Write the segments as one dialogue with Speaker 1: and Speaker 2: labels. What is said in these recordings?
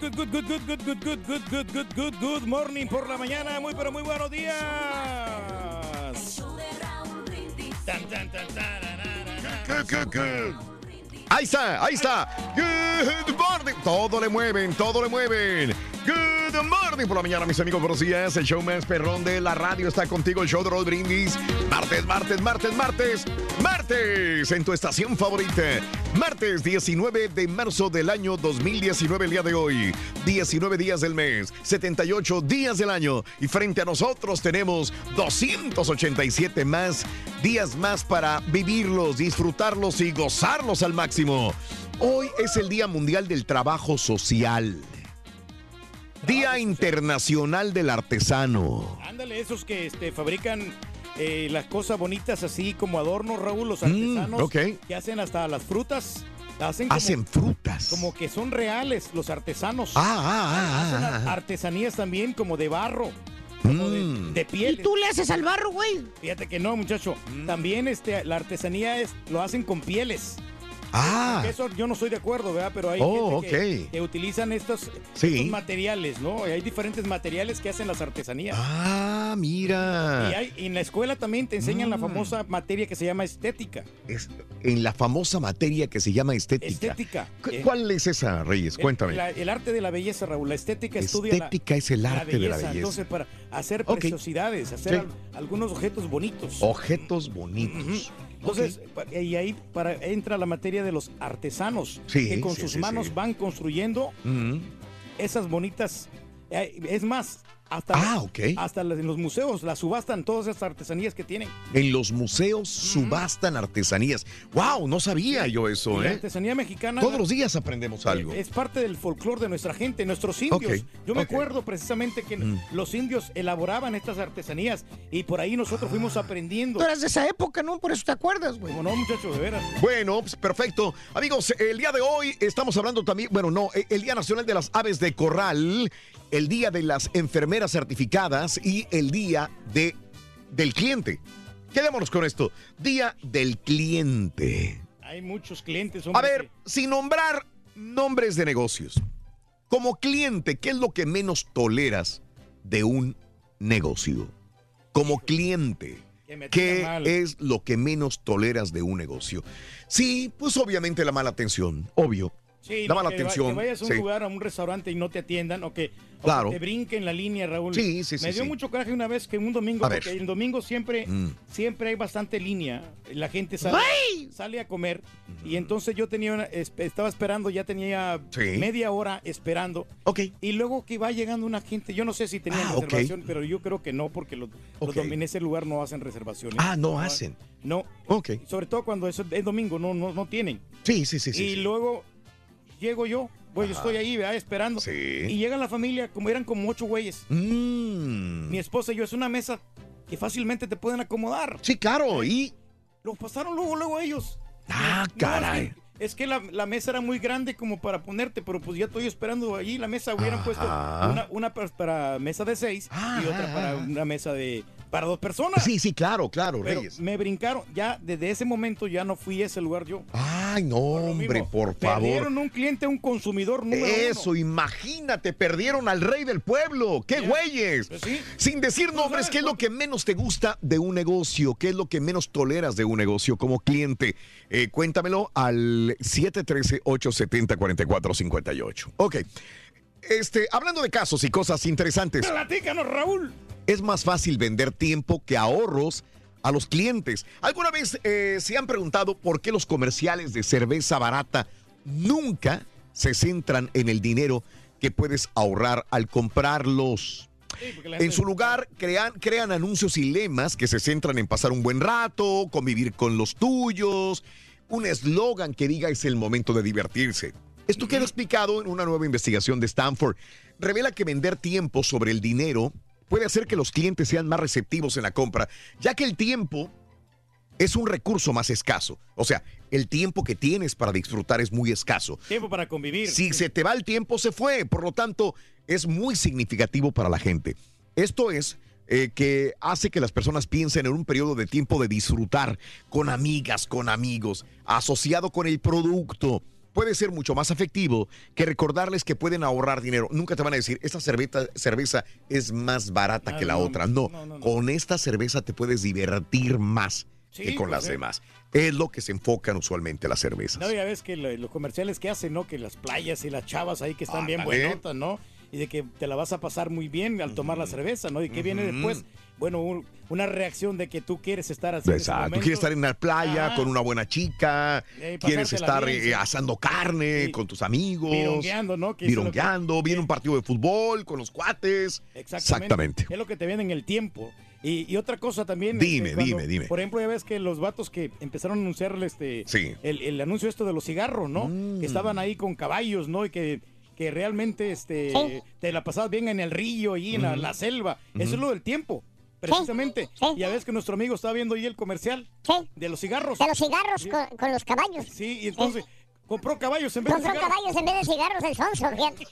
Speaker 1: Good, good, good, good, good, good, good, good, good, good, good, good, good morning por la mañana. Muy, pero muy buenos días.
Speaker 2: Ahí está, ahí está. Good morning. Todo le mueven, todo le mueven. Good morning por la mañana, mis amigos. Buenos días. El show más perrón de la radio está contigo. El show de Roll Brindis. Martes, martes, martes, martes. Martes en tu estación favorita. Martes 19 de marzo del año 2019, el día de hoy. 19 días del mes, 78 días del año. Y frente a nosotros tenemos 287 más días más para vivirlos, disfrutarlos y gozarlos al máximo. Hoy es el Día Mundial del Trabajo Social. Día Internacional del Artesano.
Speaker 1: Ándale, esos que este, fabrican eh, las cosas bonitas así como adornos, Raúl, los
Speaker 2: Mm,
Speaker 1: artesanos
Speaker 2: ok.
Speaker 1: que hacen hasta las frutas. Hacen como,
Speaker 2: Hacen frutas.
Speaker 1: como que son reales los artesanos.
Speaker 2: Ah, ah,
Speaker 1: Hacen
Speaker 2: ah, ah, ah.
Speaker 1: artesanías también como de barro, como de,
Speaker 2: Mm.
Speaker 1: de piel.
Speaker 3: ¿Y tú le haces al barro, güey?
Speaker 1: Fíjate que no, muchacho. También este, la artesanía es, lo hacen con pieles.
Speaker 2: Ah,
Speaker 1: Eso yo no estoy de acuerdo, ¿verdad? Pero hay
Speaker 2: Oh,
Speaker 1: gente que, utilizan estos,
Speaker 2: Sí.
Speaker 1: estos materiales, ¿no? Hay diferentes materiales que hacen las artesanías.
Speaker 2: ah, mira.
Speaker 1: Y, hay- y en la escuela también te enseñan la
Speaker 2: Mm.
Speaker 1: famosa materia que se llama estética.
Speaker 2: Es en la famosa materia que se llama estética.
Speaker 1: Estética.
Speaker 2: ¿Cu-
Speaker 1: Eh,
Speaker 2: ¿Cuál es esa, Reyes?
Speaker 1: el-
Speaker 2: Cuéntame.
Speaker 1: la- El, arte de la belleza, Raúl. La estética estudia la-
Speaker 2: Estética es el
Speaker 1: la,
Speaker 2: arte de la
Speaker 1: belleza. Entonces, para hacer preciosidades, hacer
Speaker 2: Sí.
Speaker 1: al- algunos objetos bonitos.
Speaker 2: Objetos bonitos.
Speaker 1: Entonces, y ahí para, entra la materia de los artesanos,
Speaker 2: Sí,
Speaker 1: que con
Speaker 2: sí,
Speaker 1: sus
Speaker 2: sí,
Speaker 1: manos van construyendo esas bonitas. eh, Es más, hasta,
Speaker 2: Ah, ok.
Speaker 1: hasta en los museos las subastan todas esas artesanías que tienen.
Speaker 2: En los museos subastan artesanías. ¡Wow! No sabía yo
Speaker 1: Y
Speaker 2: eso,
Speaker 1: la
Speaker 2: ¿eh?
Speaker 1: artesanía mexicana
Speaker 2: Todos los días aprendemos algo.
Speaker 1: es parte del folclore de nuestra gente, nuestros indios. Yo me acuerdo precisamente que
Speaker 2: Mm.
Speaker 1: los indios elaboraban estas artesanías y por ahí nosotros fuimos aprendiendo.
Speaker 3: Tú eras de esa época, ¿no? Por eso te acuerdas, güey.
Speaker 1: Como no, muchachos, de veras.
Speaker 2: Bueno, pues, perfecto. Amigos, el día de hoy estamos hablando también, bueno, no, eh, el Día Nacional de las Aves de Corral, el Día de las Enfermeras Certificadas y el Día de, del Cliente. Quedémonos con esto. Día del Cliente.
Speaker 1: Hay muchos clientes.
Speaker 2: A ver, sin nombrar nombres de negocios. Como cliente, ¿qué es lo que menos toleras de un negocio? Como cliente. ¿Qué es lo que menos toleras de un negocio? Sí, pues obviamente la mala atención, obvio.
Speaker 1: Sí,
Speaker 2: llama
Speaker 1: no,
Speaker 2: la
Speaker 1: que
Speaker 2: atención.
Speaker 1: Que vayas a un
Speaker 2: Sí.
Speaker 1: lugar, a un restaurante y no te atiendan o que, o
Speaker 2: Claro.
Speaker 1: que te brinquen la línea, Raúl.
Speaker 2: Sí, sí, sí,
Speaker 1: Me dio
Speaker 2: sí.
Speaker 1: mucho coraje una vez que un domingo,
Speaker 2: A ver.
Speaker 1: porque el domingo siempre,
Speaker 2: Mm.
Speaker 1: siempre hay bastante línea. La gente sale, sale a comer y entonces yo tenía una- estaba esperando, ya tenía media hora esperando.
Speaker 2: Ok.
Speaker 1: Y luego que va llegando una gente, yo no sé si tenían
Speaker 2: Ah,
Speaker 1: reservación, pero yo creo que no, porque los, los en ese lugar no hacen reservaciones.
Speaker 2: Ah, no hacen.
Speaker 1: No,
Speaker 2: Ok.
Speaker 1: sobre todo cuando es, es domingo, no, no, no tienen.
Speaker 2: Sí, sí, sí, sí.
Speaker 1: y luego llego yo, pues yo estoy ahí, ¿verdad? esperando.
Speaker 2: Sí.
Speaker 1: Y llega la familia, como eran como ocho güeyes.
Speaker 2: Mm.
Speaker 1: Mi esposa y yo, es una mesa que fácilmente te pueden acomodar.
Speaker 2: Sí, claro. Y.
Speaker 1: Los pasaron luego, luego ellos.
Speaker 2: Ah,
Speaker 1: No,
Speaker 2: caray.
Speaker 1: es que, es que la, la mesa era muy grande como para ponerte, pero pues ya estoy esperando allí. La mesa hubieran
Speaker 2: Ajá.
Speaker 1: puesto una, una para, para mesa de seis y otra para una mesa de para dos personas.
Speaker 2: Sí, sí, claro, claro,
Speaker 1: Pero
Speaker 2: Reyes.
Speaker 1: me brincaron. Ya desde ese momento ya no fui a ese lugar yo.
Speaker 2: Ay, no,
Speaker 1: Lo
Speaker 2: hombre, por favor.
Speaker 1: Perdieron un cliente, un consumidor número
Speaker 2: Eso,
Speaker 1: uno.
Speaker 2: imagínate, perdieron al rey del pueblo. ¡Qué güeyes!
Speaker 1: Pues sí.
Speaker 2: Sin decir nombres,
Speaker 1: sabes,
Speaker 2: ¿qué es lo que menos te gusta de un negocio? ¿Qué es lo que menos toleras de un negocio como cliente? Eh, cuéntamelo al 713-870-4458. Ok. Este, hablando de casos y cosas interesantes,
Speaker 1: Platícanos, Raúl.
Speaker 2: Es más fácil vender tiempo que ahorros a los clientes. ¿Alguna vez eh, se han preguntado por qué los comerciales de cerveza barata nunca se centran en el dinero que puedes ahorrar al comprarlos?
Speaker 1: Sí,
Speaker 2: En su lugar, crean, crean anuncios y lemas que se centran en pasar un buen rato, convivir con los tuyos, un eslogan que diga es el momento de divertirse. Esto queda explicado en una nueva investigación de Stanford. Revela que vender tiempo sobre el dinero puede hacer que los clientes sean más receptivos en la compra, ya que el tiempo es un recurso más escaso. O sea, el tiempo que tienes para disfrutar es muy escaso.
Speaker 1: Tiempo para convivir.
Speaker 2: Si se te va el tiempo, se fue. Por lo tanto, es muy significativo para la gente. Esto es eh, que hace que las personas piensen en un periodo de tiempo de disfrutar con amigas, con amigos, asociado con el producto. Puede ser mucho más efectivo que recordarles que pueden ahorrar dinero. Nunca te van a decir, esta cerveza, cerveza es más barata
Speaker 1: Ah,
Speaker 2: que la
Speaker 1: no,
Speaker 2: otra. No, con esta cerveza te puedes divertir más
Speaker 1: Sí,
Speaker 2: que con
Speaker 1: pues,
Speaker 2: las
Speaker 1: eh.
Speaker 2: demás. Es lo que se enfocan usualmente las cervezas.
Speaker 1: No, ya ves que lo- los comerciales que hacen, ¿no? Que las playas y las chavas ahí que están bien
Speaker 2: Ándale.
Speaker 1: buenotas, ¿no? Y de que te la vas a pasar muy bien al tomar la cerveza, ¿no? ¿Y qué viene después? Bueno, un- una reacción de que tú quieres estar así. en
Speaker 2: Exacto. Quieres estar en la playa con una buena chica,
Speaker 1: Eh,
Speaker 2: quieres estar
Speaker 1: bien,
Speaker 2: eh, asando carne con tus amigos.
Speaker 1: Virongueando, ¿no?
Speaker 2: Virongueando, viene un partido de fútbol con los cuates.
Speaker 1: Exactamente. Es lo que te vienen el tiempo. Y, y otra cosa también.
Speaker 2: Dime,
Speaker 1: este, cuando-
Speaker 2: dime, dime.
Speaker 1: Por ejemplo, ya ves que los vatos que empezaron a anunciar este,
Speaker 2: Sí.
Speaker 1: el, el anuncio esto de los cigarros, ¿no?
Speaker 2: Mm.
Speaker 1: Que estaban ahí con caballos, ¿no? Y que, que realmente este,
Speaker 3: Sí.
Speaker 1: te la pasabas bien en el río y en la, la selva. Eso es lo del tiempo, precisamente.
Speaker 3: Sí.
Speaker 1: Y ya ves que nuestro amigo estaba viendo ahí el comercial
Speaker 3: Sí.
Speaker 1: de los cigarros.
Speaker 3: De los cigarros con, con los caballos.
Speaker 1: Sí, y entonces compró caballos en vez de
Speaker 3: Compró
Speaker 1: cigarros.
Speaker 3: caballos en vez de cigarros el sonso, fíjate.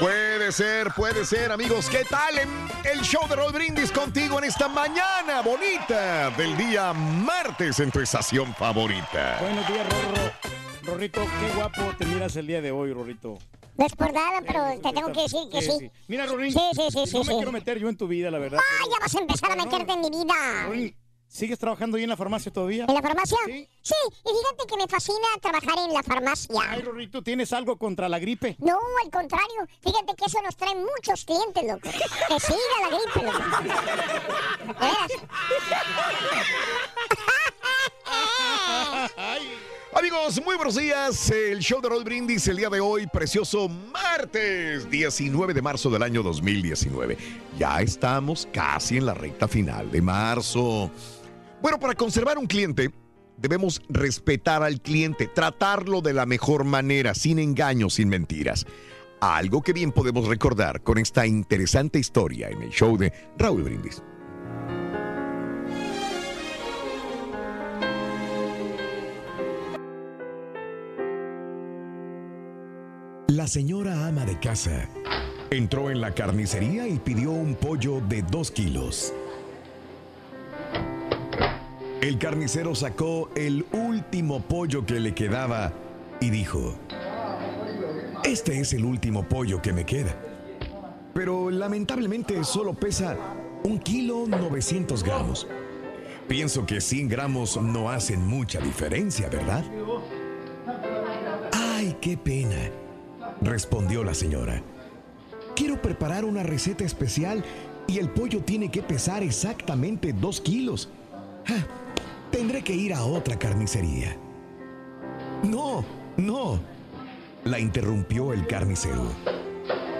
Speaker 2: Puede ser, puede ser, amigos. ¿Qué tal en el show de Roll Brindis contigo en esta mañana bonita del día martes en tu estación favorita?
Speaker 1: Buenos días, Rorro. Rorrito, qué guapo te miras el día de hoy, Rorrito.
Speaker 3: No es por nada, pero te tengo que decir que sí.
Speaker 1: Mira, Rorín.
Speaker 3: Sí, sí, sí,
Speaker 1: no
Speaker 3: sí,
Speaker 1: me quiero meter yo en tu vida, la verdad.
Speaker 3: Ah, ya vas a empezar a meterte en mi vida.
Speaker 1: Rorín, ¿sigues trabajando ahí en la farmacia todavía?
Speaker 3: ¿En la farmacia?
Speaker 1: Sí.
Speaker 3: Sí, y fíjate que me fascina trabajar en la farmacia.
Speaker 1: Ay, Rorrito, ¿tienes algo contra la gripe?
Speaker 3: No, al contrario. Fíjate que eso nos trae muchos clientes, loco. Que siga la gripe, loco. De veras.
Speaker 2: Amigos, muy buenos días. El show de Roll Brindis el día de hoy, precioso martes 19 de marzo del año 2019. Ya estamos casi en la recta final de marzo. Bueno, para conservar un cliente, debemos respetar al cliente, tratarlo de la mejor manera, sin engaños, sin mentiras. Algo que bien podemos recordar con esta interesante historia en el show de Raúl Brindis.
Speaker 4: La señora ama de casa entró en la carnicería y pidió un pollo de dos kilos. El carnicero sacó el último pollo que le quedaba y dijo, este es el último pollo que me queda. Pero lamentablemente solo pesa un kilo 900 gramos.
Speaker 2: Pienso que 100 gramos no hacen mucha diferencia, ¿verdad? ¡Ay, qué pena! Respondió la señora. Quiero preparar una receta especial y el pollo tiene que pesar exactamente 2 kilos. Ah, tendré que ir a otra carnicería. No, no, la interrumpió el carnicero.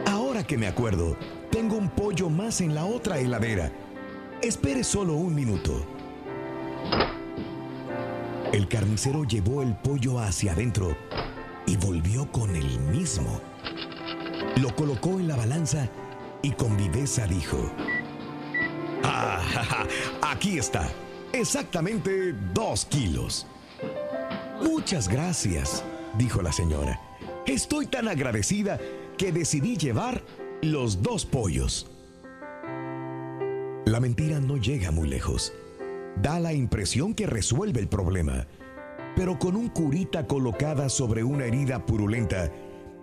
Speaker 2: Ahora que me acuerdo, tengo un pollo más en la otra heladera. Espere solo un minuto. El carnicero llevó el pollo hacia adentro y volvió con el mismo. Lo colocó en la balanza y con viveza dijo, ah, ja, ja, aquí está, exactamente dos kilos. Muchas gracias, dijo la señora. Estoy tan agradecida que decidí llevar los dos pollos. La mentira no llega muy lejos. Da la impresión que resuelve el problema, pero con un curita colocada sobre una herida purulenta,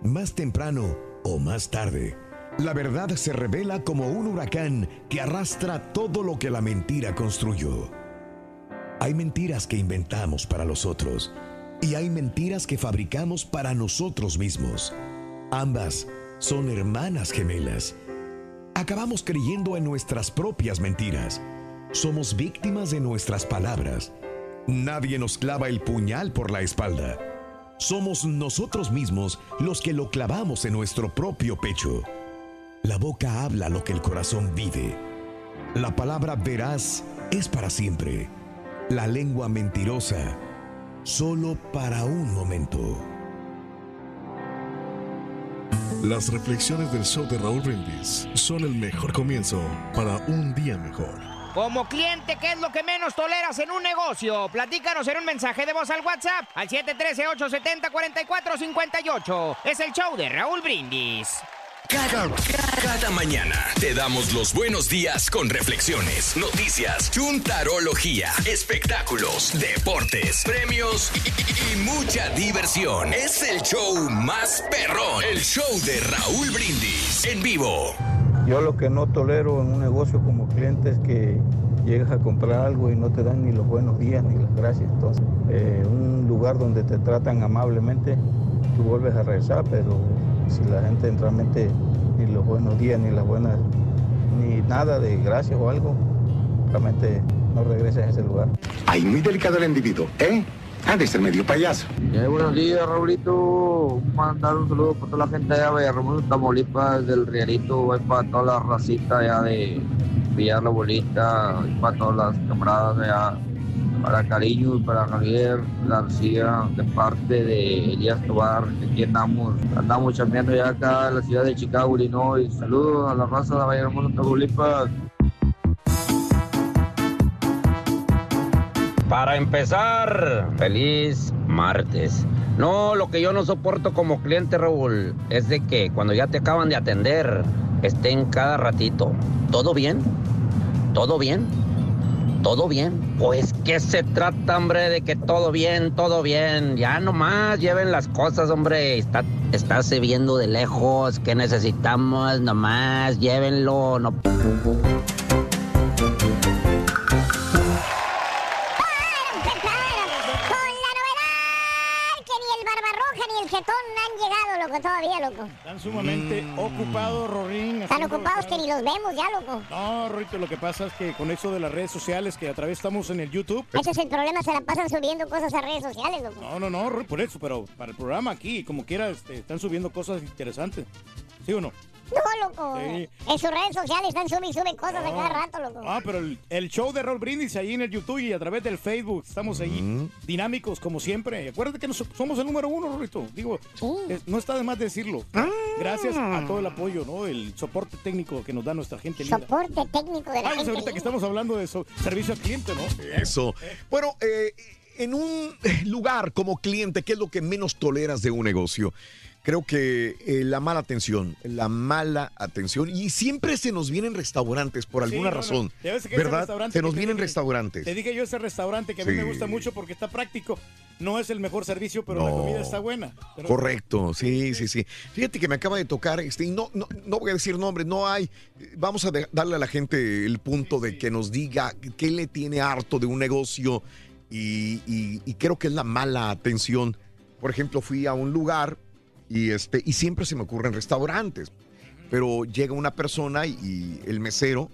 Speaker 2: más temprano o más tarde, la verdad se revela como un huracán que arrastra todo lo que la mentira construyó. Hay mentiras que inventamos para los otros y hay mentiras que fabricamos para nosotros mismos. Ambas son hermanas gemelas. Acabamos creyendo en nuestras propias mentiras. Somos víctimas de nuestras palabras. Nadie nos clava el puñal por la espalda. Somos nosotros mismos los que lo clavamos en nuestro propio pecho. La boca habla lo que el corazón vive. La palabra veraz es para siempre. La lengua mentirosa solo para un momento.
Speaker 5: Las reflexiones del show de Raúl Brindis son el mejor comienzo para un día mejor.
Speaker 6: Como cliente, ¿qué es lo que menos toleras en un negocio? Platícanos en un mensaje de voz al WhatsApp al 713-870-4458. Es el show de Raúl Brindis.
Speaker 7: Cada, cada mañana te damos los buenos días con reflexiones, noticias, chuntarología, espectáculos, deportes, premios y mucha diversión. Es el show más perrón, el show de Raúl Brindis en vivo.
Speaker 8: Yo lo que no tolero en un negocio como cliente es que llegas a comprar algo y no te dan ni los buenos días ni las gracias. Entonces, eh, un lugar donde te tratan amablemente, tú vuelves a regresar, pero si la gente realmente ni los buenos días ni las buenas, ni nada de gracias o algo, realmente no regresas a ese lugar.
Speaker 9: Ay, muy delicado el individuo, ¿eh? De ser medio payaso.
Speaker 10: Buenos días, Raulito. Mandar un saludo para toda la gente allá de Ramón Tamaulipas, del Rialito, voy para toda la racita allá de Villar La Bolita, para todas las camaradas allá, para Cariño, para Javier García, de parte de Elías Tobar, que aquí andamos, andamos chambeando ya acá en la ciudad de Chicago, Illinois. Saludos a la raza de Ramón Tamaulipas.
Speaker 11: Para empezar, feliz martes. No, lo que yo no soporto como cliente, Raúl, es de que cuando ya te acaban de atender, estén cada ratito. ¿Todo bien? ¿Todo bien? ¿Todo bien? Pues, ¿qué se trata, hombre? De que todo bien, todo bien. Ya nomás lleven las cosas, hombre. Está, estáse viendo de lejos. ¿Qué necesitamos? Nomás llévenlo. No...
Speaker 12: loco, todavía, loco.
Speaker 1: Están sumamente ocupados, Rorín.
Speaker 12: Están ocupados que ni los vemos ya, loco.
Speaker 1: No, Rorito, lo que pasa es que con eso de las redes sociales, que a través estamos en el YouTube.
Speaker 12: Ese es el problema, se la pasan subiendo cosas a redes sociales, loco.
Speaker 1: No, no, no, Rory, por eso, pero para el programa aquí, como quiera, este, están subiendo cosas interesantes. ¿Sí o no?
Speaker 12: No, loco.
Speaker 1: Sí.
Speaker 12: En sus redes sociales están subiendo y suben cosas a cada rato, loco.
Speaker 1: Ah, pero el, el show de Roll Brindis ahí en el YouTube y a través del Facebook. Estamos ahí dinámicos como siempre. Acuérdate que nos- somos el número uno, Rorito. Digo, es- no está de más decirlo. Gracias a todo el apoyo, ¿no? El soporte técnico que nos da nuestra gente linda.
Speaker 12: Soporte técnico de la
Speaker 1: Ay, pues
Speaker 12: gente.
Speaker 1: ahorita que estamos hablando de eso, servicio al cliente, ¿no?
Speaker 13: Eso. Bueno, eh, en un lugar como cliente, ¿qué es lo que menos toleras de un negocio?
Speaker 2: Creo que eh, la mala atención, la mala atención, y siempre se nos vienen restaurantes por alguna
Speaker 1: Sí,
Speaker 2: razón, ¿verdad? Se nos vienen restaurantes.
Speaker 1: Te dije yo ese restaurante que a mí
Speaker 2: Sí.
Speaker 1: me gusta mucho porque está práctico. No es el mejor servicio, pero la comida está buena. Pero-
Speaker 2: Correcto, sí, sí, sí. Fíjate que me acaba de tocar, este, y no, no, no voy a decir nombres, no hay. Vamos a darle a la gente el punto de que nos diga qué le tiene harto de un negocio y, y- y creo que es la mala atención. Por ejemplo, fui a un lugar y este y siempre se me ocurren restaurantes, pero llega una persona y, el mesero,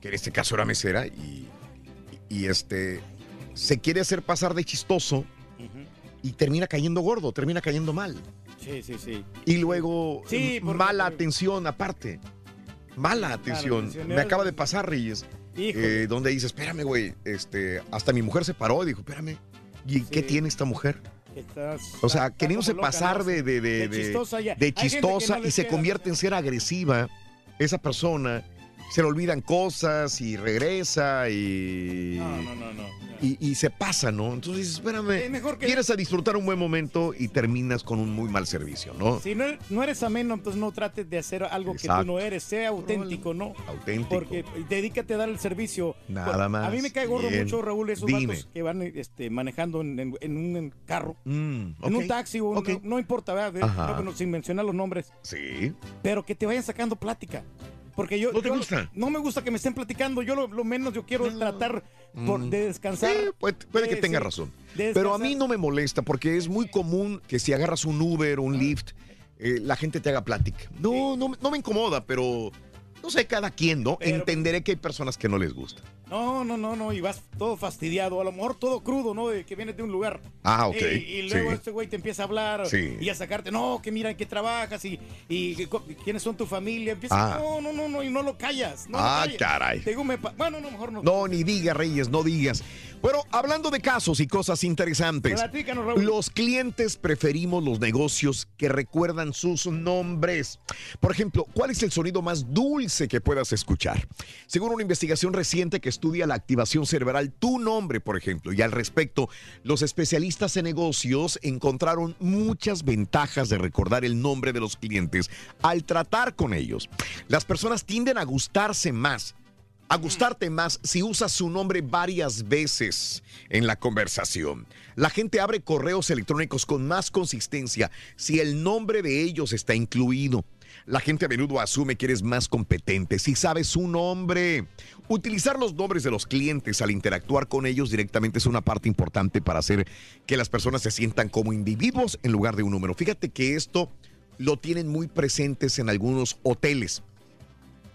Speaker 2: que en este caso era mesera, y, y- este se quiere hacer pasar de chistoso y termina cayendo gordo, termina cayendo mal.
Speaker 1: Sí, sí, sí.
Speaker 2: Y luego
Speaker 1: Sí, porque-
Speaker 2: mala atención aparte. Mala atención. Me acaba de pasar, Reyes. Eh, donde dice, espérame, güey. Este, hasta mi mujer se paró y dijo, espérame. ¿Y qué tiene esta mujer?
Speaker 1: Estás-
Speaker 2: O sea, queriéndose pasar de, de,
Speaker 1: De
Speaker 2: de,
Speaker 1: chistosa ya.
Speaker 2: de
Speaker 1: Hay gente que
Speaker 2: chistosa
Speaker 1: no
Speaker 2: y se convierte en ser agresiva esa persona. Se le olvidan cosas y regresa y,
Speaker 1: No, no, no, no.
Speaker 2: y, y se pasa, ¿no? Entonces dices, espérame,
Speaker 1: Es mejor que-
Speaker 2: quieres a disfrutar un buen momento y terminas con un muy mal servicio, ¿no?
Speaker 1: Si no, no eres ameno, entonces no trates de hacer algo que tú no eres. Sea auténtico, ¿no?
Speaker 2: Auténtico.
Speaker 1: Porque dedícate a dar el servicio.
Speaker 2: Nada más.
Speaker 1: A mí me cae gordo
Speaker 2: Bien.
Speaker 1: mucho, Raúl, esos
Speaker 2: Dime.
Speaker 1: vatos que van este, manejando en, en- en un carro.
Speaker 2: Mm,
Speaker 1: En un taxi o un-
Speaker 2: Ok.
Speaker 1: no, no importa, ¿verdad? Bueno, sin mencionar los nombres.
Speaker 2: Sí.
Speaker 1: Pero que te vayan sacando plática. Porque yo.
Speaker 2: ¿No te
Speaker 1: yo-
Speaker 2: gusta?
Speaker 1: No me gusta que me estén platicando. Yo lo, lo menos yo quiero tratar por-
Speaker 2: Mm.
Speaker 1: de descansar.
Speaker 2: Sí, puede, puede que
Speaker 1: Eh,
Speaker 2: tenga
Speaker 1: sí,
Speaker 2: razón.
Speaker 1: de
Speaker 2: Pero a mí no me molesta porque es muy común que si agarras un Uber o un Lyft, eh, la gente te haga plática. No, no, me- no me incomoda, pero no sé, cada quien, ¿no?
Speaker 1: Pero-
Speaker 2: Entenderé que hay personas que no les gusta.
Speaker 1: No, no, no, no, y vas todo fastidiado, a lo mejor todo crudo, ¿no? De que vienes de un lugar.
Speaker 2: Ah, ok,
Speaker 1: Y, y luego
Speaker 2: sí.
Speaker 1: este güey te empieza a hablar
Speaker 2: Sí.
Speaker 1: y a sacarte, no, que mira, que trabajas y, y quiénes son tu familia. Empieza,
Speaker 2: Ah.
Speaker 1: no, no, no, no, y no lo callas. No lo
Speaker 2: Ah, caray.
Speaker 1: Te digo, me bueno, no, mejor no.
Speaker 2: No, ni diga, Reyes, no digas. Bueno, hablando de casos y cosas interesantes.
Speaker 1: Raúl.
Speaker 2: Los clientes preferimos los negocios que recuerdan sus nombres. Por ejemplo, ¿cuál es el sonido más dulce que puedas escuchar? Según una investigación reciente que estudia la activación cerebral, tu nombre, por ejemplo, y al respecto, los especialistas en negocios encontraron muchas ventajas de recordar el nombre de los clientes al tratar con ellos. Las personas tienden a gustarse más a gustarte más si usas su nombre varias veces en la conversación. La gente abre correos electrónicos con más consistencia si el nombre de ellos está incluido. La gente a menudo asume que eres más competente si sabes su nombre. Utilizar los nombres de los clientes al interactuar con ellos directamente es una parte importante para hacer que las personas se sientan como individuos en lugar de un número. Fíjate que esto lo tienen muy presentes en algunos hoteles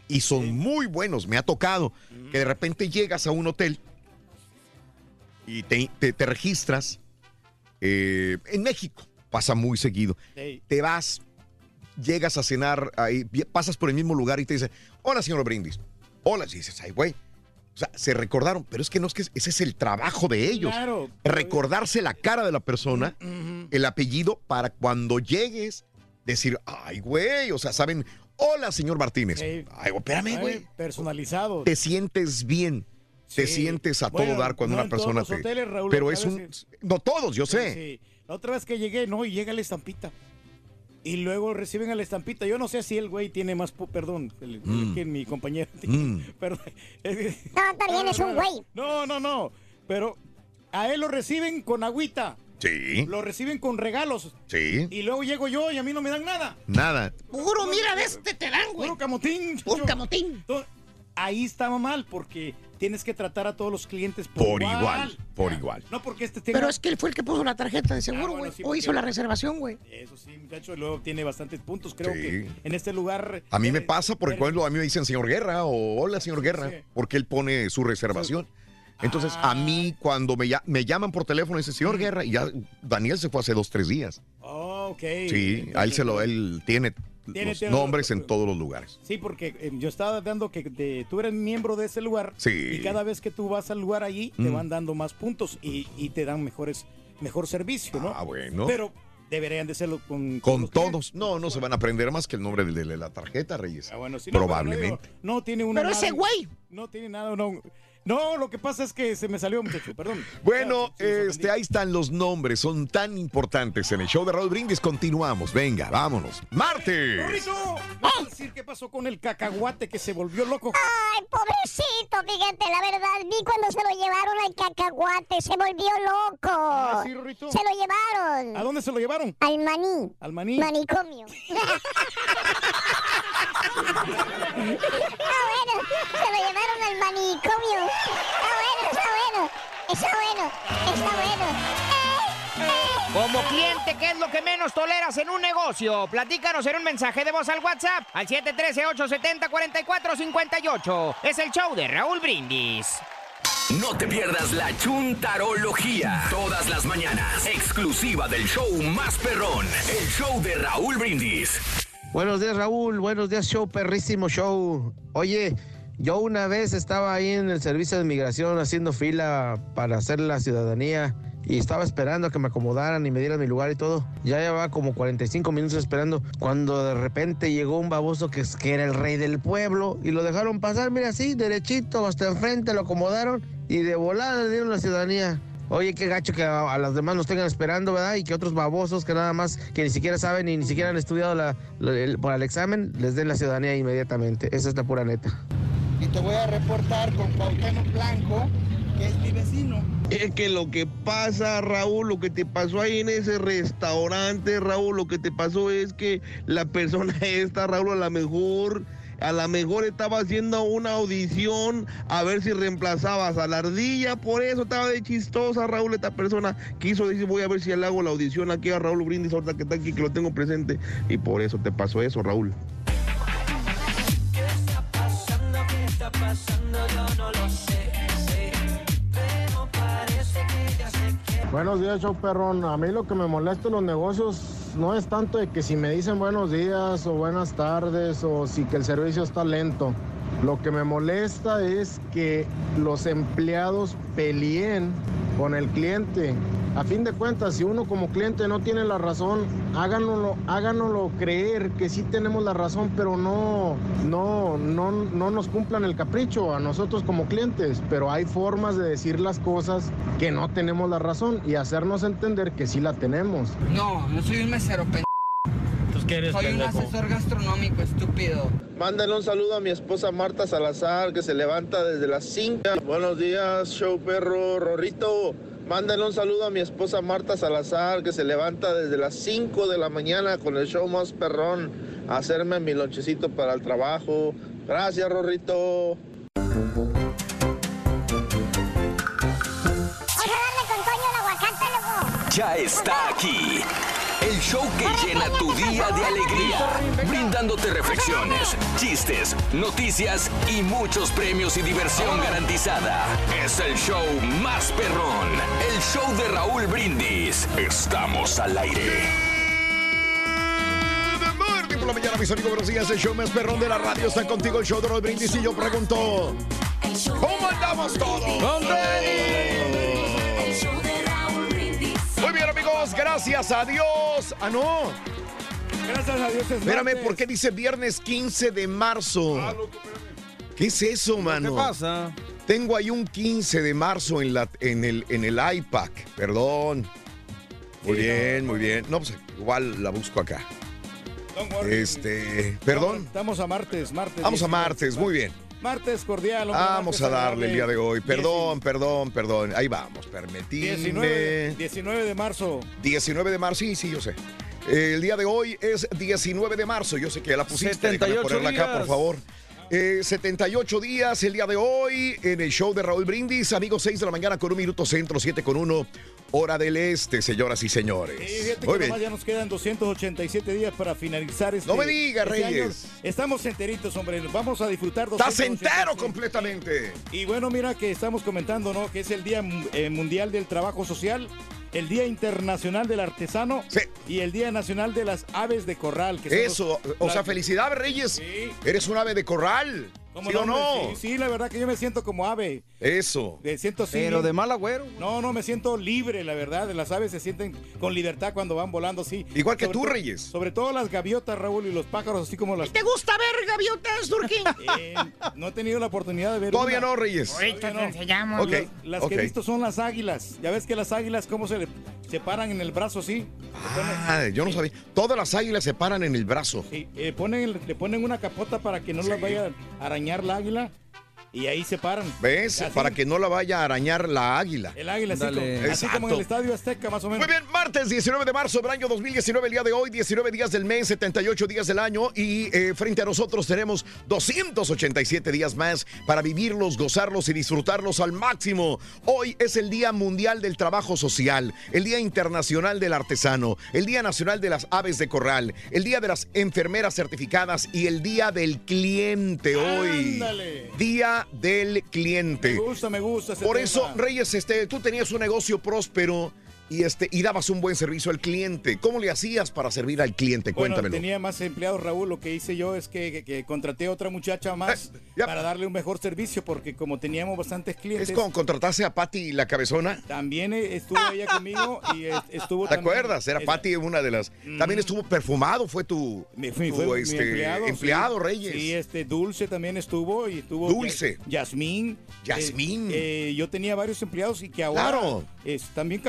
Speaker 2: y son muy buenos. Me ha tocado que de repente llegas a un hotel y te, te- te registras. eh, en México pasa muy seguido. Te vas, llegas a cenar, ahí, pasas por el mismo lugar y te dicen, hola, señor Brindis. Hola, y dices, ay, güey. O sea, se recordaron, pero es que no es que ese es el trabajo de ellos.
Speaker 1: Claro.
Speaker 2: Recordarse la cara de la persona, el apellido, para cuando llegues, decir, ay, güey, o sea, saben, hola, señor Martínez.
Speaker 1: Ey.
Speaker 2: Ay, güey, espérame, güey.
Speaker 1: Personalizado.
Speaker 2: Te sientes bien. Te sientes a
Speaker 1: Bueno,
Speaker 2: todo dar cuando
Speaker 1: no
Speaker 2: una persona
Speaker 1: los
Speaker 2: te.
Speaker 1: hoteles, Raúl,
Speaker 2: pero es un. No todos, yo sé.
Speaker 1: Sí. La otra vez que llegué, no, y llega la estampita. Y luego reciben a la estampita. Yo no sé si el güey tiene más. Perdón, el- el-
Speaker 2: Mm.
Speaker 1: que mi compañero.
Speaker 2: Mm.
Speaker 1: Perdón.
Speaker 3: No, está bien, es un güey.
Speaker 1: No, no, no. Pero a él lo reciben con agüita.
Speaker 2: Sí.
Speaker 1: Lo reciben con regalos.
Speaker 2: Sí.
Speaker 1: Y luego llego yo y a mí no me dan nada.
Speaker 2: Nada.
Speaker 1: Puro, mira, de este te dan, güey. Puro camotín. Puro camotín. Ahí estaba mal porque tienes que tratar a todos los clientes por,
Speaker 2: Por igual. Por igual.
Speaker 1: No porque este tenga...
Speaker 14: Pero es que él fue el que puso la tarjeta de seguro,
Speaker 1: Ah,
Speaker 14: güey.
Speaker 1: bueno, sí,
Speaker 14: o hizo la reservación, güey.
Speaker 1: Eso sí, muchacho, luego tiene bastantes puntos. Creo
Speaker 2: Sí.
Speaker 1: que en este lugar...
Speaker 2: A mí
Speaker 1: eh,
Speaker 2: me pasa, por ejemplo, a mí me dicen señor Guerra o hola señor Guerra,
Speaker 1: Sí.
Speaker 2: porque él pone su reservación. Entonces, a mí cuando me, ya- me llaman por teléfono, dice señor Guerra, y ya Daniel se fue hace dos, tres días.
Speaker 1: Oh, ok.
Speaker 2: Sí, a él se lo, él Tiene- los
Speaker 1: tiene-
Speaker 2: nombres en todos los lugares.
Speaker 1: Sí, porque eh, yo estaba dando que de- tú eres miembro de ese lugar.
Speaker 2: Sí.
Speaker 1: Y cada vez que tú vas al lugar allí, te
Speaker 2: Mm.
Speaker 1: van dando más puntos y, y te dan mejores, mejor servicio, ¿no?
Speaker 2: Ah, bueno.
Speaker 1: Pero deberían de serlo con...
Speaker 2: Con
Speaker 1: los
Speaker 2: todos. No, no se van a aprender más que el nombre de, de la tarjeta, Reyes.
Speaker 1: Ah, bueno, sí, no,
Speaker 2: Probablemente.
Speaker 1: pero no, digo, no tiene una
Speaker 14: Pero ese güey.
Speaker 1: No tiene nada, no. No, lo que pasa es que se me salió, muchacho, perdón.
Speaker 2: Bueno, este, ahí están los nombres, son tan importantes en el show de Raúl Brindis. Continuamos, venga, vámonos. ¡Martes!
Speaker 1: ¡Rorrito! ¿Vas a decir qué pasó con el cacahuate que se volvió loco?
Speaker 3: Ay, pobrecito, fíjate, la verdad, vi cuando se lo llevaron al cacahuate, se volvió loco.
Speaker 1: Ah, sí, Rorrito.
Speaker 3: Se lo llevaron.
Speaker 1: ¿A dónde se lo llevaron?
Speaker 3: Al maní.
Speaker 1: Al maní.
Speaker 3: Manicomio. Está bueno, se lo llevaron al manicomio. Está bueno, está bueno. Está bueno, está bueno.
Speaker 6: Como cliente, ¿qué es lo que menos toleras en un negocio? Platícanos en un mensaje de voz al WhatsApp al 713-870-4458. Es el show de Raúl Brindis.
Speaker 7: No te pierdas la chuntarología. Todas las mañanas. Exclusiva del show más perrón. El show de Raúl Brindis.
Speaker 15: Buenos días, Raúl. Buenos días, show, perrísimo show. Oye, yo una vez estaba ahí en el servicio de migración haciendo fila para hacer la ciudadanía y estaba esperando a que me acomodaran y me dieran mi lugar y todo. Ya llevaba como 45 minutos esperando cuando de repente llegó un baboso que, que era el rey del pueblo y lo dejaron pasar, mira así, derechito, hasta enfrente, lo acomodaron y de volada le dieron la ciudadanía. Oye, qué gacho que a, a las demás nos tengan esperando, ¿verdad? Y que otros babosos que nada más, que ni siquiera saben y ni siquiera han estudiado la, la- el- para el examen, les den la ciudadanía inmediatamente. Esa es la pura neta.
Speaker 16: y te voy a reportar con Cuauhtémoc Blanco, que es mi vecino.
Speaker 17: Es que lo que pasa, Raúl, lo que te pasó ahí en ese restaurante, Raúl, lo que te pasó es que la persona esta, Raúl, a lo mejor, a lo mejor estaba haciendo una audición a ver si reemplazabas a la ardilla, por eso estaba de chistosa, Raúl, esta persona quiso decir, voy a ver si le hago la audición aquí a Raúl Brindis, ahorita que está aquí, que lo tengo presente, y por eso te pasó eso, Raúl.
Speaker 18: Buenos días, show perrón. A mí lo que me molesta en los negocios no es tanto de que si me dicen buenos días o buenas tardes o si que el servicio está lento. Lo que me molesta es que los empleados peleen con el cliente. A fin de cuentas, si uno como cliente no tiene la razón, háganoslo, háganoslo creer que sí tenemos la razón, pero no, no, no, no nos cumplan el capricho a nosotros como clientes. Pero hay formas de decir las cosas que no tenemos la razón y hacernos entender que sí la tenemos.
Speaker 16: No, no soy un mesero, pendejo. Soy un asesor gastronómico, estúpido.
Speaker 17: Mándale un saludo a mi esposa Marta Salazar, que se levanta desde las 5. Buenos días, show perro, Rorrito. Mándale un saludo a mi esposa Marta Salazar, que se levanta desde las 5 de la mañana con el show más perrón, a hacerme mi lonchecito para el trabajo. Gracias, Rorrito.
Speaker 7: Ya está aquí. El show que llena tu día de alegría, brindándote reflexiones, chistes, noticias y muchos premios y diversión garantizada. Es el show más perrón, el show de Raúl Brindis. Estamos al aire.
Speaker 2: Por la mañana, mis amigos. Buenos días. El show más perrón de la radio está contigo. El show de Raúl Brindis. Y yo pregunto: ¿Cómo andamos todos? Muy Gracias a Dios. Ah, no.
Speaker 1: Gracias a Dios es
Speaker 2: Espérame. ¿por qué dice viernes 15 de marzo? ¿Qué es eso, mano?
Speaker 1: ¿Qué pasa?
Speaker 2: Tengo ahí un 15 de marzo en, la, en, el, en el iPad. Perdón. Muy bien, muy bien. No, pues igual la busco acá. Este, perdón.
Speaker 1: Estamos a martes, martes.
Speaker 2: Vamos a
Speaker 1: 19.
Speaker 2: martes, muy bien.
Speaker 1: Martes cordial. hombre,
Speaker 2: Vamos
Speaker 1: martes
Speaker 2: a darle el día de hoy. Perdón, perdón, perdón. Ahí vamos, permitidme.
Speaker 1: 19, 19 de marzo.
Speaker 2: 19 de marzo, sí, sí, yo sé. El día de hoy es 19 de marzo. Yo sé que ya la pusiste. déjame
Speaker 1: 78
Speaker 2: ponerla acá, por favor. Eh, 78 días el día de hoy en el show de Raúl Brindis. Amigos, 6 de la mañana con un minuto centro, 7 con 1, hora del este, señoras y señores.
Speaker 1: Fíjate
Speaker 2: Muy bien.
Speaker 1: ya nos quedan 287 días para finalizar este
Speaker 2: No me diga,
Speaker 1: este
Speaker 2: Reyes.
Speaker 1: año. Estamos enteritos, hombre. Vamos a disfrutar.
Speaker 2: Estás
Speaker 1: 287.
Speaker 2: entero completamente.
Speaker 1: Y bueno, mira que estamos comentando, ¿no? Que es el Día eh, Mundial del Trabajo Social, el Día Internacional del Artesano y el Día Nacional de las Aves de Corral. Que
Speaker 2: Eso,
Speaker 1: los-
Speaker 2: o sea, felicidades, Reyes. Eres un ave de corral.
Speaker 1: ¿Cómo
Speaker 2: ¿Sí o
Speaker 1: hombre?
Speaker 2: no?
Speaker 1: Sí, sí, la verdad que yo me siento como ave.
Speaker 2: Eso.
Speaker 1: Me siento así.
Speaker 6: Pero de mal agüero.
Speaker 1: No, no, me siento libre, la verdad. Las aves se sienten con libertad cuando van volando así.
Speaker 2: Igual que
Speaker 1: Sobre
Speaker 2: tú, Reyes.
Speaker 1: Sobre todo las gaviotas, Raúl, y los pájaros, así como las.
Speaker 14: ¿Te gusta ver gaviotas, Turquín?
Speaker 1: Eh, no he tenido la oportunidad de ver.
Speaker 2: Todavía
Speaker 1: una.
Speaker 2: no, Reyes.
Speaker 14: Ahorita enseñamos.
Speaker 2: Ok,
Speaker 1: Las que he visto son las águilas. Ya ves que las águilas, cómo se le se paran en el brazo así.
Speaker 2: Ah, yo no sabía. Todas las águilas se paran en el brazo.
Speaker 1: Sí, eh, ponen, le ponen una capota para que no las vaya a arañar la águila. Y ahí se paran.
Speaker 2: ¿Ves?
Speaker 1: Así.
Speaker 2: Para que no la vaya a arañar la águila.
Speaker 1: El águila, así,
Speaker 2: Dale.
Speaker 1: como, así como en el
Speaker 2: Exacto.
Speaker 1: Estadio Azteca, más o menos.
Speaker 2: Muy bien, martes 19 de marzo del año 2019, el día de hoy, 19 días del mes, 78 días del año y eh, frente a nosotros tenemos 287 días más para vivirlos, gozarlos y disfrutarlos al máximo. Hoy es el Día Mundial del Trabajo Social, el Día Internacional del Artesano, el Día Nacional de las Aves de Corral, el Día de las Enfermeras Certificadas y el Día del Cliente hoy.
Speaker 1: Ándale.
Speaker 2: Día del Cliente.
Speaker 1: Me gusta, me gusta.
Speaker 2: Por
Speaker 1: tema.
Speaker 2: eso, Reyes, este, tú tenías un negocio próspero y este y dabas un buen servicio al cliente. ¿Cómo le hacías para servir al cliente?
Speaker 1: Bueno,
Speaker 2: Cuéntamelo.
Speaker 1: tenía más empleados, Raúl. Lo que hice yo es que, que- que contraté a otra muchacha más
Speaker 2: Eh,
Speaker 1: para darle un mejor servicio, porque como teníamos bastantes clientes.
Speaker 2: Es como contratarse a Patty la cabezona.
Speaker 1: También eh, estuvo ella conmigo y eh, estuvo
Speaker 2: ¿Te
Speaker 1: también-
Speaker 2: acuerdas? Era
Speaker 1: es-
Speaker 2: Patty una de las. También estuvo perfumado, fue tu,
Speaker 1: Mi- fue
Speaker 2: tu, este,
Speaker 1: empleado, sí.
Speaker 2: Reyes.
Speaker 1: Sí, este Dulce también estuvo y estuvo
Speaker 2: Dulce.
Speaker 1: Ya- Yasmín.
Speaker 2: Yasmín.
Speaker 1: Eh, eh, yo tenía varios empleados y que ahora
Speaker 2: Claro.
Speaker 1: están bien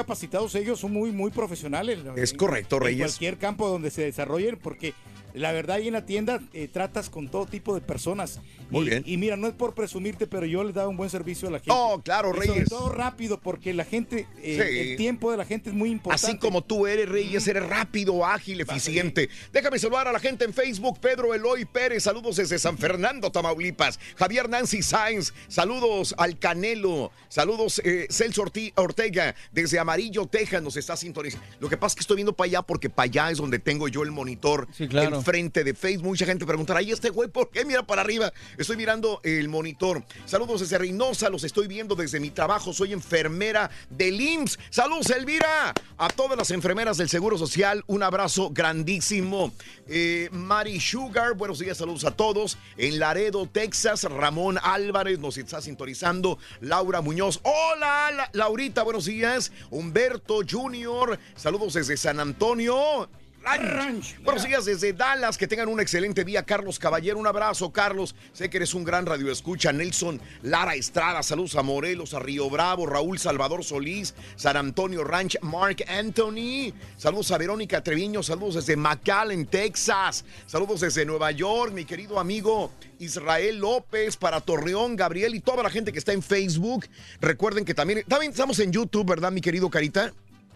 Speaker 1: ellos, son muy muy profesionales.
Speaker 2: Es
Speaker 1: En-
Speaker 2: correcto,
Speaker 1: En
Speaker 2: Reyes.
Speaker 1: cualquier campo donde se desarrollen porque la verdad ahí en la tienda eh, tratas con todo tipo de personas.
Speaker 2: Muy
Speaker 1: Y-
Speaker 2: bien.
Speaker 1: Y mira, no es por presumirte, pero yo les daba un buen servicio a la gente.
Speaker 2: Oh, claro,
Speaker 1: Y Sobre
Speaker 2: Reyes.
Speaker 1: todo rápido porque la gente, eh,
Speaker 2: Sí.
Speaker 1: el tiempo de la gente es muy importante.
Speaker 2: Así como tú eres, Reyes, eres rápido, ágil, eficiente. Déjame saludar a la gente en Facebook. Pedro Eloy Pérez, saludos desde San Fernando, Tamaulipas. Javier Nancy Sáenz, saludos al Canelo. Saludos eh, Celso Ortega, desde Amarillo, Texas, nos está sintonizando. Lo que pasa es que estoy viendo para allá porque para allá es donde tengo yo el monitor
Speaker 6: claro.
Speaker 2: Enfrente de Facebook. Mucha gente preguntará, ¿y este güey por qué mira para arriba? Estoy mirando el monitor. Saludos desde Reynosa, los estoy viendo desde mi trabajo. Soy enfermera del IMSS. Saludos, Elvira. A todas las enfermeras del Seguro Social, un abrazo grandísimo. Eh, Mari Sugar, buenos días, saludos a todos. En Laredo, Texas, Ramón Álvarez nos está sintonizando. Laura Muñoz, hola, La- Laurita, buenos días. Humberto Junior, saludos desde San Antonio. Ranch. Buenos días desde Dallas, que tengan un excelente día. Carlos Caballero, un abrazo, Carlos. Sé que eres un gran radioescucha. Nelson Lara Estrada, saludos a Morelos, a Río Bravo, Raúl Salvador Solís, San Antonio Ranch, Mark Anthony. Saludos a Verónica Treviño, saludos desde McAllen, Texas. Saludos desde Nueva York, mi querido amigo Israel López, para Torreón, Gabriel y toda la gente que está en Facebook. Recuerden que también, también estamos en YouTube, ¿verdad, mi querido Carita?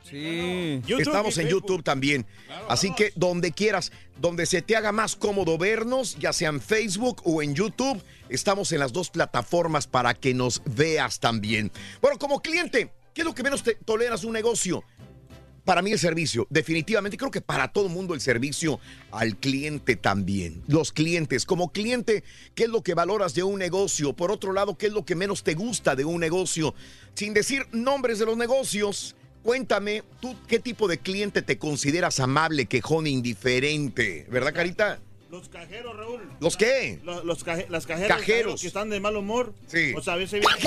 Speaker 6: Sí.
Speaker 2: Estamos en YouTube también. Así que donde quieras, donde se te haga más cómodo vernos, ya sea en Facebook o en YouTube, estamos en las dos plataformas para que nos veas también. Bueno, como cliente, ¿qué es lo que menos te toleras de un negocio? Para mí el servicio, definitivamente, creo que para todo el mundo el servicio al cliente también. Los clientes, como cliente, ¿qué es lo que valoras de un negocio? Por otro lado, ¿qué es lo que menos te gusta de un negocio? Sin decir nombres de los negocios, cuéntame, ¿tú qué tipo de cliente te consideras amable, quejón, indiferente? ¿Verdad, Carita?
Speaker 19: Los cajeros, Raúl.
Speaker 2: ¿Los qué?
Speaker 19: Los, los caje- las cajeras,
Speaker 2: Cajeros.
Speaker 19: que están de mal humor.
Speaker 2: Sí.
Speaker 19: O sea, a veces vienen,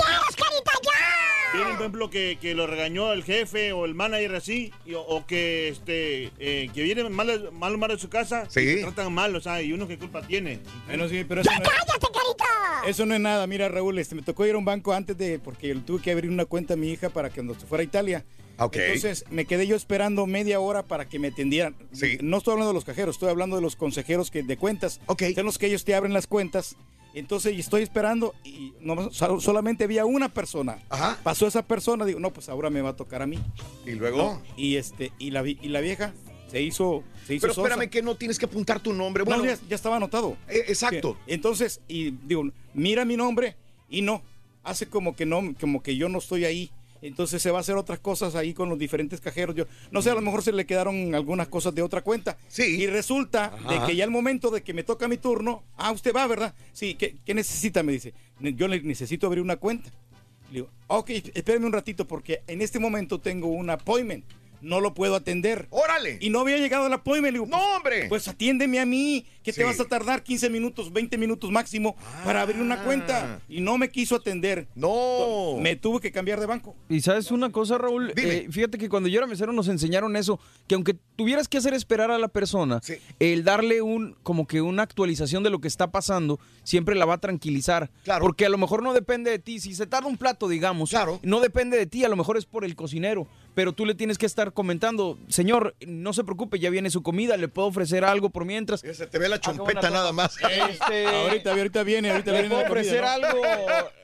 Speaker 19: vienen, por ejemplo, que, que lo regañó el jefe o el manager así, y- o, que este eh, que vienen mal, mal humor de su casa
Speaker 2: Sí.
Speaker 19: y te tratan mal, o sea, y uno qué culpa tiene.
Speaker 1: Bueno, sí, pero eso no, eso no es nada. Mira, Raúl, este, me tocó ir a un banco antes de, porque tuve que abrir una cuenta a mi hija para que cuando se fuera a Italia. Entonces me quedé yo esperando media hora para que me atendieran. No estoy hablando de los cajeros, estoy hablando de los consejeros que, de cuentas. Son los que ellos te abren las cuentas. Entonces estoy esperando y no, sol- solamente había una persona. Pasó esa persona, digo, no, pues ahora me va a tocar a mí.
Speaker 2: ¿Y luego?
Speaker 1: No, y este, y la, y la vieja se hizo, se hizo
Speaker 2: Pero
Speaker 1: sosa.
Speaker 2: espérame que no tienes que apuntar tu nombre.
Speaker 1: No,
Speaker 2: Bueno,
Speaker 1: ya, ya estaba anotado.
Speaker 2: Eh, exacto.
Speaker 1: Entonces, y digo, mira mi nombre y no, hace como que no, como que yo no estoy ahí. Entonces se va a hacer otras cosas ahí con los diferentes cajeros. Yo no sé, a lo mejor se le quedaron algunas cosas de otra cuenta. Sí. Y resulta de
Speaker 2: Ajá.
Speaker 1: que ya al momento de que me toca mi turno, ah, usted va, ¿verdad? Sí, ¿qué, qué necesita? Me dice. "Ne- Yo le necesito abrir una cuenta. Le digo, ok, espéreme un ratito porque en este momento tengo un appointment. No lo puedo atender.
Speaker 2: ¡Órale!
Speaker 1: Y no había llegado el appointment. Le digo, no,
Speaker 2: hombre.
Speaker 1: Pues atiéndeme a mí. Que
Speaker 2: Sí.
Speaker 1: te vas a tardar 15 minutos, 20 minutos máximo para abrir una cuenta. Y no me quiso atender.
Speaker 2: No.
Speaker 1: Me tuve que cambiar de banco.
Speaker 20: Y sabes una cosa, Raúl, Eh, fíjate que cuando yo era mesero nos enseñaron eso, que aunque tuvieras que hacer esperar a la persona, el darle un como que una actualización de lo que está pasando, siempre la va a tranquilizar. Porque a lo mejor no depende de ti, si se tarda un plato, digamos, no depende de ti, a lo mejor es por el cocinero, pero tú le tienes que estar comentando, señor, no se preocupe, ya viene su comida, le puedo ofrecer algo por mientras.
Speaker 2: Se te ve la chompeta nada más.
Speaker 20: Este,
Speaker 1: ahorita, ahorita viene, ahorita viene
Speaker 20: puedo
Speaker 1: comida,
Speaker 20: ofrecer
Speaker 1: ¿no?
Speaker 20: algo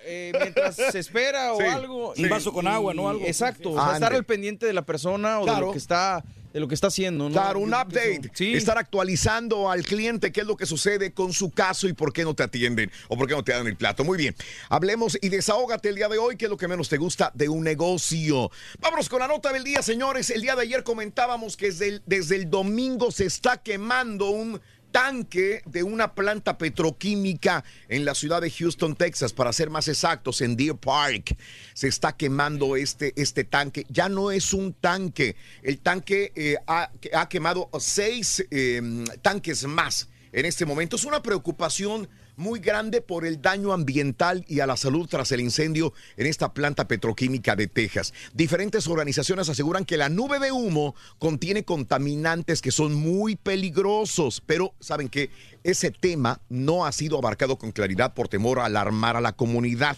Speaker 20: eh, mientras se espera o
Speaker 1: Sí,
Speaker 20: algo.
Speaker 1: un vaso con agua, ¿no? Algo.
Speaker 20: Exacto,
Speaker 2: Sí.
Speaker 20: o sea, estar al pendiente de la persona o de lo que está de lo que está haciendo, ¿no?
Speaker 2: Claro, un update.
Speaker 20: Sí.
Speaker 2: Estar actualizando al cliente qué es lo que sucede con su caso y por qué no te atienden o por qué no te dan el plato. Muy bien. Hablemos y desahógate el día de hoy, qué es lo que menos te gusta de un negocio. Vámonos con la nota del día, señores. El día de ayer comentábamos que desde el, desde el domingo se está quemando un tanque de una planta petroquímica en la ciudad de Houston, Texas, para ser más exactos, en Deer Park. Se está quemando este, este tanque. Ya no es un tanque. El tanque eh, ha, ha quemado seis eh, tanques más en este momento. Es una preocupación muy grande por el daño ambiental y a la salud tras el incendio en esta planta petroquímica de Texas. Diferentes organizaciones aseguran que la nube de humo contiene contaminantes que son muy peligrosos, pero saben que ese tema no ha sido abarcado con claridad por temor a alarmar a la comunidad.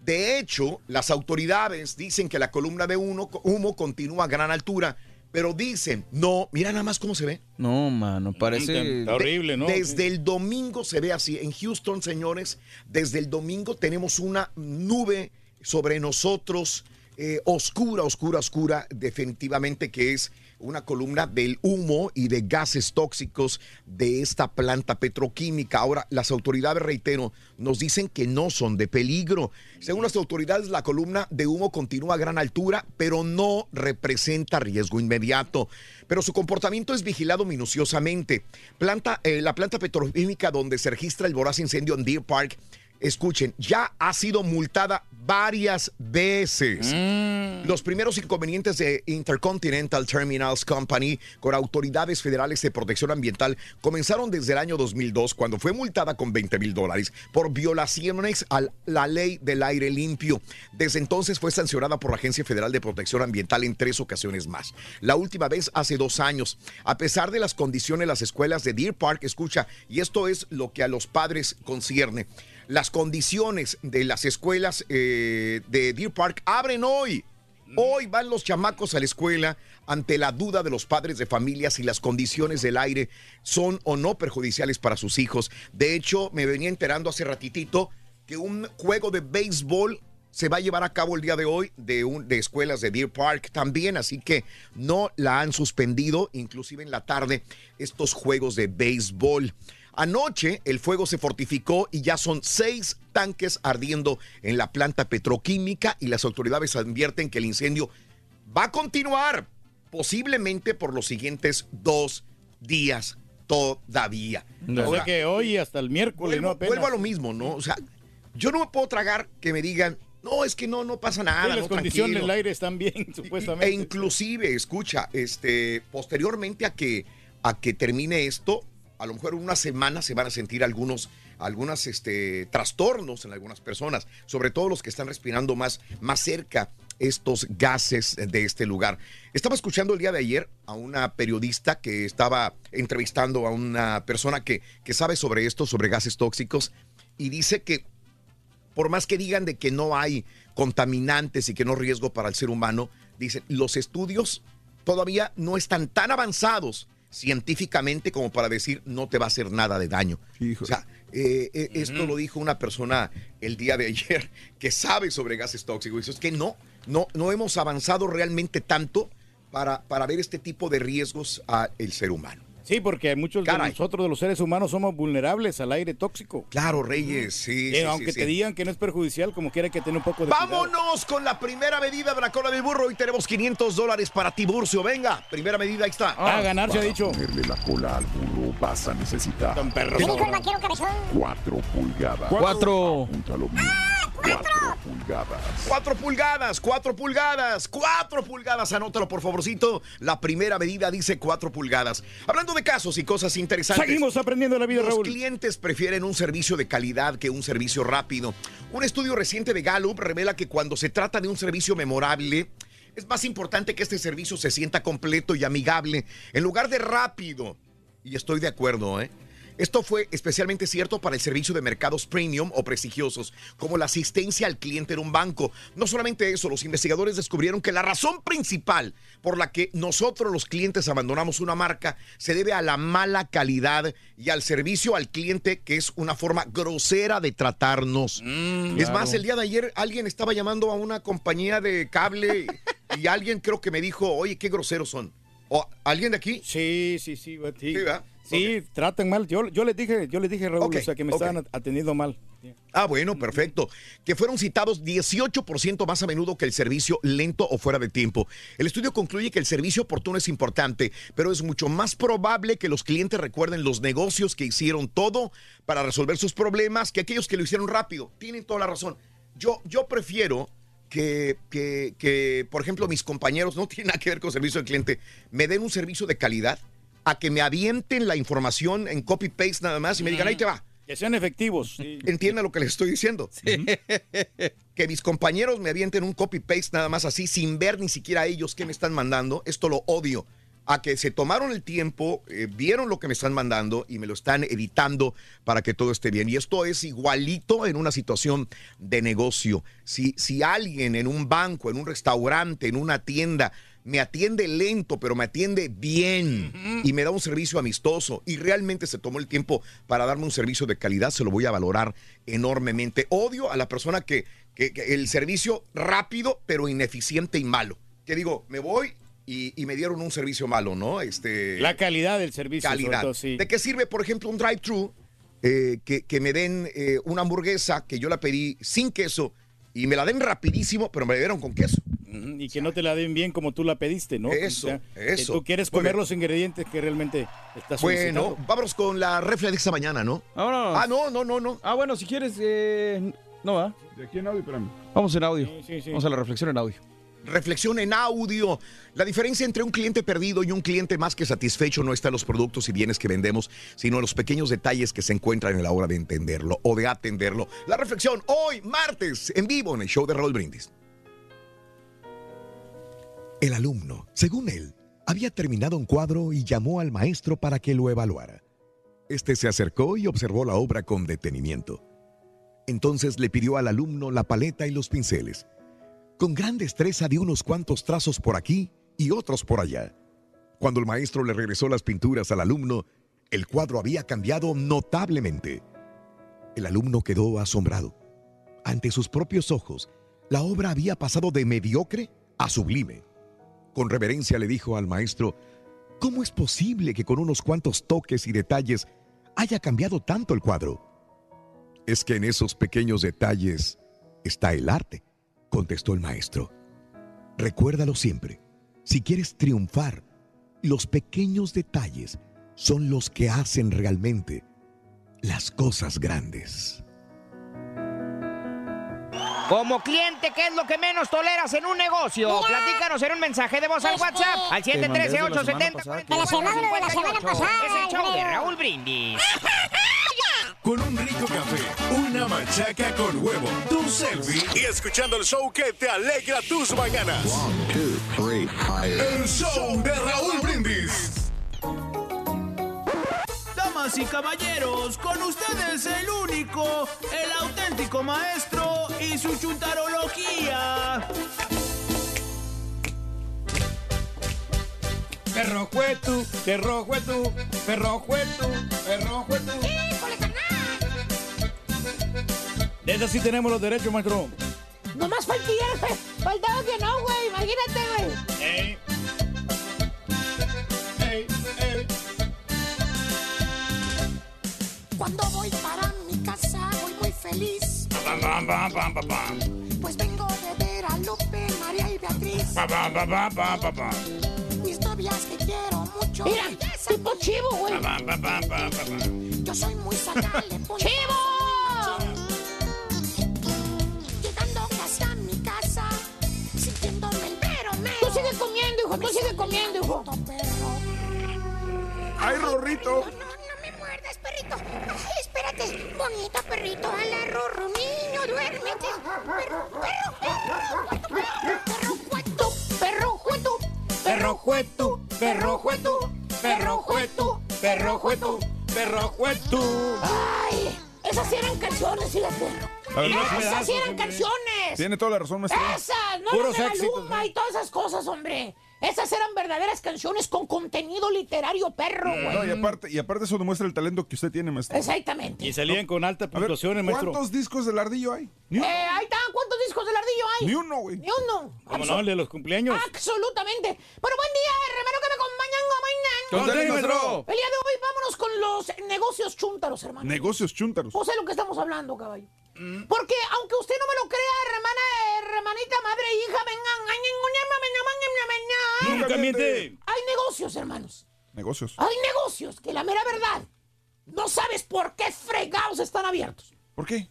Speaker 2: De hecho, las autoridades dicen que la columna de humo, humo continúa a gran altura, pero dicen, no, mira nada más cómo se ve.
Speaker 20: No, mano, parece
Speaker 1: horrible, ¿no?
Speaker 2: Desde el domingo se ve así. En Houston, señores, desde el domingo tenemos una nube sobre nosotros, eh, oscura, oscura, oscura, definitivamente que es una columna del humo y de gases tóxicos de esta planta petroquímica. Ahora, las autoridades, reitero, nos dicen que no son de peligro. Según las autoridades, la columna de humo continúa a gran altura, pero no representa riesgo inmediato. Pero su comportamiento es vigilado minuciosamente. Planta, eh, la planta petroquímica donde se registra el voraz incendio en Deer Park escuchen, ya ha sido multada varias veces. Los primeros inconvenientes de Intercontinental Terminals Company con autoridades federales de protección ambiental comenzaron desde el año 2002, cuando fue multada con 20 mil dólares por violaciones a la ley del aire limpio. Desde entonces fue sancionada por la Agencia Federal de Protección Ambiental en tres ocasiones más. La última vez hace dos años. A pesar de las condiciones, las escuelas de Deer Park, escucha, y esto es lo que a los padres concierne. Las condiciones de las escuelas eh, de Deer Park abren hoy. Hoy van los chamacos a la escuela ante la duda de los padres de familia si las condiciones del aire son o no perjudiciales para sus hijos. De hecho, me venía enterando hace ratitito que un juego de béisbol se va a llevar a cabo el día de hoy de, un- de escuelas de Deer Park también, así que no la han suspendido, inclusive en la tarde, estos juegos de béisbol. Anoche el fuego se fortificó y ya son seis tanques ardiendo en la planta petroquímica y las autoridades advierten que el incendio va a continuar posiblemente por los siguientes dos días todavía.
Speaker 1: O sea que hoy hasta el miércoles,
Speaker 2: vuelvo,
Speaker 1: ¿no? Apenas.
Speaker 2: vuelvo a lo mismo, ¿no? O sea, yo no me puedo tragar que me digan, no, es que no, no pasa nada.
Speaker 1: Sí, las
Speaker 2: no,
Speaker 1: condiciones
Speaker 2: tranquilo".
Speaker 1: del aire están bien, supuestamente.
Speaker 2: E inclusive, escucha, este, posteriormente a que, a que termine esto, a lo mejor en una semana se van a sentir algunos, este, trastornos en algunas personas, sobre todo los que están respirando más, más cerca estos gases de este lugar. Estaba escuchando el día de ayer a una periodista que estaba entrevistando a una persona que, que sabe sobre esto, sobre gases tóxicos, y dice que por más que digan de que no hay contaminantes y que no riesgo para el ser humano, dicen, los estudios todavía no están tan avanzados científicamente como para decir no te va a hacer nada de daño. O sea, eh, eh, esto lo dijo una persona el día de ayer que sabe sobre gases tóxicos. Dice, es que no, no, no hemos avanzado realmente tanto para, para ver este tipo de riesgos al ser humano.
Speaker 1: Sí, porque muchos de nosotros, de los seres humanos, somos vulnerables al aire tóxico.
Speaker 2: Claro, Reyes, sí.
Speaker 1: Eh,
Speaker 2: sí,
Speaker 1: aunque
Speaker 2: sí,
Speaker 1: te
Speaker 2: sí.
Speaker 1: digan que no es perjudicial, como quiera hay que tener un poco de cuidado.
Speaker 2: Vámonos con la primera medida de la cola del burro. Hoy tenemos 500 dólares para Tiburcio. Venga, primera medida, ahí está.
Speaker 1: Ah, ganar se ha dicho.
Speaker 9: Ponerle la cola al burro vas a necesitar
Speaker 3: ¿Qué dijo el vaquero cabezón?
Speaker 9: cuatro pulgadas.
Speaker 20: Cuatro.
Speaker 9: Apúntalo bien.
Speaker 2: Cuatro pulgadas. Cuatro pulgadas, cuatro pulgadas, cuatro pulgadas. Anótalo, por favorcito. La primera medida dice cuatro pulgadas. Hablando de casos y cosas interesantes.
Speaker 1: Seguimos aprendiendo la vida,
Speaker 2: Los
Speaker 1: Raúl.
Speaker 2: clientes prefieren un servicio de calidad que un servicio rápido. Un estudio reciente de Gallup revela que cuando se trata de un servicio memorable, es más importante que este servicio se sienta completo y amigable en lugar de rápido. Y estoy de acuerdo, ¿eh? Esto fue especialmente cierto para el servicio de mercados premium o prestigiosos, como la asistencia al cliente en un banco. No solamente eso, los investigadores descubrieron que la razón principal por la que nosotros los clientes abandonamos una marca se debe a la mala calidad y al servicio al cliente, que es una forma grosera de tratarnos. es
Speaker 1: claro.
Speaker 2: más, el día de ayer alguien estaba llamando a una compañía de cable y alguien creo que me dijo, oye, qué groseros son. ¿O alguien de aquí?
Speaker 1: Sí, sí, sí, güey, sí. Sí, tratan mal. Yo, yo les dije, yo les dije, Raúl,
Speaker 2: Ok,
Speaker 1: o sea, que me
Speaker 2: ok.
Speaker 1: estaban atendiendo mal.
Speaker 2: Ah, bueno, perfecto. Que fueron citados 18% más a menudo que el servicio lento o fuera de tiempo. El estudio concluye que el servicio oportuno es importante, pero es mucho más probable que los clientes recuerden los negocios que hicieron todo para resolver sus problemas que aquellos que lo hicieron rápido. Tienen toda la razón. Yo, yo prefiero que, que, que, por ejemplo, mis compañeros, no tiene nada que ver con servicio al cliente, me den un servicio de calidad a que me avienten la información en copy-paste nada más y me digan, ahí te va.
Speaker 1: Que sean efectivos. sí.
Speaker 2: Entienda lo que les estoy diciendo. Que mis compañeros me avienten un copy-paste nada más así, sin ver ni siquiera ellos qué me están mandando. Esto lo odio. A que se tomaron el tiempo, eh, vieron lo que me están mandando y me lo están editando para que todo esté bien. Y esto es igualito en una situación de negocio. Si, si alguien en un banco, en un restaurante, en una tienda, me atiende lento, pero me atiende bien y me da un servicio amistoso y realmente se tomó el tiempo para darme un servicio de calidad, se lo voy a valorar enormemente. Odio a la persona que, que- que el servicio rápido, pero ineficiente y malo. Que digo, me voy y, y me dieron un servicio malo, ¿no? Este,
Speaker 1: La calidad del servicio.
Speaker 2: calidad.
Speaker 1: todo, sí.
Speaker 2: ¿De qué sirve, por ejemplo, un drive-thru? eh, que, que me den eh, una hamburguesa que yo la pedí sin queso y me la den rapidísimo, pero me la dieron con queso.
Speaker 1: Y que no te la den bien como tú la pediste, ¿no?
Speaker 2: Eso,
Speaker 1: que
Speaker 2: eso.
Speaker 1: tú quieres comer los ingredientes que realmente estás
Speaker 2: Bueno, vámonos con la reflex de esta mañana, ¿no?
Speaker 20: Vámonos.
Speaker 2: Ah, no, no, no, no.
Speaker 20: Ah, bueno, si quieres, eh, no va.
Speaker 19: De aquí en audio, espérame.
Speaker 20: Vamos en audio.
Speaker 1: Sí, sí, sí.
Speaker 20: Vamos a la reflexión en audio.
Speaker 2: Reflexión en audio. La diferencia entre un cliente perdido y un cliente más que satisfecho no está en los productos y bienes que vendemos, sino en los pequeños detalles que se encuentran en la hora de entenderlo o de atenderlo. La reflexión hoy, martes, en vivo en el show de Raúl Brindis.
Speaker 4: El alumno, según él, había terminado un cuadro y llamó al maestro para que lo evaluara. Este se acercó y observó la obra con detenimiento. Entonces le pidió al alumno la paleta y los pinceles. Con gran destreza dio unos cuantos trazos por aquí y otros por allá. Cuando el maestro le regresó las pinturas al alumno, el cuadro había cambiado notablemente. El alumno quedó asombrado. Ante sus propios ojos, la obra había pasado de mediocre a sublime. Con reverencia le dijo al maestro, ¿cómo es posible que con unos cuantos toques y detalles haya cambiado tanto el cuadro? Es que en esos pequeños detalles está el arte, contestó el maestro. Recuérdalo siempre, si quieres triunfar, los pequeños detalles son los que hacen realmente las cosas grandes.
Speaker 6: Como cliente, ¿qué es lo que menos toleras en un negocio? Platícanos en un mensaje de voz al
Speaker 3: Este-
Speaker 6: WhatsApp al
Speaker 20: la
Speaker 6: 713-870.
Speaker 20: semana pasada.
Speaker 3: De la semana, de la semana pasada,
Speaker 6: Es el show de. Raúl Brindis.
Speaker 5: Con un rico café, una machaca con huevo, tu selfie y escuchando el show que te alegra tus mañanas. El show de Raúl
Speaker 21: Damas y caballeros, con ustedes el único, el auténtico maestro y su chuntarología.
Speaker 1: Perro fue tú, perro fue tú, perro fue tú, perro fue tú. De eso sí tenemos los derechos, maestro.
Speaker 14: Nomás faltaba, güey. Faltaba que no, güey. Imagínate, güey.
Speaker 1: Ey. pam, pam, pam, pam, pam.
Speaker 14: Pues vengo de ver a Lupe, María y Beatriz.
Speaker 1: Pam, pam, pam, pam, pam, pam, pam.
Speaker 14: Mis novias que quiero mucho. Mira, tipo chivo, güey.
Speaker 1: Pam, pam, pam, pam, pam, pam.
Speaker 14: Yo soy muy sacale. ¡Chivo! Llegando casi a mi casa, sintiéndome el pero mero. Tú sigue comiendo, hijo,
Speaker 2: tú sigue
Speaker 3: comiendo, hijo. Ay, Rorrito perrito. Ay, espérate. Bonito perrito. Ala, Rorro. Niño, duérmete. Perro, perro, perro. Perro, jueto.
Speaker 1: Perro jueto, perro jueto, perro jueto, perro jueto, perro jueto.
Speaker 14: Ay, esas eran canciones, fíjate.
Speaker 2: A ver,
Speaker 14: Esas
Speaker 2: pedazos,
Speaker 14: sí eran canciones.
Speaker 2: Tiene toda la razón, maestro.
Speaker 14: Esas, no
Speaker 2: Puros éxitos,
Speaker 14: Maluma y todas esas cosas, hombre. Esas eran verdaderas canciones con contenido literario perro, güey.
Speaker 22: No, y aparte, y aparte eso demuestra el talento que usted tiene, maestro.
Speaker 14: Exactamente.
Speaker 1: Y salían con altas puntuaciones, maestro.
Speaker 22: ¿Cuántos discos del ardillo hay?
Speaker 14: Eh, ahí está, ¿cuántos discos del ardillo hay?
Speaker 22: Ni uno, güey.
Speaker 14: Ni uno.
Speaker 1: ¿Cómo no? El de los cumpleaños.
Speaker 14: Absolutamente. Bueno, buen día, hermano, que me acompañan mañana.
Speaker 22: Maestro.
Speaker 14: El día de hoy vámonos con los negocios chúntaros, hermano.
Speaker 22: Negocios chúntaros.
Speaker 14: Pues es lo que estamos hablando, caballo. Porque aunque usted no me lo crea, hermana, hermanita, madre, hija, vengan,
Speaker 22: Nunca miente.
Speaker 14: hay negocios, hermanos.
Speaker 22: Negocios.
Speaker 14: Hay negocios que la mera verdad no sabes por qué fregados están abiertos.
Speaker 22: ¿Por qué?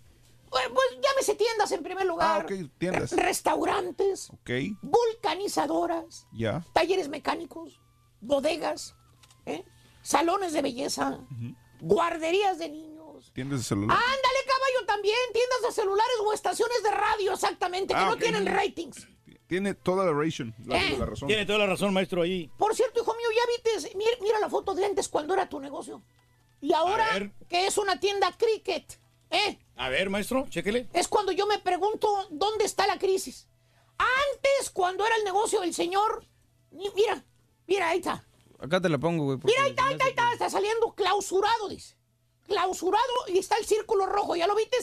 Speaker 14: Pues, pues llámese tiendas en primer lugar.
Speaker 22: Ah, ok, tiendas.
Speaker 14: Restaurantes,
Speaker 22: Ok,
Speaker 14: vulcanizadoras,
Speaker 22: ya.
Speaker 14: talleres mecánicos, bodegas, ¿eh? salones de belleza, guarderías de niños.
Speaker 22: Tiendas de celular.
Speaker 14: Ándale, caballo, también tiendas de celulares o estaciones de radio, exactamente, que
Speaker 22: Ah,
Speaker 14: no tienen ratings.
Speaker 22: Tiene toda la ration, la,
Speaker 14: Eh.
Speaker 22: la razón.
Speaker 1: Tiene toda la razón, maestro, ahí.
Speaker 14: Por cierto, hijo mío, ya viste, mira, mira la foto de antes cuando era tu negocio. Y ahora que es una tienda cricket, ¿eh?
Speaker 1: A ver, maestro, chéquele.
Speaker 14: Es cuando yo me pregunto dónde está la crisis. Antes, cuando era el negocio del señor, mi- mira, mira, ahí está.
Speaker 20: Acá te la pongo, güey.
Speaker 14: Mira, ahí está, ahí está, ahí está, está saliendo clausurado, dice. Clausurado y está el círculo rojo, ¿ya lo viste?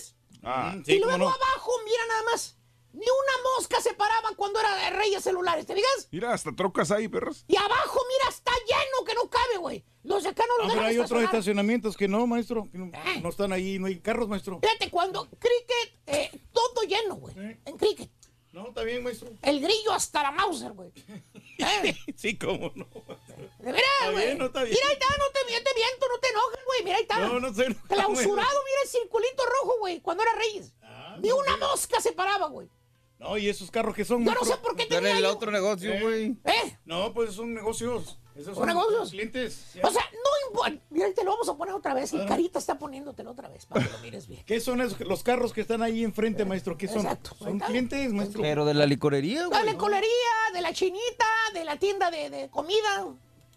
Speaker 22: Ah,
Speaker 14: y luego abajo, mira nada más. Ni una mosca se paraba cuando era de Reyes Celulares, ¿te digas?
Speaker 22: Mira, hasta trocas ahí, perros.
Speaker 14: Y abajo, mira, está lleno que no cabe, güey. Los de acá no
Speaker 1: Ah,
Speaker 14: los
Speaker 1: pero hay otros estacionamientos que no, maestro. que no, no están ahí, no hay carros, maestro.
Speaker 14: Fíjate, cuando cricket, eh, todo lleno, güey. En cricket.
Speaker 1: No, está bien, maestro.
Speaker 14: El grillo hasta la Mauser, güey. Eh,
Speaker 1: Sí, cómo no.
Speaker 14: de veras, güey.
Speaker 1: no.
Speaker 14: Mira, ahí está, no te, yo te viento, no te enojes, güey. Mira, ahí está.
Speaker 1: No, no sé.
Speaker 14: Clausurado, mira el circulito rojo, güey, cuando era Reyes. Ni una mosca se paraba, güey.
Speaker 1: No, ¿y esos carros que son?
Speaker 14: Yo no sé por qué
Speaker 20: Era
Speaker 14: tenía
Speaker 20: el
Speaker 14: yo-
Speaker 20: otro negocio,
Speaker 1: Eh.
Speaker 20: güey.
Speaker 14: ¿Eh?
Speaker 1: No, pues son negocios. Esos
Speaker 14: ¿Son negocios?
Speaker 1: clientes.
Speaker 14: O sea, no importa. Mira, te lo vamos a poner otra vez. Y Carita está poniéndotelo otra vez para que lo mires bien.
Speaker 1: ¿Qué son esos, los carros que están ahí enfrente, maestro? ¿Qué son?
Speaker 14: Exacto.
Speaker 1: Son clientes, maestro.
Speaker 20: Pero de la licorería,
Speaker 14: De
Speaker 20: güey.
Speaker 14: la colería, de la chinita, de la tienda de, de comida.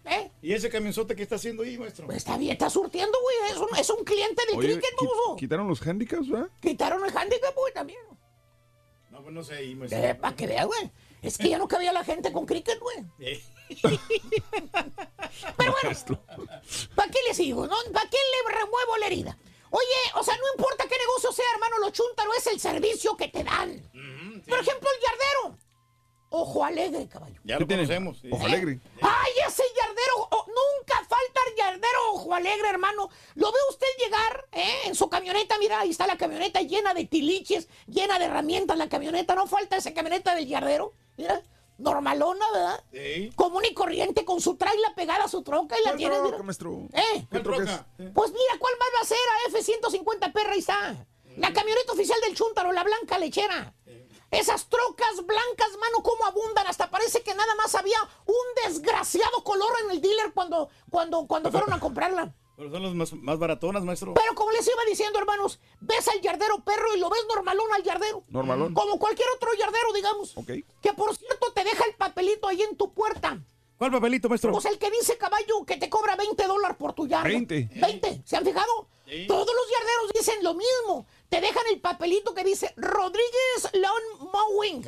Speaker 14: ¿Eh?
Speaker 1: ¿Y ese camionzote que está haciendo ahí, maestro?
Speaker 14: Pues está bien, está surtiendo, güey. Es un, es un cliente del
Speaker 22: Oye,
Speaker 14: cricket,
Speaker 22: qui-
Speaker 14: baboso.
Speaker 22: quitaron los handicaps, ¿verdad?
Speaker 14: Quitaron el handicap, güey, también.
Speaker 1: No, pues no sé ahí, maestro.
Speaker 14: Eh, para que vea, güey. Es que ya no cabía la gente con cricket, güey.
Speaker 1: Eh.
Speaker 14: Pero bueno, ¿para qué le sigo? no? ¿Para qué le remuevo la herida? Oye, o sea, no importa qué negocio sea, hermano, lo chuntaro es el servicio que te dan. Por ejemplo, el yardero. Ojo alegre, caballo.
Speaker 1: Ya
Speaker 22: ¿Qué
Speaker 1: lo conocemos. sí.
Speaker 22: Ojo alegre.
Speaker 14: ¡Ay, ese yardero! Oh, nunca falta el yardero ojo alegre, hermano. Lo ve usted llegar ¿eh? en su camioneta. Mira, ahí está la camioneta llena de tiliches, llena de herramientas. La camioneta, no falta esa camioneta del yardero. Mira, normalona, ¿verdad?
Speaker 1: Sí.
Speaker 14: Común y corriente, con su traila pegada a su troca y la
Speaker 22: ¿Cuál
Speaker 14: tiene.
Speaker 22: maestro?
Speaker 14: ¿Eh?
Speaker 22: ¿Cuál troca
Speaker 1: troca?
Speaker 14: Pues mira, ¿cuál más va a ser? A F-150 perra, ahí está. La camioneta oficial del Chuntaro, la blanca lechera. Esas trocas blancas, mano, cómo abundan. Hasta parece que nada más había un desgraciado color en el dealer cuando, cuando, cuando fueron a comprarla.
Speaker 1: Pero son los más, más baratonas, maestro.
Speaker 14: Pero como les iba diciendo, hermanos, ves al yardero perro y lo ves normalón al yardero.
Speaker 22: Normalón.
Speaker 14: Como cualquier otro yardero, digamos.
Speaker 22: Ok.
Speaker 14: Que por cierto te deja el papelito ahí en tu puerta.
Speaker 1: ¿Cuál papelito, maestro?
Speaker 14: Pues el que dice caballo que te cobra 20 dólares por tu yarda.
Speaker 22: 20.
Speaker 14: 20. ¿Se han fijado?
Speaker 1: Sí.
Speaker 14: Todos los yarderos dicen lo mismo. Te dejan el papelito que dice Rodríguez Lawn Mowing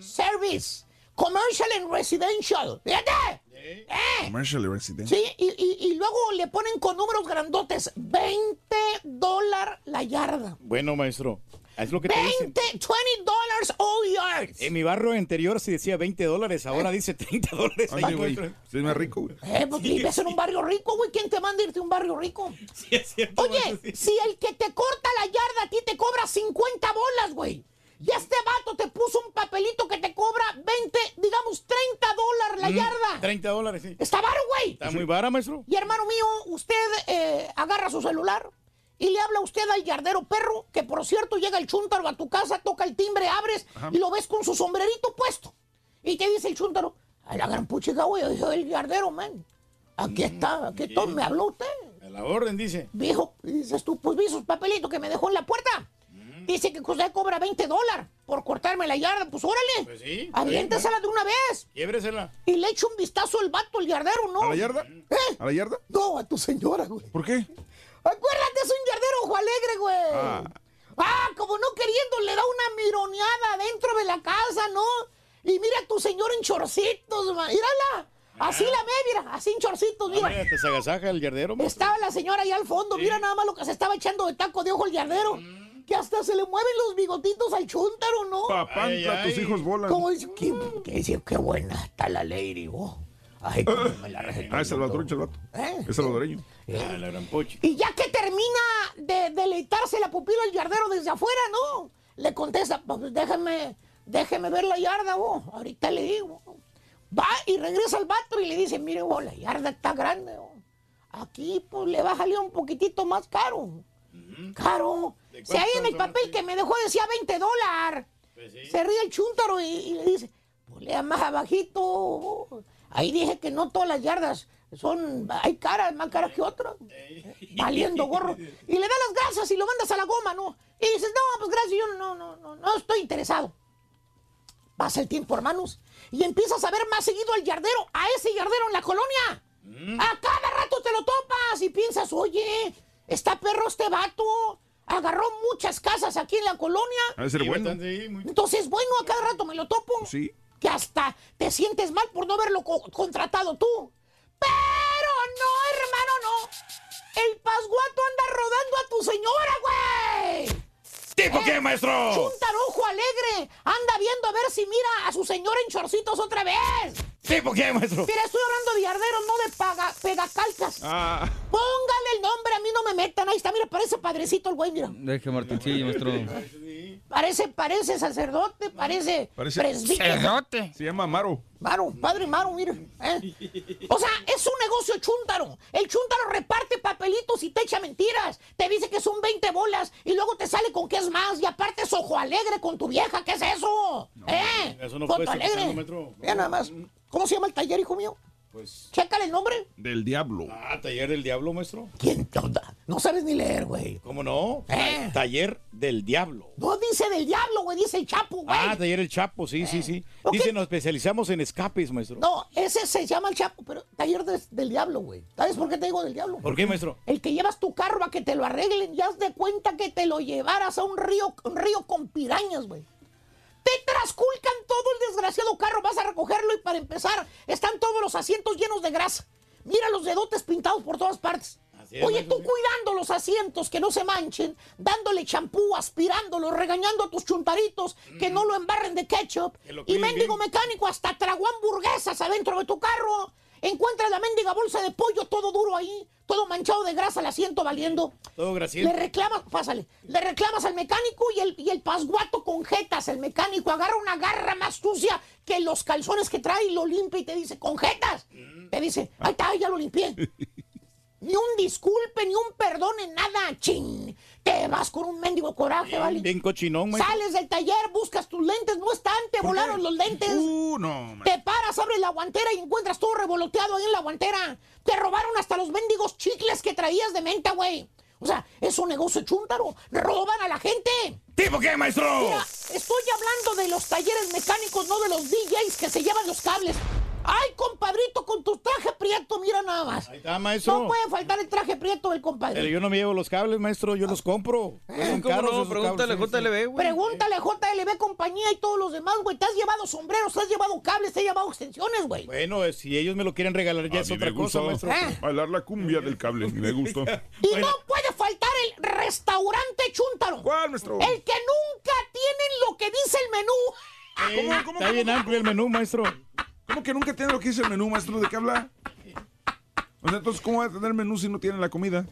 Speaker 14: Service Commercial and Residential. Fíjate. ¿Eh?
Speaker 22: Commercial resident.
Speaker 14: Sí, y, y- y luego le ponen con números grandotes 20 dólares la yarda.
Speaker 1: Bueno, maestro. Es lo que te dicen.
Speaker 14: 20, 20 dólares all yards.
Speaker 1: En mi barrio anterior sí decía 20 dólares, ahora dice 30 dólares.
Speaker 22: Ay, güey. es más rico, güey.
Speaker 14: Eh, pues vives en un barrio rico, güey. ¿Quién te manda a irte a un barrio rico?
Speaker 1: Sí, es cierto,
Speaker 14: Oye, si el que te corta la yarda a ti te cobra 50 bolas, güey. Y este vato te puso un papelito que te cobra 20, digamos 30 dólares la
Speaker 1: Mm,
Speaker 14: yarda.
Speaker 1: 30 dólares, sí.
Speaker 14: Está baro, güey.
Speaker 1: Está muy vara, maestro.
Speaker 14: Y hermano mío, usted eh, agarra su celular y le habla usted al yardero perro, que por cierto llega el chúntaro a tu casa, toca el timbre, abres y lo ves con su sombrerito puesto. Y te dice el chúntaro, A la gran puchica, güey, dijo el yardero, man. Aquí está, aquí está, me habló usted.
Speaker 1: A la orden, dice.
Speaker 14: Y dices tú, pues vi sus papelitos que me dejó en la puerta. Dice que usted cobra 20 dólares por cortarme la yarda. Pues órale.
Speaker 1: Pues sí.
Speaker 14: Aviéntesela de una vez.
Speaker 1: Quiébresela.
Speaker 14: Y le echo un vistazo al vato, el yardero, ¿no?
Speaker 22: ¿A la yarda?
Speaker 14: ¿Eh?
Speaker 22: ¿A la yarda?
Speaker 14: No, a tu señora, güey.
Speaker 22: ¿Por qué?
Speaker 14: Acuérdate, es un yardero ojo alegre, güey.
Speaker 22: Ah.
Speaker 14: Ah, como no queriendo, le da una mironeada dentro de la casa, ¿no? Y mira a tu señor en chorcitos, ma. Mírala. Así la ve, mira, así en chorcitos, mira.
Speaker 1: Mira, te el yardero.
Speaker 14: Estaba la señora ahí al fondo, mira nada más lo que se estaba echando de taco de ojo el yardero. Que hasta se le mueven los bigotitos al chúntaro, ¿no?
Speaker 22: Papantla, tus hijos volan.
Speaker 14: Como dice, qué, qué, dice, qué buena está la lady, oh. Ay, cómo me la.
Speaker 22: Ah, es salvadoreño, el vato.
Speaker 14: ¿Eh?
Speaker 22: Es salvadoreño.
Speaker 1: Ah, la gran pochi.
Speaker 14: Y ya que termina de deleitarse la pupila el yardero desde afuera, ¿no? Le contesta, pues déjeme, déjeme ver la yarda, vos. Ahorita le digo. Va y regresa al vato y le dice, mire, vos, la yarda está grande, vos. Aquí, pues, le va a salir un poquitito más caro. Caro. Si ahí en el papel que me dejó decía 20 dólares. Se ríe el chúntaro y, y le dice, pues lea más abajito. Ahí dije que no todas las yardas son, hay caras más caras que otras. Valiendo gorro. Y le da las gracias y lo mandas a la goma, ¿no? Y dices, no, pues gracias, yo no, no, no, no estoy interesado. Pasa el tiempo, hermanos, y empiezas a ver más seguido al yardero, a ese yardero en la colonia. A cada rato te lo topas y piensas, oye, está perro este vato. Agarró muchas casas aquí en la colonia.
Speaker 22: De ser bueno.
Speaker 1: bastante, sí, muy-
Speaker 14: Entonces, bueno, a cada rato me lo topo.
Speaker 22: Sí.
Speaker 14: Que hasta te sientes mal por no haberlo co- contratado tú. Pero no, hermano, no. El pasguato anda rodando a tu señora, güey.
Speaker 1: ¿Tipo qué, maestro?
Speaker 14: Chuntarojo alegre. Anda viendo a ver si mira a su señora en chorcitos otra vez.
Speaker 1: ¿Tipo qué, maestro?
Speaker 14: Mira, estoy hablando de yarderos, no de paga, pegacalcas.
Speaker 22: Ah,
Speaker 14: Póngale el nombre, a mí no me metan. Ahí está, mira, parece padrecito el güey, mira.
Speaker 20: Deje Martincillo, maestro.
Speaker 14: Parece, parece sacerdote, parece,
Speaker 22: parece.
Speaker 14: presbítero.
Speaker 22: Se llama Maro.
Speaker 14: Maro, padre Maro, mira. ¿eh? O sea, es un negocio chúntaro. El chúntaro reparte papelitos y te echa mentiras. Te dice que son 20 bolas y luego te sale con que es más. Y aparte es ojo alegre con tu vieja. ¿Qué es eso? ¿Eh?
Speaker 1: eso no puede estar
Speaker 14: alegre.
Speaker 1: maestro.
Speaker 14: Mira nada más. ¿Cómo se llama el taller, hijo mío?
Speaker 1: Pues.
Speaker 14: Chécale el nombre.
Speaker 22: Del diablo.
Speaker 1: Ah, taller del diablo, maestro.
Speaker 14: ¿Quién te onda? No sabes ni leer, güey.
Speaker 1: ¿Cómo no?
Speaker 14: ¿Eh?
Speaker 1: Taller del diablo.
Speaker 14: No dice del diablo, güey, dice el chapo, güey.
Speaker 1: Ah, taller el Chapo, sí, sí, sí.
Speaker 14: Ok.
Speaker 1: Dice, nos especializamos en escapes, maestro.
Speaker 14: No, ese se llama el chapo, pero taller de- del diablo, güey. ¿Sabes por qué te digo del diablo?
Speaker 1: ¿Por qué, maestro?
Speaker 14: El que llevas tu carro a que te lo arreglen, ya haz de cuenta que te lo llevaras a un río, un río con pirañas, güey. Te trasculcan todo el desgraciado carro, vas a recogerlo y para empezar, están todos los asientos llenos de grasa. Mira los dedotes pintados por todas partes.
Speaker 1: Es,
Speaker 14: Oye, tú cuidando los asientos que no se manchen, dándole champú, aspirándolos, regañando a tus chuntaritos que no lo embarren de ketchup. Y mendigo mecánico hasta tragó hamburguesas adentro de tu carro. Encuentra la mendiga bolsa de pollo todo duro ahí, todo manchado de grasa, el asiento valiendo.
Speaker 1: Todo
Speaker 14: Le
Speaker 1: grasiento.
Speaker 14: reclamas, pásale, le reclamas al mecánico y el, y el pasguato con jetas, el mecánico agarra una garra más sucia que los calzones que trae y lo limpia y te dice, con jetas. Te dice, ahí está, ya lo limpié. Ni un disculpe, ni un perdón en nada, chin. Te vas con un mendigo coraje, ¿vale?
Speaker 1: Bien cochinón, maestro.
Speaker 14: Sales del taller, buscas tus lentes, no están, te volaron los lentes.
Speaker 22: Uh, no, man.
Speaker 14: Te paras, abres la guantera y encuentras todo revoloteado ahí en la guantera. Te robaron hasta los mendigos chicles que traías de menta, güey. O sea, es un negocio chúntaro. Roban a la gente.
Speaker 1: ¿Tipo qué, maestro?
Speaker 14: Mira, estoy hablando de los talleres mecánicos, no de los DJs que se llevan los cables. Ay, compadrito, con tu traje prieto, mira nada más.
Speaker 1: Ahí está, maestro.
Speaker 14: No puede faltar el traje prieto del compadre.
Speaker 1: Pero yo no me llevo los cables, maestro, yo los compro. Son
Speaker 20: ¿Cómo
Speaker 1: caros
Speaker 20: no? Pregúntale. JLB, güey.
Speaker 14: Pregúntale a JLB compañía y todos los demás, güey. Te has llevado sombreros, te has llevado cables, te has llevado extensiones, güey.
Speaker 1: Bueno, eh, si ellos me lo quieren regalar ya
Speaker 22: A
Speaker 1: es
Speaker 22: mí
Speaker 1: otra
Speaker 22: me
Speaker 1: cosa, maestro.
Speaker 14: Ah.
Speaker 22: Bailar la cumbia del cable. Me gustó.
Speaker 14: Y no puede faltar el restaurante Chúntaro.
Speaker 22: ¿Cuál, maestro?
Speaker 14: El que nunca tienen lo que dice el menú.
Speaker 22: ¿Cómo, cómo,
Speaker 1: Está bien
Speaker 22: cómo,
Speaker 1: amplio el menú, maestro.
Speaker 22: ¿Cómo que nunca tiene lo que dice el menú, maestro? ¿De qué habla? O sea, entonces, ¿cómo va a tener menú si no tiene la comida?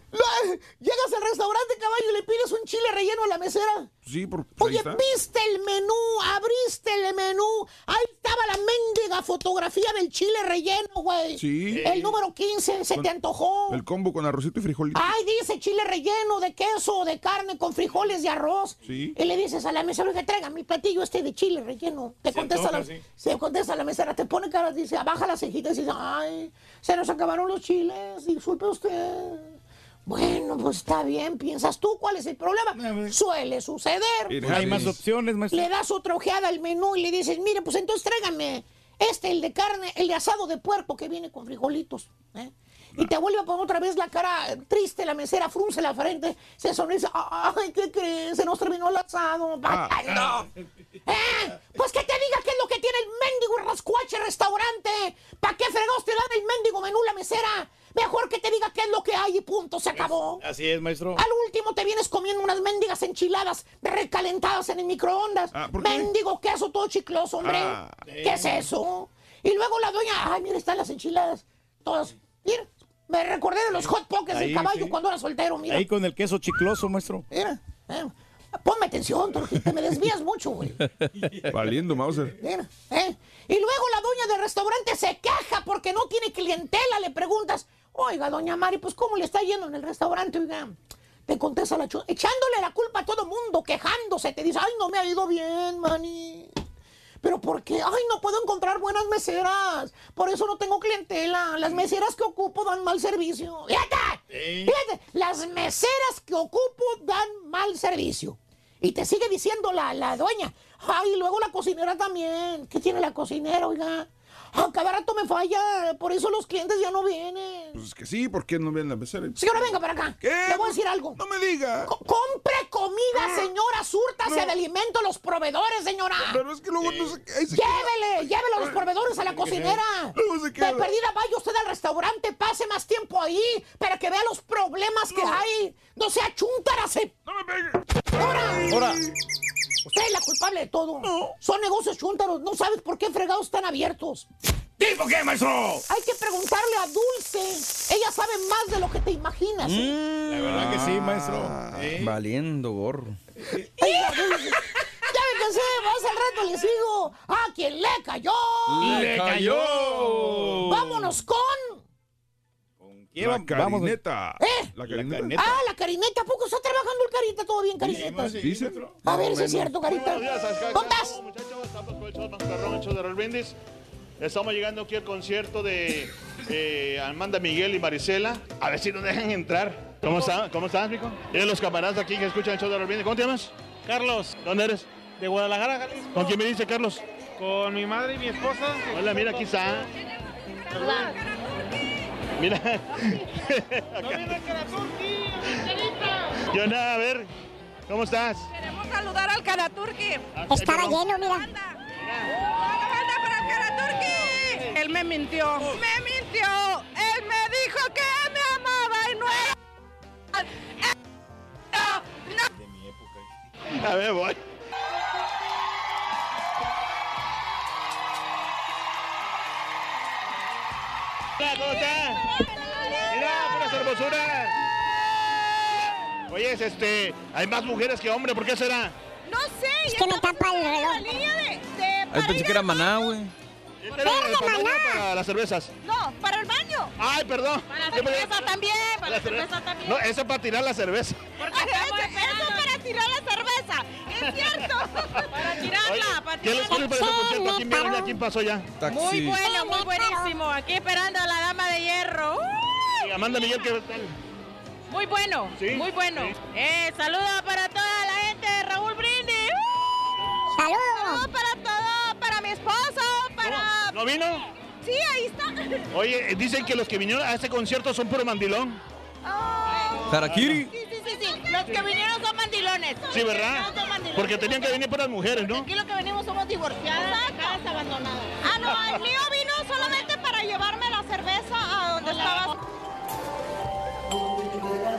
Speaker 14: Llegas al restaurante, caballo, y le pides un chile relleno a la mesera?
Speaker 22: Sí, por ahí
Speaker 14: Oye,
Speaker 22: está.
Speaker 14: viste el menú, abriste el menú, ahí estaba la mendiga fotografía del chile relleno, güey.
Speaker 22: Sí.
Speaker 14: El número 15, ¿se
Speaker 22: Con-
Speaker 14: te antojó?
Speaker 22: El combo con arrocito y frijolito.
Speaker 14: Ay, dice chile relleno de queso, de carne, con frijoles de arroz.
Speaker 22: Sí.
Speaker 14: Y le dices a la mesera, oiga, traiga mi platillo este de chile relleno. Te contesta,
Speaker 22: antoja,
Speaker 14: la,
Speaker 22: sí.
Speaker 14: se contesta la mesera, te pone cara, dice, baja las cejitas y dice, ay, se nos acabaron los chiles, disculpe usted. Bueno, pues está bien, piensas tú, ¿cuál es el problema? Suele suceder.
Speaker 1: Hay más opciones, maestro.
Speaker 14: Le das otra ojeada al menú y le dices, mire, pues entonces tráigame este, el de carne, el de asado de puerco que viene con frijolitos. ¿eh? Y te vuelve a poner otra vez la cara triste, la mesera frunce la frente, se sonríe, ay, ¿qué crees? Se nos terminó el asado. Ay, no. ¿Eh? Pues que te diga qué es lo que tiene el mendigo rascuache restaurante. ¿Para qué fregados te dan el mendigo menú la mesera? Mejor que te diga qué es lo que hay y punto, se acabó.
Speaker 1: Así es, maestro.
Speaker 14: Al último te vienes comiendo unas mendigas enchiladas recalentadas en el microondas.
Speaker 1: ¿por qué?
Speaker 14: Mendigo queso todo chicloso, hombre.
Speaker 1: Ah.
Speaker 14: ¿Qué es eso? Y luego la doña, ay, mira, están las enchiladas. Todas. Mira, me recordé de los hot pockets del caballo
Speaker 1: sí.
Speaker 14: cuando era soltero, mira.
Speaker 1: Ahí con el queso chicloso, maestro.
Speaker 14: Mira, eh, ponme atención, te me desvías mucho, güey.
Speaker 22: Valiendo, Mauser.
Speaker 14: Mira, ¿eh? Y luego la doña del restaurante se queja porque no tiene clientela. Le preguntas, oiga, doña Mari, pues ¿cómo le está yendo en el restaurante? Oiga, te contesta la chula, echándole la culpa a todo mundo, quejándose. Te dice, ay, no me ha ido bien, mani. ¿Pero por qué? Ay, no puedo encontrar buenas meseras. Por eso no tengo clientela. Las meseras que ocupo dan mal servicio. Fíjate, fíjate, las meseras que ocupo dan mal servicio. Y te sigue diciendo la, la dueña. Ay, y luego la cocinera también. ¿Qué tiene la cocinera, oiga? Ah, cada rato me falla. Por eso los clientes ya no vienen.
Speaker 22: Pues es que sí, ¿por qué no ven la mesera?
Speaker 14: Señora, venga para acá.
Speaker 22: ¿Qué?
Speaker 14: Le voy a decir algo.
Speaker 22: No me diga.
Speaker 14: Co- compre comida, señora. Súrtase de alimento a los proveedores, señora.
Speaker 22: Pero es que luego no sé qué. ahí se
Speaker 14: Llévele, llévele a los proveedores a la cocinera.
Speaker 22: Luego se
Speaker 14: De
Speaker 22: queda.
Speaker 14: perdida vaya usted al restaurante, pase más tiempo ahí para que vea los problemas que hay. No sea chúntarase.
Speaker 22: No me pegue.
Speaker 14: ¡Ahora!
Speaker 1: Ahora.
Speaker 14: Usted es la culpable de todo. Son negocios chúntaros. No sabes por qué fregados están abiertos.
Speaker 22: ¿Tipo qué, maestro?
Speaker 14: Hay que preguntarle a Dulce. Ella sabe más de lo que te imaginas. ¿eh?
Speaker 1: La verdad que sí, maestro. ¿Eh?
Speaker 20: Valiendo gorro.
Speaker 14: Oiga, Dulce, Ya me cansé, más al rato le sigo. ¡A quien le cayó!
Speaker 20: ¡Le cayó!
Speaker 14: ¡Vámonos con!
Speaker 22: La carineta.
Speaker 14: ¿Eh?
Speaker 22: La carineta.
Speaker 14: Ah, la Carineta. ¿A poco está trabajando el Carita? ¿Todo bien, Carineta?
Speaker 22: ¿Dice?
Speaker 14: A ver si es cierto, Carita. ¿Dónde estás?
Speaker 19: Muchachos, estamos con el show el de Raúl Brindis. Estamos llegando aquí al concierto de eh, Amanda Miguel y Marisela. A ver si nos dejan entrar. ¿Cómo están? ¿Cómo estás, mijo? Y los camaradas aquí que escuchan el show de Raúl. ¿Cómo te llamas?
Speaker 23: Carlos,
Speaker 19: ¿Dónde eres?
Speaker 23: de Guadalajara, Jalisco.
Speaker 19: ¿Con quién me dice, Carlos?
Speaker 23: Con mi madre y mi esposa.
Speaker 19: Hola, mira, aquí está. Mira.
Speaker 23: No viene Karaturki,
Speaker 19: Yo nada, a ver. ¿Cómo estás?
Speaker 24: Queremos saludar al Karaturki.
Speaker 3: Estaba lleno, mira.
Speaker 24: ¡Una banda para el Karaturki! Él me mintió. ¡Me mintió! Él me dijo que me amaba y no era... No, no.
Speaker 19: A ver, voy. Es este, hay más mujeres que hombres, ¿por qué será?
Speaker 24: No sé.
Speaker 3: Es que me tapa el reloj.
Speaker 24: La línea de... de
Speaker 20: Ay, pensé que era maná, güey.
Speaker 19: Este era el tamaño para las cervezas.
Speaker 24: No, para el baño.
Speaker 19: Ay, perdón.
Speaker 24: Para la cerveza también, para la
Speaker 19: la cerveza-
Speaker 24: cerveza también.
Speaker 19: No, eso es para tirar la cerveza.
Speaker 24: Porque eso, eso para tirar la cerveza. Es cierto. para tirarla,
Speaker 19: Oye,
Speaker 24: para
Speaker 19: ¿Qué les, qué les parece el concierto? ¿A quién vieron ya? ¿Quién pasó ya?
Speaker 24: Muy bueno, muy buenísimo. Aquí esperando a la dama de hierro.
Speaker 19: Amanda Miguel, ¿qué tal?
Speaker 24: Muy bueno,
Speaker 19: Sí,
Speaker 24: muy bueno. Eh, saludos para toda la gente de Raúl Brindis. ¡Uh!
Speaker 3: Saludos.
Speaker 24: Saludos para todo, para mi esposo, para...
Speaker 19: ¿No vino?
Speaker 24: Sí, ahí está.
Speaker 19: Oye, dicen que los que vinieron a este concierto son puro mandilón.
Speaker 24: Oh. Sí, sí, sí, sí. Los que vinieron son mandilones.
Speaker 19: Sí, ¿verdad?
Speaker 24: Mandilones.
Speaker 19: Porque tenían que venir puras mujeres, ¿no?
Speaker 24: Aquí lo que venimos somos divorciadas, casas abandonadas. Ah, no, el mío vino solamente para llevarme la cerveza a donde estaba.
Speaker 23: De, de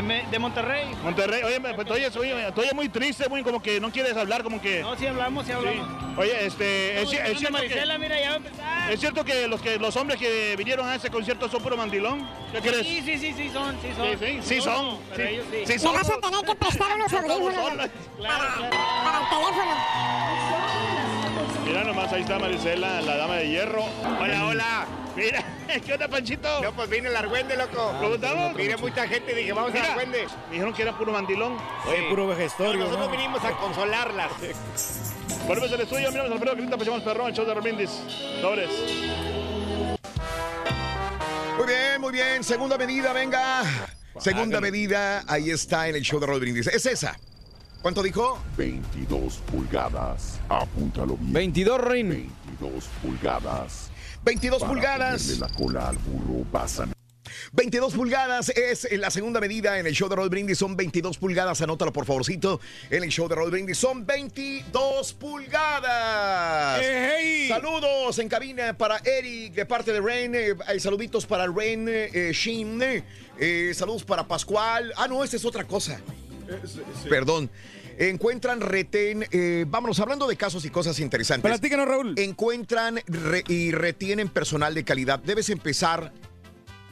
Speaker 23: De, Me- de Monterrey.
Speaker 19: Monterrey, oye, pues, te oyes muy triste, muy como que no quieres hablar, como que...
Speaker 23: No, sí hablamos, sí hablamos.
Speaker 19: Oye, este, es, cierto que,
Speaker 23: mira, ya va a empezar.
Speaker 19: es cierto que los que los hombres que vinieron a ese concierto son puro mandilón. ¿Qué crees?
Speaker 23: Sí, sí, sí, sí son, sí son.
Speaker 19: Sí, sí, sí son.
Speaker 23: Pero
Speaker 19: Sí,
Speaker 23: ellos sí.
Speaker 19: sí
Speaker 3: Me
Speaker 19: son.
Speaker 3: vas a tener que prestar unos audífonos para, para el teléfono.
Speaker 19: Mira nomás, ahí está Marisela, la dama de hierro. Hola, hola. Mira, ¿qué onda, Panchito?
Speaker 25: No, pues vine al Argüende, loco.
Speaker 19: ¿Cómo estamos?
Speaker 25: Vine mucha gente, dije, vamos
Speaker 19: Mira,
Speaker 25: al Argüende.
Speaker 19: Me dijeron que era puro mandilón.
Speaker 1: Oye, puro vejestorio.
Speaker 25: No, nosotros
Speaker 1: ¿no?
Speaker 25: vinimos a consolarlas.
Speaker 19: Volvemos al estudio, miramos Alfredo Crita, Pachamos Perrón, el show de Romindis. Sobres.
Speaker 2: Muy bien, muy bien. Segunda medida, venga. Segunda medida, ahí está en el show de Brindis. Es esa. ¿Cuánto dijo?
Speaker 5: 22 pulgadas. Apúntalo bien.
Speaker 20: 22, Rin.
Speaker 5: 22 pulgadas.
Speaker 2: 22
Speaker 5: Para
Speaker 2: pulgadas.
Speaker 5: la cola al burro a
Speaker 2: 22 pulgadas es la segunda medida en el show de Roll Brindis. Son 22 pulgadas. Anótalo por favorcito. En el show de Roll Brindis son 22 pulgadas. Saludos en cabina para Eric de parte de Ren. eh, hay saluditos para Ren eh, Shin. eh, saludos para Pascual. Ah, no, esta es otra cosa. Perdón. Encuentran retén, eh, vámonos hablando de casos y cosas interesantes.
Speaker 1: Platícanos, Raúl.
Speaker 2: Encuentran re- y retienen personal de calidad. Debes empezar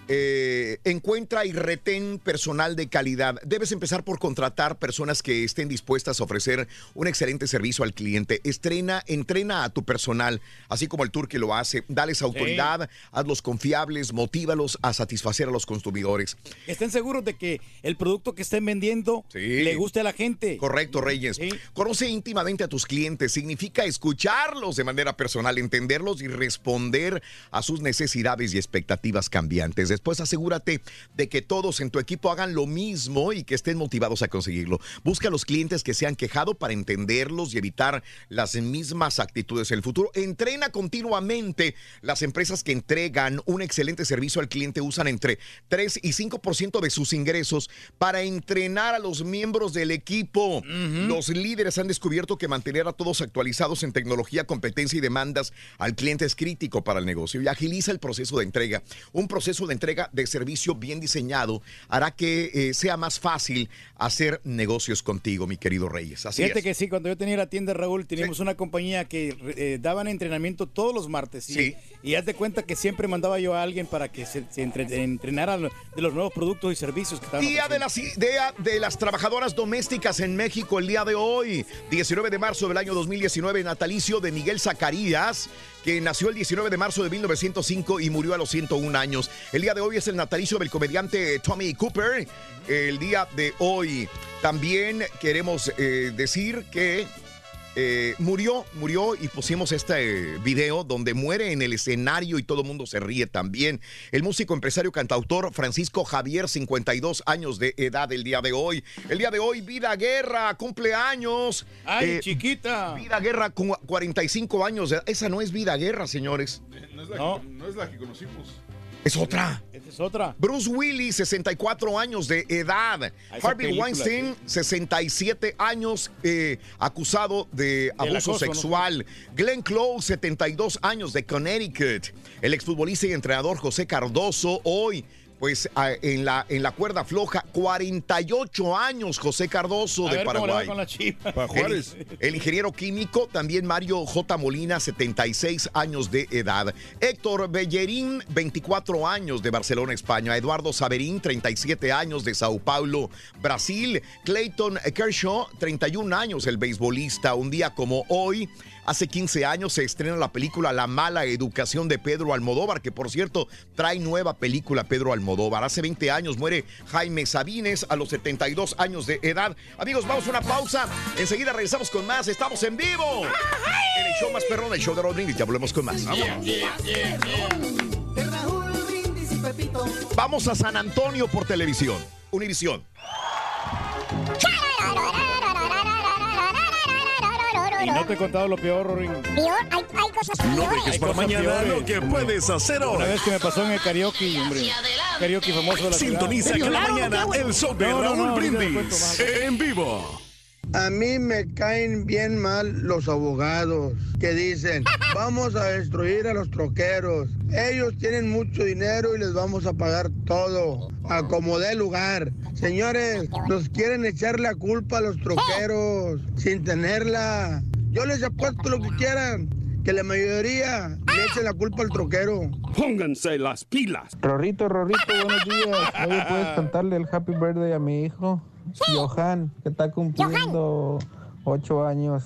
Speaker 2: eh, encuentra y retén personal de calidad. Debes empezar por contratar personas que estén dispuestas a ofrecer un excelente servicio al cliente. Estrena, entrena a tu personal, así como el tour que lo hace. Dales autoridad, hazlos confiables, motívalos a satisfacer a los consumidores.
Speaker 1: Estén seguros de que el producto que estén vendiendo le guste a la gente.
Speaker 2: Correcto, Reyes. Conoce íntimamente a tus clientes. Significa escucharlos de manera personal, entenderlos y responder a sus necesidades y expectativas cambiantes. Después asegúrate de que todos en tu equipo hagan lo mismo y que estén motivados a conseguirlo. Busca a los clientes que se han quejado para entenderlos y evitar las mismas actitudes en el futuro. Entrena continuamente. Las empresas que entregan un excelente servicio al cliente usan entre 3 y 5% de sus ingresos para entrenar a los miembros del equipo. Los líderes han descubierto que mantener a todos actualizados en tecnología, competencia y demandas al cliente es crítico para el negocio y agiliza el proceso de entrega. Un proceso de entrega de servicio bien diseñado hará que eh, sea más fácil hacer negocios contigo, mi querido Reyes. Así
Speaker 1: Fíjate
Speaker 2: es.
Speaker 1: que sí, cuando yo tenía la tienda Raúl, teníamos una compañía que eh, daban entrenamiento todos los martes. Y,
Speaker 2: Sí.
Speaker 1: y haz de cuenta que siempre mandaba yo a alguien para que se, se entre- entrenara de los nuevos productos y servicios que estaban
Speaker 2: Día de las, día de las trabajadoras domésticas en México, el día de hoy, 19 de marzo del año 2019, natalicio de Miguel Zacarías, que nació el 19 de marzo de 1905 y murió a los 101 años. El día de hoy es el natalicio del comediante Tommy Cooper. El día de hoy también queremos eh, decir que eh, murió, murió y pusimos este eh, video donde muere en el escenario y todo el mundo se ríe también. El músico, empresario, cantautor Francisco Javier, 52 años de edad el día de hoy. El día de hoy, Vida Guerra, cumpleaños.
Speaker 1: Ay, chiquita.
Speaker 2: Vida Guerra, con 45 años. de edad. Esa no es Vida Guerra, señores.
Speaker 22: No es la,
Speaker 1: No.
Speaker 22: Que, no es la que conocimos.
Speaker 2: Es otra.
Speaker 1: Es otra.
Speaker 2: Bruce Willis, 64 años de edad. Harvey Weinstein, 67 años, eh, acusado de abuso
Speaker 1: acoso, ¿no?
Speaker 2: sexual. Glenn Close, 72 años de Connecticut. El exfutbolista y entrenador José Cardoso, hoy. Pues en, la, en la cuerda floja, 48 años José Cardoso
Speaker 1: A
Speaker 2: de
Speaker 1: ver cómo le va
Speaker 2: Paraguay.
Speaker 1: con la chiva.
Speaker 22: Para Juárez.
Speaker 2: El, el ingeniero químico, también Mario J. Molina, 76 años de edad. Héctor Bellerín, 24 años de Barcelona, España. Eduardo Saberín, 37 años de Sao Paulo, Brasil. Clayton Kershaw, 31 años, el beisbolista. Un día como hoy, hace 15 años, se estrena la película La mala educación de Pedro Almodóvar, que por cierto trae nueva película Pedro Almodóvar. Hace 20 años muere Jaime Sabines a los 72 años de edad. Amigos, vamos a una pausa. Enseguida regresamos con más. Estamos en vivo. En el show más perrón, el show de Rodríguez. Ya volvemos con más. Vamos a San Antonio por televisión. Univisión.
Speaker 1: Y no te he contado lo peor, Rorín.
Speaker 3: Peor, hay, hay cosas
Speaker 5: No
Speaker 3: peores.
Speaker 5: dejes para mañana lo que puedes hacer
Speaker 1: Una
Speaker 5: hoy.
Speaker 1: vez que me pasó en el karaoke, hombre. Karaoke famoso de la
Speaker 5: Sintoniza
Speaker 1: ciudad.
Speaker 5: cada mañana el show de
Speaker 1: No, no,
Speaker 5: Raúl
Speaker 1: no, le
Speaker 5: Brindis en vivo.
Speaker 26: A mí me caen bien mal los abogados que dicen, vamos a destruir a los troqueros. Ellos tienen mucho dinero y les vamos a pagar todo, a como dé lugar. Señores, nos quieren echar la culpa a los troqueros sin tenerla. Yo les apuesto lo que quieran, que la mayoría le echen la culpa al troquero.
Speaker 22: Pónganse las pilas.
Speaker 27: Rorrito, Rorrito, buenos días. Oye, ¿puedes cantarle el Happy Birthday a mi hijo? Johan, que está cumpliendo ocho años.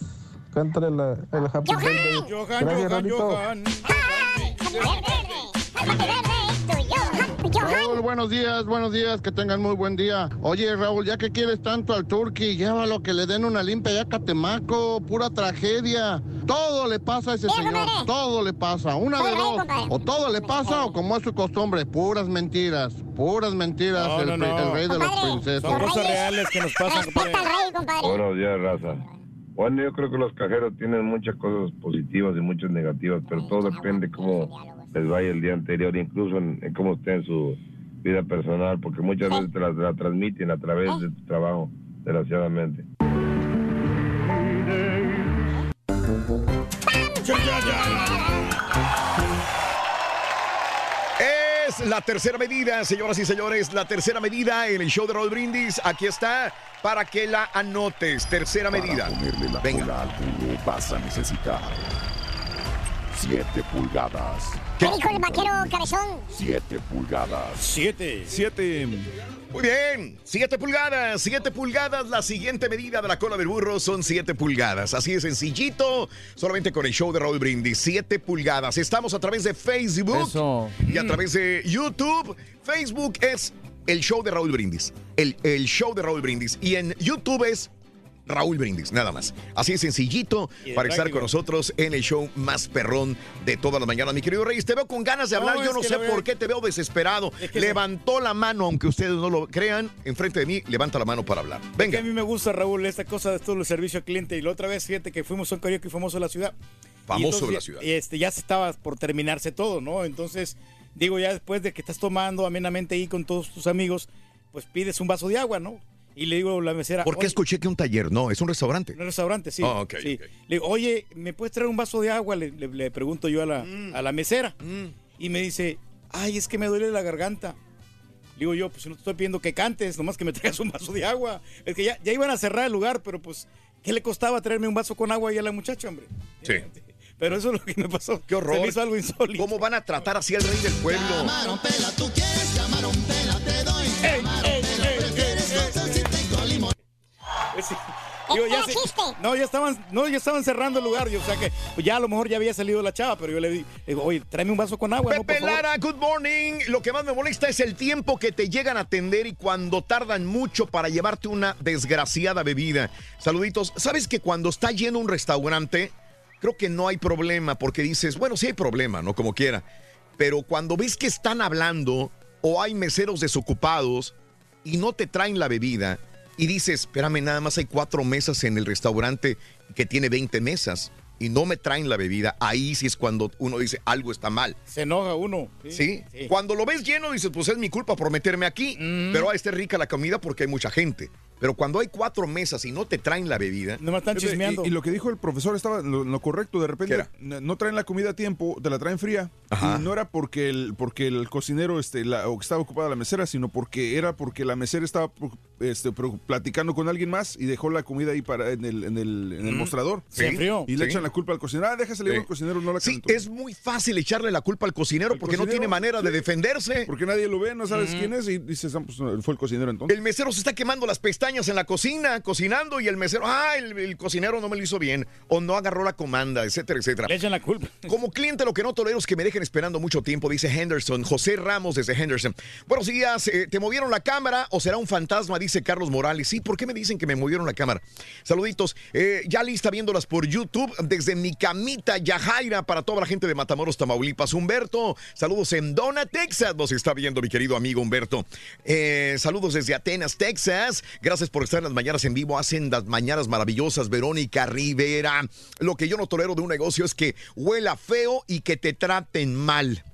Speaker 27: Cántale la- el Happy Birthday.
Speaker 1: Johan,
Speaker 27: Gracias,
Speaker 1: Johan,
Speaker 27: Rorrito.
Speaker 1: Johan.
Speaker 18: Raúl, buenos días, buenos días, que tengan muy buen día. Oye, Raúl, ya que quieres tanto al Turqui, llévalo que le den una limpia ya a Catemaco, pura tragedia. Todo le pasa a ese señor, todo le pasa, una de dos. O todo le pasa o como es su costumbre, puras mentiras, puras mentiras,
Speaker 1: No,
Speaker 18: el,
Speaker 1: no,
Speaker 18: pri-
Speaker 1: no.
Speaker 18: el rey de los princesos.
Speaker 1: Son cosas reales que nos pasan, compadre.
Speaker 28: Buenos días, raza. Bueno, yo creo que los cajeros tienen muchas cosas positivas y muchas negativas, pero todo depende cómo les vaya el día anterior, incluso en, en cómo esté en su vida personal, porque muchas veces te la, la transmiten a través de tu trabajo, desgraciadamente.
Speaker 2: Es la tercera medida, señoras y señores, la tercera medida en el show de Roll Brindis. Aquí está para que la anotes. Tercera medida. Venga.
Speaker 29: vas a necesitar 7 pulgadas.
Speaker 3: ¿Qué dijo el vaquero cabezón?
Speaker 29: 7 pulgadas.
Speaker 1: Siete.
Speaker 2: Siete. Muy bien. Siete pulgadas. Siete pulgadas. La siguiente medida de la cola del burro son siete pulgadas. Así de sencillito. Solamente con el show de Raúl Brindis. Siete pulgadas. Estamos a través de Facebook
Speaker 20: Eso.
Speaker 2: y a través de YouTube. Facebook es el show de Raúl Brindis. El, el show de Raúl Brindis. Y en YouTube es Raúl Brindis, nada más. Así de sencillito para estar con nosotros en el show más perrón de todas las mañanas. Mi querido Reyes, te veo con ganas de
Speaker 1: No,
Speaker 2: hablar. Yo
Speaker 1: es
Speaker 2: no sé
Speaker 1: la
Speaker 2: por qué te veo desesperado.
Speaker 1: Es que
Speaker 2: Levantó la mano, aunque ustedes no lo crean, enfrente de mí, levanta la mano para hablar.
Speaker 1: Que
Speaker 2: Venga.
Speaker 1: a mí me gusta, Raúl, esta cosa de todo el servicio al cliente. Y la otra vez, fíjate que fuimos a un karaoke famoso de la ciudad.
Speaker 2: Famoso
Speaker 1: entonces,
Speaker 2: de la ciudad.
Speaker 1: Este, ya se estaba por terminarse todo, ¿no? Entonces, digo, ya después de que estás tomando amenamente ahí con todos tus amigos, pues pides un vaso de agua, ¿no? Y le digo a la mesera.
Speaker 2: ¿Por qué
Speaker 1: "Oye,
Speaker 2: escuché que un taller? No, es un restaurante.
Speaker 1: Un restaurante, sí.
Speaker 2: Ah, ok,
Speaker 1: sí.
Speaker 2: ok.
Speaker 1: Le digo, oye, ¿me puedes traer un vaso de agua? Le, le- le pregunto yo a la,
Speaker 2: Mm.
Speaker 1: a la mesera. Y me dice, ay, es que me duele la garganta. Le digo yo, pues no te estoy pidiendo que cantes, nomás que me traigas un vaso de agua. Es que ya, ya iban a cerrar el lugar, pero pues, ¿qué le costaba traerme un vaso con agua ahí a la muchacha, hombre?
Speaker 2: Sí.
Speaker 1: Pero eso es lo que me pasó.
Speaker 2: Qué horror.
Speaker 1: Se me hizo algo insólito.
Speaker 2: ¿Cómo van a tratar así al rey del pueblo?
Speaker 1: Pues sí. Digo, ya se- no, ya estaban, no, ya estaban cerrando el lugar. y, o sea que pues, ya a lo mejor ya había salido la chava, pero yo le di- digo, oye, tráeme un vaso con agua, ¿no? Por
Speaker 2: Pepe
Speaker 1: favor.
Speaker 2: Lara, good morning. Lo que más me molesta es el tiempo que te llegan a atender y cuando tardan mucho para llevarte una desgraciada bebida. Saluditos. ¿Sabes que cuando está lleno un restaurante, creo que no hay problema porque dices, bueno, sí hay problema, ¿no? Como quiera. Pero cuando ves que están hablando o hay meseros desocupados y no te traen la bebida y dices, espérame, nada más hay cuatro mesas en el restaurante que tiene 20 mesas y no me traen la bebida, ahí sí es cuando uno dice algo está mal.
Speaker 1: Se enoja uno.
Speaker 2: Sí. Cuando lo ves lleno, dices, pues es mi culpa por meterme aquí. Pero ah, está rica la comida porque hay mucha gente. Pero cuando hay cuatro mesas y no te traen la bebida.
Speaker 1: No me están
Speaker 22: Y, y lo que dijo el profesor estaba lo, correcto. De repente no traen la comida a tiempo, te la traen fría.
Speaker 2: Ajá.
Speaker 22: Y no era porque el, porque el cocinero este, la, o que estaba ocupada la mesera, sino porque era porque la mesera estaba este, platicando con alguien más y dejó la comida ahí para, en, el, en, el, en el
Speaker 2: Mm.
Speaker 22: mostrador.
Speaker 2: Se enfrió.
Speaker 22: Y le
Speaker 2: Sí.
Speaker 22: echan la culpa al cocinero. Ah, déjase
Speaker 2: Sí.
Speaker 22: al cocinero, no la
Speaker 2: Sí,
Speaker 22: calentó.
Speaker 2: es muy fácil echarle la culpa al cocinero porque no tiene manera de
Speaker 22: sí.
Speaker 2: defenderse.
Speaker 22: Porque nadie lo ve, no sabes quién es y dices, ah, pues fue el cocinero entonces.
Speaker 2: El mesero se está quemando las pestañas en la cocina, cocinando, y el mesero, ah, el, el cocinero no me lo hizo bien, o no agarró la comanda, etcétera, etcétera.
Speaker 1: Le echan la culpa.
Speaker 2: Como cliente, lo que no tolero es que me dejen esperando mucho tiempo, dice Henderson, José Ramos desde Henderson. Buenos días, eh, ¿te movieron la cámara o será un fantasma? Dice Carlos Morales. Sí, ¿por qué me dicen que me movieron la cámara? Saluditos. Eh, ya lista viéndolas por YouTube desde mi camita Yajaira para toda la gente de Matamoros, Tamaulipas. Humberto, saludos en Dona, Texas. Nos está viendo mi querido amigo Humberto. Eh, saludos desde Atenas, Texas. Gracias por estar en las mañanas en vivo. Hacen las mañanas maravillosas. Verónica Rivera. Lo que yo no tolero de un negocio es que huela feo y que te traten mal.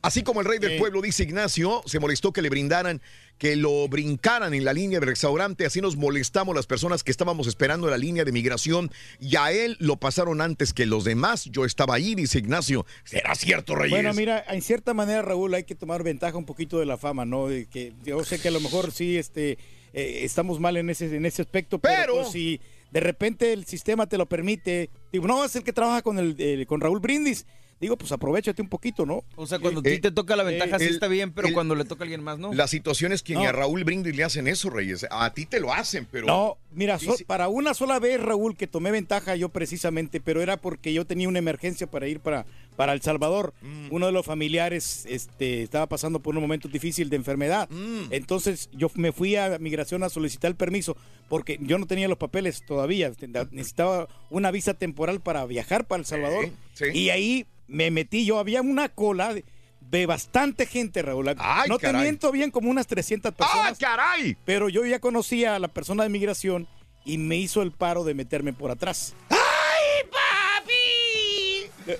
Speaker 2: Así como el rey del pueblo, dice Ignacio, se molestó que le brindaran, que lo brincaran en la línea del restaurante. Así nos molestamos las personas que estábamos esperando en la línea de migración y a él lo pasaron antes que los demás. Yo estaba ahí, dice Ignacio. ¿Será cierto, Reyes?
Speaker 1: Bueno, mira, en cierta manera, Raúl, hay que tomar ventaja un poquito de la fama, ¿no? Que yo sé que a lo mejor sí, este, eh, estamos mal en ese, en ese aspecto, pero,
Speaker 2: Pero-
Speaker 1: pues, si de repente el sistema te lo permite, digo, no, es el que trabaja con, el, con Raúl Brindis, digo, pues aprovechate un poquito, ¿no?
Speaker 20: O sea, cuando a
Speaker 2: Eh,
Speaker 20: ti te toca la ventaja, sí
Speaker 2: el-
Speaker 20: está bien, pero
Speaker 2: el-
Speaker 20: cuando le toca a alguien más, ¿no?
Speaker 2: La situación es que ni
Speaker 1: No.
Speaker 2: a Raúl Brindis le hacen eso, Reyes. A ti te lo hacen, pero.
Speaker 1: No, mira, so- para una sola vez, Raúl, que tomé ventaja yo precisamente, pero era porque yo tenía una emergencia para ir para, para El Salvador.
Speaker 2: Mm.
Speaker 1: Uno de los familiares este, estaba pasando por un momento difícil de enfermedad.
Speaker 2: Mm.
Speaker 1: Entonces yo me fui a migración a solicitar el permiso porque yo no tenía los papeles todavía. Necesitaba una visa temporal para viajar para El Salvador.
Speaker 2: sí.
Speaker 1: Y ahí me metí, yo había una cola de, de bastante gente, Raúl.
Speaker 2: Ay,
Speaker 1: no
Speaker 2: caray.
Speaker 1: te miento bien, como unas 300 personas.
Speaker 2: ¡Ah, caray!
Speaker 1: Pero yo ya conocía a la persona de migración y me hizo el paro de meterme por atrás. Eh,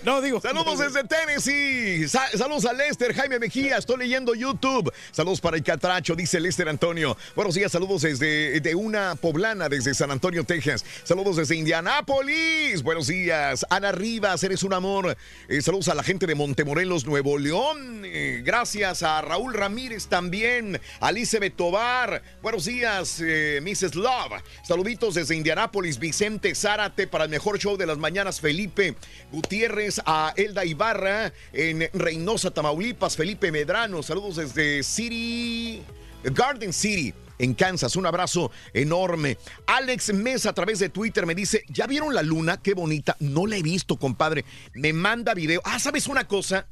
Speaker 1: No, digo.
Speaker 2: Saludos desde Tennessee. Sa- saludos a Lester, Jaime Mejía. Estoy leyendo YouTube. Saludos para el Catracho, dice Lester Antonio. Buenos días, saludos desde de una poblana, desde San Antonio, Texas. Saludos desde Indianápolis. Buenos días. Ana Rivas, eres un amor. Eh, saludos a la gente de Montemorelos, Nuevo León. Eh, gracias a Raúl Ramírez también. A Elizabeth Tobar. Buenos días, eh, Mrs. Love. Saluditos desde Indianápolis, Vicente Zárate para el mejor show de las mañanas, Felipe Gutiérrez, a Elda Ibarra en Reynosa, Tamaulipas, Felipe Medrano. Saludos desde City, Garden City. En Kansas, un abrazo enorme. Alex Mesa a través de Twitter me dice, ¿ya vieron la luna? Qué bonita. No la he visto, compadre. Me manda video. Ah, ¿sabes una cosa?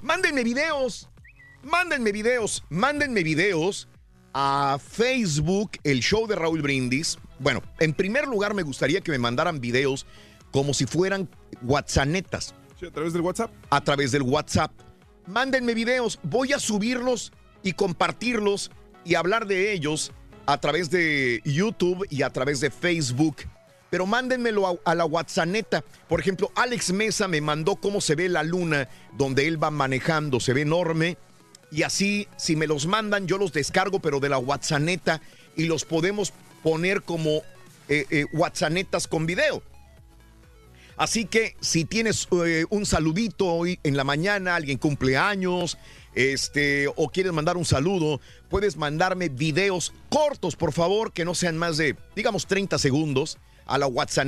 Speaker 2: Mándenme videos. Mándenme videos. Mándenme videos a Facebook, el show de Raúl Brindis. Bueno, en primer lugar me gustaría que me mandaran videos como si fueran WhatsAppetas.
Speaker 22: Sí, a través del WhatsApp.
Speaker 2: A través del WhatsApp. Mándenme videos. Voy a subirlos y compartirlos y hablar de ellos a través de YouTube y a través de Facebook. Pero mándenmelo a, a la WhatsApp. Por ejemplo, Alex Mesa me mandó cómo se ve la luna donde él va manejando. Se ve enorme. Y así, si me los mandan, yo los descargo, pero de la WhatsApp y los podemos poner como eh, eh, WhatsAppetas con video. Así que si tienes eh, un saludito hoy en la mañana, alguien cumple años, este, o quieres mandar un saludo, puedes mandarme videos cortos, por favor, que no sean más de, digamos, 30 segundos a la WhatsApp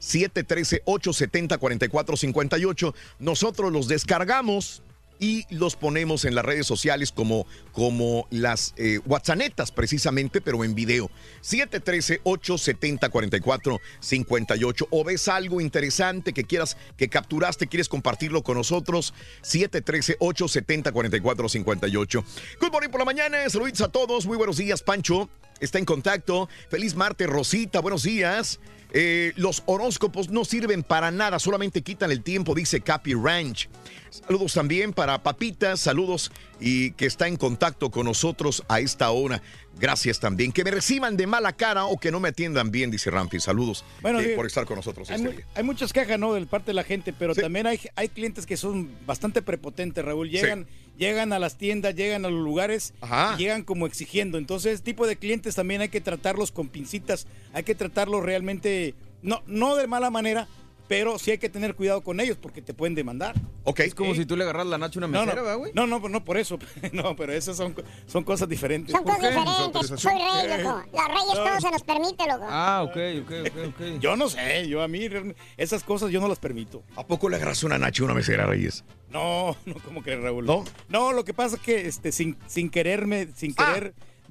Speaker 2: 713-870-4458. Nosotros los descargamos y los ponemos en las redes sociales como, como las eh, WhatsAppetas precisamente, pero en video. 713-870-4458. O ves algo interesante que quieras, que capturaste, quieres compartirlo con nosotros. 713-870-4458. Good morning por la mañana. Saludos a todos. Muy buenos días, Pancho. Está en contacto. Feliz martes, Rosita. Buenos días. Eh, los horóscopos no sirven para nada, solamente quitan el tiempo, dice Capi Ranch. Saludos también para Papitas, saludos y que está en contacto con nosotros a esta hora. Gracias también. Que me reciban de mala cara o que no me atiendan bien, dice Ramfi. Saludos
Speaker 1: Bueno,
Speaker 2: eh, por estar con nosotros
Speaker 1: Hay,
Speaker 2: este
Speaker 1: mu-
Speaker 2: día.
Speaker 1: hay muchas quejas, ¿no? Del parte de la gente, pero también hay, hay clientes que son bastante prepotentes, Raúl. Llegan, llegan a las tiendas, llegan a los lugares,
Speaker 2: Ajá.
Speaker 1: y llegan como exigiendo. Entonces, ese tipo de clientes también hay que tratarlos con pincitas, hay que tratarlos realmente, no, no de mala manera, pero sí hay que tener cuidado con ellos porque te pueden demandar.
Speaker 2: Ok.
Speaker 20: Es como si tú le agarras la nacha a una
Speaker 1: No,
Speaker 20: mesera,
Speaker 1: no,
Speaker 20: ¿verdad, güey?
Speaker 1: no, no, no, por eso. No, pero esas son, son cosas diferentes.
Speaker 3: Son
Speaker 1: ¿Por
Speaker 3: cosas diferentes. Soy rey, loco. Los reyes
Speaker 1: No.
Speaker 3: todo se nos permite, loco.
Speaker 20: Ah, ok, ok, ok, ok.
Speaker 1: Yo no sé, yo a mí realmente- esas cosas yo no las permito.
Speaker 2: ¿A poco le agarras una nacha a una mesera, Reyes?
Speaker 1: No, no, ¿cómo crees, Raúl?
Speaker 2: ¿No?
Speaker 1: No, lo que pasa es que este, sin, sin quererme, sin
Speaker 2: Ah.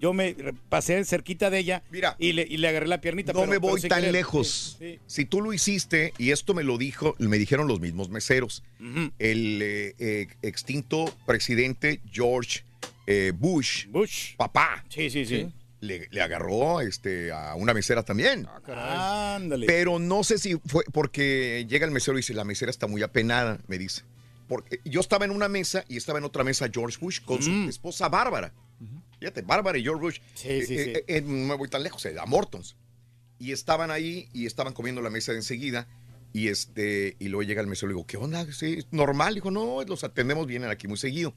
Speaker 1: Yo me pasé cerquita de ella y, le, y le agarré la piernita.
Speaker 2: No
Speaker 1: pero-
Speaker 2: me
Speaker 1: pero
Speaker 2: voy tan
Speaker 1: querer.
Speaker 2: lejos.
Speaker 1: Sí, sí.
Speaker 2: Si tú lo hiciste, y esto me lo dijo, me dijeron los mismos meseros, el eh, eh, extinto presidente George eh, Bush,
Speaker 1: Bush,
Speaker 2: papá,
Speaker 1: Sí, sí, sí.
Speaker 2: le, le agarró este, a una mesera también.
Speaker 1: Ándale.
Speaker 2: Pero no sé si fue porque llega el mesero y dice, la mesera está muy apenada, me dice. Porque yo estaba en una mesa y estaba en otra mesa George Bush con su esposa Bárbara. Fíjate, Bárbara y George Bush.
Speaker 1: Sí, sí,
Speaker 2: Eh,
Speaker 1: sí.
Speaker 2: eh, eh, no me voy tan lejos, eh, a Mortons. Y estaban ahí y estaban comiendo la mesa de enseguida. Y este, y luego llega el mesero y le digo, ¿qué onda? Sí, ¿es normal. Dijo, no, los atendemos, vienen aquí muy seguido.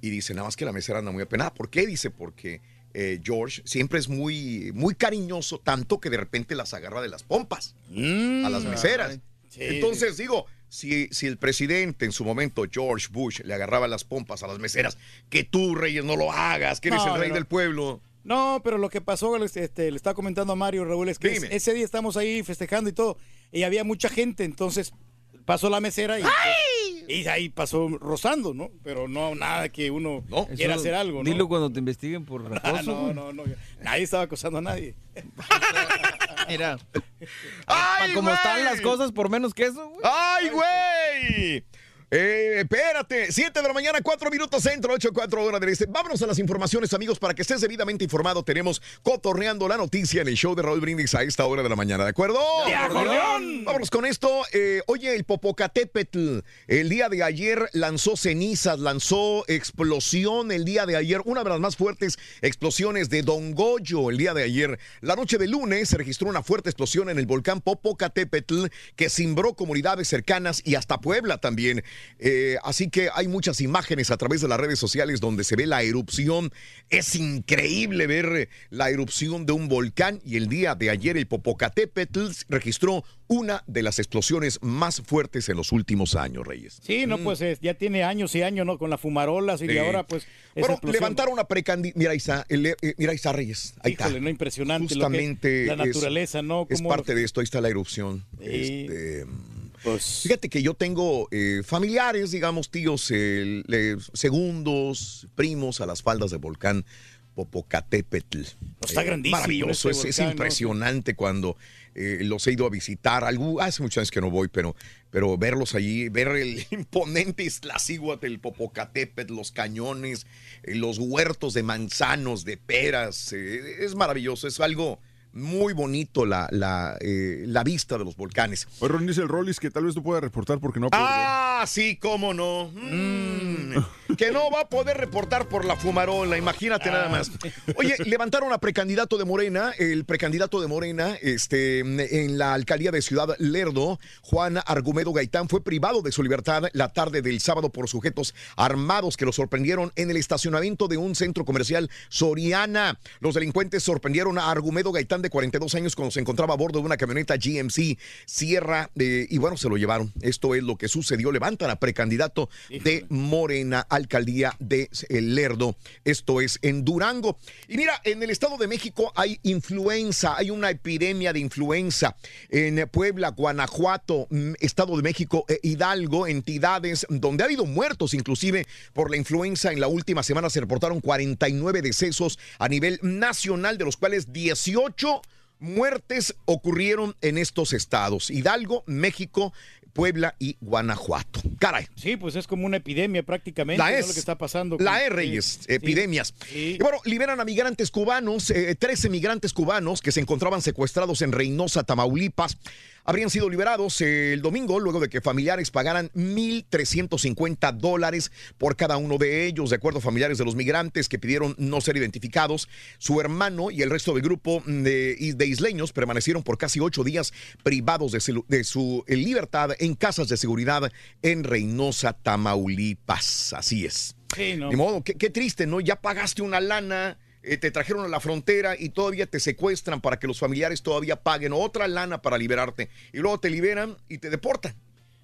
Speaker 2: Y dice, nada más que la mesera anda muy apenada. ¿Por qué? Dice, porque eh, George siempre es muy, muy cariñoso, tanto que de repente las agarra de las pompas a las meseras.
Speaker 1: Mm. Sí,
Speaker 2: Entonces, digo, si, si el presidente en su momento, George Bush, le agarraba las pompas a las meseras, que tú, Reyes, no lo hagas, que eres
Speaker 1: No,
Speaker 2: el rey
Speaker 1: no.
Speaker 2: del pueblo.
Speaker 1: No, pero lo que pasó, este, le estaba comentando a Mario Raúl, es que ese día estamos ahí festejando y todo, y había mucha gente, entonces pasó la mesera y, y ahí pasó rozando, ¿no? Pero no nada que uno quiera
Speaker 20: Eso
Speaker 1: hacer algo, ¿no?
Speaker 20: Dilo cuando te investiguen por
Speaker 1: no, no, no, nadie estaba acosando a nadie.
Speaker 20: Mira.
Speaker 2: ¡Ay,
Speaker 20: como están las cosas, por menos que eso, güey.
Speaker 2: ¡Ay, güey! Eh, espérate, 7 de la mañana, 4 minutos centro, 8, 4 horas del este. Vámonos a las informaciones, amigos, para que estés debidamente informado. Tenemos cotorreando la noticia en el show de Raúl Brindis a esta hora de la mañana, ¿de acuerdo?
Speaker 1: ¡De acordeón!
Speaker 2: Vámonos con esto. Eh, oye, el Popocatépetl, el día de ayer lanzó cenizas, lanzó explosión el día de ayer, una de las más fuertes explosiones de Don Goyo el día de ayer. La noche de lunes se registró una fuerte explosión en el volcán Popocatépetl que cimbró comunidades cercanas y hasta Puebla también. Eh, así que hay muchas imágenes a través de las redes sociales donde se ve la erupción. Es increíble ver eh, la erupción de un volcán y el día de ayer el Popocatépetl registró una de las explosiones más fuertes en los últimos años, Reyes.
Speaker 1: Sí, no, pues es- ya tiene años y años, ¿no? Con las fumarolas y
Speaker 2: Sí.
Speaker 1: ahora, pues.
Speaker 2: Bueno,
Speaker 1: explosión.
Speaker 2: levantaron una precandidatura. Mira, el- eh, mira, está Reyes. Ahí
Speaker 1: Híjole,
Speaker 2: está.
Speaker 1: no, impresionante. lo que-
Speaker 2: Justamente.
Speaker 1: la
Speaker 2: es-
Speaker 1: naturaleza, ¿no?
Speaker 2: Es parte de esto, ahí está la erupción.
Speaker 1: Sí.
Speaker 2: Este,
Speaker 1: Pues
Speaker 2: Fíjate que yo tengo eh, familiares, digamos, tíos, eh, le- segundos, primos a las faldas del volcán Popocatépetl.
Speaker 1: Está
Speaker 2: Eh,
Speaker 1: grandísimo
Speaker 2: Maravilloso,
Speaker 1: ese
Speaker 2: es, es
Speaker 1: volcán, ¿no?
Speaker 2: impresionante cuando eh, los he ido a visitar. Algo, hace muchos años que no voy, pero, pero verlos allí, ver el imponente Iztaccíhuatl, el Popocatépetl, los cañones, eh, los huertos de manzanos, de peras, eh, es maravilloso, es algo muy bonito la, la, eh, la vista de los volcanes.
Speaker 22: Ron, dice el Rollis que tal vez no pueda reportar porque no.
Speaker 2: Ah, sí, cómo no. Mm, que no va a poder reportar por la fumarola, imagínate nada más. Oye, levantaron a precandidato de Morena, el precandidato de Morena, este, en la alcaldía de Ciudad Lerdo, Juan Argumedo Gaitán, fue privado de su libertad la tarde del sábado por sujetos armados que lo sorprendieron en el estacionamiento de un centro comercial Soriana. Los delincuentes sorprendieron a Argumedo Gaitán de 42 años cuando se encontraba a bordo de una camioneta GMC Sierra eh, y bueno, se lo llevaron. Esto es lo que sucedió. Levantan a precandidato de Morena, alcaldía de El Lerdo. Esto es en Durango. Y mira, en el Estado de México hay influenza, hay una epidemia de influenza. En Puebla, Guanajuato, mm, Estado de México, e Hidalgo, entidades donde ha habido muertos inclusive por la influenza. En la última semana se reportaron 49 decesos a nivel nacional, de los cuales 18 muertes ocurrieron en estos estados. Hidalgo, México, Puebla y Guanajuato. Caray.
Speaker 1: Sí, pues es como una epidemia prácticamente.
Speaker 2: La
Speaker 1: ¿no?
Speaker 2: es.
Speaker 1: Lo que está pasando.
Speaker 2: La
Speaker 1: con-
Speaker 2: E,
Speaker 1: sí,
Speaker 2: Reyes,
Speaker 1: sí.
Speaker 2: epidemias. Y bueno, liberan a migrantes cubanos, eh, 13 migrantes cubanos que se encontraban secuestrados en Reynosa, Tamaulipas. Habrían sido liberados el domingo luego de que familiares pagaran 1.350 dólares por cada uno de ellos, de acuerdo a familiares de los migrantes que pidieron no ser identificados. Su hermano y el resto del grupo de, de isleños permanecieron por casi ocho días privados de, su- de su libertad en casas de seguridad en Reynosa, Tamaulipas. Así es.
Speaker 1: Sí, no.
Speaker 2: Ni modo, qué, qué triste, ¿no? Ya pagaste una lana, eh, te trajeron a la frontera y todavía te secuestran para que los familiares todavía paguen otra lana para liberarte. Y luego te liberan y te deportan.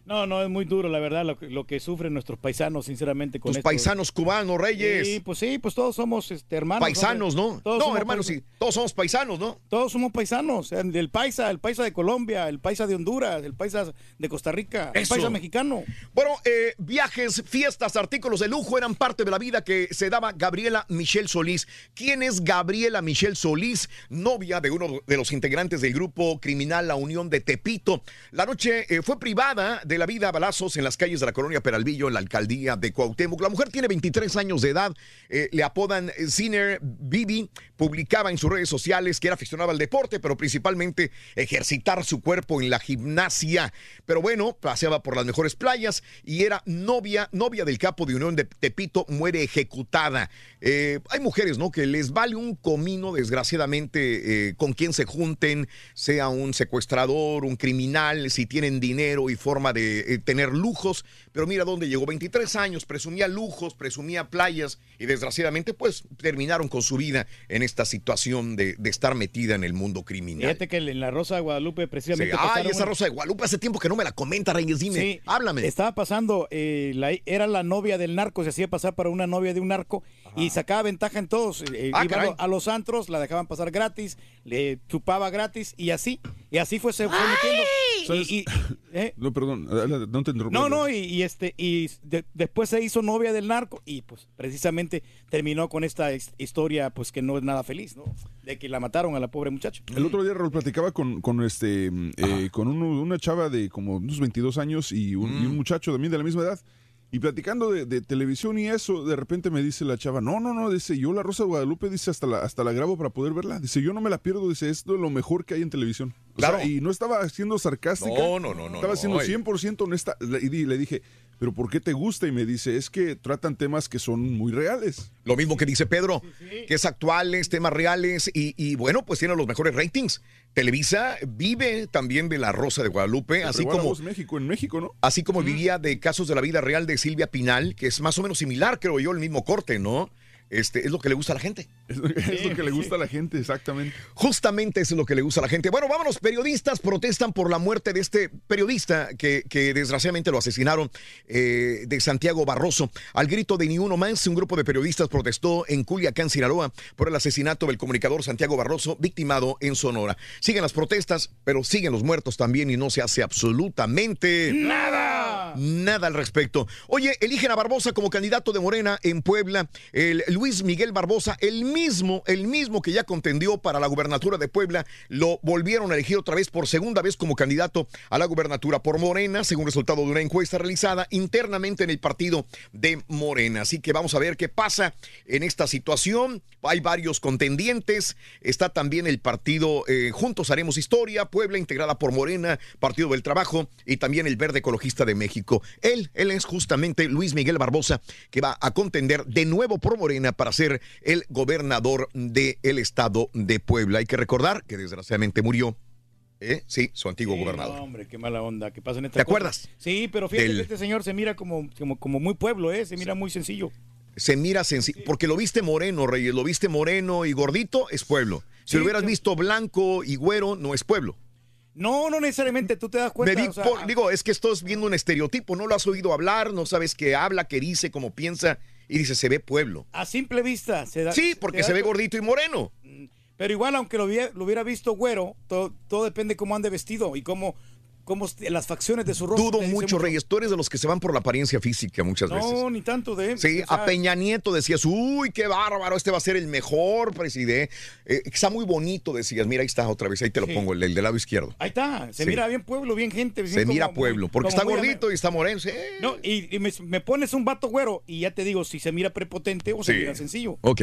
Speaker 1: No, no, es muy duro, la verdad, lo, que- lo que sufren nuestros paisanos, sinceramente, con
Speaker 2: Tus
Speaker 1: esto.
Speaker 2: paisanos cubanos, Reyes.
Speaker 1: Sí, pues sí, pues todos somos este, hermanos.
Speaker 2: Paisanos. ¿no?
Speaker 1: Todos
Speaker 2: no, hermanos, sí. Todos somos paisanos, ¿no?
Speaker 1: Todos somos paisanos. El, paisa, el paisa de Colombia, el paisa de Honduras, el paisa de Costa Rica, el paisa mexicano.
Speaker 2: Bueno, eh, viajes, fiestas, artículos de lujo eran parte de la vida que se daba Gabriela Michelle Solís. ¿Quién es Gabriela Michelle Solís? Novia de uno de los integrantes del grupo criminal La Unión de Tepito. La noche eh, fue privada de la vida a balazos en las calles de la colonia Peralvillo, en la alcaldía de Cuauhtémoc. La mujer tiene 23 años de edad, eh, le apodan eh, Sinner Bibi. Publicaba en sus redes sociales que era aficionada al deporte, pero principalmente ejercitar su cuerpo en la gimnasia. Pero bueno, paseaba por las mejores playas y era novia, novia del capo de Unión de Tepito, muere ejecutada. Eh, hay mujeres, ¿no? Que les vale un comino, desgraciadamente, eh, con quien se junten, sea un secuestrador, un criminal, si tienen dinero y forma de eh, tener lujos, pero mira dónde llegó, 23 años, presumía lujos, presumía playas y desgraciadamente pues terminaron con su vida en esta situación de, de estar metida en el mundo criminal.
Speaker 1: Fíjate que en la Rosa de Guadalupe
Speaker 2: Sí,
Speaker 1: precisamente...
Speaker 2: Ay,
Speaker 1: pasaron
Speaker 2: esa
Speaker 1: una-
Speaker 2: Rosa de Guadalupe hace tiempo que no me la comenta, Reyes, dime,
Speaker 1: Sí,
Speaker 2: háblame.
Speaker 1: Estaba pasando, eh, la- era la novia del narco, se hacía pasar para una novia de un narco y sacaba ventaja en todos. eh,
Speaker 2: Ah,
Speaker 1: iba a, los antros, la dejaban pasar gratis, le chupaba gratis y así. Y así fue, se fue metiendo. Y- y- ¿eh?
Speaker 22: No, perdón, no te interrumpo.
Speaker 1: No, no, y, y este y de- después se hizo novia del narco y pues precisamente terminó con esta his- historia pues que no es nada feliz, ¿no? De que la mataron a la pobre muchacha.
Speaker 22: El otro día Raúl platicaba con, con este eh, con uno- una chava de como unos 22 años y un, y un muchacho también de la misma edad. Y platicando de, de televisión y eso, de repente me dice la chava, no, no, no, dice, yo la Rosa de Guadalupe, dice, hasta la, hasta la grabo para poder verla. Dice, yo no me la pierdo, dice, es de lo mejor que hay en televisión. O sea,
Speaker 2: Claro.
Speaker 22: y no estaba siendo sarcástica.
Speaker 2: No, no, no, no,
Speaker 22: Estaba
Speaker 2: no,
Speaker 22: siendo
Speaker 2: ay.
Speaker 22: 100% honesta. Y le dije, pero ¿por qué te gusta? Y me dice, es que tratan temas que son muy reales.
Speaker 2: Lo mismo que dice Pedro, que es actuales, temas reales y, y, bueno, pues tiene los mejores ratings. Televisa vive también de la Rosa de Guadalupe,
Speaker 22: Pero
Speaker 2: así como
Speaker 22: México, en México, ¿no?
Speaker 2: así como vivía de casos de la vida real de Silvia Pinal, que es más o menos similar, creo yo, el mismo corte, ¿no? Este, es lo que le gusta a la gente.
Speaker 22: Es lo, es lo que le gusta a la gente, exactamente.
Speaker 2: Justamente es lo que le gusta a la gente. Bueno, vámonos, periodistas protestan por la muerte de este periodista que, que desgraciadamente lo asesinaron eh, de Santiago Barroso. Al grito de ni uno más, un grupo de periodistas protestó en Culiacán, Sinaloa, por el asesinato del comunicador Santiago Barroso, victimado en Sonora. Siguen las protestas, pero siguen los muertos también y no se hace absolutamente
Speaker 1: ¡Nada!
Speaker 2: Nada al respecto. Oye, eligen a Barbosa como candidato de Morena en Puebla. El Luis Miguel Barbosa, el mismo, el mismo que ya contendió para la gubernatura de Puebla, lo volvieron a elegir otra vez por segunda vez como candidato a la gubernatura por Morena, según resultado de una encuesta realizada internamente en el partido de Morena. Así que vamos a ver qué pasa en esta situación. Hay varios contendientes. Está también el partido eh, Juntos Haremos Historia, Puebla, integrada por Morena, Partido del Trabajo y también el Verde Ecologista de México. Él, él es justamente Luis Miguel Barbosa, que va a contender de nuevo por Morena para ser el gobernador del estado de Puebla. Hay que recordar que desgraciadamente murió. ¿eh? Sí, su antiguo
Speaker 1: Sí,
Speaker 2: gobernador.
Speaker 1: no, hombre, qué mala onda que pasen estas
Speaker 2: ¿Te
Speaker 1: cosas.
Speaker 2: acuerdas?
Speaker 1: Sí, pero fíjate
Speaker 2: Del-
Speaker 1: que este señor se mira como, como, como muy pueblo, ¿eh? Se mira muy sencillo.
Speaker 2: Se mira sencillo, porque lo viste moreno, Reyes, lo viste moreno y gordito, es pueblo. Si lo hubieras visto blanco y güero, no es pueblo.
Speaker 1: No, no necesariamente, tú te das
Speaker 2: Me
Speaker 1: cuenta.
Speaker 2: di-
Speaker 1: o sea,
Speaker 2: por- digo, es que estás viendo un estereotipo, no lo has oído hablar, no sabes qué habla, qué dice, cómo piensa, y dice, se ve pueblo.
Speaker 1: a simple vista se da.
Speaker 2: Sí, porque se ve gordito y moreno.
Speaker 1: Pero igual, aunque lo hubiera, lo hubiera visto güero, todo, todo depende cómo ande vestido y cómo, cómo las facciones de su rostro.
Speaker 2: Dudo
Speaker 1: dicen
Speaker 2: mucho, Reyes, tú eres de los que se van por la apariencia física muchas veces.
Speaker 1: No, ni tanto de.
Speaker 2: Sí,
Speaker 1: o sea,
Speaker 2: a Peña Nieto decías, uy, qué bárbaro, este va a ser el mejor presidente. Eh, está muy bonito, decías, mira, ahí está otra vez, ahí te lo
Speaker 1: Sí.
Speaker 2: pongo, el, el del lado izquierdo.
Speaker 1: Ahí está, se
Speaker 2: Sí.
Speaker 1: mira bien pueblo, bien gente. bien
Speaker 2: Se
Speaker 1: como
Speaker 2: mira pueblo, porque está gordito y está moreno. sí.
Speaker 1: No, y, y me, me pones un vato güero y ya te digo si se mira prepotente o se mira sencillo.
Speaker 2: Ok.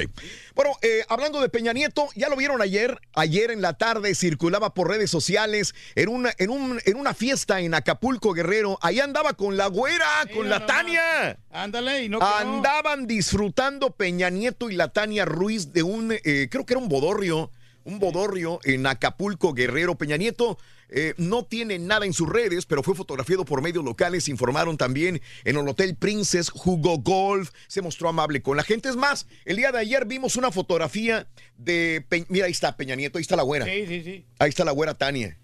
Speaker 2: Bueno, eh, hablando de Peña Nieto, ya lo vieron ayer. Ayer en la tarde circulaba por redes sociales en una, en un, en una fiesta en Acapulco, Guerrero. Ahí andaba con la güera, con la Tania.
Speaker 1: Ándale, y no no.
Speaker 2: Andaban disfrutando Peña Nieto y la Tania Ruiz de un, eh, creo que era un bodorrio, un bodorrio en Acapulco, Guerrero. Peña Nieto eh, no tiene nada en sus redes, pero fue fotografiado por medios locales. Informaron también en el Hotel Princess, jugó golf, se mostró amable con la gente. Es más, el día de ayer vimos una fotografía de, Pe- mira, ahí está Peña Nieto, ahí está la güera.
Speaker 1: Sí, sí, sí.
Speaker 2: Ahí está la güera Tania.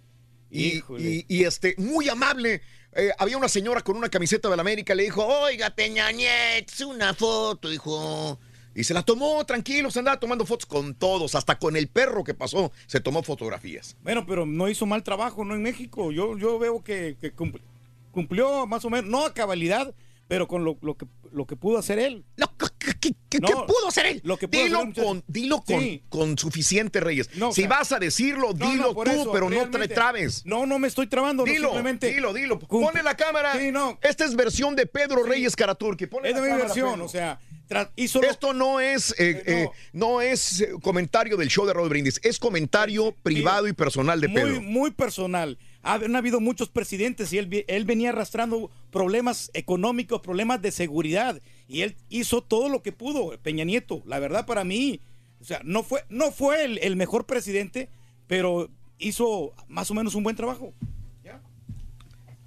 Speaker 2: Y,
Speaker 1: Híjole.
Speaker 2: y- y, este, muy amable. Eh, había una señora con una camiseta de la América, le dijo, oiga, Nieto, una foto, dijo. Y se la tomó, tranquilo, se andaba tomando fotos con todos, hasta con el perro que pasó, se tomó fotografías.
Speaker 1: Bueno, pero no hizo mal trabajo, ¿no? En México. Yo, yo veo que, que cumpl- cumplió más o menos, no a cabalidad, pero con lo, lo que, lo que pudo hacer él.
Speaker 2: ¿Qué, qué pudo hacer él?
Speaker 1: Lo que pudo
Speaker 2: Dilo
Speaker 1: hacer
Speaker 2: con, dilo con,
Speaker 1: Sí.
Speaker 2: con suficiente, Reyes.
Speaker 1: No, o
Speaker 2: si
Speaker 1: sea,
Speaker 2: vas a decirlo, dilo tú,
Speaker 1: eso,
Speaker 2: pero no te trabes.
Speaker 1: No, no me estoy trabando.
Speaker 2: Dilo,
Speaker 1: simplemente
Speaker 2: dilo, dilo. Ponle la cámara.
Speaker 1: Sí.
Speaker 2: Esta es versión de Pedro Reyes Caraturque. Ponle
Speaker 1: Es
Speaker 2: la
Speaker 1: de mi
Speaker 2: cámara,
Speaker 1: versión,
Speaker 2: Pedro.
Speaker 1: o sea, hizo
Speaker 2: Esto no es, eh, eh, no es eh, comentario del show de Rod Brindis, es comentario privado y personal de
Speaker 1: muy,
Speaker 2: Pedro.
Speaker 1: muy personal. Ha- Han habido muchos presidentes y él, él venía arrastrando problemas económicos, problemas de seguridad. Y él hizo todo lo que pudo, Peña Nieto. La verdad para mí, o sea, no fue, no fue el, el mejor presidente, pero hizo más o menos un buen trabajo.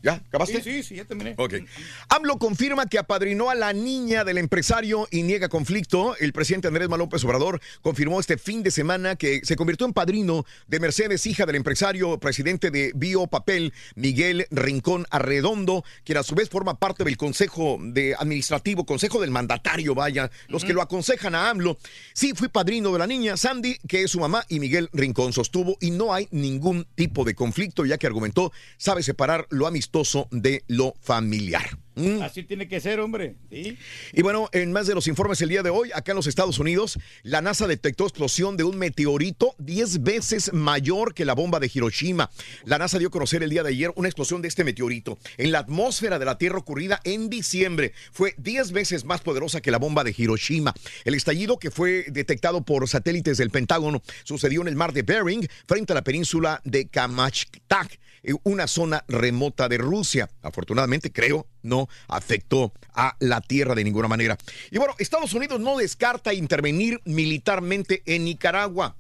Speaker 2: ¿Ya? ¿Acabaste?
Speaker 1: Sí, sí, sí, ya terminé.
Speaker 2: Ok. AMLO confirma que apadrinó a la niña del empresario y niega conflicto. El presidente Andrés Manuel López Obrador confirmó este fin de semana que se convirtió en padrino de Mercedes, hija del empresario presidente de Biopapel, Miguel Rincón Arredondo, quien a su vez forma parte del Consejo de Administrativo, Consejo del Mandatario, vaya, los que lo aconsejan a AMLO. Sí, fui padrino de la niña, Sandy, que es su mamá, y Miguel Rincón sostuvo, y no hay ningún tipo de conflicto, ya que argumentó, sabe separar lo amistoso de lo familiar. Mm.
Speaker 1: Así tiene que ser, hombre. ¿Sí?
Speaker 2: Y bueno, en más de los informes el día de hoy, acá en los Estados Unidos, la NASA detectó explosión de un meteorito 10 veces mayor que la bomba de Hiroshima. La NASA dio a conocer el día de ayer una explosión de este meteorito en la atmósfera de la Tierra ocurrida en diciembre. Fue 10 veces más poderosa que la bomba de Hiroshima. El estallido que fue detectado por satélites del Pentágono sucedió en el mar de Bering, frente a la península de Kamchatka una zona remota de Rusia. Afortunadamente, creo, no afectó a la tierra de ninguna manera. Y bueno, Estados Unidos no descarta intervenir militarmente en Nicaragua.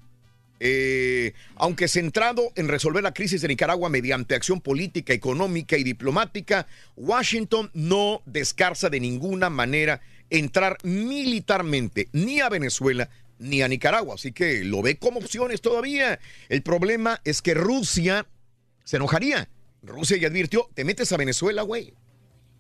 Speaker 2: Eh, aunque centrado en resolver la crisis de Nicaragua mediante acción política, económica y diplomática, Washington no descarta de ninguna manera entrar militarmente ni a Venezuela ni a Nicaragua. Así que lo ve como opciones todavía. El problema es que Rusia se enojaría. Rusia ya advirtió, te metes a Venezuela, güey.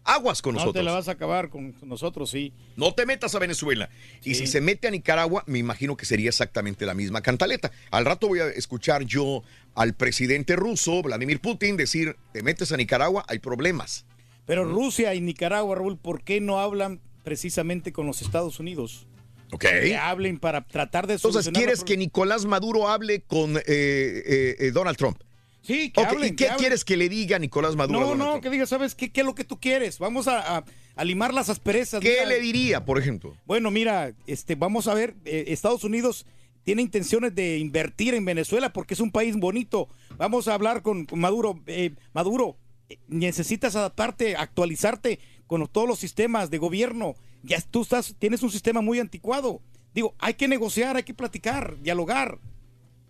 Speaker 2: Aguas con nosotros.
Speaker 1: No te la vas a acabar con nosotros, sí.
Speaker 2: No te metas a Venezuela. Y si se mete a Nicaragua, me imagino que sería exactamente la misma cantaleta. Al rato voy a escuchar yo al presidente ruso, Vladimir Putin, decir, te metes a Nicaragua, hay problemas.
Speaker 1: Pero Rusia y Nicaragua, Raúl, ¿por qué no hablan precisamente con los Estados Unidos?
Speaker 2: Ok.
Speaker 1: Que hablen para tratar de
Speaker 2: Entonces, ¿quieres que Nicolás Maduro hable con eh, eh, eh, Donald Trump?
Speaker 1: Sí, que hablen,
Speaker 2: ¿Y qué
Speaker 1: que hablen.
Speaker 2: quieres que le diga Nicolás Maduro?
Speaker 1: No, no, que diga, ¿sabes qué, qué es lo que tú quieres? Vamos a, a- a limar las asperezas.
Speaker 2: ¿Qué
Speaker 1: Mira,
Speaker 2: le diría, por ejemplo?
Speaker 1: Bueno, mira, este, vamos a ver, eh, Estados Unidos tiene intenciones de invertir en Venezuela porque es un país bonito. Vamos a hablar con, con Maduro. Eh, Maduro, eh, necesitas adaptarte, actualizarte con todos los sistemas de gobierno. Ya tú estás, tienes un sistema muy anticuado. Digo, hay que negociar, hay que platicar, dialogar.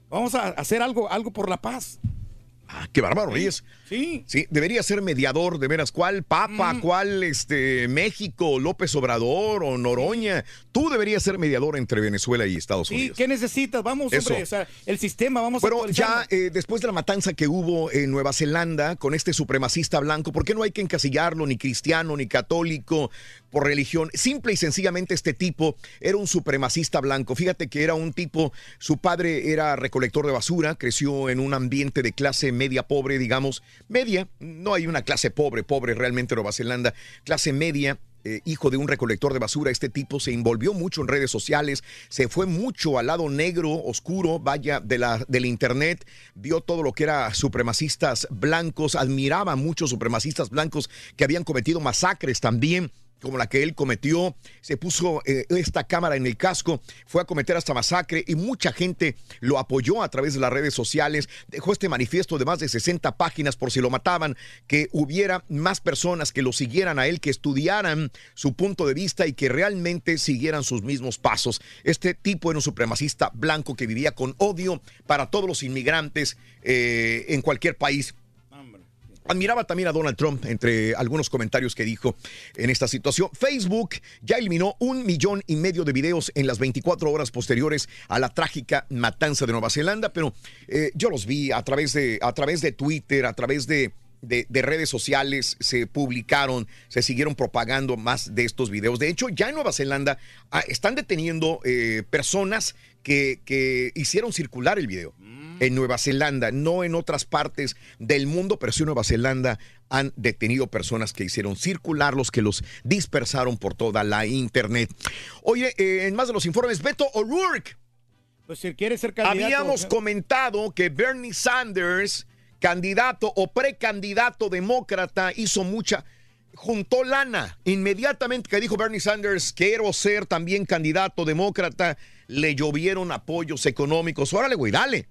Speaker 1: Vamos a hacer algo, algo por la paz.
Speaker 2: Ah, qué bárbaro, Reyes.
Speaker 1: Sí.
Speaker 2: Sí, debería ser mediador, de veras. ¿Cuál Papa? ¿Cuál este, México? ¿López Obrador o Noroña? Tú deberías ser mediador entre Venezuela y Estados
Speaker 1: Sí,
Speaker 2: Unidos.
Speaker 1: ¿qué necesitas? Vamos,
Speaker 2: Eso.
Speaker 1: hombre, o sea, el sistema, vamos a
Speaker 2: Bueno, ya eh, después de la matanza que hubo en Nueva Zelanda con este supremacista blanco, ¿por qué no hay que encasillarlo ni cristiano ni católico por religión? Simple y sencillamente este tipo era un supremacista blanco. Fíjate que era un tipo, su padre era recolector de basura, creció en un ambiente de clase media pobre, digamos, media, no hay una clase pobre, pobre realmente en Nueva Zelanda, clase media, eh, hijo de un recolector de basura, este tipo se envolvió mucho en redes sociales, se fue mucho al lado negro, oscuro, vaya, de la, del internet, vio todo lo que era supremacistas blancos, admiraba a muchos supremacistas blancos que habían cometido masacres también como la que él cometió, se puso eh, esta cámara en el casco, fue a cometer esta masacre y mucha gente lo apoyó a través de las redes sociales, dejó este manifiesto de más de 60 páginas por si lo mataban, que hubiera más personas que lo siguieran a él, que estudiaran su punto de vista y que realmente siguieran sus mismos pasos. Este tipo era un supremacista blanco que vivía con odio para todos los inmigrantes eh, en cualquier país. Admiraba también a Donald Trump entre algunos comentarios que dijo en esta situación. Facebook ya eliminó un millón y medio de videos en las 24 horas posteriores a la trágica matanza de Nueva Zelanda, pero eh, yo los vi a través de, a través de Twitter, a través de, de- de redes sociales, se publicaron, se siguieron propagando más de estos videos. De hecho, ya en Nueva Zelanda ah, están deteniendo eh, personas que, que hicieron circular el video en Nueva Zelanda, no en otras partes del mundo, pero sí en Nueva Zelanda han detenido personas que hicieron circular los que los dispersaron por toda la internet. Oye, eh, en más de los informes, Beto O'Rourke.
Speaker 1: Pues si quiere ser candidato.
Speaker 2: Habíamos comentado que Bernie Sanders, candidato o precandidato demócrata, hizo mucha juntó lana. Inmediatamente que dijo Bernie Sanders, quiero ser también candidato demócrata, le llovieron apoyos económicos. Órale, güey, dale.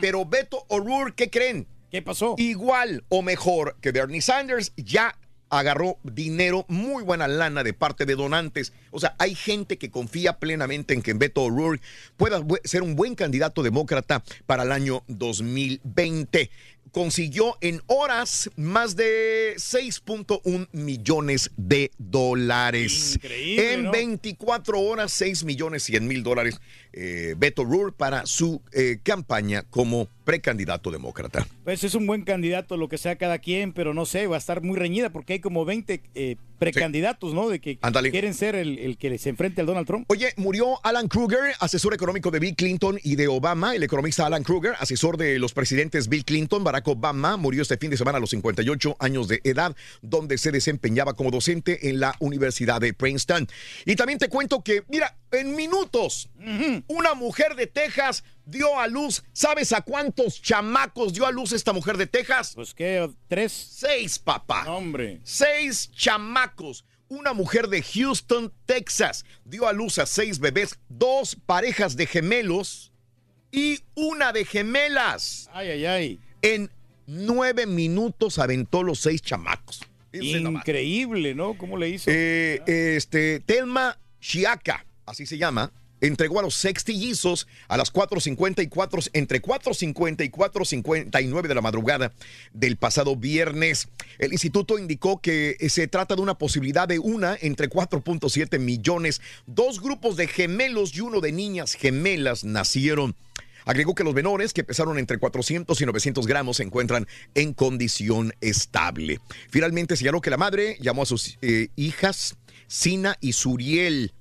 Speaker 2: Pero Beto O'Rourke, ¿qué creen?
Speaker 1: ¿Qué pasó?
Speaker 2: Igual o mejor que Bernie Sanders, ya agarró dinero, muy buena lana de parte de donantes. O sea, hay gente que confía plenamente en que Beto O'Rourke pueda ser un buen candidato demócrata para el año 2020. Consiguió en horas más de 6.1 millones de dólares.
Speaker 1: Increíble,
Speaker 2: En
Speaker 1: ¿no?
Speaker 2: 24 horas, 6 millones 100 mil dólares. eh, Beto O'Rourke para su eh, campaña como precandidato demócrata.
Speaker 1: Pues es un buen candidato, lo que sea cada quien, pero no sé, va a estar muy reñida porque hay como 20 eh, precandidatos, ¿no? De que quieren ser el, el que se enfrente al Donald Trump.
Speaker 2: Oye, murió Alan Kruger, asesor económico de Bill Clinton y de Obama. El economista Alan Kruger, asesor de los presidentes Bill Clinton, Barack Obama, murió este fin de semana a los 58 años de edad, donde se desempeñaba como docente en la Universidad de Princeton. Y también te cuento que, mira, en minutos, una mujer de Texas dio a luz, ¿sabes a cuántos chamacos dio a luz esta mujer de Texas?
Speaker 1: Pues qué, tres.
Speaker 2: Seis, papá.
Speaker 1: hombre.
Speaker 2: Seis chamacos. Una mujer de Houston, Texas, dio a luz a seis bebés, dos parejas de gemelos y una de gemelas.
Speaker 1: Ay, ay, ay.
Speaker 2: En nueve minutos aventó los seis chamacos.
Speaker 1: Increíble, ¿no? ¿Cómo le hizo?
Speaker 2: Eh, este, Telma Chiaca, así se llama, entregó a los sextillizos a las 4.54, entre 4.50 y 4.59 de la madrugada del pasado viernes. El instituto indicó que eh, se trata de una posibilidad de una entre 4.7 millones. Dos grupos de gemelos y uno de niñas gemelas nacieron. Agregó que los menores, que pesaron entre 400 y 900 gramos, se encuentran en condición estable. Finalmente señaló que la madre llamó a sus eh, hijas Sina y Suriel.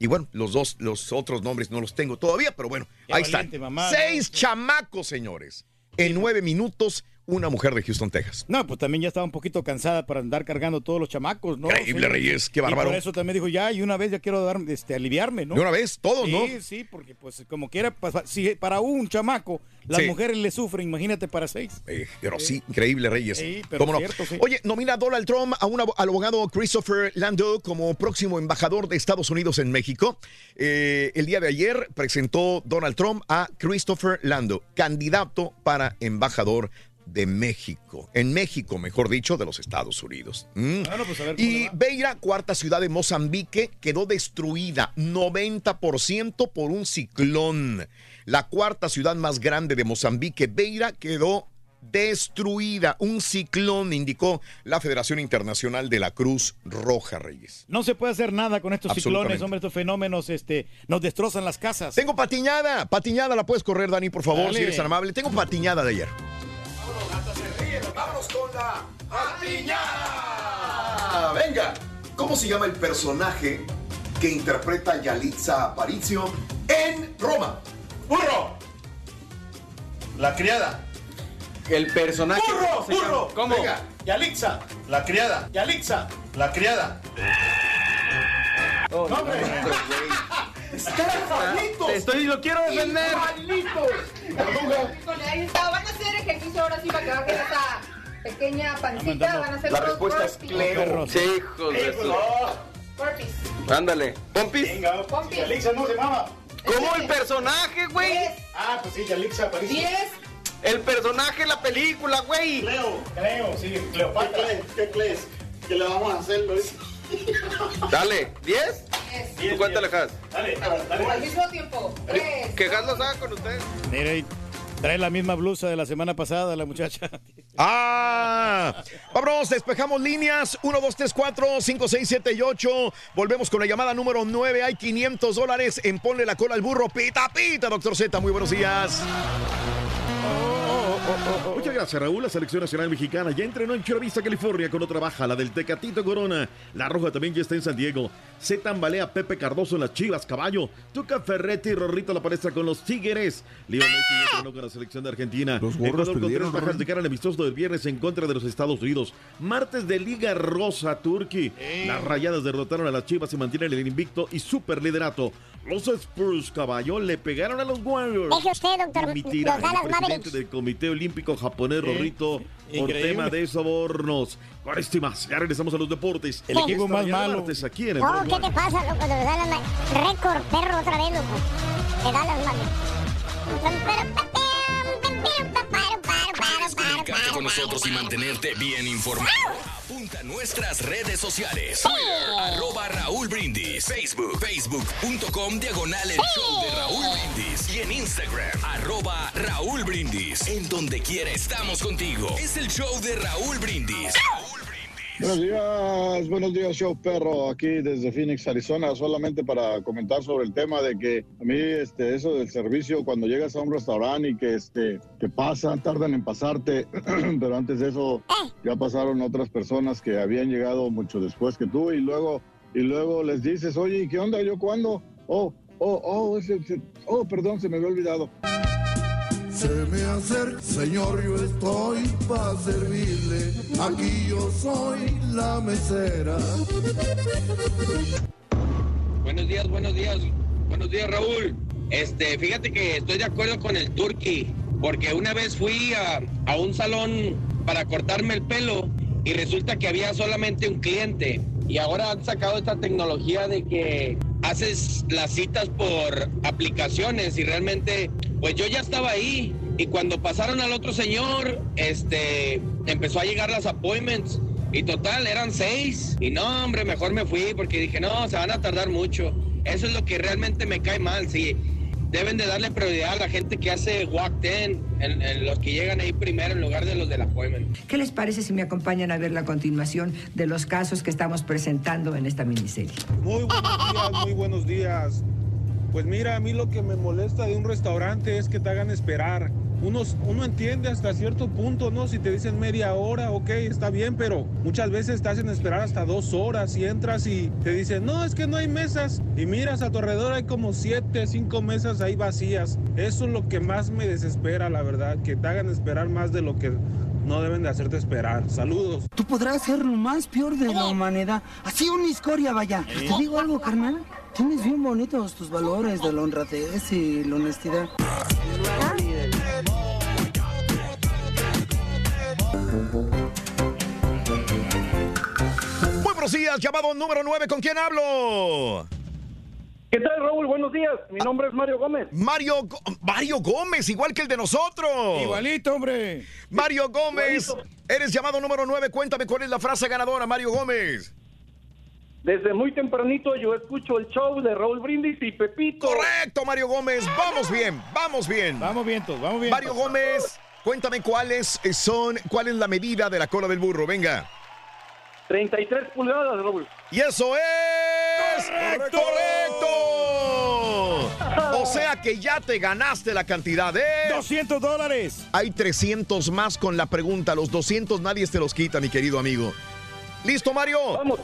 Speaker 2: Y bueno, los dos, los otros nombres no los tengo todavía, pero bueno,
Speaker 1: Qué
Speaker 2: ahí
Speaker 1: valiente,
Speaker 2: están.
Speaker 1: mamá,
Speaker 2: Seis chamacos, señores. En nueve minutos, una mujer de Houston, Texas.
Speaker 1: No, pues también ya estaba un poquito cansada para andar cargando todos los chamacos, ¿no?
Speaker 2: Increíble, Reyes, qué bárbaro.
Speaker 1: Y por eso también dijo, ya, y una vez ya quiero dar, este, aliviarme, ¿no?
Speaker 2: De una vez, todos,
Speaker 1: sí,
Speaker 2: ¿no?
Speaker 1: Sí, sí, porque pues como quiera, pues, si para un chamaco las
Speaker 2: Sí.
Speaker 1: mujeres le sufren, imagínate para seis.
Speaker 2: Eh, pero sí, increíble, Reyes.
Speaker 1: Sí, pero
Speaker 2: ¿Cómo no?
Speaker 1: cierto, sí.
Speaker 2: Oye, nomina a Donald Trump a un abogado Christopher Landau como próximo embajador de Estados Unidos en México. Eh, el día de ayer presentó Donald Trump a Christopher Landau, candidato para embajador de México. En México, mejor dicho, de los Estados Unidos. Mm.
Speaker 1: Bueno, pues a ver cómo
Speaker 2: Y. Beira, cuarta ciudad de Mozambique, quedó destruida 90% por un ciclón. La cuarta ciudad más grande de Mozambique, Beira, quedó destruida. Un ciclón, indicó la Federación Internacional de la Cruz Roja, Reyes.
Speaker 1: No se puede hacer nada con estos ciclones, hombre, estos fenómenos, este, nos destrozan las casas.
Speaker 2: Tengo patiñada, patiñada, la puedes correr, Dani, por favor,
Speaker 1: Dale.
Speaker 2: si eres tan amable. Tengo patiñada de ayer.
Speaker 5: Vámonos con la
Speaker 2: Ah, venga. ¿Cómo se llama el personaje que interpreta Yalitza Aparicio en Roma?
Speaker 19: ¡Burro! La criada.
Speaker 20: El personaje.
Speaker 19: ¡Burro!
Speaker 20: ¿cómo se llama?
Speaker 19: ¡Burro!
Speaker 20: ¿Cómo?
Speaker 19: Venga. Yalitza. La criada. Yalitza. La criada.
Speaker 20: Oh,
Speaker 19: ¡No, hombre! ¡Están
Speaker 20: estoy, lo quiero defender.
Speaker 30: Está, van a hacer ejercicio ahora sí para que bajen esa pequeña pancita, van a hacer
Speaker 20: La
Speaker 30: dos
Speaker 20: respuesta es. Cleo. Sí, hijos de su. Ándale. ¿Pompis?
Speaker 19: Venga,
Speaker 30: Pompi.
Speaker 19: Yalitza no se llamaba.
Speaker 20: ¿Cómo el personaje, güey?
Speaker 19: Ah, pues sí, Yalitza aparece.
Speaker 30: Diez.
Speaker 20: El personaje, la película, güey.
Speaker 19: Cleo. Cleo, sí, Cleopatra. ¿Qué crees? ¿Qué le vamos a hacer, Luis?
Speaker 20: Dale, ¿10?
Speaker 30: Diez.
Speaker 20: ¿Tú cuánto le dejas?
Speaker 19: Dale,
Speaker 30: Al
Speaker 19: dale.
Speaker 30: mismo tiempo. Tres.
Speaker 20: Que Gas los haga con ustedes.
Speaker 1: Mira, trae la misma blusa de la semana pasada la muchacha.
Speaker 2: Ah, vámonos, despejamos líneas. 1, 2, 3, 4, 5, 6, 7 y 8. Volvemos con la llamada número 9. Hay 500 dólares en Ponle la cola al burro. Pita, pita, doctor Z. Muy buenos días.
Speaker 31: Muchas gracias, Raúl. La selección nacional mexicana ya entrenó en Chula Vista, California, con otra baja, la del Tecatito Corona. La roja también ya está en San Diego. Se tambalea Pepe Cardoso en las Chivas, Caballo. Tuca Ferretti y Rorrito la palestra con los Tigres. Leo Messi ya entrenó con la selección de Argentina.
Speaker 22: Los gorros
Speaker 31: Ecuador con
Speaker 22: perdieron,
Speaker 31: tres bajas de cara al amistoso del viernes en contra de los Estados Unidos. Martes de Liga Rosa, Turquía. Las rayadas derrotaron a las Chivas y mantienen el invicto y super liderato. Los Spurs, Caballo, le pegaron a los Warriors.
Speaker 3: Deje usted, doctor,
Speaker 31: Dimitirá
Speaker 3: los Dallas
Speaker 31: el presidente
Speaker 3: Mavericks.
Speaker 31: del Comité Olímpico Japonés, Rorrito, por tema de sobornos. Con esto y más, ya regresamos a los deportes.
Speaker 1: El equipo más malo.
Speaker 31: martes aquí en el
Speaker 3: No,
Speaker 31: Rojo
Speaker 3: ¿qué te pasa, loco? De Dallas Mavericks. Récord, perro, otra vez, loco. De Dallas Mavericks.
Speaker 32: Con nosotros y mantenerte bien informado, apunta a nuestras redes sociales. Twitter, arroba Raúl Brindis. Facebook, facebook.com diagonal el show de Raúl Brindis. Y en Instagram, arroba Raúl Brindis. En donde quiera estamos contigo. Es el show de Raúl Brindis.
Speaker 33: Buenos días, buenos días, show perro, aquí desde Phoenix, Arizona, solamente para comentar sobre el tema de que a mí este, eso del servicio, cuando llegas a un restaurante y que, este, que pasan, tardan en pasarte, pero antes de eso ya pasaron otras personas que habían llegado mucho después que tú y luego, y luego les dices, oye, ¿y ¿qué onda? ¿Yo cuándo? Oh, oh, oh, ese- oh, perdón, se me había olvidado.
Speaker 34: Se me acerca, señor, yo estoy para servirle. Aquí yo soy la mesera.
Speaker 35: Buenos días, buenos días, buenos días Raúl. Este, fíjate que estoy de acuerdo con el Turqui, porque una vez fui a, a un salón para cortarme el pelo y resulta que había solamente un cliente. Y ahora han sacado esta tecnología de que haces las citas por aplicaciones y realmente, pues yo ya estaba ahí. Y cuando pasaron al otro señor, este, empezó a llegar las appointments. Y total, eran seis. Y no, hombre, mejor me fui porque dije, no, se van a tardar mucho. Eso es lo que realmente me cae mal, sí. Deben de darle prioridad a la gente que hace walk 10, en, en los que llegan ahí primero en lugar de los del appointment.
Speaker 36: ¿Qué les parece si me acompañan a ver la continuación de los casos que estamos presentando en esta miniserie?
Speaker 37: Muy buenos días, muy buenos días. Pues mira, a mí lo que me molesta de un restaurante es que te hagan esperar. Uno, uno entiende hasta cierto punto, ¿no? Si te dicen media hora, ok, está bien, pero muchas veces te hacen esperar hasta dos horas y entras y te dicen, no, es que no hay mesas. Y miras a tu alrededor, hay como siete, cinco mesas ahí vacías. Eso es lo que más me desespera, la verdad, que te hagan esperar más de lo que no deben de hacerte esperar. Saludos.
Speaker 38: Tú podrás ser lo más peor de la humanidad. Así una historia, vaya.
Speaker 37: Sí.
Speaker 38: Te digo algo, carnal. Tienes bien bonitos tus valores de la honradez y la honestidad.
Speaker 2: Muy buenos días, llamado número 9, ¿con quién hablo?
Speaker 39: ¿Qué tal, Raúl? Buenos días. Mi nombre es Mario Gómez.
Speaker 2: Mario, Go- Mario Gómez, igual que el de nosotros.
Speaker 1: Igualito, hombre.
Speaker 2: Mario Gómez, eres llamado número 9, cuéntame cuál es la frase ganadora, Mario Gómez.
Speaker 39: Desde muy tempranito yo escucho el show de Raúl Brindis y Pepito.
Speaker 2: Correcto, Mario Gómez, vamos bien, vamos bien.
Speaker 1: Vamos bien, todos, vamos bien.
Speaker 2: Mario Gómez, cuéntame cuáles son, cuál es la medida de la cola del burro, venga.
Speaker 39: 33 pulgadas, Raúl.
Speaker 2: Y eso es correcto. O sea que ya te ganaste la cantidad de
Speaker 1: 200 dólares.
Speaker 2: Hay 300 más con la pregunta. Los 200 nadie te los quita, mi querido amigo. ¿Listo, Mario?
Speaker 39: Vamos.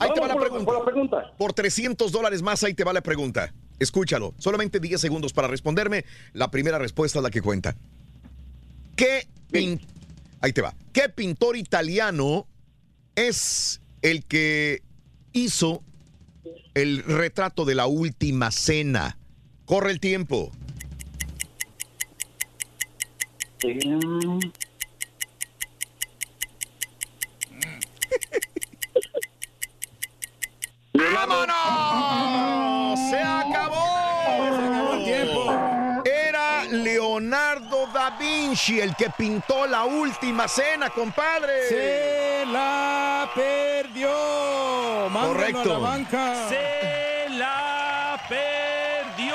Speaker 2: Ahí te va la pregunta.
Speaker 39: por la pregunta.
Speaker 2: Por 300 dólares más, ahí te va la pregunta. Escúchalo. Solamente 10 segundos para responderme. La primera respuesta es la que cuenta. ¿Qué pin- Ahí te va. ¿Qué pintor italiano es el que hizo el retrato de la última cena? Corre el tiempo. ¡Vámonos! ¡Se acabó!
Speaker 1: el tiempo.
Speaker 2: Era Leonardo da Vinci el que pintó la última cena, compadre.
Speaker 1: Se la perdió. Mándalo
Speaker 2: Correcto.
Speaker 1: a la banca.
Speaker 21: Se la perdió.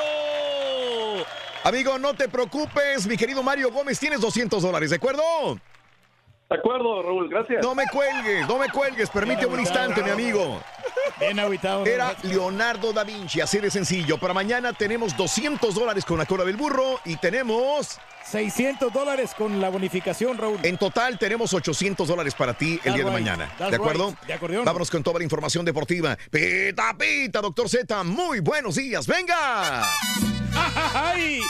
Speaker 2: Amigo, no te preocupes, mi querido Mario Gómez, tienes 200 dólares, ¿de acuerdo?
Speaker 39: De acuerdo, Raúl, gracias.
Speaker 2: No me cuelgues, no me cuelgues, permíteme un instante, mi amigo.
Speaker 1: Bien aguitado.
Speaker 2: Era Leonardo da Vinci, así de sencillo. Para mañana tenemos 200 dólares con la cola del burro y tenemos...
Speaker 1: 600 dólares con la bonificación, Raúl.
Speaker 2: En total tenemos 800 dólares para ti el
Speaker 1: That's
Speaker 2: día de mañana.
Speaker 1: That's
Speaker 2: ¿De acuerdo?
Speaker 1: right. De acordeón.
Speaker 2: Vámonos con toda la información deportiva. Pita, pita, doctor Z. Muy buenos días. ¡Venga!
Speaker 1: ¡Ay!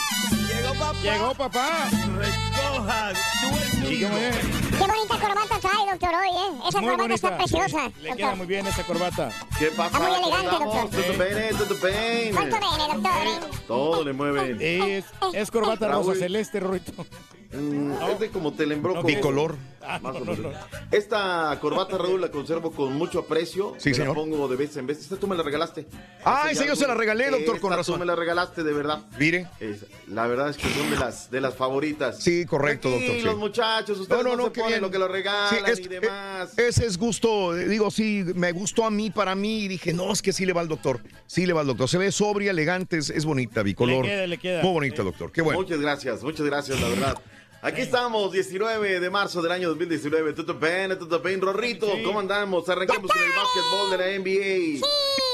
Speaker 21: Llegó papá.
Speaker 1: Llegó papá.
Speaker 21: Recoja tu
Speaker 1: ¿Y cómo es?
Speaker 3: Qué bonita corbata trae, doctor, hoy, ¿eh? Esa
Speaker 1: Muy
Speaker 3: corbata está
Speaker 1: bonita.
Speaker 3: preciosa.
Speaker 1: Le queda muy bien esa corbata.
Speaker 31: ¿Qué
Speaker 3: Está
Speaker 31: pasa?
Speaker 3: muy
Speaker 31: ¿Cómo
Speaker 3: elegante, doctor.
Speaker 31: Tutto bene, tutto bene.
Speaker 3: Molto bene, doctor.
Speaker 31: Todo le mueve.
Speaker 1: Es, es corbata rosa celeste, Rorito.
Speaker 31: Mm, Es de como telembroco.
Speaker 2: Bicolor.
Speaker 1: Ah,
Speaker 31: Más
Speaker 1: no,
Speaker 31: o
Speaker 1: no,
Speaker 31: menos.
Speaker 1: no.
Speaker 31: Esta corbata, Raúl, la conservo con mucho aprecio.
Speaker 2: Sí, señor.
Speaker 31: La pongo de vez en vez. Esta tú me la regalaste.
Speaker 2: Ah,
Speaker 31: Hace
Speaker 2: esa
Speaker 31: ya
Speaker 2: yo se la regalé, doctor, con
Speaker 31: Esta
Speaker 2: razón.
Speaker 31: Tú me la regalaste, de verdad.
Speaker 2: Mire.
Speaker 31: Es- la verdad que son de las, de las favoritas.
Speaker 2: Sí, correcto, doctor, sí.
Speaker 31: muchachos, ustedes no, se
Speaker 2: qué
Speaker 31: ponen
Speaker 2: bien.
Speaker 31: lo que lo regalan
Speaker 2: Sí, es-
Speaker 31: y demás.
Speaker 2: eh, ese es gusto, digo, sí, me gustó a mí, para mí, y dije, no, es que sí le va al doctor, sí le va al doctor. Se ve sobria, elegante, es, es bonita, bicolor.
Speaker 31: Le queda, le queda.
Speaker 2: Muy bonita, doctor, qué bueno.
Speaker 31: Muchas gracias, muchas gracias, la verdad. Aquí estamos, 19 de marzo del año 2019. Todo bien, todo bien, Rorrito. ¿Cómo andamos? Arranquemos con el básquetbol de la NBA.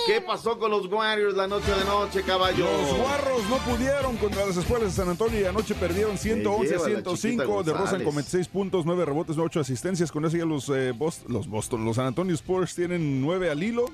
Speaker 31: ¿Qué pasó con los Warriors la noche de noche, caballo?
Speaker 22: Los Guarros no pudieron contra las escuelas de San Antonio y anoche perdieron 111 a
Speaker 31: lleva la
Speaker 22: 105.
Speaker 31: chiquita
Speaker 22: De
Speaker 31: González.
Speaker 22: con 26 puntos, 9 rebotes, 8 asistencias. Con eso ya los, eh, Bos- los Boston, los San Antonio Spurs tienen 9 al hilo.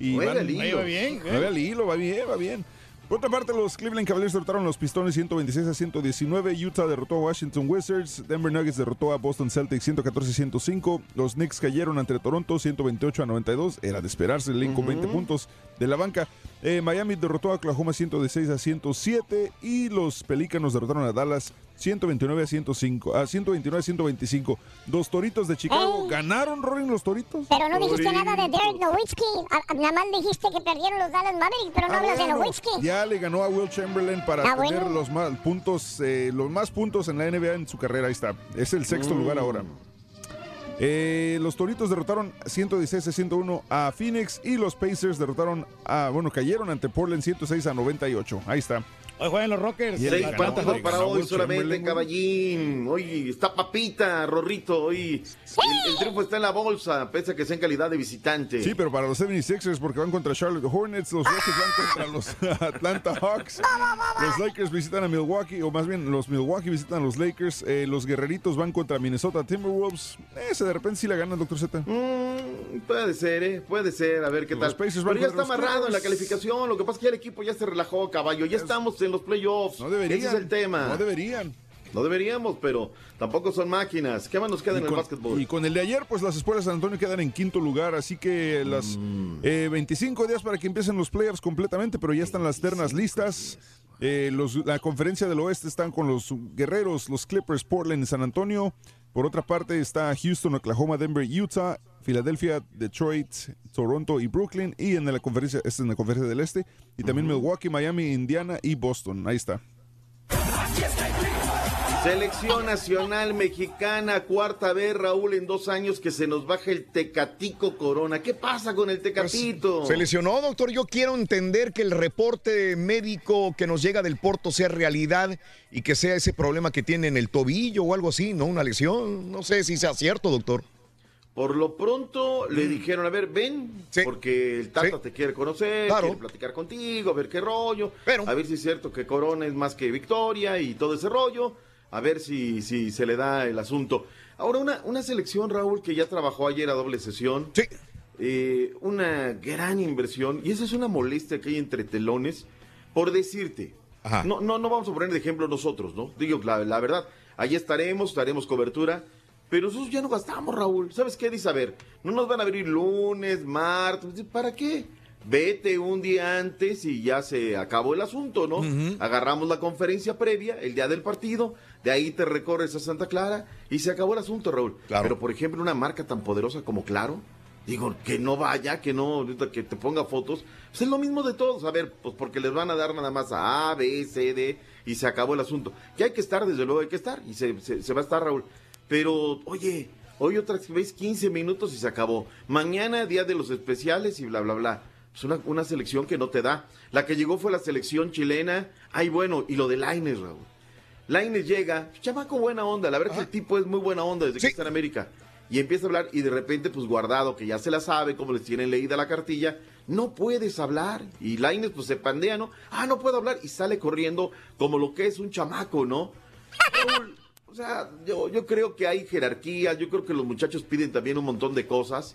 Speaker 22: Y
Speaker 31: Nueve
Speaker 22: van-
Speaker 31: al hilo. Va bien, ¿eh?
Speaker 22: 9 al hilo, va bien, va bien. Por otra parte, los Cleveland Cavaliers derrotaron a los Pistones 126 a 119. Utah derrotó a Washington Wizards. Denver Nuggets derrotó a Boston Celtics 114 a 105. Los Knicks cayeron ante Toronto 128 a 92. Era de esperarse, Lane con 20 puntos de la banca. Eh, Miami derrotó a Oklahoma 116 a 107. Y los Pelícanos derrotaron a Dallas 129 a 105. A 129 a 125. Los Toritos de Chicago ganaron, Rorin, los Toritos.
Speaker 12: Pero no dijiste
Speaker 22: Toritos.
Speaker 12: nada de Derek Nowitzki. A- a- Nada más dijiste que perdieron los Dallas Mavericks, pero no
Speaker 22: Ah,
Speaker 12: hablas de Nowitzki.
Speaker 22: Ya le ganó a Will Chamberlain para
Speaker 12: Ah,
Speaker 22: tener
Speaker 12: bueno.
Speaker 22: los más puntos, eh, los más puntos en la NBA en su carrera. Ahí está. Es el sexto
Speaker 31: Mm.
Speaker 22: lugar ahora. Eh, los Toritos derrotaron 116 a 101 a Phoenix y los Pacers derrotaron a, bueno, cayeron ante Portland 106 a 98. Ahí está.
Speaker 1: Hoy juegan los Rockers.
Speaker 31: Seis
Speaker 22: le
Speaker 31: para hoy solamente,
Speaker 22: Chamberlain,
Speaker 31: caballín. Hoy está papita, Rorrito. Hoy el, el triunfo está en la bolsa, pese a que sea en calidad de visitante.
Speaker 22: Sí, pero para los 76ers, porque van contra Charlotte Hornets, los Rockets van contra los Atlanta Hawks, los Lakers visitan a Milwaukee, o más bien los Milwaukee visitan a los Lakers, eh, los Guerreritos van contra Minnesota Timberwolves. Ese de repente sí la gana el Dr. Z.
Speaker 31: Mm, puede ser, ¿eh? Puede ser, a ver qué
Speaker 22: Los
Speaker 31: tal. Pero ya está amarrado en la calificación. Lo que pasa es que ya el equipo ya se relajó, caballo. Ya estamos en los playoffs.
Speaker 22: No deberían.
Speaker 31: Ese es el tema.
Speaker 22: No deberían.
Speaker 31: No deberíamos, pero tampoco son máquinas. ¿Qué más nos queda
Speaker 22: Y
Speaker 31: en el
Speaker 22: con,
Speaker 31: básquetbol?
Speaker 22: y con el de ayer, pues las escuelas de San Antonio quedan en quinto lugar, así que las
Speaker 31: Mm.
Speaker 22: eh, 25 días para que empiecen los playoffs completamente, pero ya están las ternas listas. Eh, los- la conferencia del oeste están con los guerreros, los Clippers, Portland y San Antonio. Por otra parte está Houston, Oklahoma, Denver, Utah, Filadelfia, Detroit, Toronto y Brooklyn. Y en la conferencia, es en la conferencia del este. Y también Milwaukee, Miami, Indiana y Boston. Ahí está.
Speaker 31: Selección Nacional Mexicana, cuarta vez, Raúl, en dos años que se nos baja el Tecatico Corona. ¿Qué pasa con el Tecatito?
Speaker 2: Se lesionó, doctor. Yo quiero entender que el reporte médico que nos llega del Porto sea realidad y que sea ese problema que tiene en el tobillo o algo así, ¿no? Una lesión. No sé si sea cierto, doctor.
Speaker 31: Por lo pronto
Speaker 2: Mm.
Speaker 31: le dijeron, a ver, ven, porque el Tata te quiere conocer,
Speaker 2: Claro.
Speaker 31: quiere platicar contigo, a ver qué rollo, a ver si es cierto que Corona es más que Victoria y todo ese rollo, a ver si, si se le da el asunto. Ahora, una, una selección, Raúl, que ya trabajó ayer a doble sesión. eh, una gran inversión, y esa es una molestia que hay entre telones, por decirte. No, no, no vamos a poner de ejemplo nosotros, ¿no? Digo, la, la verdad, allí estaremos, estaremos cobertura, pero nosotros ya no gastamos, Raúl. ¿Sabes qué? Dice, a ver, no nos van a abrir lunes, martes, ¿para qué? Vete un día antes y ya se acabó el asunto, ¿no? Agarramos la conferencia previa, el día del partido, de ahí te recorres a Santa Clara y se acabó el asunto, Raúl. Pero, por ejemplo, una marca tan poderosa como Claro, digo, que no vaya, que no, que te ponga fotos, pues es lo mismo de todos, a ver, pues porque les van a dar nada más a A, B, C, D, y se acabó el asunto. Que hay que estar, desde luego hay que estar, y se, se- se va a estar, Raúl. Pero, oye, hoy otra vez 15 minutos y se acabó. Mañana, día de los especiales y bla, bla, bla. Es una, una selección que no te da. La que llegó fue la selección chilena. Ay, bueno, y lo de Laines, Raúl. Laines llega, chamaco buena onda, la verdad que el tipo es muy buena onda desde que está en América. Y empieza a hablar y de repente, pues guardado, que ya se la sabe, como les tienen leída la cartilla, no puedes hablar. Y Laines pues se pandea, ¿no? Ah, no puedo hablar. Y sale corriendo como lo que es un chamaco, ¿no? Raúl, o sea, yo, yo creo que hay jerarquía, yo creo que los muchachos piden también un montón de cosas.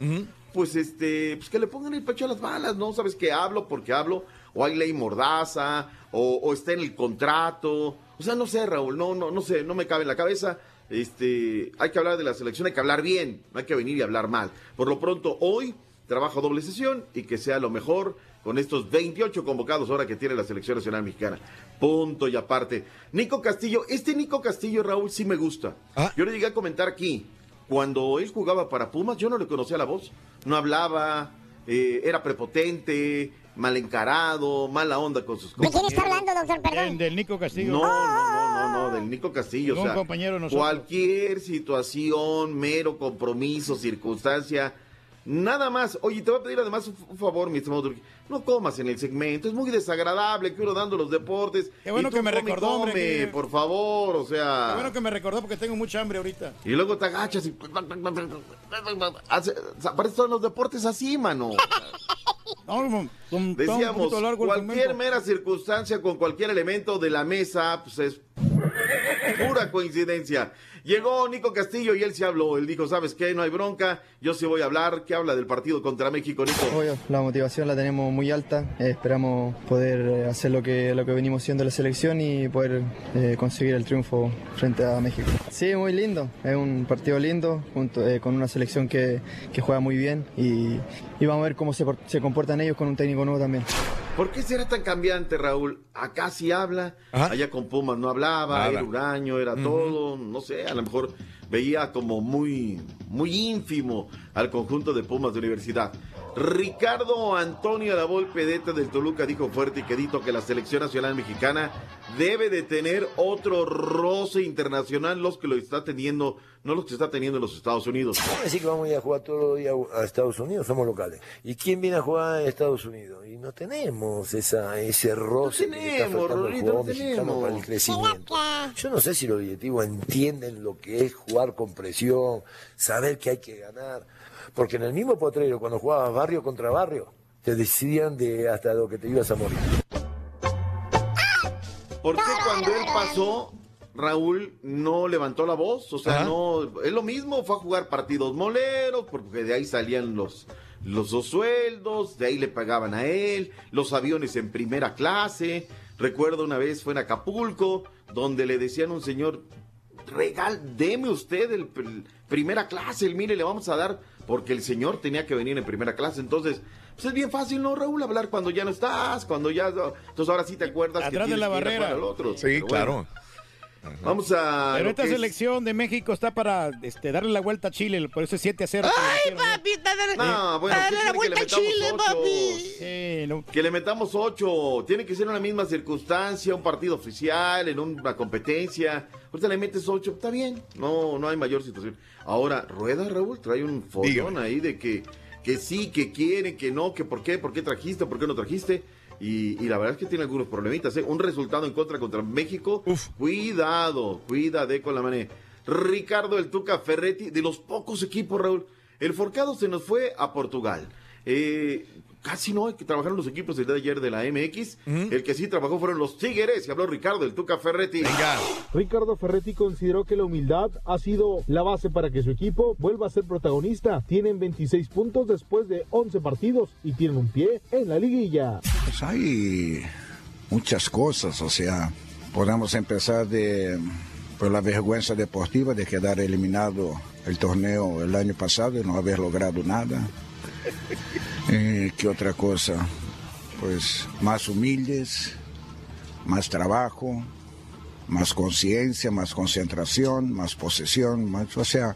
Speaker 31: Pues este, pues que le pongan el pecho a las balas, ¿no? Sabes que hablo porque hablo, o hay ley mordaza, o, o está en el contrato. O sea, no sé, Raúl, no, no, no sé, no me cabe en la cabeza. Este, hay que hablar de la selección, hay que hablar bien, no hay que venir y hablar mal. Por lo pronto, hoy trabajo doble sesión y que sea lo mejor con estos 28 convocados ahora que tiene la selección nacional mexicana. Punto y aparte. Nico Castillo, este Nico Castillo, Raúl, sí me gusta. Yo le llegué a comentar aquí, cuando él jugaba para Pumas, yo no le conocía la voz. No hablaba, eh, era prepotente, mal encarado, mala onda con sus
Speaker 12: ¿De quién
Speaker 31: compañeros.
Speaker 12: está hablando, doctor? Perdón.
Speaker 1: Del Nico Castillo.
Speaker 31: No, no, no, no, no, del Nico Castillo. O sea,
Speaker 1: compañero nosotros.
Speaker 31: cualquier situación, mero compromiso, circunstancia, nada más. Oye, te voy a pedir además un, favor, mi estimado. No comas en el segmento, es muy desagradable que uno dando los deportes.
Speaker 1: Qué bueno
Speaker 31: y tú
Speaker 1: que me
Speaker 31: come,
Speaker 1: recordó, hombre,
Speaker 31: come,
Speaker 1: que-
Speaker 31: por favor, o sea.
Speaker 1: Qué bueno que me recordó porque tengo mucha hambre ahorita.
Speaker 31: Y luego te agachas y. Hace- Aparecen los deportes así, mano. Decíamos, cualquier mera circunstancia con cualquier elemento de la mesa, pues es pura coincidencia. Llegó Nico Castillo y él se habló. Él dijo, ¿sabes qué? No hay bronca. Yo sí voy a hablar. ¿Qué habla del partido contra México, Nico?
Speaker 40: Obvio, la motivación la tenemos muy alta. Eh, esperamos poder eh, hacer lo que, lo que venimos siendo la selección y poder eh, conseguir el triunfo frente a México. Sí, muy lindo. Es un partido lindo junto, con una selección que, que juega muy bien y, y vamos a ver cómo se, se comportan ellos con un técnico nuevo también.
Speaker 31: ¿Por qué será tan cambiante, Raúl? Acá sí habla, allá con Pumas no hablaba,
Speaker 2: Nada.
Speaker 31: era huraño, era todo, no sé, a lo mejor veía como muy, muy ínfimo al conjunto de Pumas de Universidad. Ricardo Antonio La Pedete del Toluca dijo fuerte y quedito que la selección nacional mexicana debe de tener otro roce internacional, los que lo está teniendo, no los que está teniendo en los Estados Unidos.
Speaker 41: Vamos a decir que vamos a ir a jugar todos los días a Estados Unidos, somos locales. ¿Y quién viene a jugar a Estados Unidos? Y no tenemos esa, ese roce
Speaker 31: tenemos, no
Speaker 41: mexicano
Speaker 31: tenemos.
Speaker 41: para el crecimiento. Yo no sé si los directivos entienden lo que es jugar con presión, saber que hay que ganar. Porque en el mismo potrero, cuando jugabas barrio contra barrio, te decidían de hasta lo que te ibas a morir.
Speaker 31: ¿Por qué cuando él pasó, Raúl no levantó la voz? O sea,
Speaker 2: Ajá.
Speaker 31: no, es lo mismo, fue a jugar partidos moleros, porque de ahí salían los, los dos sueldos, de ahí le pagaban a él, los aviones en primera clase. Recuerdo una vez fue en Acapulco, donde le decían a un señor, regal, deme usted el, pr- primera clase, el mire, le vamos a dar, porque el señor tenía que venir en primera clase. Entonces, pues es bien fácil, ¿no, Raúl? Hablar cuando ya no estás, cuando ya... Entonces ahora sí te acuerdas que
Speaker 1: Atrás de la
Speaker 31: que ir a jugar
Speaker 1: barrera.
Speaker 31: al otro.
Speaker 2: Sí,
Speaker 31: bueno.
Speaker 2: claro.
Speaker 31: Vamos a.
Speaker 1: Pero esta
Speaker 31: es-
Speaker 1: selección de México está para este, darle la vuelta a Chile, por eso es 7 a 0.
Speaker 3: Ay, papi, dale,
Speaker 31: No, bueno,
Speaker 3: dale
Speaker 31: ¿qué
Speaker 3: la vuelta a Chile,
Speaker 31: ocho?
Speaker 3: papi.
Speaker 31: Que le metamos ocho. Tiene que ser una misma circunstancia, un partido oficial, en una competencia. Ahorita le metes ocho, está bien. No, no hay mayor situación. Ahora, Rueda, Raúl, trae un follón ahí de que, que sí, que quiere, que no, que por qué, por qué trajiste, por qué no trajiste. Y, y la verdad es que tiene algunos problemitas. ¿eh? Un resultado en contra contra México. Cuidado, cuidade con la manera. Ricardo El Tuca Ferretti, de los pocos equipos, Raúl. El Forcado se nos fue a Portugal. Eh, casi no, que trabajaron los equipos el día de ayer de la MX. El que sí trabajó fueron los Tigres. Y habló Ricardo El Tuca Ferretti.
Speaker 42: Ricardo Ferretti consideró que la humildad ha sido la base para que su equipo vuelva a ser protagonista. Tienen 26 puntos después de 11 partidos y tienen un pie en la liguilla.
Speaker 43: Pues hay muchas cosas, o sea, podemos empezar de por la vergüenza deportiva de quedar eliminado el torneo el año pasado y no haber logrado nada. Eh, ¿Qué otra cosa? Pues más humildes, más trabajo, más conciencia, más concentración, más posesión, más, o sea,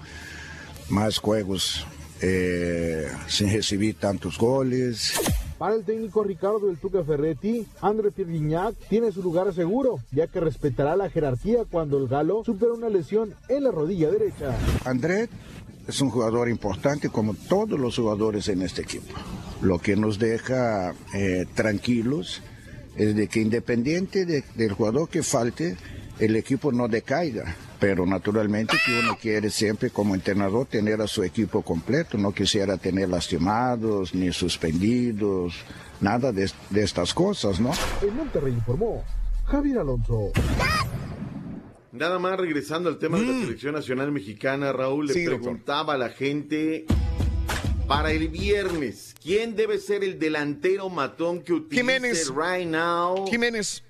Speaker 43: más juegos eh, sin recibir tantos goles.
Speaker 42: Para el técnico Ricardo del Tuca Ferretti, André Pierre tiene su lugar seguro, ya que respetará la jerarquía cuando el galo supera una lesión en la rodilla derecha.
Speaker 43: André es un jugador importante como todos los jugadores en este equipo. Lo que nos deja eh, tranquilos es de que independiente de- del jugador que falte, el equipo no decaiga. Pero naturalmente uno quiere siempre como entrenador tener a su equipo completo, no quisiera tener lastimados ni suspendidos, nada de, de estas cosas, ¿no?
Speaker 42: En Monterrey informó Javier Alonso.
Speaker 31: Nada más regresando al tema de la selección nacional mexicana, Raúl, le
Speaker 2: Mm. Doctor.
Speaker 31: preguntaba a la gente para el viernes, ¿quién debe ser el delantero matón que utilice
Speaker 2: Jiménez.
Speaker 31: right now?
Speaker 2: Jiménez.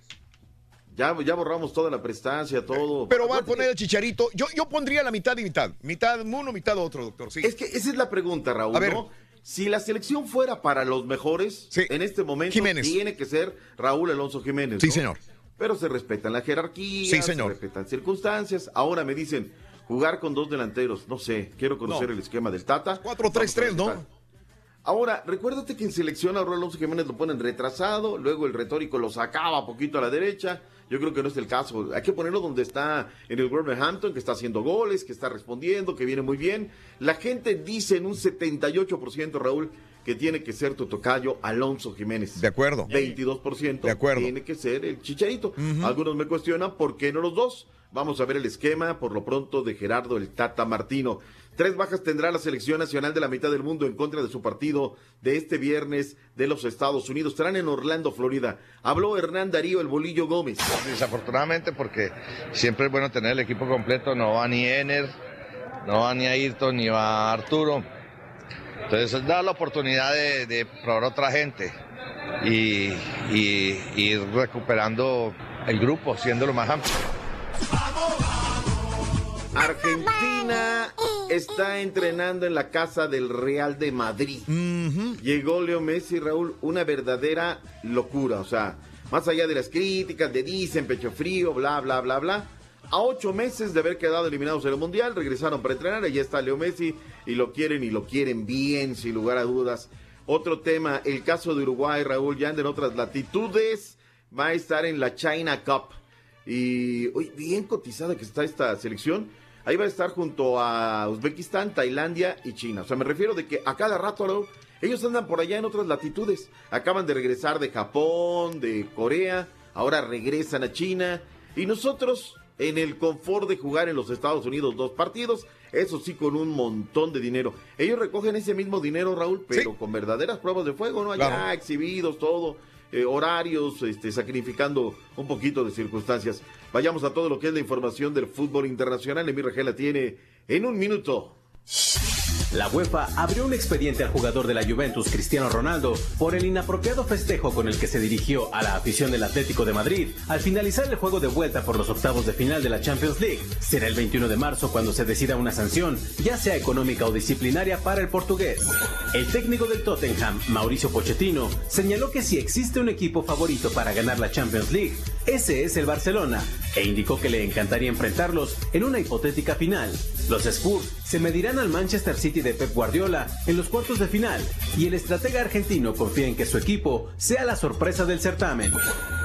Speaker 31: Ya, ya borramos toda la prestancia, todo.
Speaker 2: Pero va a poner el chicharito. Yo, yo pondría la mitad y mitad. Mitad uno, mitad otro, doctor. Sí.
Speaker 31: Es que esa es la pregunta, Raúl,
Speaker 2: A ver.
Speaker 31: ¿no? Si la selección fuera para los mejores, en este momento
Speaker 2: Jiménez.
Speaker 31: tiene que ser Raúl Alonso Jiménez.
Speaker 2: Sí,
Speaker 31: ¿no?
Speaker 2: señor.
Speaker 31: Pero se respetan la jerarquía,
Speaker 2: Sí, señor.
Speaker 31: se respetan circunstancias. Ahora me dicen, jugar con dos delanteros, no sé, quiero conocer
Speaker 2: No.
Speaker 31: el esquema del Tata.
Speaker 2: 4-3-3, ¿no?
Speaker 31: Ahora, recuérdate que en selección a Alonso Jiménez lo ponen retrasado, luego el retórico lo sacaba poquito a la derecha. Yo creo que no es el caso. Hay que ponerlo donde está en el Wolverhampton, que está haciendo goles, que está respondiendo, que viene muy bien. La gente dice en un 78%, Raúl, que tiene que ser tu tocayo Alonso Jiménez.
Speaker 2: De acuerdo.
Speaker 31: 22%
Speaker 2: De acuerdo.
Speaker 31: tiene que ser el Chicharito. Algunos me cuestionan por qué no los dos. Vamos a ver el esquema, por lo pronto, de Gerardo el Tata Martino. Tres bajas tendrá la selección nacional de la mitad del mundo en contra de su partido de este viernes de los Estados Unidos. Estarán en Orlando, Florida. Habló Hernán Darío el Bolillo Gómez.
Speaker 44: Desafortunadamente porque siempre es bueno tener el equipo completo, no va ni Ener, no va ni Ayrton, ni va Arturo. Entonces es dar la oportunidad de, de probar otra gente y, y- y ir recuperando el grupo, siéndolo más amplio.
Speaker 31: Argentina está entrenando en la casa del Real de Madrid. Llegó Leo Messi, Raúl, una verdadera locura. O sea, más allá de las críticas, de dicen, pecho frío, bla, bla, bla, bla. A ocho meses de haber quedado eliminados en el Mundial, regresaron para entrenar. Allí está Leo Messi y lo quieren y lo quieren bien, sin lugar a dudas. Otro tema, el caso de Uruguay, Raúl, ya en otras latitudes. Va a estar en la China Cup. Y uy, bien cotizada que está esta selección. Ahí va a estar junto a Uzbekistán, Tailandia y China. O sea, me refiero de que a cada rato, ellos andan por allá en otras latitudes. Acaban de regresar de Japón, de Corea, ahora regresan a China. Y nosotros, en el confort de jugar en los Estados Unidos dos partidos, eso sí, con un montón de dinero. Ellos recogen ese mismo dinero, Raúl, pero con verdaderas pruebas de fuego, ¿no? Allá
Speaker 2: Claro.
Speaker 31: exhibidos, todo, eh, horarios, este, sacrificando un poquito de circunstancias. Vayamos a todo lo que es la información del fútbol internacional. Emir Regel la tiene en un minuto.
Speaker 45: La UEFA abrió un expediente al jugador de la Juventus, Cristiano Ronaldo, por el inapropiado festejo con el que se dirigió a la afición del Atlético de Madrid al finalizar el juego de vuelta por los octavos de final de la Champions League. Será el 21 de marzo cuando se decida una sanción, ya sea económica o disciplinaria, para el portugués. El técnico del Tottenham, Mauricio Pochettino, señaló que si existe un equipo favorito para ganar la Champions League, ese es el Barcelona, e indicó que le encantaría enfrentarlos en una hipotética final. Los Spurs se medirán al Manchester City de Pep Guardiola en los cuartos de final y el estratega argentino confía en que su equipo sea la sorpresa del certamen.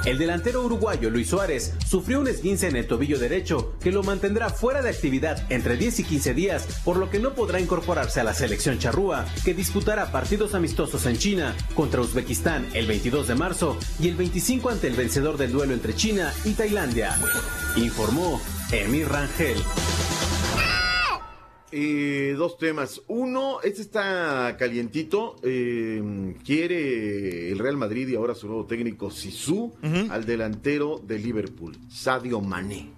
Speaker 45: El delantero uruguayo Luis Suárez sufrió un esguince en el tobillo derecho que lo mantendrá fuera de actividad entre 10 y 15 días, por lo que no podrá incorporarse a la selección charrúa, que disputará partidos amistosos en China contra Uzbekistán el 22 de marzo y el 25 ante el vencedor del duelo entre China y Tailandia. Informó Emir Rangel.
Speaker 31: Eh, dos temas. Uno, este está calientito. eh, quiere el Real Madrid y ahora su nuevo técnico Sisu al delantero de Liverpool, Sadio Mané.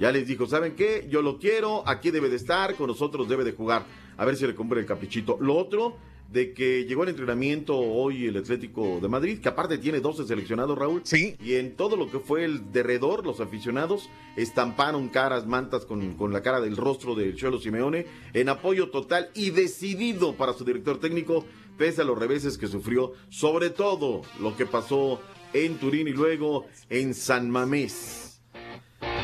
Speaker 31: Ya les dijo, ¿saben qué? Yo lo quiero, aquí debe de estar, con nosotros debe de jugar. A ver si le compra el caprichito. Lo otro, de que llegó al entrenamiento hoy el Atlético de Madrid, que aparte tiene 12 seleccionados, Raúl.
Speaker 2: Sí.
Speaker 31: Y en todo lo que fue el derredor, los aficionados estamparon caras, mantas con, con la cara del rostro del Cholo Simeone en apoyo total y decidido para su director técnico, pese a los reveses que sufrió, sobre todo lo que pasó en Turín y luego en San Mamés.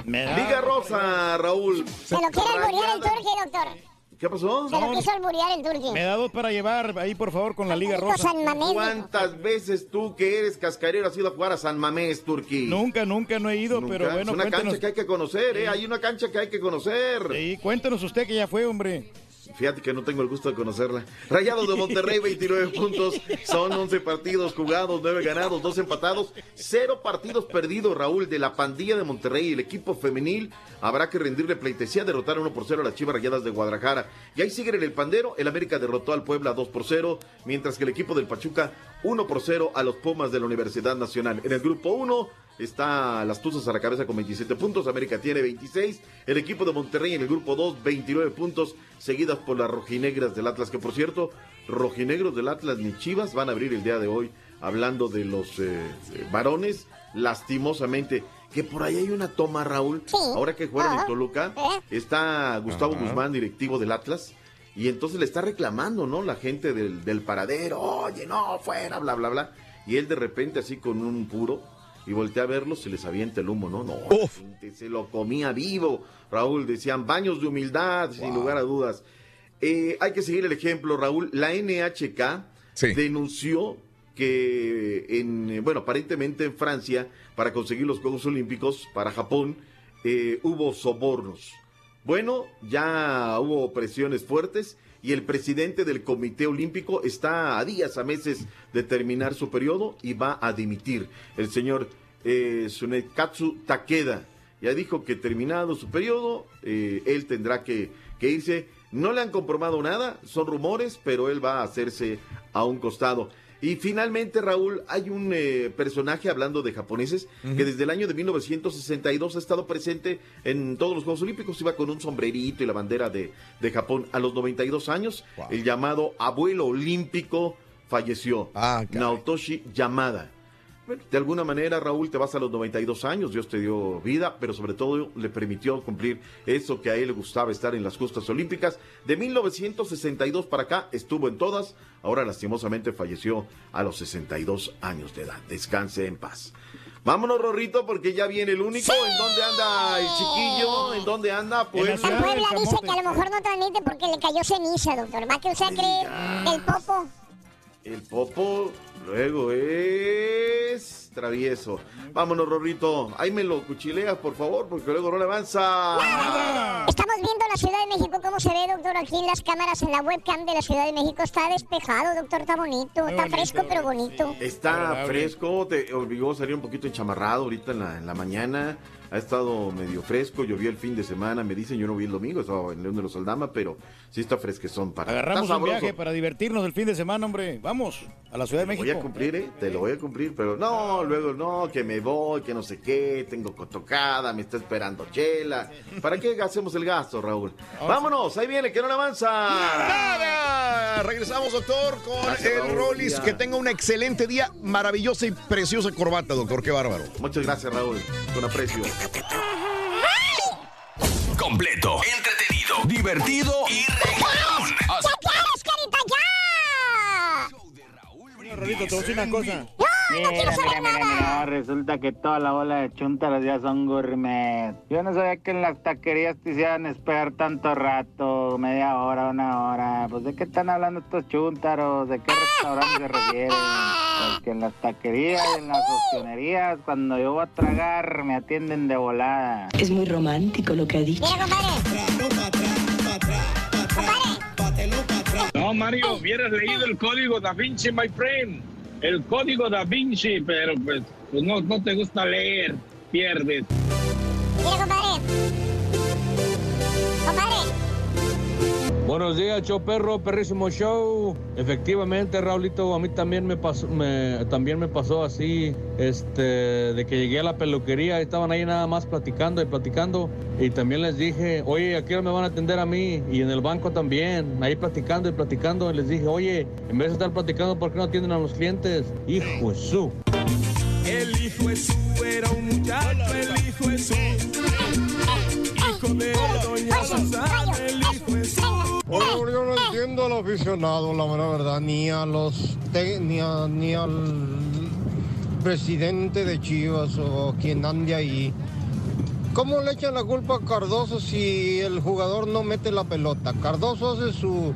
Speaker 31: Liga Rosa, Raúl.
Speaker 12: Se lo quiere alburear el turqui, doctor.
Speaker 31: ¿Qué pasó?
Speaker 12: Se lo quiso alburear el turqui.
Speaker 1: Me da dos para llevar ahí, por favor, con la Liga Rosa.
Speaker 12: San Mamés.
Speaker 31: ¿Cuántas veces tú que eres cascarero has ido a jugar a San Mamés, Turquí?
Speaker 1: Nunca, nunca no he ido,
Speaker 31: Nunca.
Speaker 1: pero bueno,
Speaker 31: es una
Speaker 1: cuéntenos.
Speaker 31: cancha que hay que conocer, ¿eh? Hay una cancha que hay que conocer.
Speaker 1: Sí, cuéntenos usted que ya fue, hombre.
Speaker 31: Fíjate que no tengo el gusto de conocerla. Rayados de Monterrey, 29 puntos. Son 11 partidos jugados, 9 ganados, 2 empatados. Cero partidos perdidos, Raúl, de la pandilla de Monterrey. El equipo femenil habrá que rendirle pleitesía. Derrotar 1 por 0 a las Chivas Rayadas de Guadalajara. Y ahí siguen en el pandero. El América derrotó al Puebla 2 por 0. Mientras que el equipo del Pachuca 1 por 0 a los Pumas de la Universidad Nacional. En el grupo 1 está las Tuzas a la cabeza con 27 puntos. América tiene 26. El equipo de Monterrey en el grupo 2, 29 puntos. Seguidas por las rojinegras del Atlas. Que por cierto, rojinegros del Atlas ni Chivas van a abrir el día de hoy. Hablando de los eh, eh, varones, lastimosamente. Que por ahí hay una toma, Raúl. Ahora que juegan en
Speaker 12: Ah.
Speaker 31: Toluca,
Speaker 12: ¿Eh?
Speaker 31: está Gustavo
Speaker 2: Ajá.
Speaker 31: Guzmán, directivo del Atlas. Y entonces le está reclamando, ¿no? La gente del, del paradero, oye, no, fuera, bla, bla, bla. Y él de repente así con un puro y voltea a verlos se les avienta el humo, ¿no? No, gente se lo comía vivo. Raúl, decían baños de humildad, sin lugar a dudas. Eh, hay que seguir el ejemplo, Raúl. La NHK denunció que, en, eh, bueno, aparentemente en Francia, para conseguir los Juegos Olímpicos, para Japón, eh, hubo sobornos. Bueno, ya hubo presiones fuertes y el presidente del Comité Olímpico está a días, a meses de terminar su periodo y va a dimitir. El señor eh, Tsunekatsu Takeda ya dijo que terminado su periodo, eh, él tendrá que, que irse. No le han comprobado nada, son rumores, pero él va a hacerse a un costado. Y finalmente, Raúl, hay un eh, personaje hablando de japoneses que desde el año de 1962 ha estado presente en todos los Juegos Olímpicos. Iba con un sombrerito y la bandera de, de Japón. A los 92 años, el llamado abuelo olímpico falleció. Naotoshi Yamada. Bueno, de alguna manera, Raúl, te vas a los 92 años, Dios te dio vida, pero sobre todo le permitió cumplir eso que a él le gustaba estar en las justas olímpicas. De 1962 para acá estuvo en todas, ahora lastimosamente falleció a los 62 años de edad. Descanse en paz. Vámonos, Rorrito, porque ya viene el único. ¿En dónde anda el chiquillo? ¿En dónde anda? Puebla.
Speaker 12: En Puebla dice que a lo mejor no transmite porque le cayó ceniza, doctor. ¿Va que usted cree el popo?
Speaker 31: El Popo luego es travieso. Vámonos, Rorrito. Ahí me lo cuchileas, por favor, porque luego no le avanza.
Speaker 12: Estamos viendo la Ciudad de México, cómo se ve, doctor, aquí en las cámaras, en la webcam de la Ciudad de México. Está despejado, doctor, está bonito. Está fresco, pero bonito.
Speaker 31: Está fresco, te obligó a salir un poquito enchamarrado ahorita en la, en la mañana. Ha estado medio fresco, llovió el fin de semana, me dicen, yo no vi el domingo, estaba en León de los Aldama, pero sí está fresquezón para...
Speaker 19: Agarramos un viaje para divertirnos el fin de semana, hombre. Vamos a la Ciudad de
Speaker 31: Te
Speaker 19: México.
Speaker 31: voy a cumplir, ¿eh? Te lo voy a cumplir, pero no, luego no, que me voy, que no sé qué, tengo cotocada, me está esperando Chela. ¿Para qué hacemos el gasto, Raúl? Vámonos, ahí viene, que no le avanza.
Speaker 2: Nada. Regresamos, doctor, con
Speaker 31: Gracias,
Speaker 2: el
Speaker 31: Raúl.
Speaker 2: Rollis.
Speaker 31: Ya.
Speaker 2: Que tenga un excelente día. Maravillosa y preciosa corbata, doctor. Qué bárbaro.
Speaker 31: Muchas gracias, Raúl. Con aprecio.
Speaker 7: Completo, divertido y regalón.
Speaker 19: Te voy a decir una cosa.
Speaker 35: Mira, mira, mira, mira, resulta que toda la bola de chuntaros ya son gourmet. Yo no sabía que en las taquerías te hicieran esperar tanto rato, media hora, una hora. Pues de qué están hablando estos chuntaros, de qué restaurantes se refieren. Porque en las taquerías y en las opcionerías, cuando yo voy a tragar, me atienden de volada.
Speaker 46: Es muy romántico lo que ha dicho.
Speaker 47: No, Mario, hubieras leído el código Da Vinci, my friend. El código Da Vinci, pero pues, pues no, no te gusta leer, pierdes.
Speaker 48: Buenos días, show perro, perrísimo show. Efectivamente, Raulito, a mí también me pasó, me, también me pasó así, este, de que llegué a la peluquería estaban ahí nada más platicando y platicando. Y también les dije, oye, ¿a qué hora me van a atender a mí? Y en el banco también, ahí platicando y platicando. Y les dije, oye, en vez de estar platicando, ¿por qué no atienden a los clientes? Hijo de su.
Speaker 37: El hijo de su era un muchacho, el hijo de su. Hijo de doña Susana, el hijo
Speaker 18: entiendo al aficionado, la mera verdad, ni a los te- ni, a- ni al presidente de Chivas o quien ande ahí. ¿Cómo le echan la culpa a Cardoso si el jugador no mete la pelota? Cardoso hace su,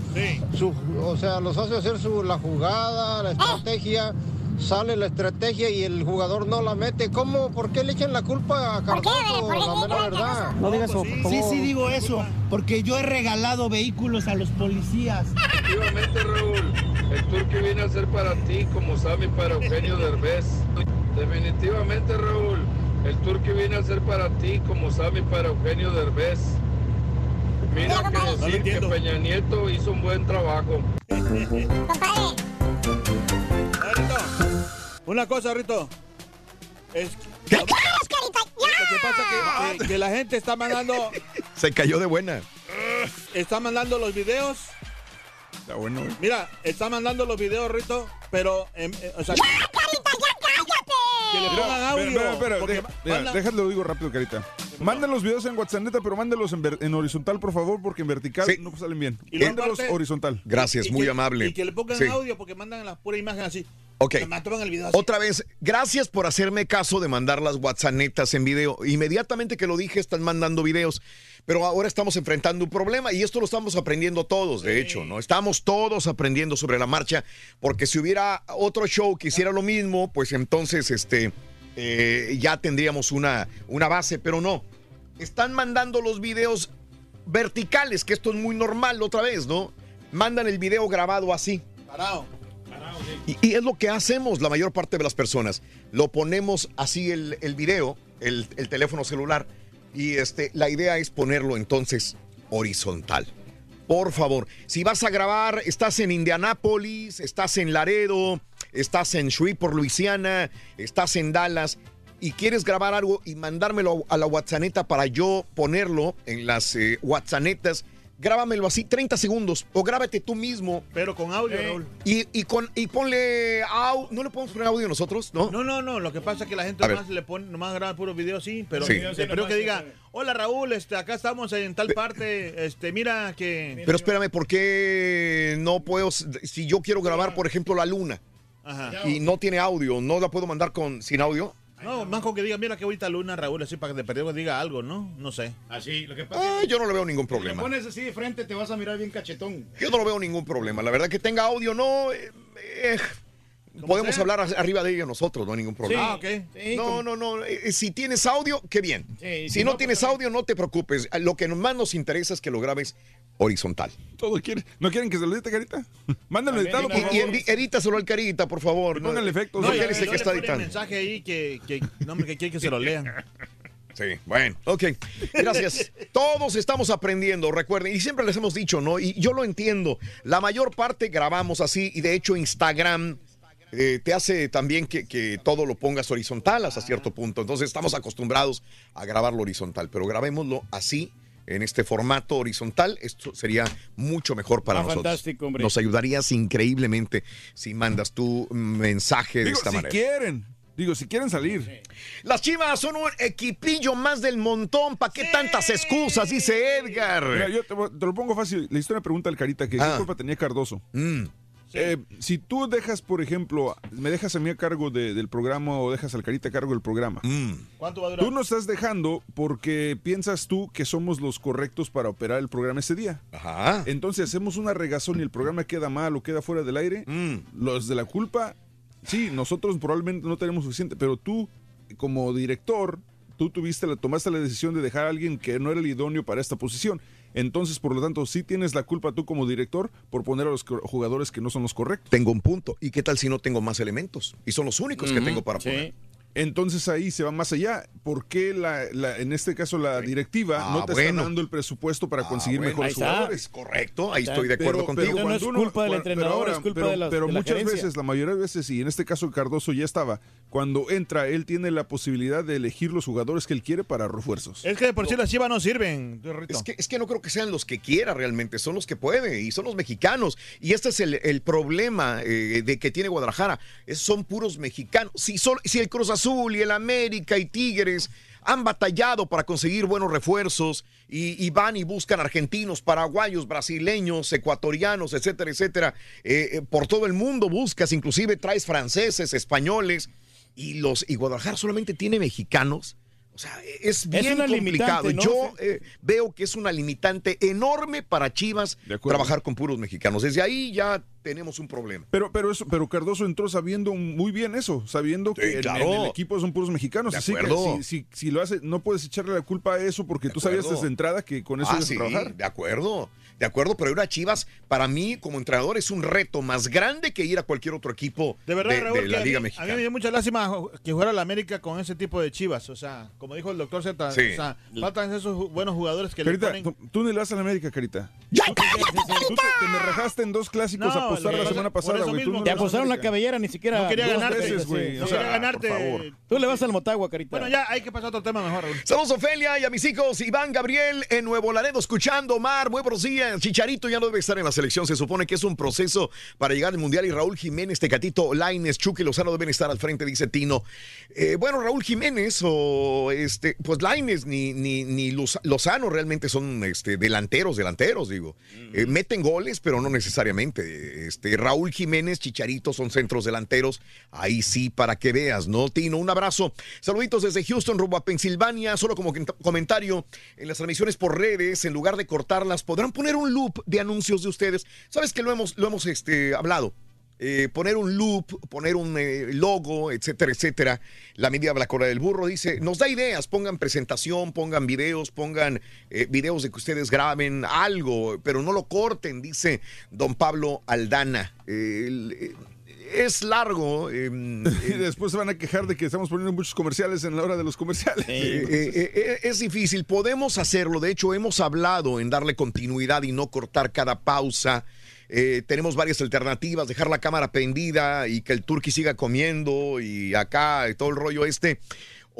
Speaker 18: su o sea, los hace hacer su la jugada, la estrategia, sale la estrategia y el jugador no la mete. ¿Cómo? ¿Por qué le echan la culpa a Cardoso? La mera verdad.
Speaker 49: No digas eso, por
Speaker 18: Sí,
Speaker 49: favor.
Speaker 18: sí,
Speaker 49: digo eso, porque yo he regalado vehículos a los policías.
Speaker 50: Efectivamente, Raúl, el turque viene a ser para ti como Sammy para Eugenio Derbez. Definitivamente, Raúl, el turque viene a ser para ti como Sammy para Eugenio Derbez. Mira que decir que Peña Nieto hizo un buen trabajo.
Speaker 19: Una cosa, Rito. Es Lo que pasa que, que- que la gente está mandando,
Speaker 2: Se cayó de buena.
Speaker 19: está mandando los videos.
Speaker 22: Está bueno, güey.
Speaker 19: Mira, está mandando los videos, Rito, pero, em, eh, o sea, que le pongan audio.
Speaker 22: Espera, espera, espera,
Speaker 19: porque
Speaker 22: deja- mira,
Speaker 19: mandan-
Speaker 22: déjalo, digo rápido, Carita. Manden los videos en WhatsApp, neta, pero mándenlos en, ver- en horizontal, por favor, porque en vertical
Speaker 2: Sí.
Speaker 22: no salen bien.
Speaker 2: Y
Speaker 22: Mándenlos horizontal.
Speaker 2: Gracias,
Speaker 51: Y
Speaker 2: muy
Speaker 51: que-
Speaker 2: amable.
Speaker 51: Y que le pongan
Speaker 2: Sí.
Speaker 51: audio porque mandan la pura imagen así.
Speaker 2: Ok.
Speaker 51: El video.
Speaker 2: Otra vez, gracias por hacerme caso de mandar las WhatsAppetas en video. Inmediatamente que lo dije, están mandando videos. Pero ahora estamos enfrentando un problema y esto lo estamos aprendiendo todos, de hecho, ¿no? Estamos todos aprendiendo sobre la marcha, porque si hubiera otro show que hiciera lo mismo, pues entonces este, eh, ya tendríamos una, una base, pero no. Están mandando los videos verticales, que esto es muy normal otra vez, ¿no? Mandan el video grabado así.
Speaker 51: Parado.
Speaker 2: Y, es lo que hacemos la mayor parte de las personas. Lo ponemos así el, el video, el, el teléfono celular, y este, la idea es ponerlo entonces horizontal. Por favor, si vas a grabar, estás en Indianápolis, estás en Laredo, estás en Shreveport, Luisiana, estás en Dallas y quieres grabar algo y mandármelo a la WhatsApp para yo ponerlo en las eh, WhatsAppetas, grábamelo así 30 segundos o grábate tú mismo.
Speaker 51: Pero con audio, Raúl.
Speaker 2: Y, y, con, y ponle audio. ¿No le podemos poner audio nosotros? ¿No?
Speaker 51: No, no, no. Lo que pasa es que la gente
Speaker 2: A ver.
Speaker 51: nomás le pone, nomás graba puro video sí, pero
Speaker 2: Sí.
Speaker 51: de- pero que diga, hola Raúl, este, acá estamos en tal parte, este, mira que.
Speaker 2: Pero espérame, ¿por qué no puedo? Si yo quiero grabar, por ejemplo, la luna
Speaker 51: Ajá.
Speaker 2: y no tiene audio, ¿no la puedo mandar con sin audio?
Speaker 51: No, más con que diga, mira qué bonita luna, Raúl, así para que de perdido diga algo, ¿no? No sé.
Speaker 1: Así, lo que pasa
Speaker 2: Ah,
Speaker 1: que
Speaker 2: yo no le veo ningún
Speaker 1: si
Speaker 2: problema.
Speaker 1: pones así de frente te vas a mirar bien cachetón.
Speaker 2: Yo no lo veo ningún problema. La verdad que tenga audio, no. eh, eh, podemos
Speaker 1: sea.
Speaker 2: hablar arriba de ello nosotros, no hay ningún problema.
Speaker 51: Ah, ok.
Speaker 1: Sí,
Speaker 2: No,
Speaker 1: como-
Speaker 2: no, no. eh, Si tienes audio, qué bien.
Speaker 1: Sí,
Speaker 2: si,
Speaker 1: si
Speaker 2: no,
Speaker 1: no,
Speaker 2: tienes
Speaker 1: pues,
Speaker 2: audio, no te preocupes. Lo que más nos interesa es que lo grabes horizontal.
Speaker 22: Todo quiere. ¿No quieren que se lo edite, carita? Editado,
Speaker 1: de
Speaker 22: por
Speaker 2: Y, y
Speaker 22: favor.
Speaker 2: edi- edítaselo al carita, por favor.
Speaker 22: Y póngale efectos.
Speaker 2: No,
Speaker 22: No, y-
Speaker 51: Yo
Speaker 2: que está editando.
Speaker 51: mensaje ahí que, que, no, que quiere que se lo lean.
Speaker 2: Sí, bueno, ok. Gracias. Todos estamos aprendiendo, recuerden, y siempre les hemos dicho, ¿no? Y yo lo entiendo. La mayor parte grabamos así, y de hecho Instagram eh, te hace también que, que todo lo pongas horizontal hasta cierto punto. Entonces estamos acostumbrados a grabarlo horizontal, pero grabémoslo así. En este formato horizontal, esto sería mucho mejor para
Speaker 1: Ah,
Speaker 2: nosotros.
Speaker 1: fantástico, hombre.
Speaker 2: Nos ayudarías increíblemente si mandas tu mensaje de
Speaker 22: Digo,
Speaker 2: esta
Speaker 22: si
Speaker 2: manera.
Speaker 22: quieren. Digo, si quieren salir.
Speaker 2: Las chivas son un equipillo más del montón. ¿Para qué tantas excusas? Dice Edgar.
Speaker 22: Mira, yo te, te lo pongo fácil. Le hice una pregunta al Carita que
Speaker 2: Ah.
Speaker 22: qué culpa tenía Cardoso.
Speaker 2: Mm.
Speaker 22: Eh, si tú dejas, por ejemplo, me dejas a mí a cargo de- del programa o dejas al Carita a cargo del programa,
Speaker 2: Mm.
Speaker 51: ¿Cuánto va a durar?
Speaker 22: tú nos estás dejando porque piensas tú que somos los correctos para operar el programa ese día.
Speaker 2: Ajá.
Speaker 22: Entonces hacemos una regazón y el programa queda mal o queda fuera del aire.
Speaker 2: Mm.
Speaker 22: Los de la culpa, sí, nosotros probablemente no tenemos suficiente, pero tú, como director, tú tuviste la, tomaste la decisión de dejar a alguien que no era el idóneo para esta posición. Entonces, por lo tanto, sí tienes la culpa tú como director por poner a los jugadores que no son los correctos.
Speaker 2: Tengo un punto. ¿Y qué tal si no tengo más elementos? Y son los únicos que tengo para
Speaker 1: sí.
Speaker 2: poner.
Speaker 22: Entonces ahí se va más allá. ¿Por qué la, la- en este caso la directiva
Speaker 2: Ah,
Speaker 22: no te
Speaker 2: bueno.
Speaker 22: está dando el presupuesto para
Speaker 2: Ah,
Speaker 22: conseguir
Speaker 2: bueno,
Speaker 22: mejores
Speaker 1: ahí está.
Speaker 22: jugadores?
Speaker 2: Correcto, ahí
Speaker 1: Está.
Speaker 2: estoy de acuerdo contigo.
Speaker 1: no es culpa del
Speaker 22: pero
Speaker 1: entrenador, es culpa
Speaker 22: pero-
Speaker 1: de la-
Speaker 22: Pero
Speaker 1: de la
Speaker 22: muchas
Speaker 1: gerencia.
Speaker 22: veces, la mayoría de veces, y en este caso Cardoso ya estaba, cuando entra, él tiene la posibilidad de elegir los jugadores que él quiere para refuerzos.
Speaker 51: Es que de por sí las chivas no sirven.
Speaker 2: Es que, es que no creo que sean los que quiera realmente, son los que puede y son los mexicanos. Y este es el, el problema eh, de que tiene Guadalajara. Es- son puros mexicanos. Si, sol- si el Cruz Azul y el América y Tigres han batallado para conseguir buenos refuerzos y, van y buscan argentinos, paraguayos, brasileños, ecuatorianos, etcétera, etcétera. eh, eh, por todo el mundo buscas, inclusive traes franceses, españoles y los y Guadalajara solamente tiene mexicanos. O sea, es bien
Speaker 1: una
Speaker 2: complicado. Yo eh, veo que es una limitante enorme para Chivas trabajar con puros mexicanos. Desde ahí ya tenemos un problema.
Speaker 22: Pero, pero, eso, pero Cardoso entró sabiendo muy bien eso, sabiendo
Speaker 2: Sí,
Speaker 22: que en-
Speaker 2: claro.
Speaker 22: en, el equipo son puros mexicanos.
Speaker 2: De
Speaker 22: así que
Speaker 2: acuerdo.
Speaker 22: si, si, si lo hace, no puedes echarle la culpa a eso porque
Speaker 2: De
Speaker 22: tú sabías desde entrada que con eso
Speaker 2: Ah,
Speaker 22: ibas
Speaker 2: sí,
Speaker 22: a trabajar.
Speaker 2: de acuerdo, de acuerdo, pero ir a Chivas para mí como entrenador es un reto más grande que ir a cualquier otro equipo
Speaker 51: De verdad,
Speaker 2: de,
Speaker 51: Raúl,
Speaker 2: de la Liga
Speaker 51: a, mí, a
Speaker 2: Mexicana.
Speaker 51: mí me dio mucha lástima que jugara la América con ese tipo de chivas. O sea, como dijo el doctor Z,
Speaker 2: Sí.
Speaker 51: o sea, faltan esos buenos jugadores que le
Speaker 22: Carita,
Speaker 51: ponen...
Speaker 22: tú, tú ni le das a la América, Carita.
Speaker 2: ¡Ya,
Speaker 22: Tú te, tú te- te me rajaste en dos clásicos
Speaker 51: No,
Speaker 22: a apostar la semana pasada, güey. No
Speaker 1: Te
Speaker 22: le a
Speaker 1: apostaron la cabellera, ni siquiera.
Speaker 51: No quería
Speaker 1: dos
Speaker 51: ganarte.
Speaker 1: veces,
Speaker 22: güey,
Speaker 1: sí.
Speaker 51: No
Speaker 22: o sea,
Speaker 51: quería ganarte.
Speaker 22: por favor.
Speaker 1: Tú le vas al Motagua, carita.
Speaker 51: Bueno, ya hay que pasar a otro tema mejor, Raúl.
Speaker 2: Saludos Ofelia y a mis hijos Iván Gabriel en Nuevo Laredo escuchando Omar, muy buenos días. Chicharito ya no debe estar en la selección. Se supone que es un proceso para llegar al Mundial y Raúl Jiménez, Tecatito, Laines, Chucky Lozano deben estar al frente, dice Tino. Eh, bueno, Raúl Jiménez o este, pues Laines ni, ni, ni Loz- Lozano realmente son este, delanteros, delanteros, digo. Eh, meten goles, pero no necesariamente. Este, Raúl Jiménez, Chicharito son centros delanteros. Ahí sí, para que veas, ¿no? Tino, un abrazo. Saluditos desde Houston, rumbo a Pensilvania. Solo como comentario, en las transmisiones por redes, en lugar de cortarlas, podrán poner un loop de anuncios de ustedes. Sabes que lo hemos, lo hemos este, hablado. Eh, poner un loop, poner un eh, logo, etcétera, etcétera. La media de la cola del burro dice, nos da ideas, pongan presentación, pongan videos, pongan eh, videos de que ustedes graben algo, pero no lo corten, dice don Pablo Aldana. El- es largo. eh,
Speaker 22: Y después se van a quejar de que estamos poniendo muchos comerciales en la hora de los comerciales.
Speaker 2: Eh, eh, eh, es difícil, podemos hacerlo, de hecho hemos hablado en darle continuidad y no cortar cada pausa. Eh, tenemos varias alternativas, dejar la cámara prendida y que el turqui siga comiendo y acá y todo el rollo este.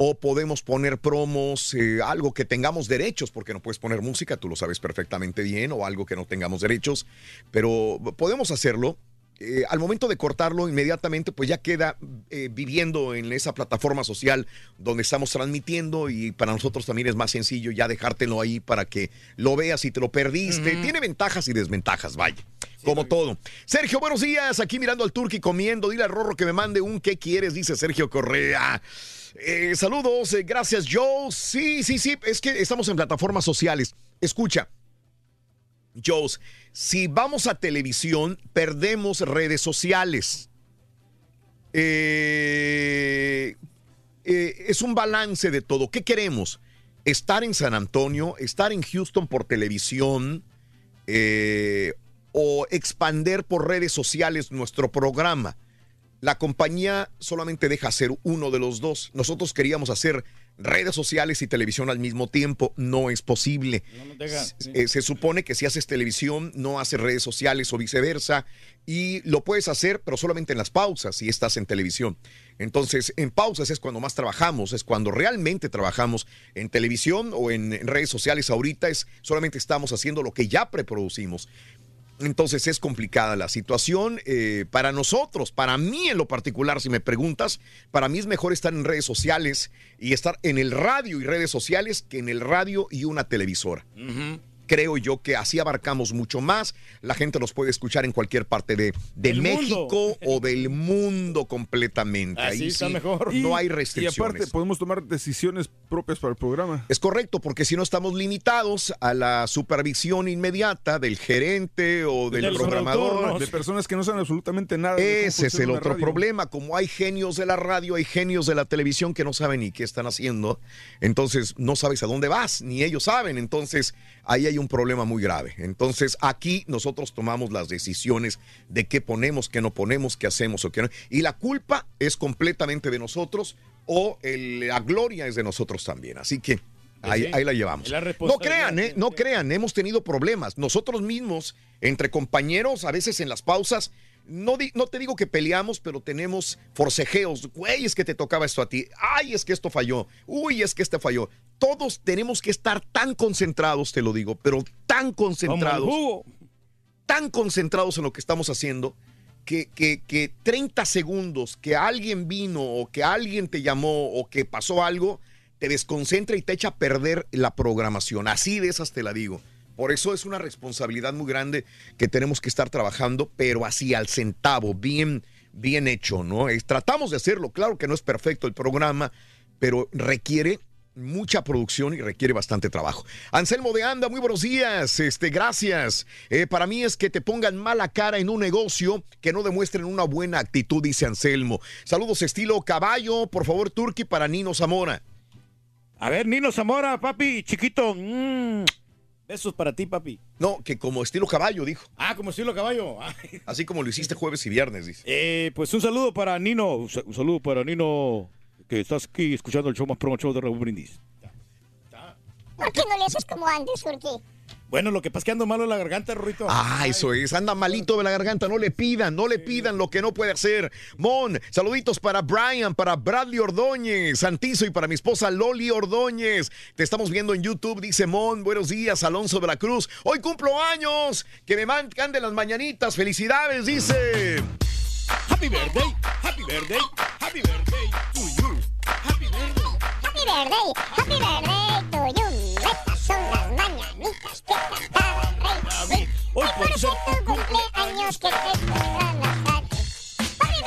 Speaker 2: O podemos poner promos, eh, algo que tengamos derechos, porque no puedes poner música, tú lo sabes perfectamente bien, o algo que no tengamos derechos, pero podemos hacerlo. Eh, al momento de cortarlo inmediatamente, pues ya queda eh, viviendo en esa plataforma social donde estamos transmitiendo y para nosotros también es más sencillo ya dejártelo ahí para que lo veas y te lo perdiste. Tiene ventajas y desventajas, vaya. como todo. Sergio, buenos días. Aquí mirando al Turqui comiendo. Dile a Rorro que me mande un ¿qué quieres? Dice Sergio Correa. Eh, saludos, gracias Joe. Sí, sí, sí, es que estamos en plataformas sociales. Escucha, Joes, si vamos a televisión, perdemos redes sociales. Eh, eh, es un balance de todo. ¿Qué queremos? Estar en San Antonio, estar en Houston por televisión eh, o expander por redes sociales nuestro programa. La compañía solamente deja hacer uno de los dos. Nosotros queríamos hacer redes sociales y televisión al mismo tiempo. No es posible. Eh, se supone que si haces televisión, no haces redes sociales o viceversa. Y lo puedes hacer, pero solamente en las pausas si estás en televisión. Entonces, en pausas es cuando más trabajamos, es cuando realmente trabajamos en televisión o en, en redes sociales. Ahorita es solamente estamos haciendo lo que ya preproducimos. Entonces es complicada la situación eh, para nosotros, para mí en lo particular, si me preguntas, para mí es mejor estar en redes sociales y estar en el radio y redes sociales que en el radio y una televisora. Creo yo que así abarcamos mucho más. La gente nos puede escuchar en cualquier parte de, de México o del mundo completamente.
Speaker 22: Así
Speaker 2: Ahí
Speaker 22: está
Speaker 2: sí,
Speaker 22: mejor.
Speaker 2: No
Speaker 22: Y-
Speaker 2: hay
Speaker 22: Y
Speaker 2: restricciones.
Speaker 22: aparte podemos tomar decisiones propias para el programa.
Speaker 2: Es correcto, porque si no estamos limitados a la supervisión inmediata del gerente o del, programador.
Speaker 22: productores, de personas que no saben absolutamente nada.
Speaker 2: Ese es el otro
Speaker 22: radio.
Speaker 2: problema. Como hay genios de la radio, hay genios de la televisión que no saben ni qué están haciendo. Entonces no sabes a dónde vas, ni ellos saben. Entonces ahí hay un problema muy grave. Entonces aquí nosotros tomamos las decisiones de qué ponemos, qué no ponemos, qué hacemos o qué no. Y la culpa es completamente de nosotros o el- la gloria es de nosotros también. Así que ahí,
Speaker 1: sí.
Speaker 2: ahí la llevamos.
Speaker 1: La
Speaker 2: No crean, ¿eh? No crean, hemos tenido problemas. Nosotros mismos, entre compañeros, a veces en las pausas, no, di- no te digo que peleamos, pero tenemos forcejeos. Güey, es que te tocaba esto a ti. Ay, es que esto falló. Uy, es que este falló. Todos tenemos que estar tan concentrados, te lo digo, pero tan concentrados. Tan concentrados en lo que estamos haciendo. Que, que, que 30 segundos que alguien vino o que alguien te llamó o que pasó algo, te desconcentra y te echa a perder la programación. Así de esas te la digo. Por eso es una responsabilidad muy grande que tenemos que estar trabajando, pero así al centavo, bien, bien hecho, ¿no? Tratamos de hacerlo, claro que no es perfecto el programa, pero requiere mucha producción y requiere bastante trabajo. Anselmo de Anda, muy buenos días, este, gracias. Eh, para mí es que te pongan mala cara en un negocio que no demuestren una buena actitud, dice Anselmo. Saludos estilo caballo, por favor, Turki, para Nino Zamora.
Speaker 1: A ver, Nino Zamora, papi, chiquito. mm, Besos para ti, papi.
Speaker 2: No, que como estilo caballo, dijo.
Speaker 1: Ah, como estilo caballo. Ah,
Speaker 2: Así como lo hiciste jueves y viernes, dice.
Speaker 1: Eh, pues un saludo para Nino. Un sa- un saludo para Nino, que estás aquí escuchando el show más promo show de Raúl Brindis.
Speaker 12: ¿Por qué no le haces como antes, Turki?
Speaker 1: Bueno, lo que pasa es que ando malo en la garganta, Rorrito.
Speaker 2: Ah, eso es. Anda malito de la garganta. No le pidan, no le pidan lo que no puede hacer. Mon, saluditos para Brian, para Bradley Ordóñez, Santizo y para mi esposa Loli Ordóñez. Te estamos viendo en YouTube, dice Mon. Buenos días, Alonso de la Cruz. Hoy cumplo años. Que me manden las mañanitas. Felicidades, dice.
Speaker 1: Happy birthday, happy birthday, happy birthday to you. Happy birthday.
Speaker 12: Happy birthday, happy birthday to you. Son las mañanitas que cantaba el rey David.
Speaker 1: Hoy
Speaker 12: por ser tu cumpleaños que te las tardes. Happy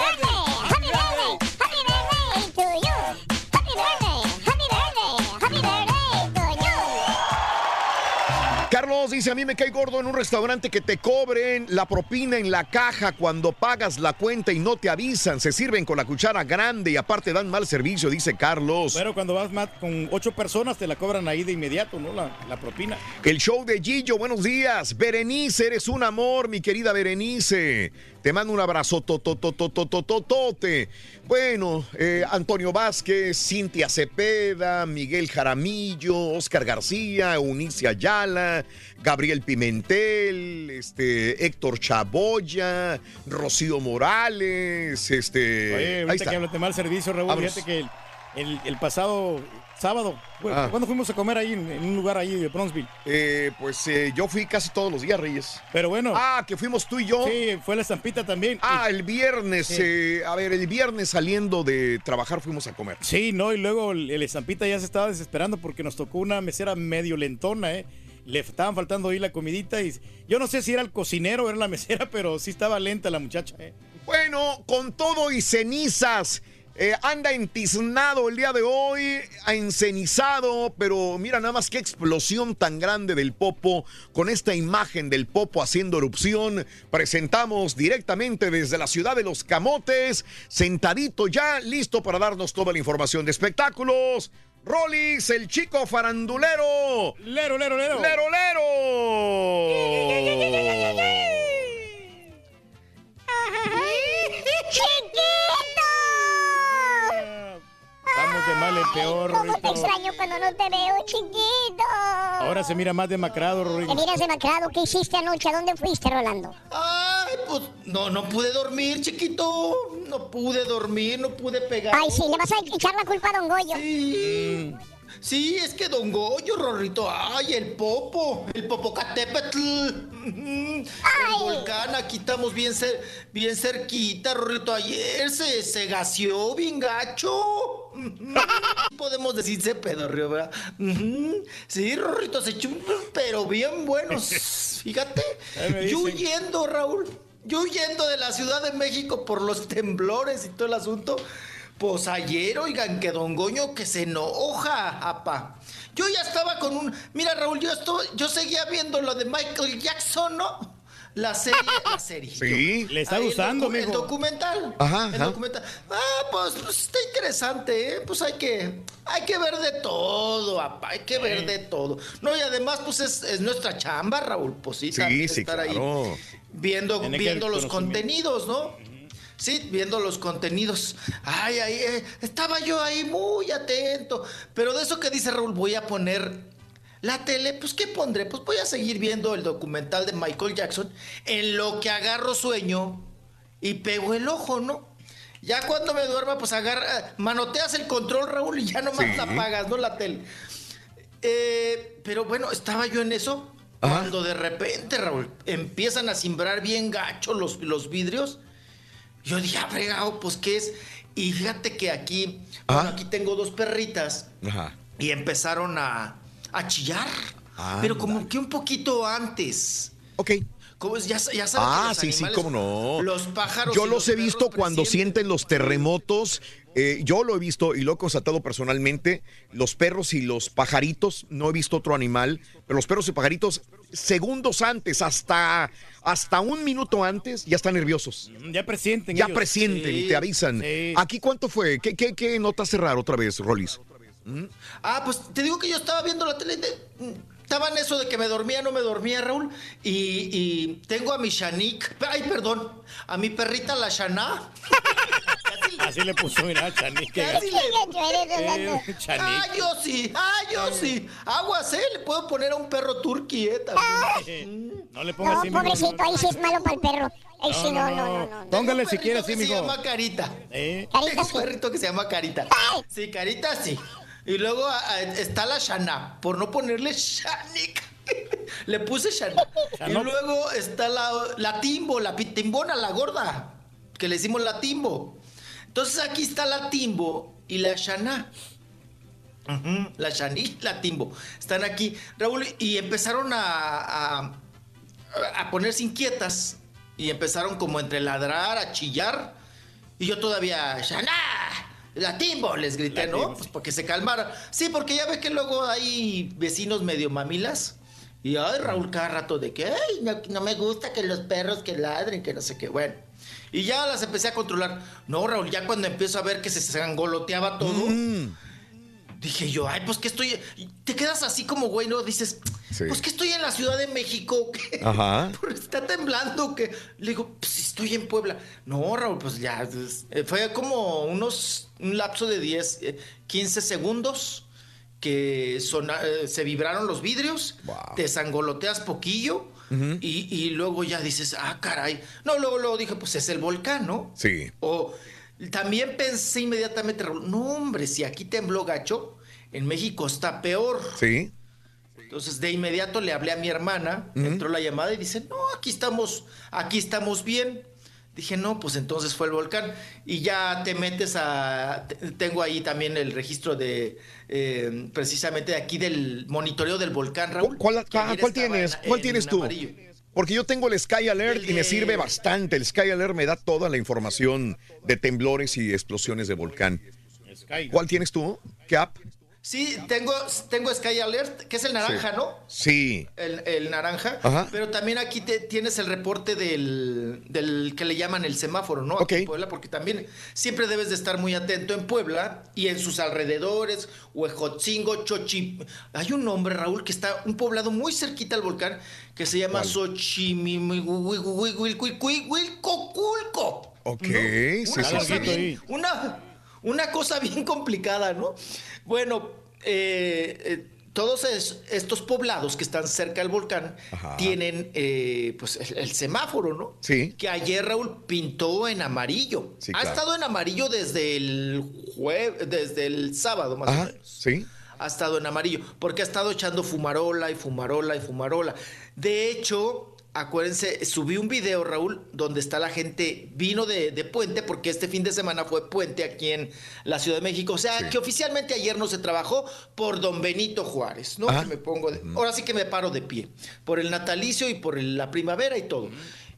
Speaker 2: dice, a mí me cae gordo en un restaurante que te cobren la propina en la caja cuando pagas la cuenta y no te avisan. Se sirven con la cuchara grande y aparte dan mal servicio, dice Carlos.
Speaker 1: Pero cuando vas Matt, con ocho personas te la cobran ahí de inmediato, ¿no? La, la propina.
Speaker 2: El show de Gillo, buenos días. Berenice, eres un amor, mi querida Berenice. Te mando un abrazo tototototototote. Bueno, eh, Antonio Vázquez, Cintia Cepeda, Miguel Jaramillo, Oscar García, Eunice Ayala, Gabriel Pimentel, este, Héctor Chaboya, Rocío Morales, este.
Speaker 1: Oye,
Speaker 2: ahí
Speaker 1: ahorita
Speaker 2: está.
Speaker 1: que hablas de mal servicio, Raúl, fíjate que el, el- el pasado sábado,
Speaker 2: Ah.
Speaker 1: ¿cuándo fuimos a comer ahí en, en un lugar ahí de Bronzeville?
Speaker 2: Eh, pues eh, yo fui casi todos los días, Reyes.
Speaker 1: Pero bueno.
Speaker 2: Ah, que fuimos tú y yo.
Speaker 1: Sí, fue la estampita también.
Speaker 2: Ah, el viernes.
Speaker 1: Sí.
Speaker 2: eh, a ver, el viernes saliendo de trabajar fuimos a comer.
Speaker 1: Sí, no, y luego el, el estampita ya se estaba desesperando porque nos tocó una mesera medio lentona, ¿eh? Le estaban faltando ahí la comidita y yo no sé si era el cocinero o era la mesera, pero sí estaba lenta la muchacha, ¿eh?
Speaker 2: Bueno, con todo y cenizas. Eh, anda entiznado el día de hoy, encenizado, pero mira nada más qué explosión tan grande del Popo, con esta imagen del Popo haciendo erupción. Presentamos directamente desde la ciudad de los Camotes, sentadito ya, listo para darnos toda la información de espectáculos. Rolis, el chico farandulero.
Speaker 1: Lero, lero, lero.
Speaker 2: Lero, lero.
Speaker 12: ¡Chiquito!
Speaker 1: Vamos de mal en peor,
Speaker 12: ¿Cómo te extraño cuando no te veo, chiquito?
Speaker 1: Ahora se mira más demacrado,
Speaker 12: Te
Speaker 1: Rorrito.
Speaker 12: miras demacrado. ¿Qué hiciste anoche? ¿A dónde fuiste, Rolando?
Speaker 52: Ay, pues no, no pude dormir, chiquito. No pude dormir, no pude pegar.
Speaker 12: Ay, sí, le vas a echar la culpa a Don Goyo.
Speaker 52: Sí. Sí, es que Don Goyo, Rorrito, ay, el Popo, el Popocatépetl, el volcán, aquí estamos bien, cer- bien cerquita, Rorrito, ayer se, se gaseó bien gacho. Podemos decir se pedorreó, ¿verdad? Sí, Rorrito, se echó un- pero bien buenos, fíjate. Yo huyendo, Raúl, yo huyendo de la Ciudad de México por los temblores y todo el asunto. Pues ayer, oigan, que Don Goño que se enoja, apa. Yo ya estaba con un. Mira, Raúl, yo, estuve- yo seguía viendo lo de Michael Jackson, ¿no? La serie, la serie.
Speaker 2: Sí.
Speaker 1: Le está
Speaker 52: Ahí el
Speaker 1: gustando,
Speaker 52: docu- El documental.
Speaker 2: Ajá,
Speaker 52: El
Speaker 2: ajá.
Speaker 52: documental. Ah, pues, pues, está interesante, ¿eh? Pues hay que, hay que ver de todo, apa, hay que ver de todo. No, y además, pues es, es nuestra chamba, Raúl. Pues sí,
Speaker 2: Sí,
Speaker 52: estar ahí viendo,
Speaker 1: Tiene
Speaker 52: viendo los contenidos, ¿no? Sí, viendo los contenidos. Ay, ay, eh, estaba yo ahí muy atento. Pero de eso que dice Raúl, voy a poner la tele, pues ¿qué pondré? Pues voy a seguir viendo el documental de Michael Jackson en lo que agarro sueño y pego el ojo, ¿no? Ya cuando me duerma, pues agarra, manoteas el control, Raúl, y ya nomás
Speaker 2: Sí.
Speaker 52: la apagas, ¿no? La tele. Eh, pero bueno, estaba yo en eso cuando de repente, Raúl, empiezan a simbrar bien gacho los, los vidrios. Yo dije, ah, fregado, pues ¿qué es? Y fíjate que aquí, bueno, aquí tengo dos perritas
Speaker 2: Ajá.
Speaker 52: y empezaron a, a chillar. Pero como que un poquito antes.
Speaker 2: Ok.
Speaker 52: Como es- ya, ya sabes que
Speaker 2: Ah,
Speaker 52: los
Speaker 2: sí, sí, cómo no.
Speaker 52: Los pájaros.
Speaker 2: Yo los he visto cuando sienten los terremotos. eh, yo lo he visto y lo he constatado personalmente. Los perros y los pajaritos, no he visto otro animal, pero los perros y pajaritos, segundos antes, hasta, hasta un minuto antes, ya están nerviosos.
Speaker 1: Ya presienten.
Speaker 2: Ya
Speaker 1: ellos.
Speaker 2: presienten y
Speaker 52: Sí,
Speaker 2: te avisan.
Speaker 1: sí.
Speaker 2: ¿Aquí cuánto fue? ¿Qué, qué, qué nota cerrar otra vez, Rolis?
Speaker 52: Ah, pues te digo que yo estaba viendo la tele. de- estaba en eso de que me dormía, no me dormía, Raúl. Y, y tengo a mi Shanik. Ay, perdón. A mi perrita, la Shana. Así
Speaker 1: Así le puso, mira, chanique.
Speaker 52: Casi le-
Speaker 1: Eh, chanique.
Speaker 52: Ah, yo sí, ah, yo sí. Aguas, ¿eh? Le puedo poner a un perro turqui, ¿eh? También.
Speaker 1: No le pongas
Speaker 12: No,
Speaker 1: así, mijo.
Speaker 12: pobrecito, ahí sí es malo para el perro. Ahí sí, no, no, no. no.
Speaker 1: Póngale si
Speaker 52: Perrito
Speaker 1: quiere
Speaker 52: que
Speaker 1: así,
Speaker 52: Se
Speaker 1: mijo.
Speaker 52: llama Carita.
Speaker 1: Eh.
Speaker 52: Tengo un perrito que se llama Carita. Sí, Carita sí. Y luego está la Shana, por no ponerle Shanik. Le puse Shana. Y luego está la, la Timbo, la pitimbona, la gorda, que le decimos la Timbo. Entonces aquí está la Timbo y la Shana. Ujú, La Shani la Timbo. Están aquí, Raúl, y empezaron a, a, a ponerse inquietas. Y empezaron como entre ladrar, a chillar. Y yo todavía, Shana, la Timbo, les grité, ¿no? Pues porque se calmaran. Sí, porque ya ves que luego hay vecinos medio mamilas. Y ay, Raúl, cada rato de que, ay, no, no me gusta que los perros que ladren, que no sé qué. Bueno. Y ya las empecé a controlar. No, Raúl, ya cuando empiezo a ver que se sangoloteaba todo, dije yo, ay, pues que estoy. Te quedas así como güey, ¿no? Dices,
Speaker 2: Sí.
Speaker 52: pues que estoy en la Ciudad de México. que
Speaker 2: Ajá.
Speaker 52: Está temblando. que Le digo, pues estoy en Puebla. No, Raúl, pues ya. pues, eh, fue como unos. Un lapso de 10, eh, 15 segundos que sona- eh, se vibraron los vidrios. Te sangoloteas poquillo. y, y luego ya dices, ah, caray. No, luego, luego dije, pues es el volcán, ¿no?
Speaker 2: Sí.
Speaker 52: O también pensé inmediatamente, Raúl, no, hombre, si aquí tembló gacho, en México está peor.
Speaker 2: Sí.
Speaker 52: Entonces de inmediato le hablé a mi hermana, entró la llamada y dice, no, aquí estamos, aquí estamos bien. Dije, no, pues entonces fue el volcán. Y ya te metes a... te- Tengo ahí también el registro de... eh, precisamente de aquí del monitoreo del volcán, Raúl.
Speaker 2: ¿Cuál, ah, cuál tienes?
Speaker 52: en-
Speaker 2: ¿Cuál
Speaker 52: en
Speaker 2: tienes tú?
Speaker 52: amarillo.
Speaker 2: Porque yo tengo el Sky Alert y me sirve bastante. El Sky Alert me da toda la información de temblores y explosiones de volcán. ¿Cuál tienes tú? ¿Qué app?
Speaker 52: Sí, tengo, tengo Sky Alert, que es el naranja,
Speaker 2: Sí.
Speaker 52: ¿no?
Speaker 2: Sí.
Speaker 52: El, el naranja.
Speaker 2: Ajá.
Speaker 52: Pero también aquí te- tienes el reporte del, del que le llaman el semáforo, ¿no? Aquí en Puebla, porque también siempre debes de estar muy atento en Puebla y en sus alrededores, Huejotzingo, Chochi. Hay un nombre, Raúl, que está un poblado muy cerquita al volcán que se llama Xochimilco.
Speaker 2: Ok,
Speaker 52: Una,
Speaker 2: sí, sí,
Speaker 52: cosa
Speaker 2: sí.
Speaker 52: bien, una, una cosa bien complicada, ¿no? Bueno, eh, eh, todos es- estos poblados que están cerca del volcán
Speaker 2: Ajá.
Speaker 52: tienen eh, pues el, el semáforo, ¿no?
Speaker 2: Sí.
Speaker 52: Que ayer Raúl pintó en amarillo.
Speaker 2: Sí,
Speaker 52: ha
Speaker 2: claro.
Speaker 52: estado en amarillo desde el jueves, desde el sábado más o menos
Speaker 2: sí.
Speaker 52: ha estado en amarillo, porque ha estado echando fumarola y fumarola y fumarola. De hecho, acuérdense, subí un video, Raúl, donde está la gente, vino de, de puente, porque este fin de semana fue puente aquí en la Ciudad de México. O sea, que oficialmente ayer no se trabajó por don Benito Juárez, ¿no? Que me pongo de- ahora sí que me paro de pie, por el natalicio y por el- la primavera y todo.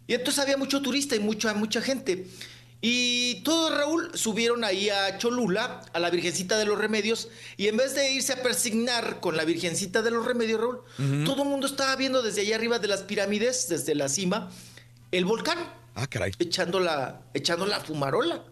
Speaker 52: Y entonces había mucho turista y mucha, mucha gente. Y todos, Raúl, subieron ahí a Cholula, a la Virgencita de los Remedios, y en vez de irse a persignar con la Virgencita de los Remedios, Raúl, todo el mundo estaba viendo desde allá arriba de las pirámides, desde la cima, el volcán,
Speaker 2: Ah, caray.
Speaker 52: echando la, echando la fumarola,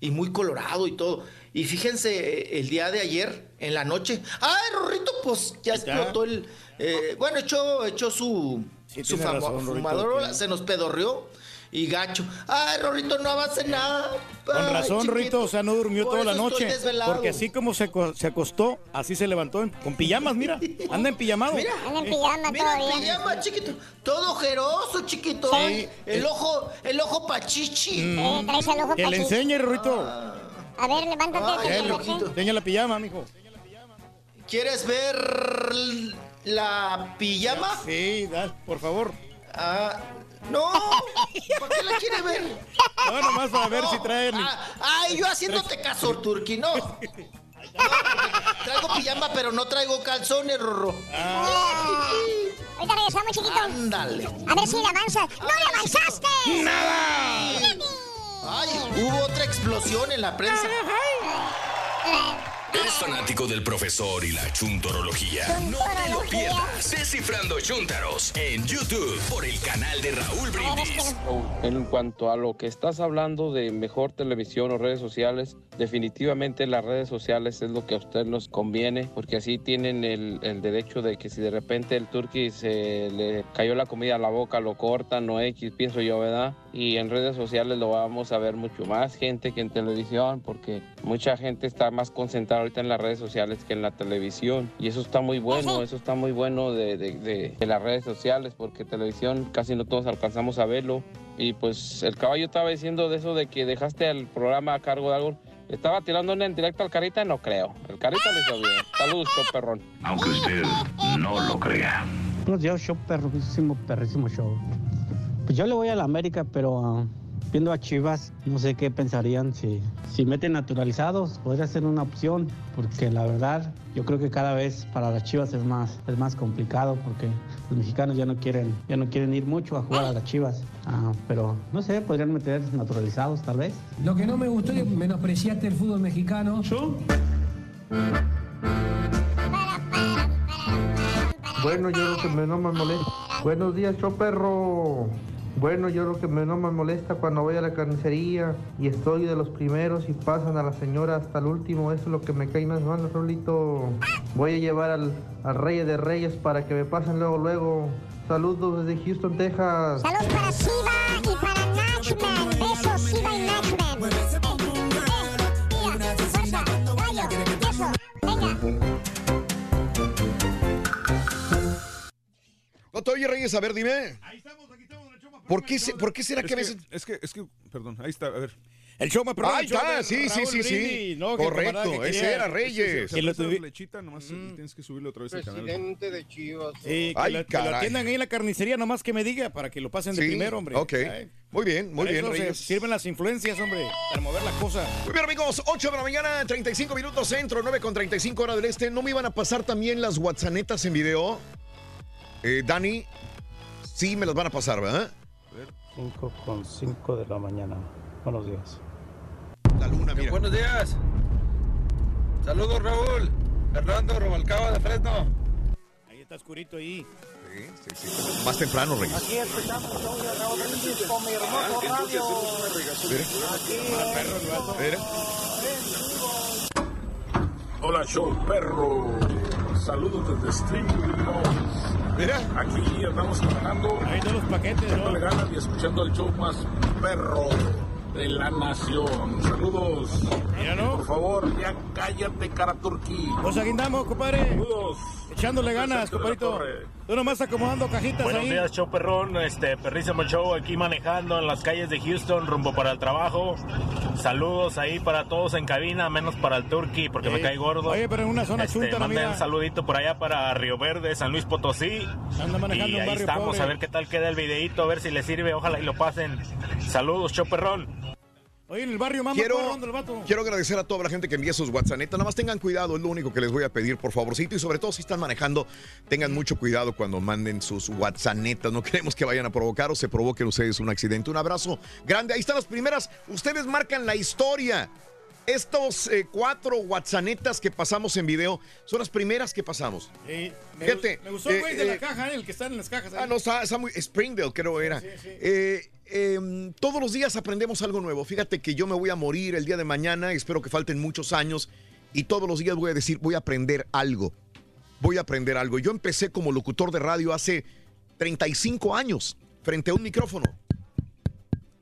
Speaker 52: y muy colorado y todo. Y fíjense, eh, el día de ayer, en la noche, ¡ay, Rorrito! Pues ya explotó el... eh, bueno, echó, echó su, su
Speaker 1: razón,
Speaker 52: fumarola,
Speaker 1: que-
Speaker 52: se nos pedorreó. Y gacho. Ay, Rorrito, no avance nada.
Speaker 1: Con razón,
Speaker 52: chiquito.
Speaker 1: Rito, o sea, no durmió
Speaker 52: Por
Speaker 1: toda la noche. Porque así como se, se acostó, así se levantó en- con pijamas, mira. Anda en pijamado.
Speaker 52: Mira,
Speaker 12: Anda en pijama
Speaker 52: Mira,
Speaker 12: todavía.
Speaker 52: pijama, chiquito. Todo ojeroso, chiquito.
Speaker 1: Sí.
Speaker 52: Ay, el ojo, el ojo pachichi.
Speaker 12: Eh, traes el ojo
Speaker 1: Que le enseñe, Rito.
Speaker 12: A ver, levántate.
Speaker 52: Ay.
Speaker 1: Enseña la pijama, mijo.
Speaker 52: ¿Quieres ver la pijama?
Speaker 1: Sí, da, por favor.
Speaker 52: Ah, no. ¿Para qué la quiere ver?
Speaker 1: No, nomás para ver si trae el-
Speaker 52: Ah, ay, yo haciéndote caso, Turki, no. Traigo pijama, pero no traigo calzones, Rorro.
Speaker 12: Ahorita regresamos, chiquito.
Speaker 52: Ándale.
Speaker 12: A ver si le avanzas. ¡No le avanzaste!
Speaker 52: ¡Nada! Ay, hubo otra explosión en la prensa.
Speaker 53: ¿Eres fanático del profesor y la chuntorología? No te lo pierdas. Descifrando Chuntaros en YouTube por el canal de Raúl Brindis.
Speaker 54: En cuanto a lo que estás hablando de mejor televisión o redes sociales, definitivamente las redes sociales es lo que a usted nos conviene, porque así tienen el, el derecho de que si de repente el turqui se le cayó la comida a la boca, lo cortan o X, pienso yo, ¿verdad? Y en redes sociales lo vamos a ver mucho más gente que en televisión, porque mucha gente está más concentrada ahorita en las redes sociales que en la televisión. Y eso está muy bueno, eso está muy bueno de, de- de- de las redes sociales, porque televisión casi no todos alcanzamos a verlo. Y pues el caballo estaba diciendo de eso de que dejaste el programa a cargo de algo. ¿Estaba tirando en directo al Carita? No creo. El Carita le hizo bien. Saludos, show perrón.
Speaker 53: Aunque usted no lo crea.
Speaker 55: Buenos días, show perrísimo, perrísimo show. Pues yo le voy a la América, pero ah, viendo a Chivas, no sé qué pensarían si, si meten naturalizados, podría ser una opción, porque la verdad, yo creo que cada vez para las Chivas es más, es más complicado, porque los mexicanos ya no quieren, ya no quieren ir mucho a jugar a las Chivas. Ah, pero no sé, podrían meter naturalizados tal vez.
Speaker 56: Lo que no me gustó es que menospreciaste el fútbol mexicano. ¿Yo?
Speaker 57: Bueno, yo lo que menos me molesta. Buenos días, show perro. Bueno, yo lo que menos me molesta cuando voy a la carnicería y estoy de los primeros y pasan a la señora hasta el último, eso es lo que me cae más mal, Rolito. Voy a llevar al, al Rey de Reyes para que me pasen luego, luego. Saludos desde Houston, Texas.
Speaker 12: Saludos para Shiva y para Nachman. Besos, Shiva y Nachman. Eh, eh, fuerza, gallo, eso, venga.
Speaker 2: No te oye, Reyes, a ver, dime. ¿Por qué, se- ¿Por qué será que a veces...
Speaker 22: Es que, es que, perdón, ahí está, a ver.
Speaker 1: El show más perrón,
Speaker 2: Ahí está,
Speaker 1: de
Speaker 2: sí, sí,
Speaker 1: Raúl
Speaker 2: sí, sí.
Speaker 1: ¿no?
Speaker 2: Correcto,
Speaker 1: que
Speaker 2: ese era Reyes.
Speaker 1: Que lo tuvi-
Speaker 22: lechita, nomás tienes que subirlo otra vez al canal.
Speaker 58: Presidente de Chivas.
Speaker 1: Sí, que,
Speaker 2: Ay,
Speaker 1: lo, que lo atiendan ahí en la carnicería, nomás que me diga, para que lo pasen de
Speaker 2: Sí,
Speaker 1: primero, hombre.
Speaker 2: ok.
Speaker 1: Ay,
Speaker 2: Muy bien, muy
Speaker 1: para
Speaker 2: bien,
Speaker 1: eso se
Speaker 2: Reyes.
Speaker 1: sirven las influencias, hombre, para mover la cosa.
Speaker 2: Muy bien, amigos, 8 de la mañana, 35 minutos centro, 9 con 35 horas del este. ¿No me iban a pasar también las WhatsAppetas en video? Eh, Dani, sí me las van a pasar, ¿verdad?
Speaker 59: 5 con 5 de la mañana. Buenos días.
Speaker 2: La luna, mira.
Speaker 59: Buenos días. Saludos, Raúl. Fernando Robalcaba de Fresno.
Speaker 1: Ahí está oscurito ahí.
Speaker 2: Sí, sí, sí. Más temprano, Reyes.
Speaker 59: Aquí escuchamos de Raúl Brindis con mi hermoso radio.
Speaker 2: Mira.
Speaker 60: Hola, show perro. Saludos desde String,
Speaker 2: Mira.
Speaker 60: Aquí andamos trabajando.
Speaker 1: Ahí están los paquetes,
Speaker 60: Echándole ganas y escuchando el show más perro de la nación. Saludos.
Speaker 1: Mira, ¿no?
Speaker 60: Por favor, ya cállate, cara turquí.
Speaker 1: Pues aquí andamos, compadre.
Speaker 60: Saludos.
Speaker 1: Echándole ganas, compadrito. Tú nomás acomodando cajitas
Speaker 61: Buenos
Speaker 1: ahí.
Speaker 61: días, show perrón, este perrísimo show aquí manejando en las calles de Houston rumbo para el trabajo. Saludos ahí para todos en cabina, menos para el Turkey porque me cae gordo.
Speaker 1: Oye, pero en una zona
Speaker 61: Este,
Speaker 1: chunta,
Speaker 61: manden un saludito por allá para Río Verde, San Luis Potosí.
Speaker 1: Anda manejando
Speaker 61: y
Speaker 1: un
Speaker 61: ahí
Speaker 1: barrio
Speaker 61: estamos
Speaker 1: pobre.
Speaker 61: a ver qué tal queda el videito, a ver si les sirve, ojalá y lo pasen. Saludos, show perrón.
Speaker 1: Oye, en el barrio mama
Speaker 2: Quiero,
Speaker 1: rondo el vato.
Speaker 2: quiero agradecer a toda la gente que envía sus WhatsApp. Nada más tengan cuidado, es lo único que les voy a pedir, por favorcito. Y sobre todo si están manejando, tengan mucho cuidado cuando manden sus WhatsApp. No queremos que vayan a provocar o se provoquen ustedes un accidente. Un abrazo grande. Ahí están las primeras. Ustedes marcan la historia. Estos eh, cuatro WhatsAppetas que pasamos en video son las primeras que pasamos.
Speaker 1: Sí, me,
Speaker 2: Fíjate,
Speaker 1: me gustó el
Speaker 2: eh,
Speaker 1: güey de la
Speaker 2: eh,
Speaker 1: caja, ¿eh? el que está en las cajas. ahí.
Speaker 2: Ah, no, está, está muy. Springdale, creo era. Eh, eh, todos los días aprendemos algo nuevo. Fíjate que yo me voy a morir el día de mañana. Espero que falten muchos años. Y todos los días voy a decir, voy a aprender algo. Voy a aprender algo. Yo empecé como locutor de radio hace 35 años frente a un micrófono.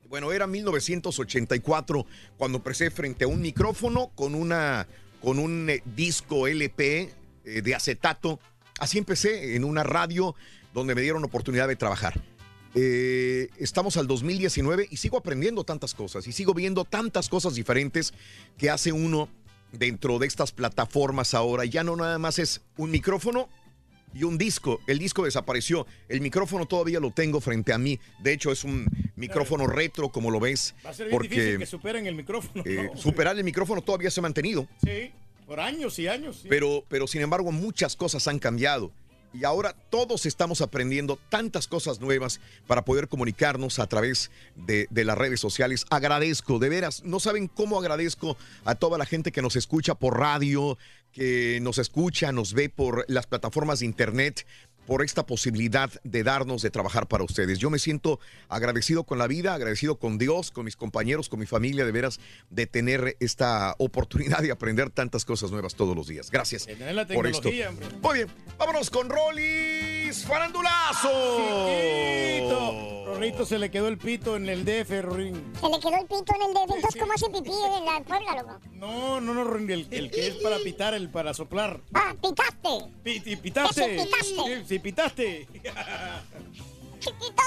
Speaker 2: Bueno, era 1984 cuando empecé frente a un micrófono con, una, con un eh, disco LP eh, de acetato. Así empecé en una radio donde me dieron oportunidad de trabajar. Eh, estamos al 2019 y sigo aprendiendo tantas cosas y sigo viendo tantas cosas diferentes que hace uno dentro de estas plataformas ahora. Ya no nada más es un micrófono y un disco. El disco desapareció. El micrófono todavía lo tengo frente a mí. De hecho, es un micrófono retro, como lo ves.
Speaker 1: Va a ser bien difícil que superen el micrófono.
Speaker 2: eh,
Speaker 1: ¿no?
Speaker 2: superar el micrófono todavía se ha mantenido.
Speaker 1: Sí, por años y años. sí.
Speaker 2: Pero, pero sin embargo, muchas cosas han cambiado. Y ahora todos estamos aprendiendo tantas cosas nuevas para poder comunicarnos a través de, las redes sociales. Agradezco, de veras, no saben cómo agradezco a toda la gente que nos escucha por radio, que nos escucha, nos ve por las plataformas de internet por esta posibilidad de darnos de trabajar para ustedes. Yo me siento agradecido con la vida, agradecido con Dios, con mis compañeros, con mi familia, de veras, de tener esta oportunidad de aprender tantas cosas nuevas todos los días. Gracias
Speaker 1: la
Speaker 2: por esto.
Speaker 1: Hombre.
Speaker 2: Muy bien, vámonos con Rolis Farandulazo.
Speaker 1: Chiquito. Rorrito se le quedó el pito en el DF, Rorín.
Speaker 12: Se le quedó el pito en el DF, entonces ¿cómo hace pipí en la Puebla, loco?
Speaker 1: No, no, no, Rorín, el, el, que es para pitar, el para soplar.
Speaker 12: Ah, pitaste.
Speaker 1: Pi, pitaste.
Speaker 12: Pitaste.
Speaker 1: Sí, sí, pitaste.
Speaker 12: Chiquito.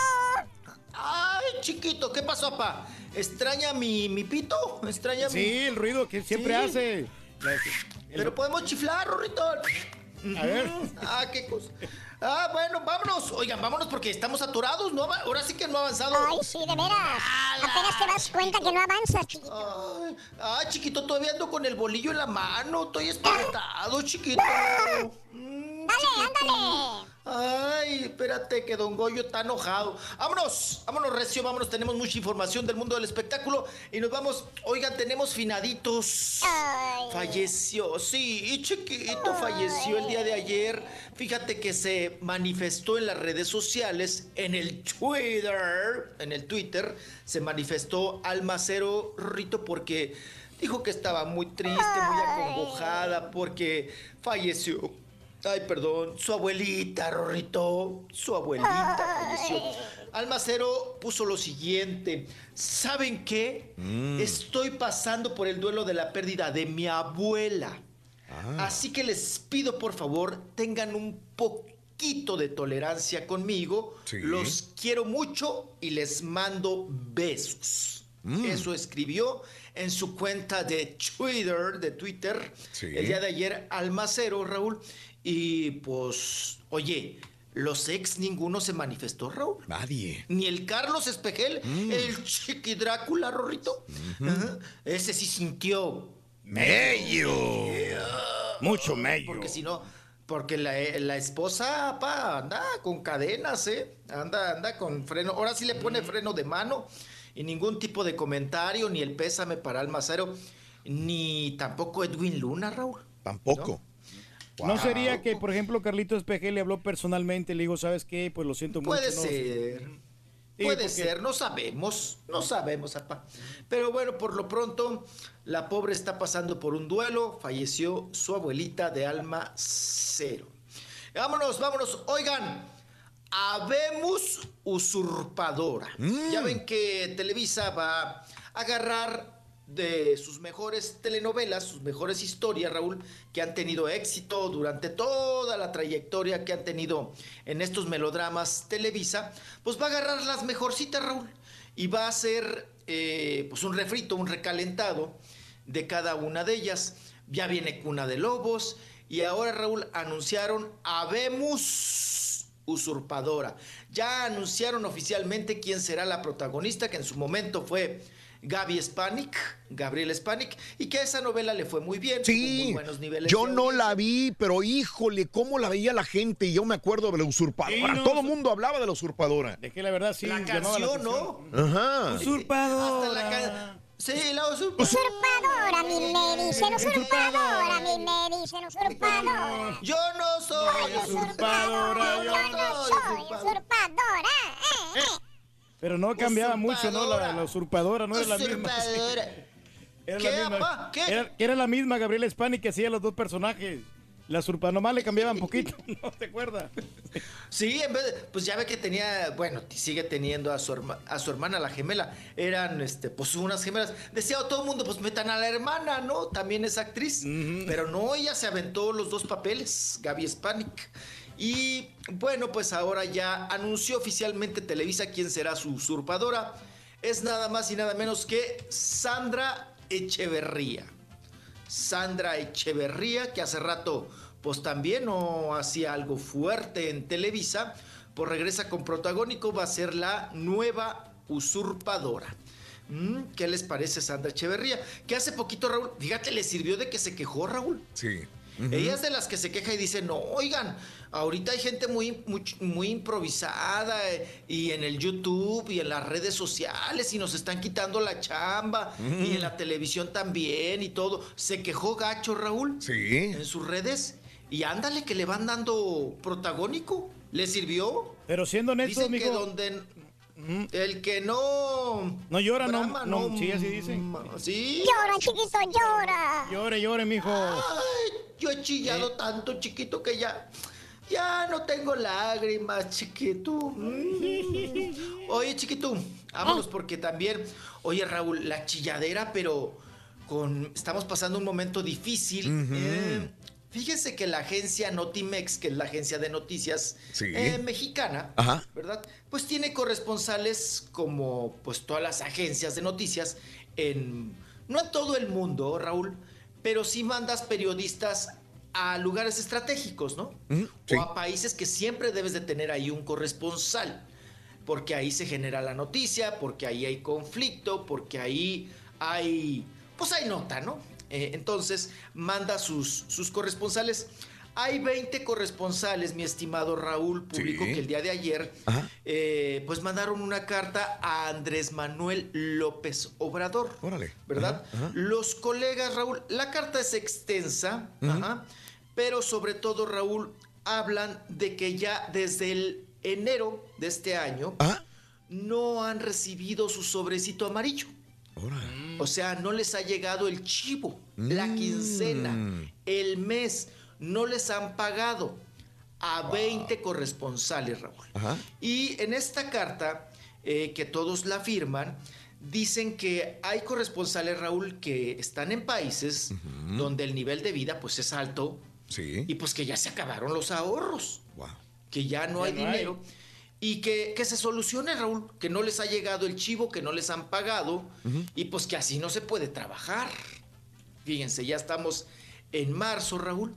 Speaker 52: Ay, chiquito, ¿qué pasó, papá? ¿Extraña mi, mi pito? ¿Extraña
Speaker 1: sí,
Speaker 52: mi...?
Speaker 1: el ruido que siempre
Speaker 52: Sí.
Speaker 1: hace.
Speaker 52: Pero podemos chiflar, Rorrito.
Speaker 1: A ver.
Speaker 52: Ah, qué cosa. Ah, bueno, vámonos. Oigan, vámonos porque estamos atorados, ¿no? Ahora sí que no ha avanzado.
Speaker 12: Ay, sí, de veras. Apenas te das cuenta que no avanzas, chiquito.
Speaker 52: Ay, ah, chiquito, todavía ando con el bolillo en la mano. Estoy espantado, chiquito.
Speaker 12: Dale, ándale.
Speaker 52: Ay, espérate que Don Goyo está enojado. Vámonos, vámonos, Recio, vámonos. Tenemos mucha información del mundo del espectáculo y nos vamos. Oigan, tenemos finaditos. Falleció, sí, chiquito, falleció el día de ayer. Fíjate que se manifestó en las redes sociales, en el Twitter, en el Twitter, se manifestó Almacero Rito porque dijo que estaba muy triste, muy acongojada porque falleció. Ay, perdón, su abuelita, Rorrito, su abuelita falleció. Almacero puso lo siguiente, ¿saben qué?
Speaker 2: Mm.
Speaker 52: Estoy pasando por el duelo de la pérdida de mi abuela. Así que les pido por favor, tengan un poquito de tolerancia conmigo.
Speaker 2: Sí.
Speaker 52: Los quiero mucho y les mando besos.
Speaker 2: Mm.
Speaker 52: Eso escribió en su cuenta de Twitter, de Twitter,
Speaker 2: Sí.
Speaker 52: el día de ayer Almacero, Raúl. Y pues, oye, los ex ninguno se manifestó, Raúl.
Speaker 2: Nadie.
Speaker 52: Ni el Carlos Espejel,
Speaker 2: Mm.
Speaker 52: el chiqui Drácula, Rorrito. Ese sí sintió.
Speaker 2: Mello.
Speaker 1: Mucho mello.
Speaker 52: Porque si no, porque la, la esposa, pa, anda con cadenas, ¿eh? Anda, anda con freno. Ahora sí le pone freno de mano y ningún tipo de comentario, ni el pésame para Almacero, ni tampoco Edwin Luna, Raúl.
Speaker 2: Tampoco.
Speaker 1: ¿No sería que, por ejemplo, Carlito Espejel le habló personalmente le dijo, ¿sabes qué? Pues lo siento mucho.
Speaker 52: Puede
Speaker 1: ¿no?
Speaker 52: ser.
Speaker 1: Sí,
Speaker 52: Puede
Speaker 1: porque-
Speaker 52: ser, no sabemos, no sabemos, papá. Pero bueno, por lo pronto, la pobre está pasando por un duelo. Falleció su abuelita de alma cero. Vámonos, vámonos. Oigan, habemos usurpadora. Ya ven que Televisa va a agarrar de sus mejores telenovelas, sus mejores historias, Raúl, que han tenido éxito durante toda la trayectoria que han tenido en estos melodramas Televisa, pues va a agarrar las mejorcitas, Raúl, y va a hacer eh, pues un refrito, un recalentado de cada una de ellas. Ya viene Cuna de Lobos, y ahora, Raúl, anunciaron Habemos Usurpadora. Ya anunciaron oficialmente quién será la protagonista, que en su momento fue Gaby Spanik, Gabriel Spanik, y que a esa novela le fue muy bien. muy
Speaker 2: Sí,
Speaker 52: buenos niveles
Speaker 2: yo no la vi, pero híjole, cómo la veía la gente. Yo me acuerdo de la usurpadora.
Speaker 1: Sí, no,
Speaker 2: Todo el mundo hablaba de la usurpadora.
Speaker 1: Es que la verdad sí.
Speaker 52: La canción. ¿no?
Speaker 2: Ajá.
Speaker 52: Hasta la ca- Sí, la usurpadora.
Speaker 12: Usurpadora, mí me dicen usurpadora, mí me dicen usurpadora.
Speaker 52: Yo no soy
Speaker 1: usurpadora,
Speaker 52: yo
Speaker 12: Yo no soy usurpadora. eh, eh.
Speaker 1: Pero no cambiaba mucho, ¿no? La, la usurpadora no era la misma. Era
Speaker 52: ¿Qué,
Speaker 1: la misma.
Speaker 52: papá? ¿Qué?
Speaker 1: Era, era la misma Gabriela Spani que hacía los dos personajes. La usurpadora nomás le cambiaban poquito, ¿no te acuerdas?
Speaker 52: Sí, en vez de, pues ya ve que tenía, bueno, sigue teniendo a su, herma- a su hermana, la gemela. Eran, este, pues unas gemelas. Decía todo el mundo, pues metan a la hermana, ¿no? También es actriz. Pero no, ella se aventó los dos papeles, Gaby Spanik. Y bueno, pues ahora ya anunció oficialmente Televisa quién será su usurpadora. Es nada más y nada menos que Sandra Echeverría. Sandra Echeverría, que hace rato pues también no hacía algo fuerte en Televisa, pues regresa con protagónico, va a ser la nueva usurpadora. Mm, ¿Qué les parece Sandra Echeverría? Que hace poquito Raúl, fíjate, le sirvió de que se quejó Raúl.
Speaker 2: Sí.
Speaker 52: Ella es de las que se queja y dice, no, oigan, ahorita hay gente muy, muy, muy improvisada eh, y en el YouTube y en las redes sociales y nos están quitando la chamba y en la televisión también y todo. Se quejó gacho, Raúl.
Speaker 2: Sí.
Speaker 52: En sus redes. Y ándale que le van dando protagónico. ¿Le sirvió?
Speaker 1: Pero siendo honesto,
Speaker 52: Dicen que donde el que no
Speaker 1: no llora, no,
Speaker 52: brama,
Speaker 1: no, sí, así dicen.
Speaker 52: Sí.
Speaker 12: Llora, chiquito, llora.
Speaker 1: Llore, llore, mijo.
Speaker 52: Ay, yo he chillado tanto, chiquito, que ya. Ya no tengo lágrimas, chiquito. Mm. Oye, chiquito, vámonos porque también. Oye, Raúl, la chilladera, pero con. Estamos pasando un momento difícil. Eh, fíjese que la agencia Notimex, que es la agencia de noticias
Speaker 2: Sí.
Speaker 52: eh, mexicana,
Speaker 2: Ajá.
Speaker 52: ¿verdad? Pues tiene corresponsales como pues todas las agencias de noticias en no en todo el mundo, Raúl, pero sí mandas periodistas a lugares estratégicos, ¿no?
Speaker 2: Sí.
Speaker 52: O a países que siempre debes de tener ahí un corresponsal, porque ahí se genera la noticia, porque ahí hay conflicto, porque ahí hay pues hay nota, ¿no? Eh, entonces manda sus, sus corresponsales. Hay 20 corresponsales, mi estimado Raúl, publicó
Speaker 2: Sí.
Speaker 52: que el día de ayer, eh, pues mandaron una carta a Andrés Manuel López Obrador.
Speaker 2: Órale.
Speaker 52: ¿Verdad?
Speaker 2: Ajá, ajá.
Speaker 52: Los colegas, Raúl, la carta es extensa, ajá, pero sobre todo, Raúl, hablan de que ya desde el enero de este año no han recibido su sobrecito amarillo. O sea, no les ha llegado el chivo, la
Speaker 2: Mm.
Speaker 52: quincena, el mes, no les han pagado a 20 corresponsales, Raúl.
Speaker 2: Ajá.
Speaker 52: Y en esta carta, eh, que todos la firman, dicen que hay corresponsales, Raúl, que están en países donde el nivel de vida pues es alto
Speaker 2: Sí.
Speaker 52: y pues que ya se acabaron los ahorros,
Speaker 2: Wow.
Speaker 52: que ya no
Speaker 1: Ya
Speaker 52: hay
Speaker 1: no hay.
Speaker 52: Y que, que se solucione, Raúl, que no les ha llegado el chivo, que no les han pagado, y pues que así no se puede trabajar. Fíjense, ya estamos en marzo, Raúl,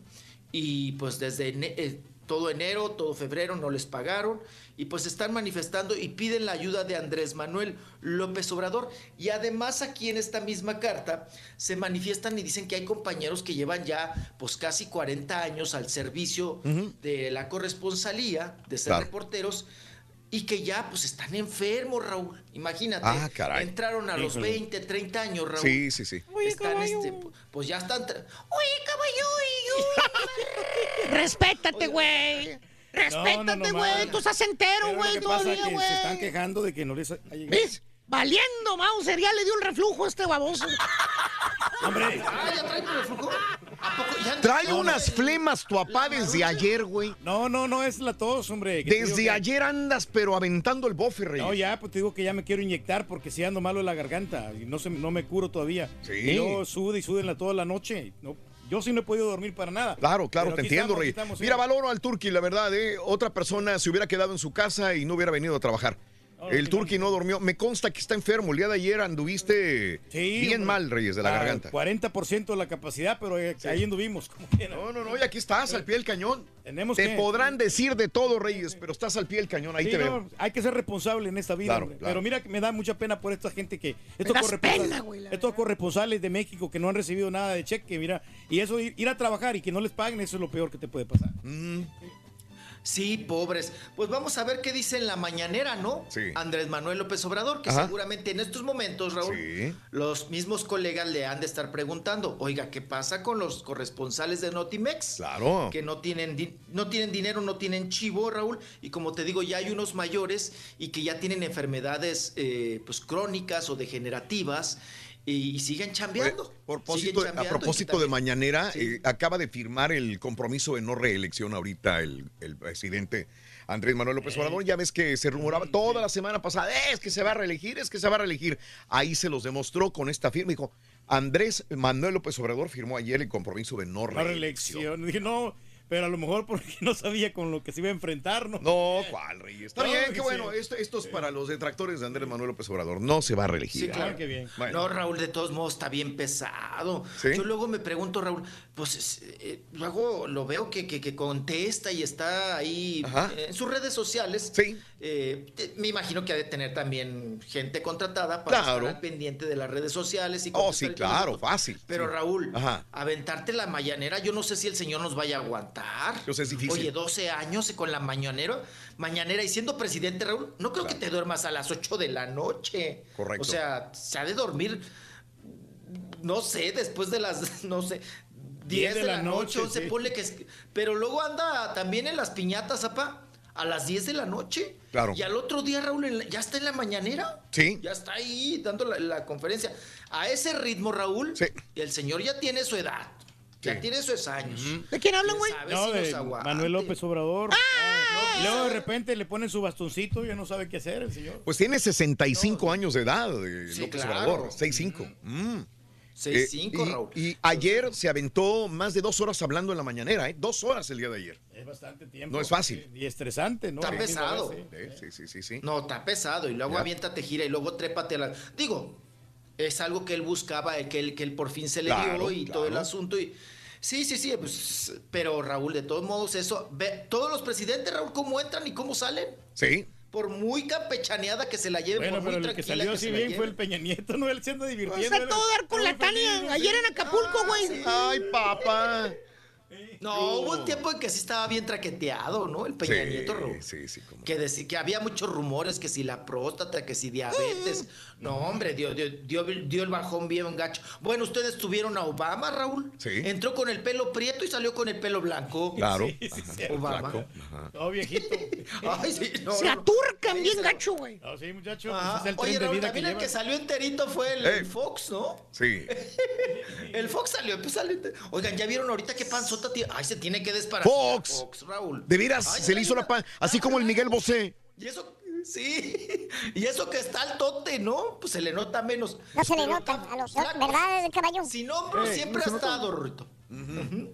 Speaker 52: y pues desde ene- eh, todo enero, todo febrero no les pagaron, y pues están manifestando y piden la ayuda de Andrés Manuel López Obrador. Y además aquí en esta misma carta se manifiestan y dicen que hay compañeros que llevan ya pues casi 40 años al servicio de la corresponsalía, de ser
Speaker 2: Claro.
Speaker 52: reporteros, y que ya pues están enfermos, Raúl. Imagínate.
Speaker 2: Ah, caray.
Speaker 52: Entraron a los
Speaker 2: Híjole.
Speaker 52: 20, 30 años, Raúl.
Speaker 2: Sí, sí, sí.
Speaker 52: Están, este, pues ya están. Oye,
Speaker 62: Respétate, güey. Respétate, güey. Tú estás entero, güey, todavía, güey.
Speaker 1: se están quejando de que no les ha llegado.
Speaker 62: ¿Ves? Valiendo, Mauser, ya le dio el reflujo a este baboso.
Speaker 1: Hombre.
Speaker 52: Ah, ya traen reflujo. ¿A poco ya?
Speaker 2: Trae
Speaker 52: No,
Speaker 2: unas flemas tu papá desde ayer, güey.
Speaker 1: No, no, no es la tos, hombre.
Speaker 2: Desde
Speaker 1: que-
Speaker 2: ayer andas, pero aventando el bofe, rey.
Speaker 1: No, ya, pues te digo que ya me quiero inyectar porque si ando malo en la garganta y no, se, no me curo todavía.
Speaker 2: Sí.
Speaker 1: Y yo sude y sude en la- toda la noche. No, yo sí no he podido dormir para nada.
Speaker 2: Claro, claro, te entiendo,
Speaker 1: estamos,
Speaker 2: Rey.
Speaker 1: estamos,
Speaker 2: Mira, valoro al Turqui, la verdad, ¿eh? Otra persona se hubiera quedado en su casa y no hubiera venido a trabajar. El Turqui no durmió. Me consta que está enfermo. El día de ayer anduviste
Speaker 1: Sí,
Speaker 2: bien
Speaker 1: hombre.
Speaker 2: mal, Reyes, de la
Speaker 1: Ah,
Speaker 2: garganta.
Speaker 1: 40% de la capacidad, pero eh, ahí anduvimos. como quiera.
Speaker 2: No, no, no, y aquí estás, al pie del cañón.
Speaker 1: Tenemos
Speaker 2: Te
Speaker 1: que-
Speaker 2: podrán decir de todo, Reyes, pero estás al pie del cañón, ahí
Speaker 1: Sí,
Speaker 2: te
Speaker 1: no,
Speaker 2: veo.
Speaker 1: Hay que ser responsable en esta vida,
Speaker 2: Claro, claro.
Speaker 1: Pero mira que me da mucha pena por esta gente que. Estos,
Speaker 62: das
Speaker 1: corresponsales,
Speaker 62: pena, güey,
Speaker 1: estos corresponsales de México que no han recibido nada de cheque, mira. Y eso, ir, ir a trabajar y que no les paguen, eso es lo peor que te puede pasar.
Speaker 2: Mm,
Speaker 52: Sí, pobres. Pues vamos a ver qué dice en la mañanera, ¿no?
Speaker 2: Sí.
Speaker 52: Andrés Manuel López Obrador, que
Speaker 2: Ajá.
Speaker 52: seguramente en estos momentos, Raúl,
Speaker 2: Sí.
Speaker 52: los mismos colegas le han de estar preguntando, oiga, ¿qué pasa con los corresponsales de Notimex?
Speaker 2: Claro.
Speaker 52: Que no tienen, no tienen dinero, no tienen chivo, Raúl, y como te digo, ya hay unos mayores y que ya tienen enfermedades eh, pues crónicas o degenerativas y, y siguen chambeando.
Speaker 2: Oye, por
Speaker 52: siguen
Speaker 2: propósito- a
Speaker 52: chambeando
Speaker 2: propósito de mañanera,
Speaker 52: Sí.
Speaker 2: eh, acaba de firmar el compromiso de no reelección ahorita el, el presidente Andrés Manuel López Obrador. Ya ves que se rumoraba toda la semana pasada, "Eh, es que se va a reelegir, es que se va a reelegir. Ahí se los demostró con esta firma. Dijo, Andrés Manuel López Obrador firmó ayer el compromiso de no
Speaker 1: La
Speaker 2: reelección.
Speaker 1: reelección. Dije, no. Pero a lo mejor porque no sabía con lo que se iba a enfrentar, ¿no?
Speaker 2: No, ¿cuál, Rey? Está
Speaker 1: No,
Speaker 2: bien,
Speaker 1: que
Speaker 2: qué bueno.
Speaker 1: sí.
Speaker 2: Esto, esto es para los detractores de Andrés Manuel López Obrador. No se va a reelegir.
Speaker 52: Sí, claro.
Speaker 1: qué bien.
Speaker 2: Bueno.
Speaker 52: No, Raúl, de todos modos está bien pesado.
Speaker 2: ¿Sí?
Speaker 52: Yo luego me pregunto, Raúl, pues es- eh, luego lo veo que, que- que contesta y está ahí
Speaker 2: Ajá.
Speaker 52: en sus redes sociales.
Speaker 2: Sí.
Speaker 52: Eh, te- me imagino que ha de tener también gente contratada para
Speaker 2: Claro.
Speaker 52: estar al pendiente de las redes sociales. Y
Speaker 2: Oh, sí, claro, fácil.
Speaker 52: Pero
Speaker 2: Sí.
Speaker 52: Raúl,
Speaker 2: Ajá.
Speaker 52: aventarte la mañanera, yo no sé si el señor nos vaya a aguantar.
Speaker 2: Yo sé, es difícil.
Speaker 52: Oye, 12 años con la mañanera, mañanera y siendo presidente, Raúl, no creo que te duermas a las 8 de la noche.
Speaker 2: Correcto.
Speaker 52: O sea, se ha de dormir, no sé, después de las, no sé, 10 de, la, noche, 11,
Speaker 1: sí.
Speaker 52: ponle que es, pero luego anda también en las piñatas, apa, a las 10 de la noche.
Speaker 2: Claro.
Speaker 52: Y al otro día, Raúl, ya está en la mañanera.
Speaker 2: Sí.
Speaker 52: Ya está ahí dando la, la conferencia. A ese ritmo, Raúl, el señor ya tiene su edad. Ya tiene sus años.
Speaker 62: ¿De quién hablan, güey?
Speaker 52: ¿Quién sabe
Speaker 1: No,
Speaker 52: si
Speaker 1: de? Manuel López Obrador.
Speaker 52: Ah,
Speaker 1: Y luego de repente le ponen su bastoncito, ya no sabe qué hacer el señor.
Speaker 2: Pues tiene 65 años de edad, eh,
Speaker 52: Sí,
Speaker 2: López
Speaker 52: claro.
Speaker 2: Obrador. 6'5". Mm.
Speaker 52: 6'5",
Speaker 2: Eh,
Speaker 52: Raúl.
Speaker 2: y, ayer se aventó más de dos horas hablando en la mañanera, ¿eh? Dos horas el día de ayer.
Speaker 1: Es bastante tiempo.
Speaker 2: No es fácil.
Speaker 1: Y estresante, ¿no?
Speaker 52: Está
Speaker 1: Sí,
Speaker 52: pesado.
Speaker 2: Sí, sí, sí, sí.
Speaker 52: No, está pesado. Y luego
Speaker 2: Ya.
Speaker 52: aviéntate gira y luego trépate a la. Digo, es algo que él buscaba, que él, que él por fin se le
Speaker 2: Claro,
Speaker 52: dio y todo el asunto. Y, sí, sí, sí. Pues, pero Raúl, de todos modos, eso. Ve, todos los presidentes, Raúl, cómo entran y cómo salen.
Speaker 2: Sí.
Speaker 52: Por muy campechaneada que se la lleven,
Speaker 1: Bueno,
Speaker 52: por muy
Speaker 1: pero el que salió así bien fue el Peña Nieto, ¿no? Él se anda
Speaker 62: Pues
Speaker 1: divirtiendo.
Speaker 62: a todo dar con la Tania. Ayer en Acapulco, güey.
Speaker 2: Ay, papá.
Speaker 52: No, hubo un tiempo en que sí estaba bien traqueteado, ¿no? El Peña
Speaker 2: Sí,
Speaker 52: Nieto,
Speaker 2: sí, sí. cómo no.
Speaker 52: Que, que había muchos rumores que si la próstata, que si diabetes. No, hombre, dio, dio, dio, dio el bajón bien gacho. Bueno, ustedes tuvieron a Obama, Raúl.
Speaker 2: Sí.
Speaker 52: Entró con el pelo prieto y salió con el pelo blanco.
Speaker 2: Claro.
Speaker 1: Sí, sí,
Speaker 2: Ajá,
Speaker 1: sí,
Speaker 52: Obama.
Speaker 1: Todo viejito.
Speaker 52: Ay, sí, no,
Speaker 62: Se aturcan bien gacho, güey.
Speaker 1: No, sí, muchacho.
Speaker 52: Ah,
Speaker 1: pues es el
Speaker 52: Oye,
Speaker 1: tren de
Speaker 52: Raúl, también el que salió enterito fue el, el Fox, ¿no?
Speaker 2: Sí.
Speaker 52: El Fox salió, pues salió enter- Oigan, ¿ya vieron ahorita qué panzota tiene? Ay, se tiene que desparar.
Speaker 2: Fox.
Speaker 52: Fox, Raúl.
Speaker 2: De veras,
Speaker 52: Ay,
Speaker 2: se le hizo la pan. Así como el Miguel Bosé.
Speaker 52: Y eso, sí. Y eso que está al tote, ¿no? Pues se le nota menos.
Speaker 12: No se le
Speaker 52: Pero
Speaker 12: nota a los
Speaker 52: flaco.
Speaker 12: ¿verdad, caballo?
Speaker 52: Sin hombros
Speaker 2: Eh,
Speaker 52: siempre ha estado, Rorrito. Ujú.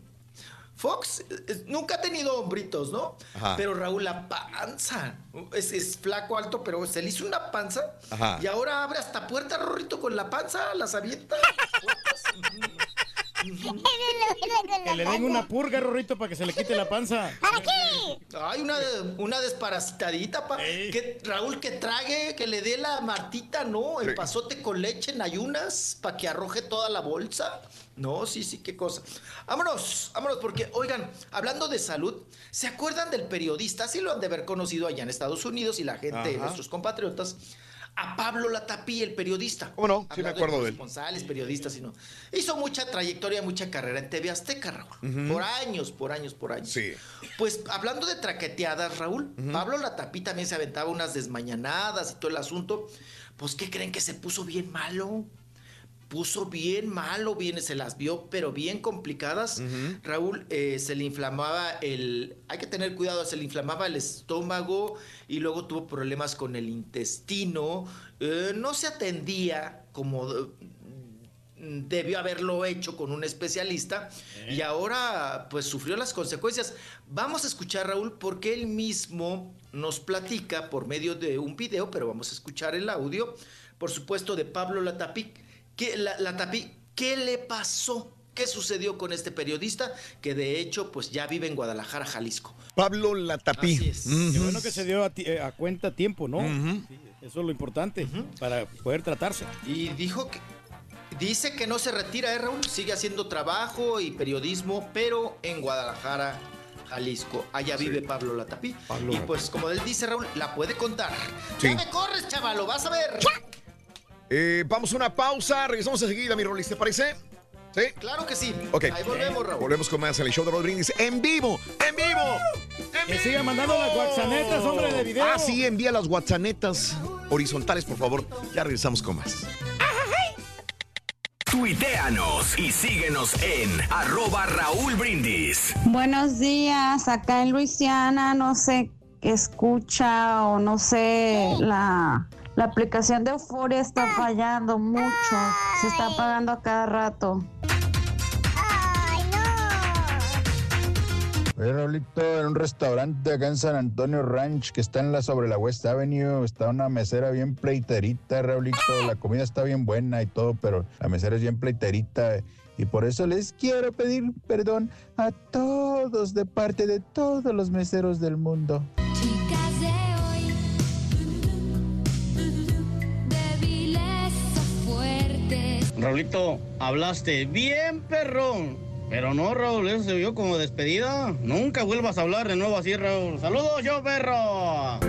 Speaker 52: Fox eh, nunca ha tenido hombritos, ¿no?
Speaker 2: Ajá.
Speaker 52: Pero Raúl, la panza. Es, es flaco, alto, pero se le hizo una panza.
Speaker 2: Ajá.
Speaker 52: Y ahora abre hasta puertas, Rorrito, con la panza, las avienta.
Speaker 1: Que le den una purga, Rorrito, para que se le quite la panza.
Speaker 12: ¿Para qué?
Speaker 52: Ay, una, una desparasitadita, pa.
Speaker 1: Ey.
Speaker 52: Que, Raúl, que trague, que le dé la martita, ¿no? El
Speaker 2: Sí.
Speaker 52: pasote con leche en ayunas para que arroje toda la bolsa. No, sí, sí, qué cosa. Vámonos, vámonos, porque, oigan, hablando de salud, ¿se acuerdan del periodista? Sí lo han de haber conocido allá en Estados Unidos y la gente,
Speaker 2: Ajá.
Speaker 52: nuestros compatriotas. A Pablo Latapí, el periodista.
Speaker 2: ¿Cómo no? Sí me acuerdo de él.
Speaker 52: Responsables, periodistas, sino. Hizo mucha trayectoria, mucha carrera en TV Azteca, Raúl. Por años, por años, por años.
Speaker 2: Sí.
Speaker 52: Pues hablando de traqueteadas, Raúl, Pablo Latapí también se aventaba unas desmañanadas y todo el asunto. Pues, ¿qué creen que se puso bien malo? Puso bien malo, bien, se las vio, pero bien complicadas. Raúl, eh, se le inflamaba el. Hay que tener cuidado, se le inflamaba el estómago y luego tuvo problemas con el intestino. eh, no se atendía como eh, debió haberlo hecho con un especialista y ahora pues sufrió las consecuencias. Vamos a escuchar Raúl porque él mismo nos platica por medio de un video, pero vamos a escuchar el audio, por supuesto de Pablo Latapí. ¿Qué, la, Latapí, ¿qué le pasó? ¿Qué sucedió con este periodista que de hecho pues ya vive en Guadalajara, Jalisco?
Speaker 2: Pablo Latapí.
Speaker 52: Así es.
Speaker 1: Qué bueno que se dio a, eh, a cuenta a tiempo, ¿no? Sí, eso es lo importante para poder tratarse.
Speaker 52: Y dijo que dice que no se retira, ¿eh, Raúl? Sigue haciendo trabajo y periodismo, pero en Guadalajara, Jalisco. Allá vive Pablo Latapí.
Speaker 2: Pablo
Speaker 52: y
Speaker 2: Latapí.
Speaker 52: pues, como él dice, Raúl, la puede contar.
Speaker 2: Sí.
Speaker 52: Ya me corres, chavalo, vas a ver.
Speaker 2: Eh, vamos a una pausa. Regresamos enseguida, mi Rolis, ¿te parece? ¿Sí?
Speaker 52: Claro que sí.
Speaker 2: Ok.
Speaker 52: Ahí volvemos, Raúl.
Speaker 2: Volvemos con más en el show de Raúl Brindis en vivo. ¡En vivo! ¡En
Speaker 1: Que siga mandando las guaxanetas, hombre, de video.
Speaker 2: Ah, sí, envía las WhatsAppetas horizontales, por favor. Ya regresamos con más.
Speaker 53: Tuiteanos y síguenos en arroba Raúl Brindis.
Speaker 63: Buenos días, acá en Luisiana no sé qué escucha o no sé, la, la aplicación de Euforia está fallando mucho, se está apagando a cada rato.
Speaker 12: ¡Ay, no!
Speaker 64: Oye, Raulito, en un restaurante acá en San Antonio Ranch que está en la sobre la West Avenue, está una mesera bien pleiterita, Raulito. La comida está bien buena y todo, pero la mesera es bien pleiterita. Y por eso les quiero pedir perdón a todos de parte de todos los meseros del mundo.
Speaker 63: Chicas
Speaker 65: Raulito, hablaste bien perrón. Pero no, Raúl, eso se vio como despedida. Nunca vuelvas a hablar de nuevo así, Raúl. ¡Saludos, yo perro!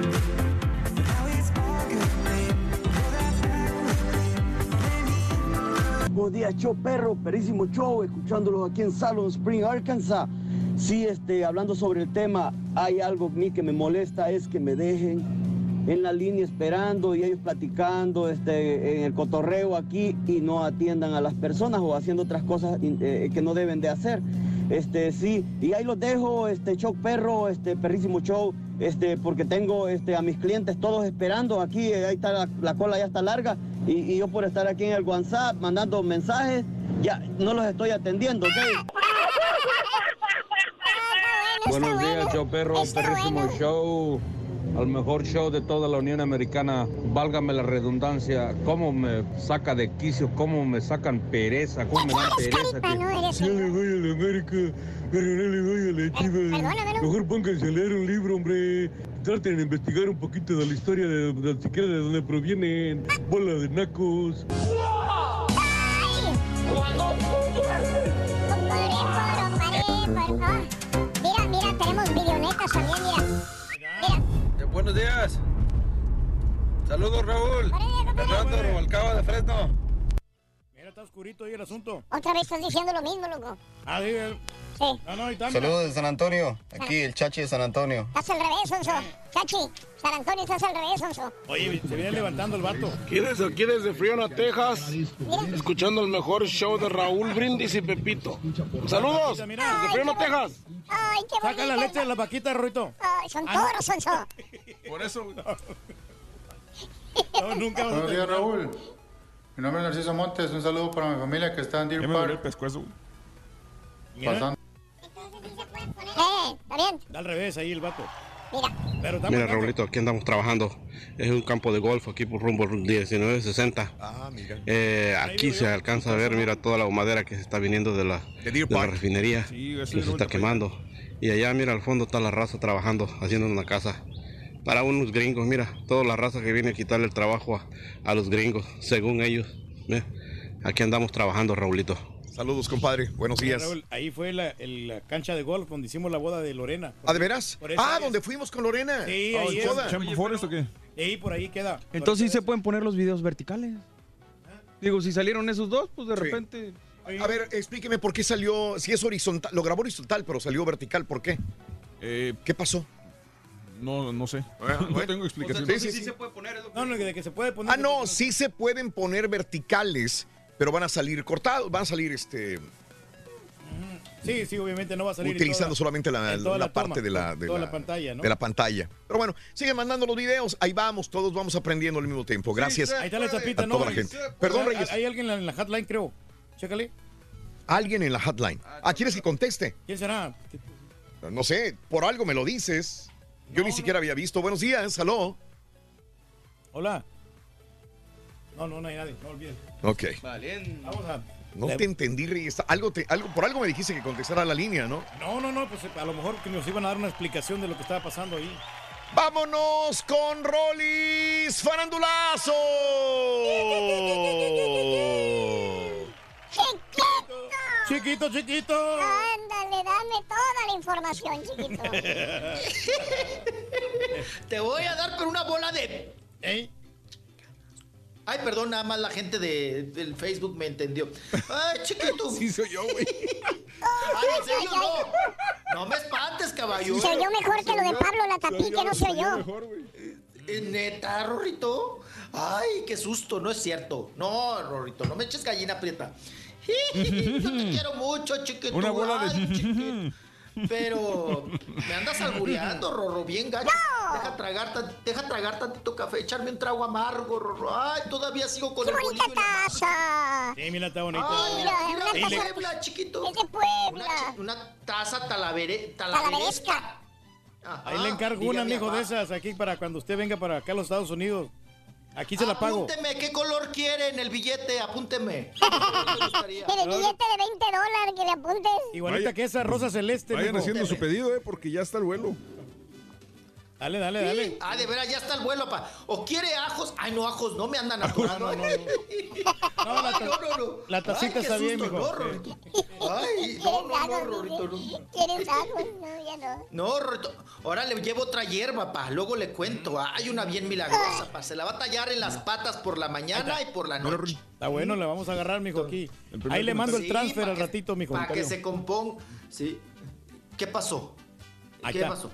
Speaker 66: Buenos días, show perro, perísimo show, escuchándolos aquí en Salon Spring, Arkansas. Sí, este, hablando sobre el tema, hay algo a mí que me molesta, es que me dejen en la línea esperando y ellos platicando este, en el cotorreo aquí y no atiendan a las personas o haciendo otras cosas eh, que no deben de hacer. Este, sí, y ahí los dejo, este, show perro, este, perrísimo show, este, porque tengo este, a mis clientes todos esperando aquí, eh, ahí está la, la cola ya está larga, y, y yo por estar aquí en el WhatsApp mandando mensajes, ya no los estoy atendiendo, ¿ok?
Speaker 67: Buenos días, show perro, perrísimo show. Al mejor show de toda la Unión Americana. Válgame la redundancia. Cómo me saca de quicio, cómo me sacan pereza, cómo me dan pereza. que-
Speaker 63: Ya le voy a la América, pero no le voy a la Chivas. Mejor pónganse a leer un libro, hombre. Traten de investigar un poquito de la historia de, de siquiera de dónde provienen. Bola de nacos.
Speaker 12: Mira, mira, tenemos videonetas también, mira.
Speaker 68: Eh, buenos días. Saludos, Raúl. Fernando Rubalcaba de Fresno.
Speaker 1: Está oscurito ahí el asunto.
Speaker 12: Otra vez estás diciendo lo mismo, loco.
Speaker 1: Ah, sí, eh.
Speaker 12: Sí.
Speaker 1: No, no.
Speaker 65: Saludos de San Antonio. Aquí el chachi de San Antonio.
Speaker 12: Estás al revés, Sonso. Chachi, San Antonio, estás al revés, Sonso.
Speaker 1: Oye, se viene levantando el vato.
Speaker 69: ¿Quieres aquí desde Friona, Texas? Escuchando el mejor show de Raúl Brindis y Pepito. Saludos desde Friona, Texas.
Speaker 12: Ay, qué
Speaker 1: Saca la leche de la vaquita, Rorito.
Speaker 12: Ay, son toros, Sonso.
Speaker 1: Por eso. No, nunca vas a
Speaker 70: Buenos días,
Speaker 1: terminar.
Speaker 70: Raúl. Mi nombre es Narciso Montes. Un saludo para mi familia que está en Deer Park. Pasando.
Speaker 12: Eh, está bien.
Speaker 1: Da al revés ahí el vato.
Speaker 12: Mira.
Speaker 1: Pero
Speaker 67: Mira. Raulito, aquí andamos trabajando. Es un campo de golf aquí por rumbo 1960.
Speaker 2: Ah, mira.
Speaker 67: Eh, aquí se alcanza a ver, mira, toda la madera que se está viniendo de la,
Speaker 2: De
Speaker 67: la refinería.
Speaker 2: Sí,
Speaker 67: que se está quemando. Y allá, mira, al fondo está la raza trabajando, haciendo una casa. Para unos gringos, mira, toda la raza que viene a quitarle el trabajo a, a los gringos, según ellos. Aquí andamos trabajando, Raulito.
Speaker 2: Saludos, compadre. Buenos días.
Speaker 1: Raúl, ahí fue la, el- la cancha de golf donde hicimos la boda de Lorena.
Speaker 2: ¿Ah, de veras? Ah,
Speaker 1: área.
Speaker 2: donde fuimos con Lorena.
Speaker 1: Sí,
Speaker 2: Oh,
Speaker 1: ahí es.
Speaker 2: boda.
Speaker 22: ¿Champo Forest o qué?
Speaker 1: Ahí por ahí queda.
Speaker 71: Entonces sí se pueden poner los videos verticales. Digo, si salieron esos dos, pues de
Speaker 2: Sí.
Speaker 71: repente.
Speaker 2: A ver, explíqueme por qué salió, si es horizontal, lo grabó horizontal, pero salió vertical, ¿por qué? ¿Qué pasó?
Speaker 22: No, no sé. no tengo explicación.
Speaker 2: Sí, sí, sí.
Speaker 1: No, no, de que se puede poner.
Speaker 2: Ah, no, sí se pueden poner verticales, pero van a salir cortados, van a salir este
Speaker 1: Sí, sí, obviamente no va a salir.
Speaker 2: utilizando
Speaker 1: toda-
Speaker 2: solamente la,
Speaker 1: toma,
Speaker 2: parte de la, de
Speaker 1: toda
Speaker 2: la-
Speaker 1: la pantalla, ¿no?
Speaker 2: de la pantalla. Pero bueno, siguen mandando los videos, ahí vamos, todos vamos aprendiendo al mismo tiempo. Gracias
Speaker 1: Ahí está la chapita,
Speaker 2: a
Speaker 1: ¿no?
Speaker 2: toda la gente. Perdón,
Speaker 1: Hay-
Speaker 2: Reyes.
Speaker 1: Hay alguien en la hotline, creo. Chécale.
Speaker 2: Alguien en la hotline. Ah, ¿quieres que conteste?
Speaker 1: ¿Quién será?
Speaker 2: No sé, por algo me lo dices. Yo ni siquiera había visto. Buenos días, aló.
Speaker 1: Hola. No, no, no hay nadie. No olviden.
Speaker 2: Ok.
Speaker 1: Vamos a.
Speaker 2: No
Speaker 1: Le-
Speaker 2: te entendí, Reyes. Algo te, algo, por algo me dijiste que contestara la línea, ¿no?
Speaker 1: No, no, no, pues a lo mejor que nos iban a dar una explicación de lo que estaba pasando ahí.
Speaker 2: ¡Vámonos con Rolis Farandulazo!
Speaker 1: Chiquito, chiquito.
Speaker 12: Ándale, dame toda la información, chiquito.
Speaker 52: Te voy a dar con una bola de. Ay, perdón, nada más la gente de, del Facebook me entendió. Ay, chiquito.
Speaker 22: Sí, soy yo, güey.
Speaker 52: Ay, en serio, no. No me espantes, caballo.
Speaker 12: Se oyó mejor que lo de Pablo Latapí, que no se oyó.
Speaker 52: Eh, Neta, Rorrito. Ay, qué susto, no es cierto. No, Rorrito, no me eches gallina prieta. Yo te quiero mucho, chiquito.
Speaker 22: Una bola de.
Speaker 52: Ay, chiquito. Pero me andas albureando, Rorro, bien gacho. Deja tragar, deja tragar tantito café, echarme un trago amargo, Rorro. Ay, todavía sigo con
Speaker 12: ¡Qué
Speaker 52: el
Speaker 12: bonita taza!
Speaker 1: Sí, mira, está bonito.
Speaker 52: Ay, mira, mira,
Speaker 1: le-
Speaker 52: Puebla, chiquito.
Speaker 12: Es de Puebla.
Speaker 52: Una, taza talavere, talaveresca.
Speaker 1: Ahí le encargo una, mijo, de esas aquí para cuando usted venga para acá a los Estados Unidos. Aquí se la pago.
Speaker 52: Apúnteme, ¿qué color quiere en el billete? Apúnteme.
Speaker 12: En el billete de 20 dólares que le apuntes.
Speaker 1: Igualita
Speaker 22: Vaya-
Speaker 1: que esa rosa celeste.
Speaker 22: Vayan
Speaker 1: mijo.
Speaker 22: haciendo su pedido, eh, porque ya está el vuelo.
Speaker 1: Dale, dale,
Speaker 52: Sí.
Speaker 1: dale.
Speaker 52: Ah, de veras, ya está el vuelo, pa. ¿O quiere ajos? Ay, no, ajos, no me andan atorando.
Speaker 1: No, no, No, la,
Speaker 52: Ay,
Speaker 1: ta-
Speaker 52: no, no, no.
Speaker 1: la tacita
Speaker 52: Ay,
Speaker 1: está bien, mijo.
Speaker 52: no, Rorrito. Ay, no, no, no, Rorrito, no.
Speaker 12: ¿Quieres algo? No, ya no.
Speaker 52: No, Rorrito. Ahora le llevo otra hierba, pa. Luego le cuento. Hay una bien milagrosa, pa. Se la va a tallar en las patas por la mañana y por la noche.
Speaker 1: Está bueno, le vamos a agarrar, mijo, aquí. Ahí le mando el
Speaker 52: Sí,
Speaker 1: transfer
Speaker 52: pa'
Speaker 1: al ratito, mijo.
Speaker 52: Para que se componga. Sí. ¿Qué pasó? ¿Qué pasó?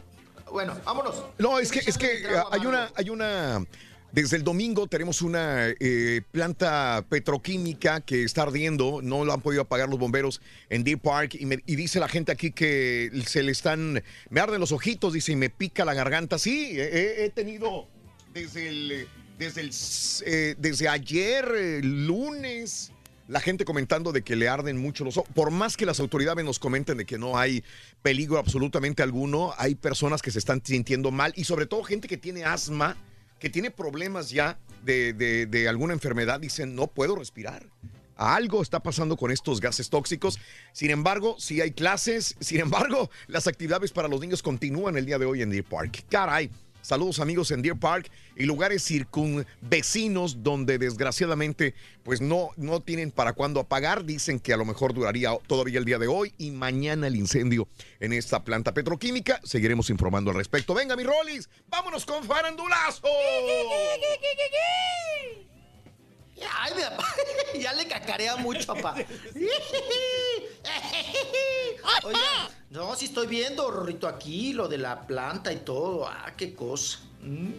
Speaker 52: Bueno, vámonos.
Speaker 2: No, es que, es que hay una, hay una. Desde el domingo tenemos una eh, planta petroquímica que está ardiendo, no lo han podido apagar los bomberos en Deer Park y, me- y dice la gente aquí que se le están, me arden los ojitos, dice, y me pica la garganta. Sí, he, he tenido desde el, desde el, eh, desde ayer, eh, lunes, la gente comentando de que le arden mucho los ojos. Por más que las autoridades nos comenten de que no hay peligro absolutamente alguno, hay personas que se están sintiendo mal y sobre todo gente que tiene asma, que tiene problemas ya de, de- de alguna enfermedad, dicen no puedo respirar. Algo está pasando con estos gases tóxicos. Sin embargo, sí hay clases. Sin embargo, las actividades para los niños continúan el día de hoy en Deer Park. Caray. Saludos amigos en Deer Park y lugares circunvecinos donde desgraciadamente pues no, no tienen para cuándo apagar. Dicen que a lo mejor duraría todavía el día de hoy y mañana el incendio en esta planta petroquímica. Seguiremos informando al respecto. Venga mi Rollis, vámonos con farandulazo.
Speaker 52: Ay, mi papá, ya le cacarea mucho, papá. Oiga, no, si estoy viendo, Rorrito, aquí, lo de la planta y todo. Ah, qué cosa. Mm.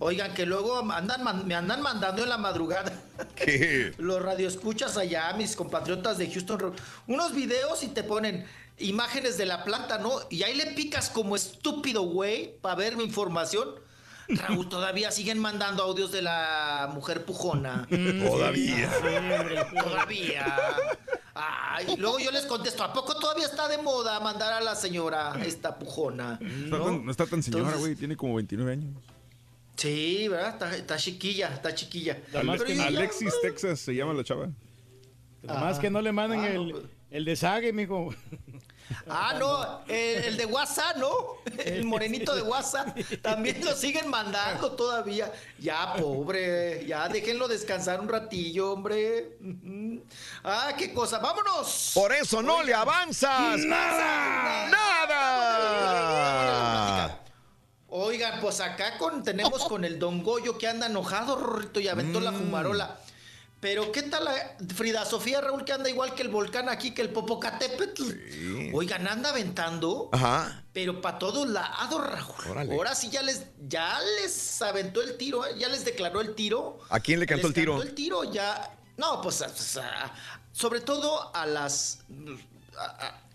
Speaker 52: Oigan, que luego andan, me andan mandando en la madrugada.
Speaker 2: ¿Qué?
Speaker 52: Los radioescuchas allá, mis compatriotas de Houston, unos videos y te ponen imágenes de la planta, ¿no? Y ahí le picas como estúpido, güey, para ver mi información. Raúl, todavía siguen mandando audios de la mujer pujona.
Speaker 2: Todavía.
Speaker 52: Todavía. Ay, luego yo les contesto, ¿a poco todavía está de moda mandar a la señora esta pujona? ¿No?
Speaker 22: tan- no está tan señora, güey. Tiene como 29 años.
Speaker 52: Sí, ¿verdad? Está, está chiquilla, está chiquilla. Ya-
Speaker 22: Alexis, Texas se llama la chava.
Speaker 1: Nomás que no le manden
Speaker 52: Ah, no,
Speaker 1: el, el desague, mijo.
Speaker 52: Ah, no, el, el de WhatsApp, ¿no? El morenito de WhatsApp. También lo siguen mandando todavía. Ya, pobre, ya déjenlo descansar un ratillo, hombre. Ah, qué cosa. ¡Vámonos!
Speaker 2: Por eso no le avanzas.
Speaker 52: ¡Nada!
Speaker 2: ¡Nada!
Speaker 52: Oigan, pues acá con, tenemos con el Don Goyo que anda enojado, Rorrito, y aventó
Speaker 2: Mm.
Speaker 52: la fumarola. Pero ¿qué tal la Frida Sofía Raúl que anda igual que el volcán aquí, que el Popocatépetl? Oigan, anda aventando,
Speaker 2: Ajá.
Speaker 52: pero para todos lados, Raúl.
Speaker 2: Órale.
Speaker 52: Ahora sí ya les, ya les aventó el tiro, ¿eh? ya les declaró el tiro.
Speaker 2: ¿A quién le cantó
Speaker 52: Les
Speaker 2: el tiro?
Speaker 52: cantó el tiro ya. No, pues, pues, a- sobre todo a las. A,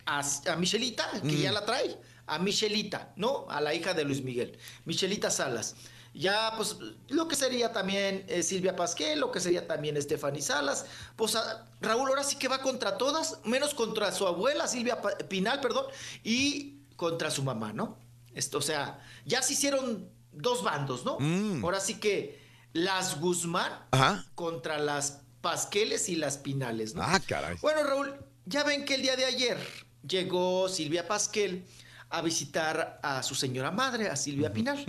Speaker 52: a- a- a Michelita, que
Speaker 2: Mm.
Speaker 52: ya la trae. A Michelita, ¿no? A la hija de Luis Miguel. Michelita Salas. Ya, pues, lo que sería también eh, Silvia Pasquel, lo que sería también Stephanie Salas. Pues a- Raúl ahora sí que va contra todas, menos contra su abuela, Silvia Pa- Pinal, perdón, y contra su mamá, ¿no? Esto, o sea, ya se hicieron dos bandos, ¿no?
Speaker 2: Mm.
Speaker 52: Ahora sí que las Guzmán
Speaker 2: Ajá.
Speaker 52: contra las Pasqueles y las Pinales, ¿no?
Speaker 2: Ah, caray.
Speaker 52: Bueno, Raúl, ya ven que el día de ayer llegó Silvia Pasquel a visitar a su señora madre, a Silvia Pinal.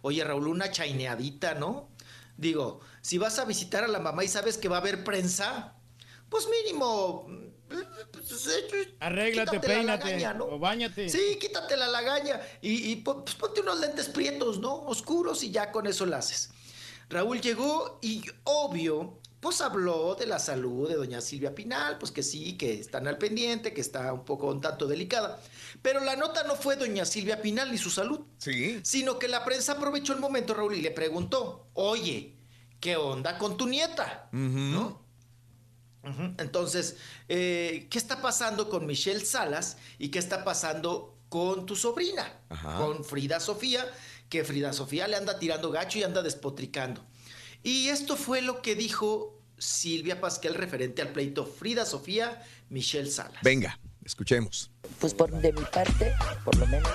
Speaker 52: Oye, Raúl, una chaineadita, ¿no? Digo, si vas a visitar a la mamá y sabes que va a haber prensa, pues mínimo. pues, eh,
Speaker 1: Arréglate,
Speaker 52: quítate la
Speaker 1: peínate,
Speaker 52: lagaña, ¿no?
Speaker 1: o bañate.
Speaker 52: Sí, quítate la lagaña y, pues, ponte unos lentes prietos, ¿no? Oscuros y ya con eso la haces. Raúl llegó y obvio, pues habló de la salud de doña Silvia Pinal, pues que sí, que están al pendiente, que está un poco un tanto delicada. Pero la nota no fue doña Silvia Pinal ni su salud.
Speaker 2: Sí.
Speaker 52: Sino que la prensa aprovechó el momento, Raúl, y le preguntó, oye, ¿qué onda con tu nieta? ¿No? Entonces, eh, ¿qué está pasando con Michelle Salas y qué está pasando con tu sobrina,
Speaker 2: Ajá.
Speaker 52: con Frida Sofía, que Frida Sofía le anda tirando gacho y anda despotricando. Y esto fue lo que dijo Silvia Pasquel referente al pleito Frida Sofía, Michelle Salas.
Speaker 2: Venga, escuchemos.
Speaker 72: Pues por de mi parte, por lo menos,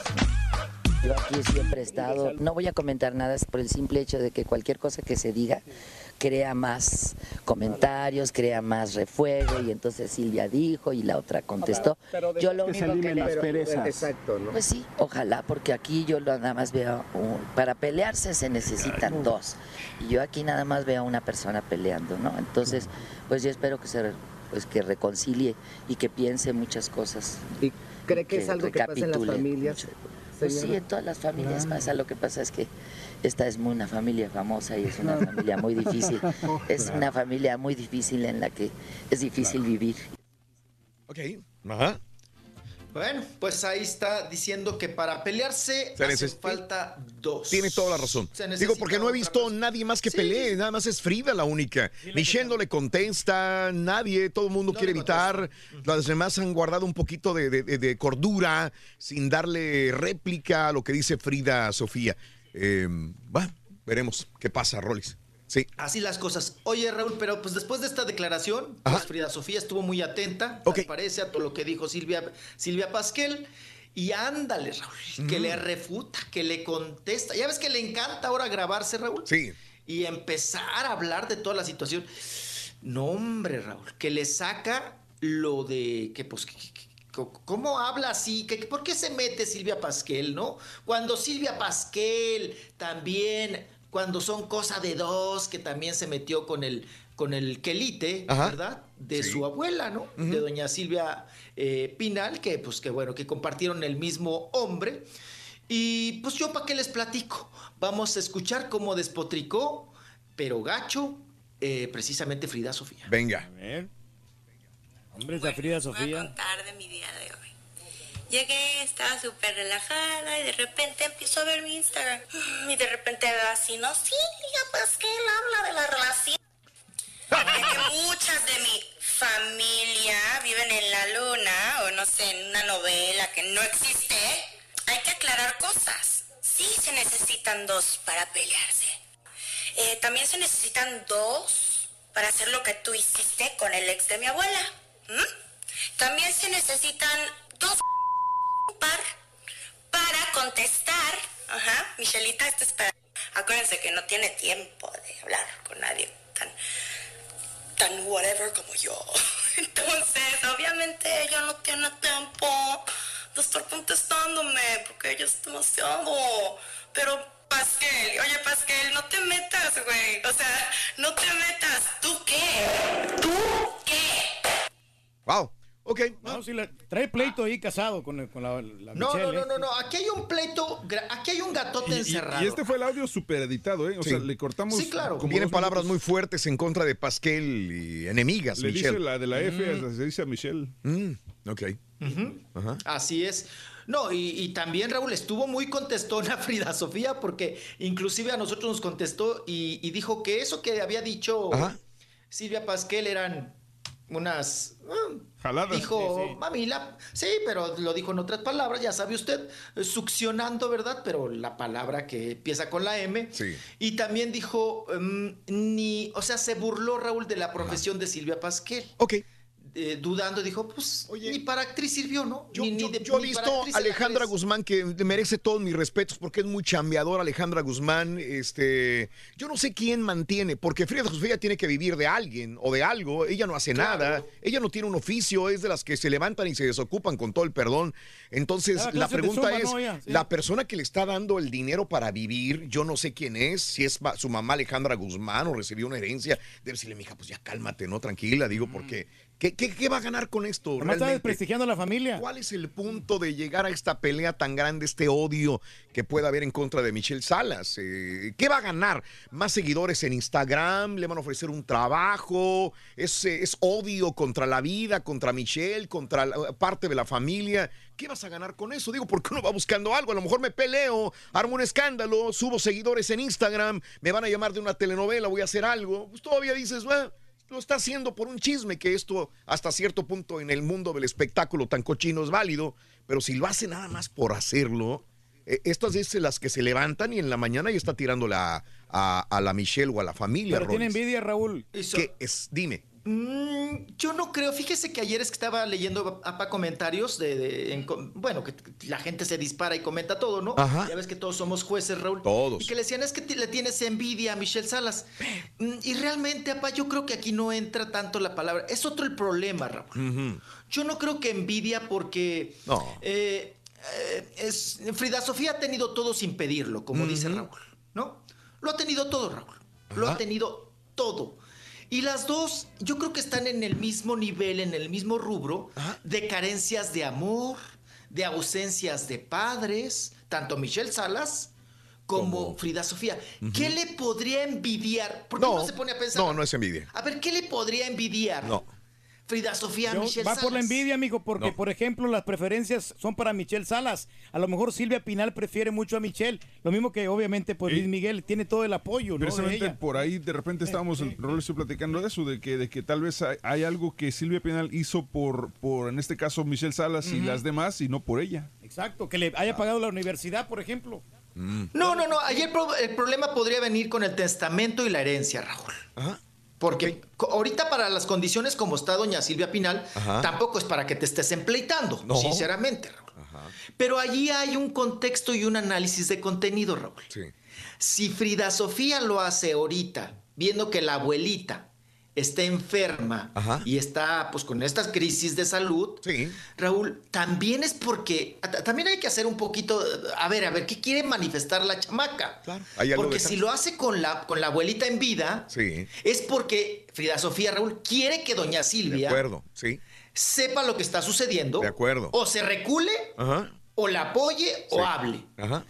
Speaker 72: yo aquí siempre he estado. No voy a comentar nada es por el simple hecho de que cualquier cosa que se diga crea más comentarios, crea más refuego y entonces Silvia dijo y la otra contestó. Yo lo
Speaker 73: Que se
Speaker 72: único que
Speaker 73: las perezas.
Speaker 72: Exacto, ¿no? Pues sí, ojalá, porque aquí yo lo- nada más veo un- para pelearse se necesitan dos y yo aquí nada más veo a una persona peleando, ¿no? Entonces, pues yo espero que se pues que reconcilie y que piense muchas cosas.
Speaker 74: ¿Y cree que es algo que pasa en las
Speaker 72: recapitule
Speaker 74: familias?
Speaker 72: Pues sí, en todas las familias
Speaker 74: Ah.
Speaker 72: pasa. Lo que pasa es que esta es muy- una familia famosa y es una familia muy difícil. Es una familia muy difícil en la que es difícil vivir.
Speaker 2: Ok. Ajá.
Speaker 52: Bueno, pues ahí está diciendo que para pelearse
Speaker 2: Se
Speaker 52: hace falta dos.
Speaker 2: Tiene toda la razón. Digo, porque no he visto nadie más que pelee, nada más es Frida la única. Michelle no le contesta, nadie, todo el mundo quiere evitar. Las demás han guardado un poquito de, de- de- de cordura sin darle réplica a lo que dice Frida Sofía. Eh, va, veremos qué pasa, Rolis. Sí.
Speaker 52: Así las cosas. Oye, Raúl, pero pues después de esta declaración, pues Frida Sofía estuvo muy atenta, me parece, a todo lo que dijo Silvia, Silvia Pasquel. Y ándale, Raúl, que le refuta, que le contesta. Ya ves que le encanta ahora grabarse, Raúl.
Speaker 2: Sí.
Speaker 52: Y empezar a hablar de toda la situación. No, hombre, Raúl, que le saca lo de que, pues, que- que- que- ¿Cómo habla así? ¿Que- que- ¿Por qué se mete Silvia Pasquel, no? Cuando Silvia Pasquel también, cuando son cosa de dos, que también se metió con el, con el quelite,
Speaker 2: Ajá.
Speaker 52: ¿verdad? De
Speaker 2: Sí.
Speaker 52: su abuela, ¿no? De doña Silvia eh, Pinal, que pues que bueno, que compartieron el mismo hombre. Y pues yo para qué les platico. Vamos a escuchar cómo despotricó, pero gacho, eh, precisamente Frida Sofía.
Speaker 2: Venga.
Speaker 1: Hombre, esa Frida
Speaker 75: Voy a
Speaker 1: Sofía.
Speaker 75: contar de mi día de hoy. Llegué, estaba súper relajada y de repente empiezo a ver mi Instagram. Y de repente veo así, no, Silvia, pues que él habla de la relación. Que muchas de mi familia viven en la luna o no sé, en una novela que no existe. Hay que aclarar cosas. Sí se necesitan dos para pelearse. Eh, también se necesitan dos para hacer lo que tú hiciste con el ex de mi abuela. También se necesitan dos par para contestar. Ajá, Michelita, esto es para... Acuérdense que no tiene tiempo de hablar con nadie tan, tan whatever como yo. Entonces, obviamente ella no tiene tiempo de estar contestándome porque ella es demasiado. Pero Pasquel, oye Pasquel, no te metas, güey. O sea, no te metas. ¿Tú qué? ¿Tú qué?
Speaker 2: Wow. Ok.
Speaker 1: No, sí, la- trae pleito ahí casado con, con la, la
Speaker 52: No,
Speaker 1: Michelle,
Speaker 52: no, no,
Speaker 1: ¿eh?
Speaker 52: no, no. Aquí hay un pleito, aquí hay un gatote
Speaker 22: Y,
Speaker 52: encerrado.
Speaker 22: y este fue el audio super editado, ¿eh? O
Speaker 2: Sí.
Speaker 22: sea, le cortamos.
Speaker 52: Sí, claro.
Speaker 22: como
Speaker 2: Vienen palabras
Speaker 22: minutos.
Speaker 2: muy fuertes en contra de Pasquel y enemigas,
Speaker 22: Le
Speaker 2: Michelle.
Speaker 22: dice la de la F,
Speaker 52: Mm.
Speaker 22: se dice a Michelle.
Speaker 2: Mm, ok. Ajá.
Speaker 52: Así es. No, y, y también Raúl estuvo muy contestona Frida Sofía porque inclusive a nosotros nos contestó y, y dijo que eso que había dicho
Speaker 2: Ajá.
Speaker 52: Silvia Pasquel eran unas... ah,
Speaker 22: Jaladas.
Speaker 52: Dijo,
Speaker 22: Sí, sí.
Speaker 52: mamila, sí, pero lo dijo en otras palabras, ya sabe usted, eh, succionando, ¿verdad? Pero la palabra que empieza con la M.
Speaker 2: Sí.
Speaker 52: Y también dijo, em, ni, o sea, se burló Raúl de la profesión de Silvia Pasquel.
Speaker 2: Ok.
Speaker 52: Eh, dudando, dijo, pues, ni para actriz sirvió, ¿no?
Speaker 2: Yo,
Speaker 52: Ni- ni
Speaker 2: yo-
Speaker 52: de-
Speaker 2: yo he visto
Speaker 52: actriz
Speaker 2: a Alejandra. Guzmán que merece todos mis respetos porque es muy chambeadora Alejandra Guzmán. Este, yo no sé quién mantiene, porque Frida Sofía tiene que vivir de alguien o de algo. Ella no hace nada, ella no tiene un oficio, es de las que se levantan y se desocupan con todo el perdón. Entonces, la pregunta
Speaker 1: suma,
Speaker 2: es,
Speaker 1: ¿no? Ella, sí.
Speaker 2: la persona que le está dando el dinero para vivir, yo no sé quién es, si es su mamá Alejandra Guzmán o recibió una herencia, debe decirle, mija, pues ya cálmate, ¿no? Tranquila, digo, porque ¿qué, qué, qué va a ganar con esto?
Speaker 1: Nomás está desprestigiando a la familia.
Speaker 2: ¿Cuál es el punto de llegar a esta pelea tan grande, este odio que pueda haber en contra de Michelle Salas? Eh, ¿Qué va a ganar? ¿Más seguidores en Instagram? ¿Le van a ofrecer un trabajo? ¿Es, eh, es odio contra la vida, contra Michelle, contra la- parte de la familia? ¿Qué vas a ganar con eso? Digo, porque uno va buscando algo. A lo mejor me peleo, armo un escándalo, subo seguidores en Instagram, me van a llamar de una telenovela, voy a hacer algo. Pues todavía dices, "Bueno, lo está haciendo por un chisme, que esto hasta cierto punto en el mundo del espectáculo tan cochino es válido, pero si lo hace nada más por hacerlo, eh, estas veces las que se levantan y en la mañana ya está tirándole a, a- a la Michelle o a la familia.
Speaker 1: Pero tiene envidia, Raúl.
Speaker 2: ¿Qué es? Dime.
Speaker 52: Mm, yo no creo, fíjese que ayer es que estaba leyendo apa comentarios de, de- en co- bueno, que la gente se dispara y comenta todo, ¿no?
Speaker 2: Ajá.
Speaker 52: Ya ves que todos somos jueces, Raúl.
Speaker 2: Todos.
Speaker 52: Y que le decían, es que le tienes envidia a Michelle Salas. Mm, Y realmente, apa, yo creo que aquí no entra tanto la palabra. Es otro el problema, Raúl. Yo no creo que envidia porque...
Speaker 2: No.
Speaker 52: eh, eh, es, Frida Sofía ha tenido todo sin pedirlo, como dice Raúl, ¿no? Lo ha tenido todo, Raúl. Lo ha tenido todo. Y las dos, yo creo que están en el mismo nivel, en el mismo rubro, de carencias de amor, de ausencias de padres, tanto Michelle Salas como, Frida Sofía. ¿Qué le podría envidiar? Porque
Speaker 2: No,
Speaker 52: uno se pone a pensar.
Speaker 2: no, no es envidia.
Speaker 52: A ver, ¿qué le podría envidiar?
Speaker 2: No.
Speaker 52: Frida Sofía
Speaker 1: Yo-
Speaker 52: Michelle
Speaker 1: va
Speaker 52: Salas.
Speaker 1: por la envidia, amigo, porque,
Speaker 2: No.
Speaker 1: por ejemplo, las preferencias son para Michelle Salas. A lo mejor Silvia Pinal prefiere mucho a Michelle. Lo mismo que, obviamente, pues Luis Miguel tiene todo el apoyo, ¿no? De
Speaker 22: Precisamente
Speaker 1: ella.
Speaker 22: por ahí de repente estábamos, el rol estoy platicando de eso, de que, de que tal vez hay, hay algo que Silvia Pinal hizo por, por, en este caso, Michelle Salas y las demás, y no por ella.
Speaker 1: Exacto, que le haya pagado la universidad, por ejemplo.
Speaker 52: No, no, no. Ahí el, pro- el problema podría venir con el testamento y la herencia, Raúl. Porque ahorita para las condiciones como está doña Silvia Pinal,
Speaker 2: Ajá.
Speaker 52: tampoco es para que te estés empleitando,
Speaker 2: No.
Speaker 52: sinceramente, Raúl. Pero allí hay un contexto y un análisis de contenido, Raúl.
Speaker 2: Sí.
Speaker 52: Si Frida Sofía lo hace ahorita, viendo que la abuelita está enferma
Speaker 2: Ajá.
Speaker 52: y está pues con estas crisis de salud, Raúl, también es porque ta- también hay que hacer un poquito, a ver, a ver, ¿qué quiere manifestar la chamaca? Porque si lo hace con la, con la abuelita en vida,
Speaker 2: Sí.
Speaker 52: es porque Frida Sofía Raúl quiere que doña
Speaker 2: De
Speaker 52: Silvia
Speaker 2: acuerdo, sí.
Speaker 52: sepa lo que está sucediendo.
Speaker 2: De acuerdo.
Speaker 52: O se recule,
Speaker 2: Ajá.
Speaker 52: o la apoye, o
Speaker 2: Sí.
Speaker 52: hable.
Speaker 2: Ajá.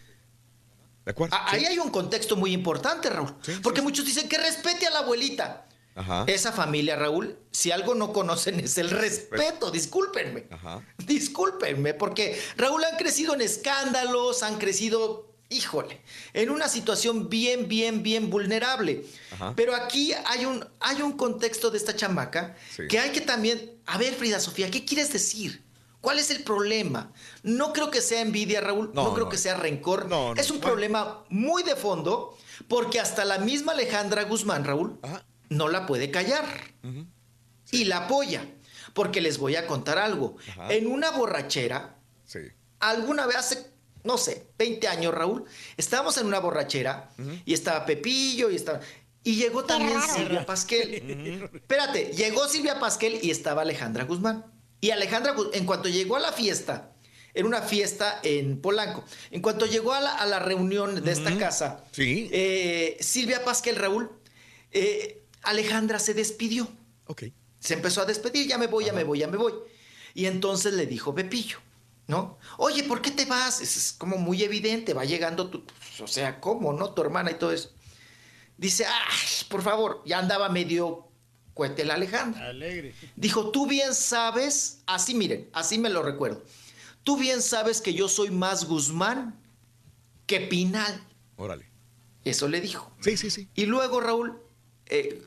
Speaker 2: De acuerdo.
Speaker 52: Ahí hay un contexto muy importante, Raúl. porque muchos dicen que respete a la abuelita.
Speaker 2: Ajá.
Speaker 52: Esa familia, Raúl, si algo no conocen es el respeto, discúlpenme.
Speaker 2: Ajá.
Speaker 52: Discúlpenme, porque Raúl han crecido en escándalos, han crecido, híjole, en una situación bien, bien, bien vulnerable.
Speaker 2: Ajá.
Speaker 52: Pero aquí hay un, hay un contexto de esta chamaca
Speaker 2: Sí.
Speaker 52: que hay que también, a ver, Frida Sofía, ¿qué quieres decir? ¿Cuál es el problema? No creo que sea envidia, Raúl. No,
Speaker 2: No,
Speaker 52: creo
Speaker 2: no.
Speaker 52: que sea rencor.
Speaker 2: No, no.
Speaker 52: Es un problema muy de fondo porque hasta la misma Alejandra Guzmán, Raúl, no la puede callar. Y la apoya. Porque les voy a contar algo.
Speaker 2: Ajá.
Speaker 52: En una borrachera,
Speaker 2: Sí.
Speaker 52: alguna vez hace, no sé, 20 años, Raúl, estábamos en una borrachera y estaba Pepillo y estaba... Y llegó también Silvia Pasquel. Espérate, llegó Silvia Pasquel y estaba Alejandra Guzmán. Y Alejandra, en cuanto llegó a la fiesta, era una fiesta en Polanco, en cuanto llegó a la, a la reunión de esta casa,
Speaker 2: Sí.
Speaker 52: eh, Silvia Pasquel, Raúl, eh, Alejandra se despidió.
Speaker 2: Ok.
Speaker 52: Se empezó a despedir, ya me voy, ya me voy, ya me voy. Y entonces le dijo Pepillo, ¿no? Oye, ¿por qué te vas? Es, es como muy evidente, va llegando tu, o sea, ¿cómo, no? Tu hermana y todo eso. Dice, ay, por favor, ya andaba medio cuete la Alejandra.
Speaker 1: Alegre.
Speaker 52: Dijo, tú bien sabes, así miren, así me lo recuerdo. Tú bien sabes que yo soy más Guzmán que Pinal.
Speaker 2: Órale.
Speaker 52: Eso le dijo.
Speaker 2: Sí, sí, sí.
Speaker 52: Y luego Raúl eh,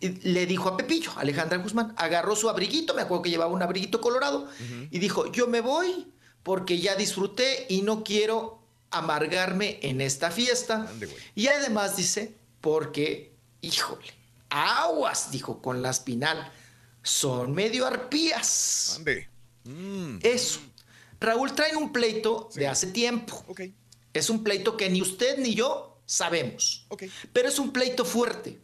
Speaker 52: le dijo a Pepillo, Alejandra Guzmán, agarró su abriguito, me acuerdo que llevaba un abriguito colorado, y dijo, yo me voy porque ya disfruté y no quiero amargarme en esta fiesta. Y además dice, porque, híjole, aguas, dijo con la espinal, son medio arpías.
Speaker 2: Ande. Mm.
Speaker 52: Eso. Raúl traen un pleito de hace tiempo. Es un pleito que ni usted ni yo sabemos. Pero es un pleito fuerte.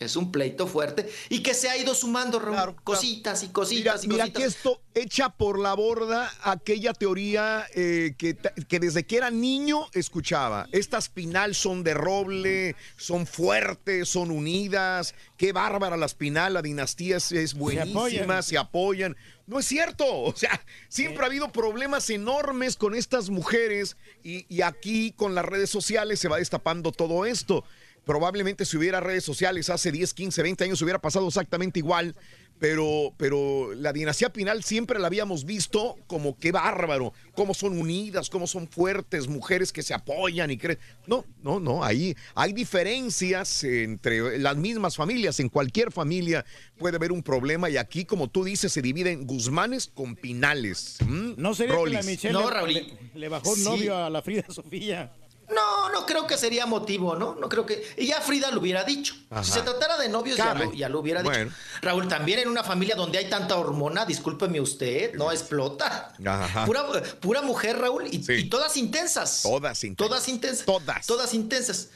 Speaker 52: Es un pleito fuerte y que se ha ido sumando, Raúl. cositas y cositas y
Speaker 2: Mira
Speaker 52: cositas.
Speaker 2: que esto echa por la borda aquella teoría eh, que, desde que era niño escuchaba. Estas Pinal son de roble, son fuertes, son unidas. Qué bárbara la Pinal, la dinastía es, es buenísima, se apoyan. No es cierto. O sea, siempre ha habido problemas enormes con estas mujeres y, y aquí con las redes sociales se va destapando todo esto. Probablemente si hubiera redes sociales hace 10, 15, 20 años hubiera pasado exactamente igual, pero, pero la dinastía Pinal siempre la habíamos visto como qué bárbaro, cómo son unidas, cómo son fuertes, mujeres que se apoyan y creen. No, no, no, ahí hay diferencias entre las mismas familias, en cualquier familia puede haber un problema y aquí, como tú dices, se dividen Guzmanes con Pinales. ¿Mm?
Speaker 1: ¿No sería que la
Speaker 2: Rolis.
Speaker 1: Michelle
Speaker 52: No,
Speaker 1: le-
Speaker 52: Raúl.
Speaker 1: le, le bajó
Speaker 52: Sí.
Speaker 1: novio a la Frida Sofía?
Speaker 52: No, no creo que sería motivo, ¿no? No creo que. Y ya Frida lo hubiera dicho.
Speaker 1: Ajá.
Speaker 52: Si se tratara de novios, ya lo, ya lo hubiera
Speaker 2: Bueno.
Speaker 52: dicho. Raúl, también en una familia donde hay tanta hormona, discúlpeme usted, no explota.
Speaker 2: Ajá.
Speaker 52: Pura, pura mujer, Raúl, y, y todas intensas.
Speaker 2: Todas intensas.
Speaker 52: Todas intensas.
Speaker 2: Todas.
Speaker 52: Todas intensas.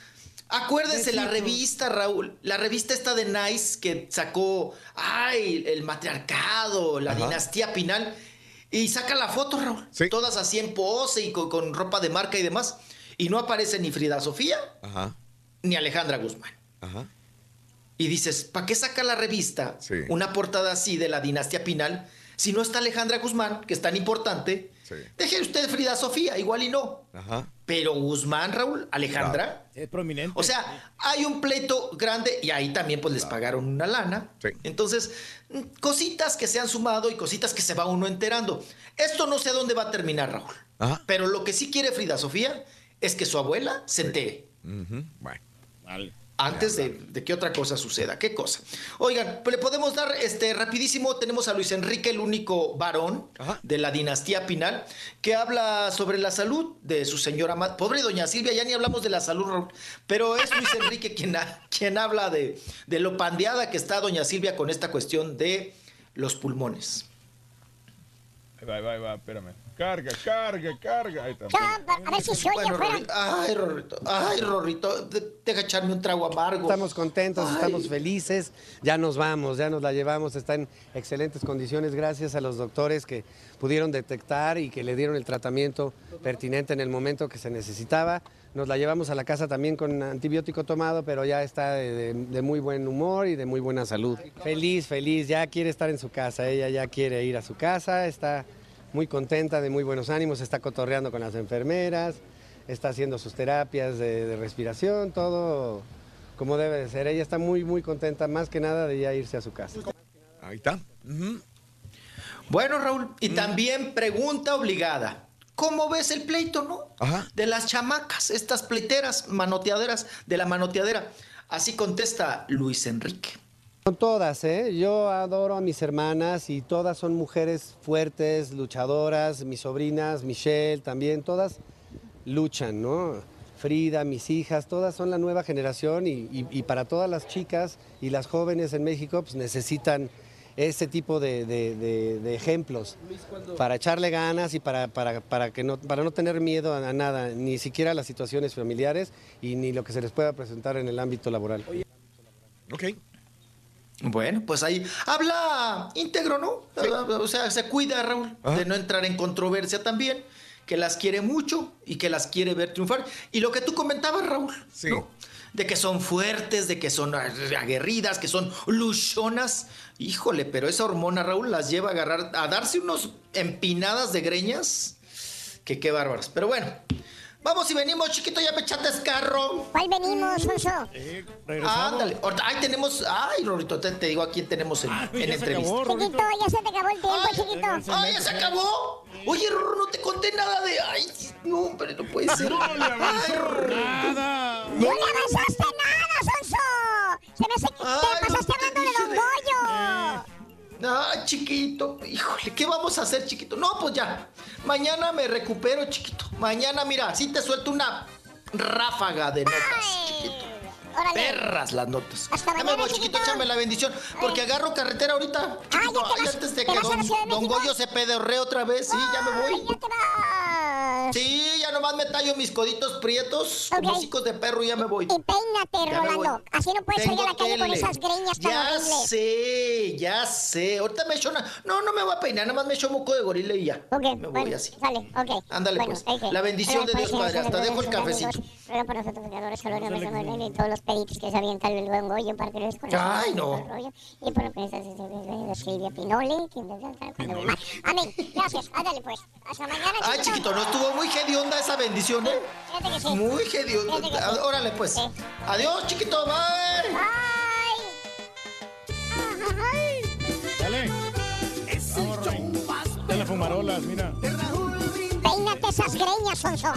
Speaker 52: Acuérdense la revista, Raúl, la revista esta de Nice que sacó, ay, el matriarcado, la
Speaker 2: Ajá.
Speaker 52: dinastía Pinal, y saca la foto, Raúl. Todas así en pose y con, con ropa de marca y demás. Y no aparece ni Frida Sofía
Speaker 2: Ajá,
Speaker 52: ni Alejandra Guzmán.
Speaker 2: ajá.
Speaker 52: Y dices, ¿para qué saca la revista
Speaker 2: Sí.
Speaker 52: una portada así de la dinastía Pinal si no está Alejandra Guzmán, que es tan importante?
Speaker 2: Sí.
Speaker 52: Deje usted Frida Sofía, igual y no.
Speaker 2: Ajá.
Speaker 52: Pero Guzmán, Raúl, Alejandra.
Speaker 1: Es prominente.
Speaker 52: O sea, hay un pleito grande y ahí también pues les pagaron una lana. Entonces, mm, cositas que se han sumado y cositas que se va uno enterando. Esto no sé a dónde va a terminar, Raúl.
Speaker 2: Ajá.
Speaker 52: Pero lo que sí quiere Frida Sofía es que su abuela se entere.
Speaker 2: Bueno.
Speaker 52: Antes de, de que otra cosa suceda. ¿Qué cosa? Oigan, pues le podemos dar este rapidísimo. Tenemos a Luis Enrique, el único varón de la dinastía Pinal, que habla sobre la salud de su señora madre. Pobre doña Silvia, ya ni hablamos de la salud, Raúl. Pero es Luis Enrique quien, ha- quien habla de, de lo pandeada que está doña Silvia con esta cuestión de los pulmones.
Speaker 22: Ahí va, ahí va, ahí va, espérame. Carga, carga, carga. Ahí está.
Speaker 12: A ver si se oye
Speaker 52: Bueno,
Speaker 12: afuera.
Speaker 52: Rorrito, ay, Rorrito, ay, Rorrito, de- deja echarme un trago amargo.
Speaker 73: Estamos contentos,
Speaker 52: Ay.
Speaker 73: estamos felices, ya nos vamos, ya nos la llevamos, está en excelentes condiciones gracias a los doctores que pudieron detectar y que le dieron el tratamiento pertinente en el momento que se necesitaba. Nos la llevamos a la casa también con antibiótico tomado, pero ya está de, de- de muy buen humor y de muy buena salud. Feliz, feliz, ya quiere estar en su casa, ella ya quiere ir a su casa, está muy contenta, de muy buenos ánimos, está cotorreando con las enfermeras, está haciendo sus terapias de, de respiración, todo como debe de ser. Ella está muy, muy contenta, más que nada de ya irse a su casa.
Speaker 2: Ahí está.
Speaker 52: Bueno, Raúl, y
Speaker 2: Mm.
Speaker 52: también pregunta obligada. ¿Cómo ves el pleito, no? De las chamacas, estas pleiteras manoteaderas de la manoteadera. Así contesta Luis Enrique.
Speaker 73: Son todas, ¿eh? Yo adoro a mis hermanas y todas son mujeres fuertes, luchadoras. Mis sobrinas, Michelle también, todas luchan, ¿no? Frida, mis hijas, todas son la nueva generación y, para todas las chicas y las jóvenes en México pues necesitan ese tipo de, ejemplos para echarle ganas y para, para, para que no, para no tener miedo a nada, ni siquiera a las situaciones familiares y ni lo que se les pueda presentar en el ámbito laboral.
Speaker 2: Ok.
Speaker 52: Bueno, pues ahí habla íntegro, ¿no? O sea, se cuida, Raúl, de no entrar en controversia también, que las quiere mucho y que las quiere ver triunfar. Y lo que tú comentabas, Raúl, ¿no? De que son fuertes, de que son aguerridas, que son luchonas. Híjole, pero esa hormona, Raúl, las lleva a agarrar, a darse unos empinadas de greñas. Que qué bárbaras. Pero bueno, vamos y venimos, chiquito, ya me echaste carro.
Speaker 12: ¿Cuál venimos, Sonso?
Speaker 52: Ándale, ahorita- ahí tenemos, ay, Rorito, te, te digo a quién tenemos en, en entrevista.
Speaker 12: Chiquito, ya se te acabó el tiempo, chiquito.
Speaker 52: ¡Ay, ya se acabó! Oye, Rorro, no te conté nada de. ¡Ay, no, hombre, no puede ser!
Speaker 22: No le avanzó nada.
Speaker 12: ¡No le avanzaste nada, Sonso! Se me hace que te pasaste hablando de Don Goyo.
Speaker 52: Ay, chiquito, híjole, ¿qué vamos a hacer, chiquito? No, pues ya. Mañana me recupero, chiquito. Mañana, mira, sí te suelto una ráfaga de notas, chiquito. Perras las notas. ya me voy, chiquito, échame la bendición. Porque agarro carretera ahorita. Chiquito, ay, antes de que
Speaker 12: vas a la
Speaker 52: don,
Speaker 12: Ciudad de
Speaker 52: don
Speaker 12: México?
Speaker 52: Goyo se pedorree otra vez. Sí, ya me voy.
Speaker 12: Ya te vas.
Speaker 52: Sí, ya nomás me tallo mis coditos prietos, como hocicos de perro y ya me voy.
Speaker 12: Y peínate,
Speaker 52: Ya
Speaker 12: Rolando. Así no puedes salir a la
Speaker 52: Tengo
Speaker 12: calle con
Speaker 52: tele.
Speaker 12: esas greñas tan
Speaker 52: Ya
Speaker 12: horribles.
Speaker 52: sé, ya sé. Ahorita me echo una... No, no me voy a peinar, nada más me echo moco de gorila y ya.
Speaker 12: Ok,
Speaker 52: me voy
Speaker 12: bueno,
Speaker 52: así.
Speaker 12: sale, ok.
Speaker 52: Ándale,
Speaker 12: Bueno,
Speaker 52: pues.
Speaker 12: ok.
Speaker 52: La bendición de
Speaker 12: Bueno,
Speaker 52: Dios,
Speaker 12: pues,
Speaker 52: Padre.
Speaker 12: sí,
Speaker 52: Hasta
Speaker 12: sí,
Speaker 52: dejo el
Speaker 12: sí,
Speaker 52: cafecito.
Speaker 12: sí, Ruego por nosotros, pecadores, que y todos los peritos que sabían tal vez luego hoyo para que los conozcan.
Speaker 52: ¡Ay, no!
Speaker 12: Y por lo que estas de Silvia Pinole, quien Pinole. Amén. Gracias. Ándale, pues. Hasta mañana.
Speaker 52: Ay, chiquito, no estuvo muy hedionda esa bendición, ¿eh?
Speaker 12: Que sí.
Speaker 52: Muy hedionda. Ah, órale, pues. Adiós, chiquito. Bye.
Speaker 12: Bye. Dale.
Speaker 1: Es el show más. De fumarolas, mira.
Speaker 12: Peínate esas greñas, Sonso.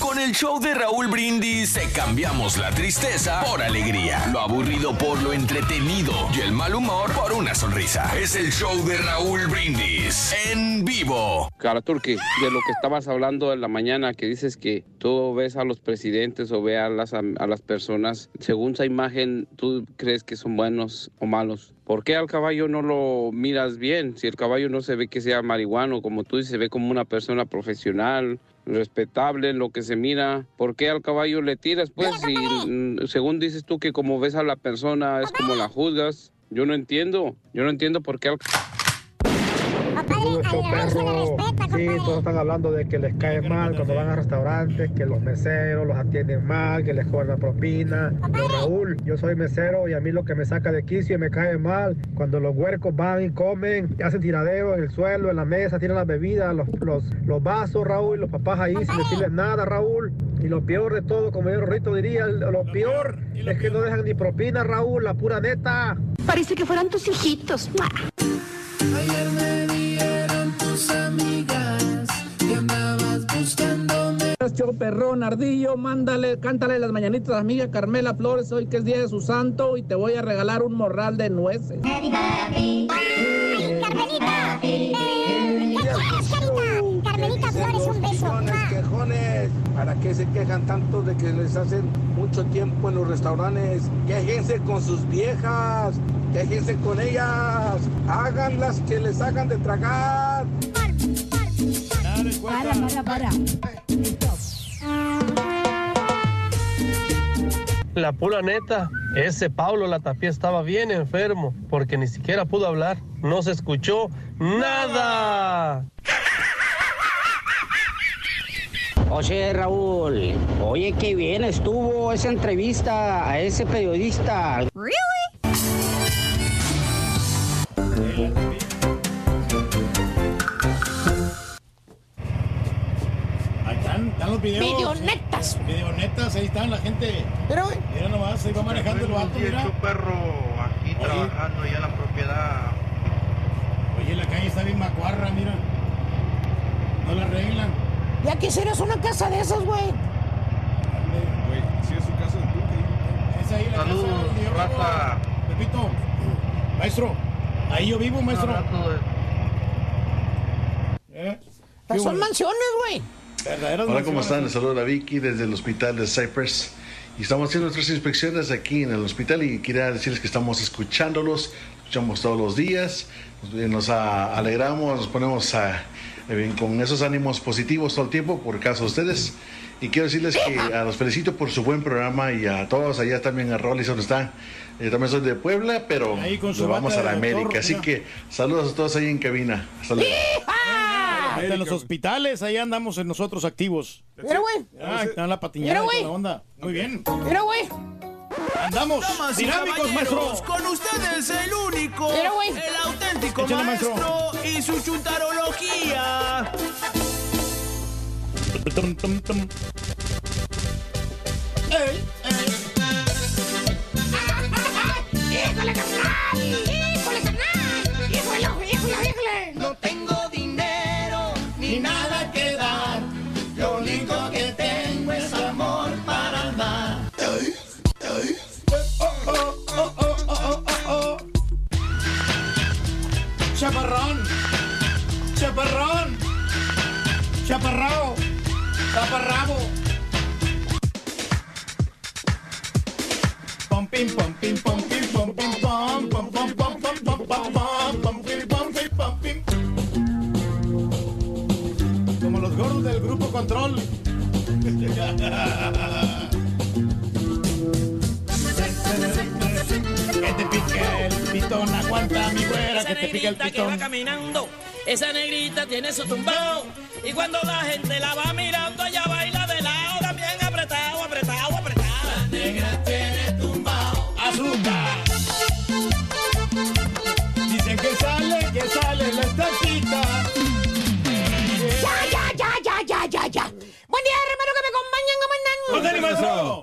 Speaker 7: Con el show de Raúl Brindis te cambiamos la tristeza por alegría, lo aburrido por lo entretenido y el mal humor por una sonrisa. Es el show de Raúl Brindis en vivo.
Speaker 54: Cara Turki, de lo que estabas hablando en la mañana, que dices que tú ves a los presidentes o ves a las, a las personas, según esa imagen, tú crees que son buenos o malos. ¿Por qué al caballo no lo miras bien? Si el caballo no se ve que sea marihuano, como tú dices, se ve como una persona profesional, respetable lo que se mira. ¿Por qué al caballo le tiras? Pues si mm, según dices tú que como ves a la persona es como la juzgas. Yo no entiendo. Yo no entiendo por qué al
Speaker 70: Perro. Sí, todos están hablando de que les cae mal cuando van a restaurantes, que los meseros los atienden mal, que les cobran la propina. Pero Raúl, yo soy mesero y a mí lo que me saca de quicio y me cae mal cuando los huercos van y comen, hacen tiradeo en el suelo, en la mesa, tiran las bebidas, los, los, los vasos, Raúl, los papás ahí sin decirles nada, Raúl. Y lo peor de todo, como yo Rito diría, lo peor es que no dejan ni propina, Raúl, la pura neta.
Speaker 14: Parece que fueran tus hijitos.
Speaker 76: Ayer me
Speaker 70: Yo perrón, ardillo, mándale, cántale las mañanitas a amiga Carmela Flores hoy que es día de su santo y te voy a regalar un morral de nueces.
Speaker 12: Carmelita! Carmelita Flores, un beso.
Speaker 70: Quejones, quejones, ¿para qué se quejan tanto de que les hacen mucho tiempo en los restaurantes? Quéjense con sus viejas, quéjense con ellas, háganlas que les hagan de tragar.
Speaker 14: Para, para, para.
Speaker 77: La pura neta, ese Pablo la tapía estaba bien enfermo porque ni siquiera pudo hablar. No se escuchó nada.
Speaker 78: Oye, Raúl, oye, qué bien estuvo esa entrevista a ese periodista.
Speaker 1: Ahí están, los videos.
Speaker 14: Videonetas.
Speaker 1: Videonetas, ahí están la gente.
Speaker 14: Pero, güey.
Speaker 1: Mira nomás, ahí va manejando el vato, mira.
Speaker 79: perro aquí
Speaker 1: Oye.
Speaker 79: trabajando ya en la propiedad.
Speaker 1: Oye, la calle está bien macuarra, mira. No la arreglan.
Speaker 14: Ya quisieras una casa de esas, güey.
Speaker 22: Güey, si es su casa de.
Speaker 1: Es ahí la
Speaker 79: Saludos,
Speaker 1: casa donde yo vivo.
Speaker 79: raza.
Speaker 1: Pepito, maestro, ahí yo vivo, maestro. ¿Eh? ¿Qué
Speaker 14: Son mansiones, güey.
Speaker 1: Verdaderas
Speaker 79: Hola, ¿cómo están? Les saluda Vicky desde el hospital de Cypress. Y estamos haciendo nuestras inspecciones aquí en el hospital y quería decirles que estamos escuchándolos, escuchamos todos los días, nos, eh, nos, ah, alegramos, nos ponemos ah, eh, con esos ánimos positivos todo el tiempo por caso de ustedes. Y quiero decirles que ah, los felicito por su buen programa y a todos allá también a Rollis donde está. Eh, también soy de Puebla, pero
Speaker 1: Ahí con su
Speaker 79: nos vamos a la
Speaker 1: doctor,
Speaker 79: América. Así que saludos a todos ahí en cabina. Hasta luego.
Speaker 1: Hasta en los hospitales, ahí andamos en nosotros activos.
Speaker 14: Mira, güey.
Speaker 1: Ah, está la patiñada
Speaker 14: Mira, güey.
Speaker 1: la onda. Muy bien.
Speaker 14: Mira, güey.
Speaker 1: Andamos
Speaker 76: Damas
Speaker 1: dinámicos, maestro.
Speaker 76: Con ustedes el único,
Speaker 14: Mira,
Speaker 76: el auténtico
Speaker 1: Échale, maestro.
Speaker 76: maestro y su chuntarología.
Speaker 1: Tum, tum, tum.
Speaker 14: ¡Híjole, carnal! ¡Híjole, carnal!
Speaker 1: Chaparrón. Chaparrón. Chaparrao. Taparrabo. Pom pim pom pim pom pom pom pom pom pom pom pom pom pom pom pim pom pim pom pim. Como los gordos del grupo Control. Que te pique el pitón, aguanta mi güera,
Speaker 80: Esa
Speaker 1: que te pique el
Speaker 80: negrita que va
Speaker 1: pitón.
Speaker 80: caminando, esa negrita tiene su tumbao. Y cuando la gente la va mirando, ella baila de lado, también apretado, apretado, apretado. La negra tiene tumbao.
Speaker 1: Azúcar. Dicen que sale, que sale la estaquita.
Speaker 14: ¡Ya, ya, ya, ya, ya, ya, ya! Buen día, hermano, que me acompañan, ¿cómo andan?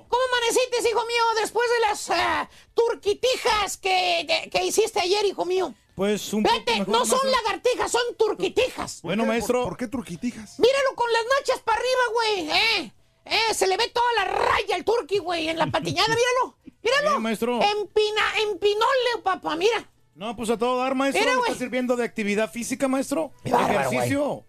Speaker 14: ¿Cómo amanecites, hijo mío, después de las eh, turquitijas que, de- que hiciste ayer, hijo mío.
Speaker 1: Pues un poco
Speaker 14: Vete,
Speaker 1: mejor,
Speaker 14: no son lagartijas, son turquitijas.
Speaker 1: Bueno, maestro.
Speaker 22: ¿Por qué turquitijas?
Speaker 14: Míralo con las nachas para arriba, güey. Eh, eh, se le ve toda la raya al turqui, güey, en la patiñada, míralo. Míralo.
Speaker 1: Sí, maestro.
Speaker 14: Empina, empinole, papá, mira.
Speaker 1: No, pues a todo dar, maestro.
Speaker 14: Mira,
Speaker 1: ¿Me
Speaker 14: güey.
Speaker 1: está sirviendo de actividad física, maestro?
Speaker 14: Bárbaro,
Speaker 1: Ejercicio.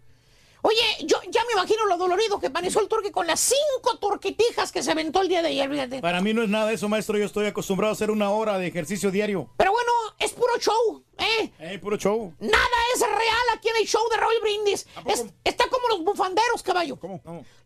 Speaker 14: Oye, yo ya me imagino lo dolorido que pareció el turqui con las cinco turquitijas que se aventó el día de ayer, fíjate.
Speaker 1: Para mí no es nada eso, maestro. Yo estoy acostumbrado a hacer una hora de ejercicio diario.
Speaker 14: Pero bueno, es puro show, ¿eh?
Speaker 1: Eh, puro show.
Speaker 14: Nada es real aquí en el show de Raúl Brindis. Es- está como los bufanderos, caballo.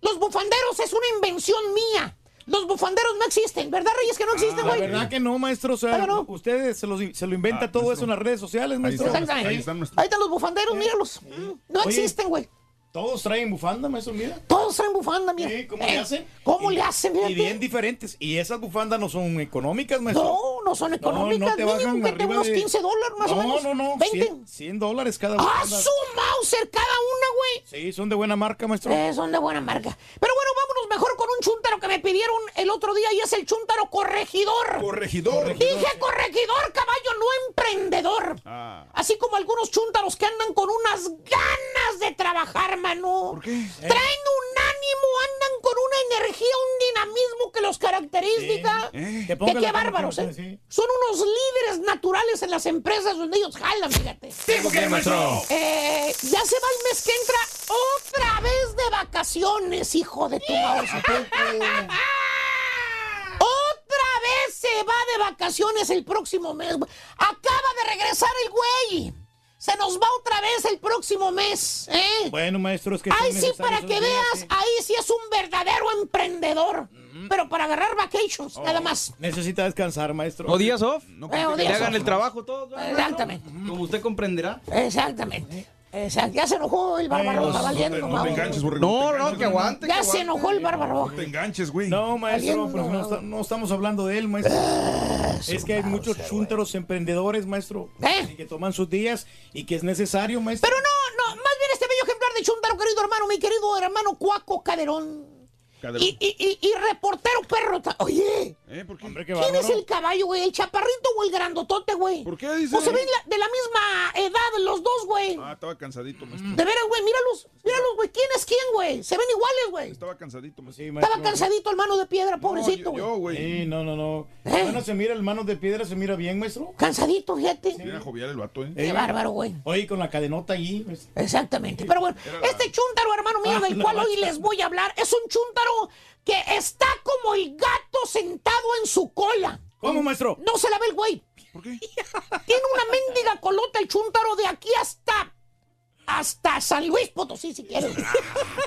Speaker 14: Los bufanderos es una invención mía. Los bufanderos no existen, ¿verdad, Reyes? Que no existen,
Speaker 1: La
Speaker 14: güey.
Speaker 1: verdad que no, maestro. O sea, ustedes se, los- se lo inventa
Speaker 22: Ah,
Speaker 1: todo
Speaker 22: maestro.
Speaker 1: eso en las redes sociales, maestro.
Speaker 14: Exactamente.
Speaker 22: Ahí están nuestros.
Speaker 14: Ahí están los bufanderos, míralos. Mm, No
Speaker 1: Oye.
Speaker 14: existen, güey.
Speaker 1: Todos traen bufanda, maestro, mira.
Speaker 14: Todos traen bufanda, mira.
Speaker 1: Sí, ¿Cómo
Speaker 14: Eh,
Speaker 1: le hacen?
Speaker 14: ¿Cómo
Speaker 1: Y-
Speaker 14: le hacen?
Speaker 1: Y
Speaker 14: Fíjate.
Speaker 1: bien diferentes. Y esas bufandas no son económicas, maestro.
Speaker 14: No, no son económicas.
Speaker 1: no te bajan
Speaker 14: que te
Speaker 1: arriba
Speaker 14: unos
Speaker 1: de-
Speaker 14: 15 dólares más
Speaker 1: no,
Speaker 14: o menos.
Speaker 1: No, no,
Speaker 14: 20.
Speaker 1: 100, 100 dólares cada
Speaker 14: ¡Ah,
Speaker 1: bufanda.
Speaker 14: su Mauser cada una, güey!
Speaker 1: Sí, son de buena marca, maestro.
Speaker 14: Eh, son de buena marca. Pero bueno, mejor con un chúntaro que me pidieron el otro día y es el chúntaro corregidor.
Speaker 22: Corregidor.
Speaker 14: Dije corregidor, caballo, no emprendedor.
Speaker 22: Ah.
Speaker 14: Así como algunos chúntaros que andan con unas ganas de trabajar, mano.
Speaker 22: ¿Por qué?
Speaker 14: Traen un ánimo, andan con una energía, un dinamismo que los caracteriza.
Speaker 22: Eh.
Speaker 1: Que
Speaker 14: Que
Speaker 1: ponga
Speaker 14: qué bárbaros, ¿eh?
Speaker 1: sí.
Speaker 14: Son unos líderes naturales en las empresas donde ellos jalan, fíjate.
Speaker 1: ¿Tipo qué, maestro?
Speaker 14: Eh, ya se va el mes que entra otra vez de vacaciones, hijo de tu. Otra vez se va de vacaciones el próximo mes. güey. Acaba de regresar el güey. Se nos va otra vez el próximo mes, ¿eh?
Speaker 1: Bueno, maestro, es que
Speaker 14: Ahí sí, para que
Speaker 1: días,
Speaker 14: veas,
Speaker 1: sí.
Speaker 14: ahí sí es un verdadero emprendedor. Pero para agarrar vacations, nada más.
Speaker 1: Necesita descansar, maestro.
Speaker 71: O días off.
Speaker 14: Eh, o días
Speaker 71: hagan
Speaker 14: off.
Speaker 71: el trabajo todos. ¿no?
Speaker 14: Exactamente.
Speaker 71: Como usted comprenderá.
Speaker 14: Exactamente. Exacto. Ya se enojó el bárbaro,
Speaker 1: Eh,
Speaker 14: está
Speaker 1: no te-.
Speaker 22: No te enganches, borrego.
Speaker 71: No, no, que aguante.
Speaker 14: Ya se enojó el bárbaro.
Speaker 22: No te enganches, güey.
Speaker 1: No, maestro, pero no, estamos hablando de él, maestro. es que hay muchos chúntaros emprendedores, maestro.
Speaker 14: ¿Eh?
Speaker 1: y que toman sus días y que es necesario, maestro.
Speaker 14: Pero no, no, más bien este bello ejemplar de Chuntaro, querido hermano, mi querido hermano Cuaco Caderón.
Speaker 22: Caderón.
Speaker 14: Y, y, y, y reportero perro. Oye,
Speaker 22: ¿Eh? ¿Por qué?
Speaker 1: Hombre, qué
Speaker 14: ¿quién es el caballo, güey? ¿El chaparrito o el grandotote, güey?
Speaker 22: ¿Por qué dice?
Speaker 14: Pues se ven la- de la misma edad los dos, güey.
Speaker 22: Ah, estaba cansadito, maestro.
Speaker 14: De veras, güey, míralos, míralos, güey. ¿Quién es quién, güey? Se ven iguales, güey.
Speaker 22: Estaba cansadito, maestro.
Speaker 1: Sí, maestro.
Speaker 14: Estaba cansadito el mano de piedra,
Speaker 22: No,
Speaker 14: pobrecito,
Speaker 22: yo-
Speaker 14: güey.
Speaker 22: yo, güey.
Speaker 1: Sí, no, no, no.
Speaker 14: ¿Eh?
Speaker 1: Bueno, se mira el mano de piedra, se mira bien, maestro.
Speaker 14: Cansadito, fíjate.
Speaker 22: Mira, jovial el vato, ¿eh?
Speaker 14: Qué bárbaro, güey.
Speaker 1: Oye, con la cadenota allí. pues.
Speaker 14: Exactamente. Pero bueno, este chúntaro, hermano mío,
Speaker 1: Ah,
Speaker 14: del
Speaker 1: la
Speaker 14: cual hoy les voy a hablar, es un chúntaro que está como el gato sentado en su cola.
Speaker 1: ¿Cómo, maestro?
Speaker 14: No se la ve el güey.
Speaker 22: ¿Por qué?
Speaker 14: Tiene una mendiga colota el chúntaro de aquí hasta. hasta San Luis Potosí, si quieres.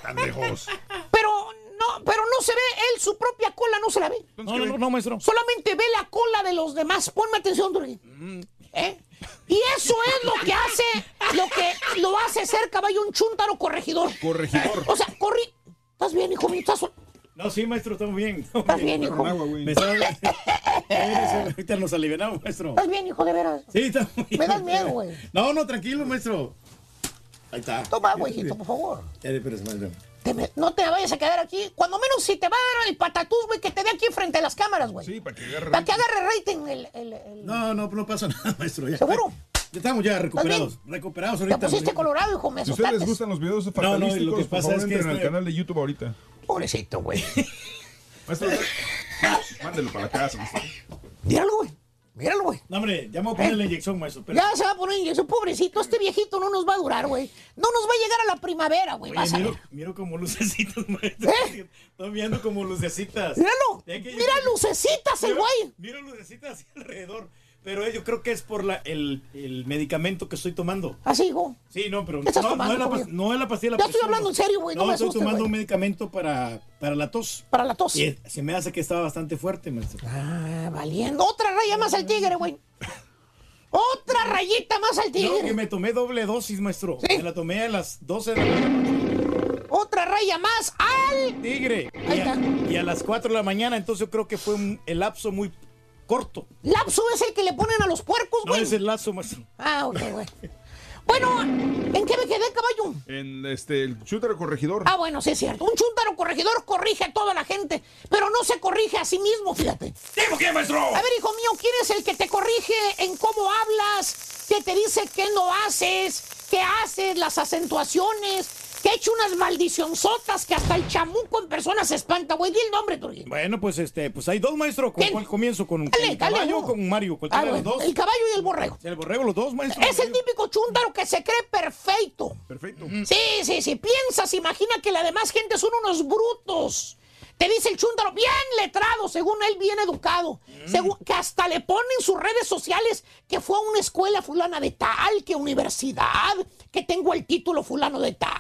Speaker 22: Tan lejos.
Speaker 14: Pero no, pero no se ve él, su propia cola no se la ve.
Speaker 1: No, no, no, no, maestro.
Speaker 14: Solamente ve la cola de los demás. Ponme atención, Turquí. ¿Eh? Y eso es lo que hace, lo que lo hace ser caballo un chúntaro corregidor.
Speaker 22: Corregidor.
Speaker 14: O sea, corri... ¿Estás bien, hijo mío? ¿Estás,
Speaker 1: No, sí, maestro, estamos bien. estamos
Speaker 14: estás bien, hijo?
Speaker 22: Agua.
Speaker 1: Me Ahorita nos alivianamos, maestro.
Speaker 14: ¿Estás bien, hijo, de veras?
Speaker 1: Sí, estamos bien.
Speaker 14: Me das miedo, güey.
Speaker 1: No, no, tranquilo, maestro. Ahí está.
Speaker 14: Toma agua, hijito, por favor.
Speaker 1: Pérez, maestro.
Speaker 14: Me- no te vayas a quedar aquí. Cuando menos si te va a dar el patatús, güey, que te dé aquí frente a las cámaras, güey.
Speaker 22: Sí, para que agarre.
Speaker 14: Para que agarre rating el... el- el-
Speaker 1: No, no, no pasa nada, maestro. Ya,
Speaker 14: ¿Seguro?
Speaker 1: Ya estamos ya recuperados. Recuperados
Speaker 14: Te
Speaker 1: ahorita.
Speaker 14: pusiste colorado, hijo, me
Speaker 22: Si ustedes les gustan los videos
Speaker 1: no,
Speaker 22: fatalísticos,
Speaker 1: y lo que
Speaker 22: por
Speaker 1: pasa
Speaker 22: favor,
Speaker 1: es que
Speaker 22: entren al
Speaker 1: este-
Speaker 22: canal de YouTube ahorita.
Speaker 14: Pobrecito, güey.
Speaker 22: Maestro, mándelo para la casa, maestro.
Speaker 14: Míralo, güey. Míralo, güey.
Speaker 1: No, hombre, ya me voy a poner la inyección, maestro. pero-
Speaker 14: Ya se va a poner inyección. Pobrecito, este viejito no nos va a durar, güey. No nos va a llegar a la primavera, güey. Vas a
Speaker 1: miro,
Speaker 14: ver.
Speaker 1: miro como lucecitas, maestro.
Speaker 14: ¿Eh?
Speaker 1: Estoy viendo como lucecitas.
Speaker 14: Míralo.
Speaker 1: Yo-
Speaker 14: Mira lucecitas el güey.
Speaker 1: Miro lucecitas así alrededor. Pero eh, yo creo que es por la, el, el medicamento que estoy tomando.
Speaker 14: Así, hijo.
Speaker 1: Sí, no, pero
Speaker 14: ¿Qué estás
Speaker 1: no, es la, pas- no es la pastilla. de la
Speaker 14: Ya estoy
Speaker 1: presión,
Speaker 14: hablando en serio, güey, no me
Speaker 1: estoy
Speaker 14: asustes,
Speaker 1: tomando
Speaker 14: güey.
Speaker 1: un medicamento para, para la tos.
Speaker 14: Para la tos.
Speaker 1: Y eh, se me hace que estaba bastante fuerte, maestro.
Speaker 14: Ah, valiendo. Otra raya más al tigre, güey. Otra rayita más al
Speaker 1: No, que
Speaker 14: tigre.
Speaker 1: me tomé doble dosis, maestro.
Speaker 14: Sí.
Speaker 1: Me la tomé a las 12 de la mañana.
Speaker 14: Otra raya más al.
Speaker 1: Tigre.
Speaker 14: Ahí
Speaker 1: Y a,
Speaker 14: está.
Speaker 1: y a las 4 de la mañana, entonces yo creo que fue un- el lapso muy corto.
Speaker 14: Lapso es el que le ponen a los puercos,
Speaker 1: No
Speaker 14: güey.
Speaker 1: es el lazo, maestro.
Speaker 14: Ah, ok, güey. Bueno, ¿en qué me quedé, caballo?
Speaker 22: En este, el chúntaro corregidor.
Speaker 14: Ah, bueno, sí es cierto. Un chúntaro corregidor corrige a toda la gente, pero no se corrige a sí mismo, fíjate.
Speaker 1: ¿Tipo qué, maestro?
Speaker 14: A ver, hijo mío, ¿quién es el que te corrige en cómo hablas? Que te dice qué no haces, qué haces, las acentuaciones, que echa unas maldicionzotas que hasta el chamuco en persona se espanta, güey. Di el nombre, Turquín.
Speaker 1: Bueno, pues este, pues hay dos, maestro. ¿Con cuál comienzo? ¿Con
Speaker 14: Dale, dale,
Speaker 1: caballo o con Mario? Cualquiera
Speaker 14: Ah,
Speaker 1: de los dos.
Speaker 14: el caballo y el borrego.
Speaker 1: El borrego, los dos, maestro.
Speaker 14: Es el típico chúntaro que se cree perfecto.
Speaker 22: Perfecto.
Speaker 14: Sí, sí, sí. Piensas, imagina que la demás gente son unos brutos. Te dice el chúntaro, bien letrado, según él, bien educado. Según, que hasta le pone en sus redes sociales que fue a una escuela fulana de tal, que universidad, que tengo el título fulano de tal.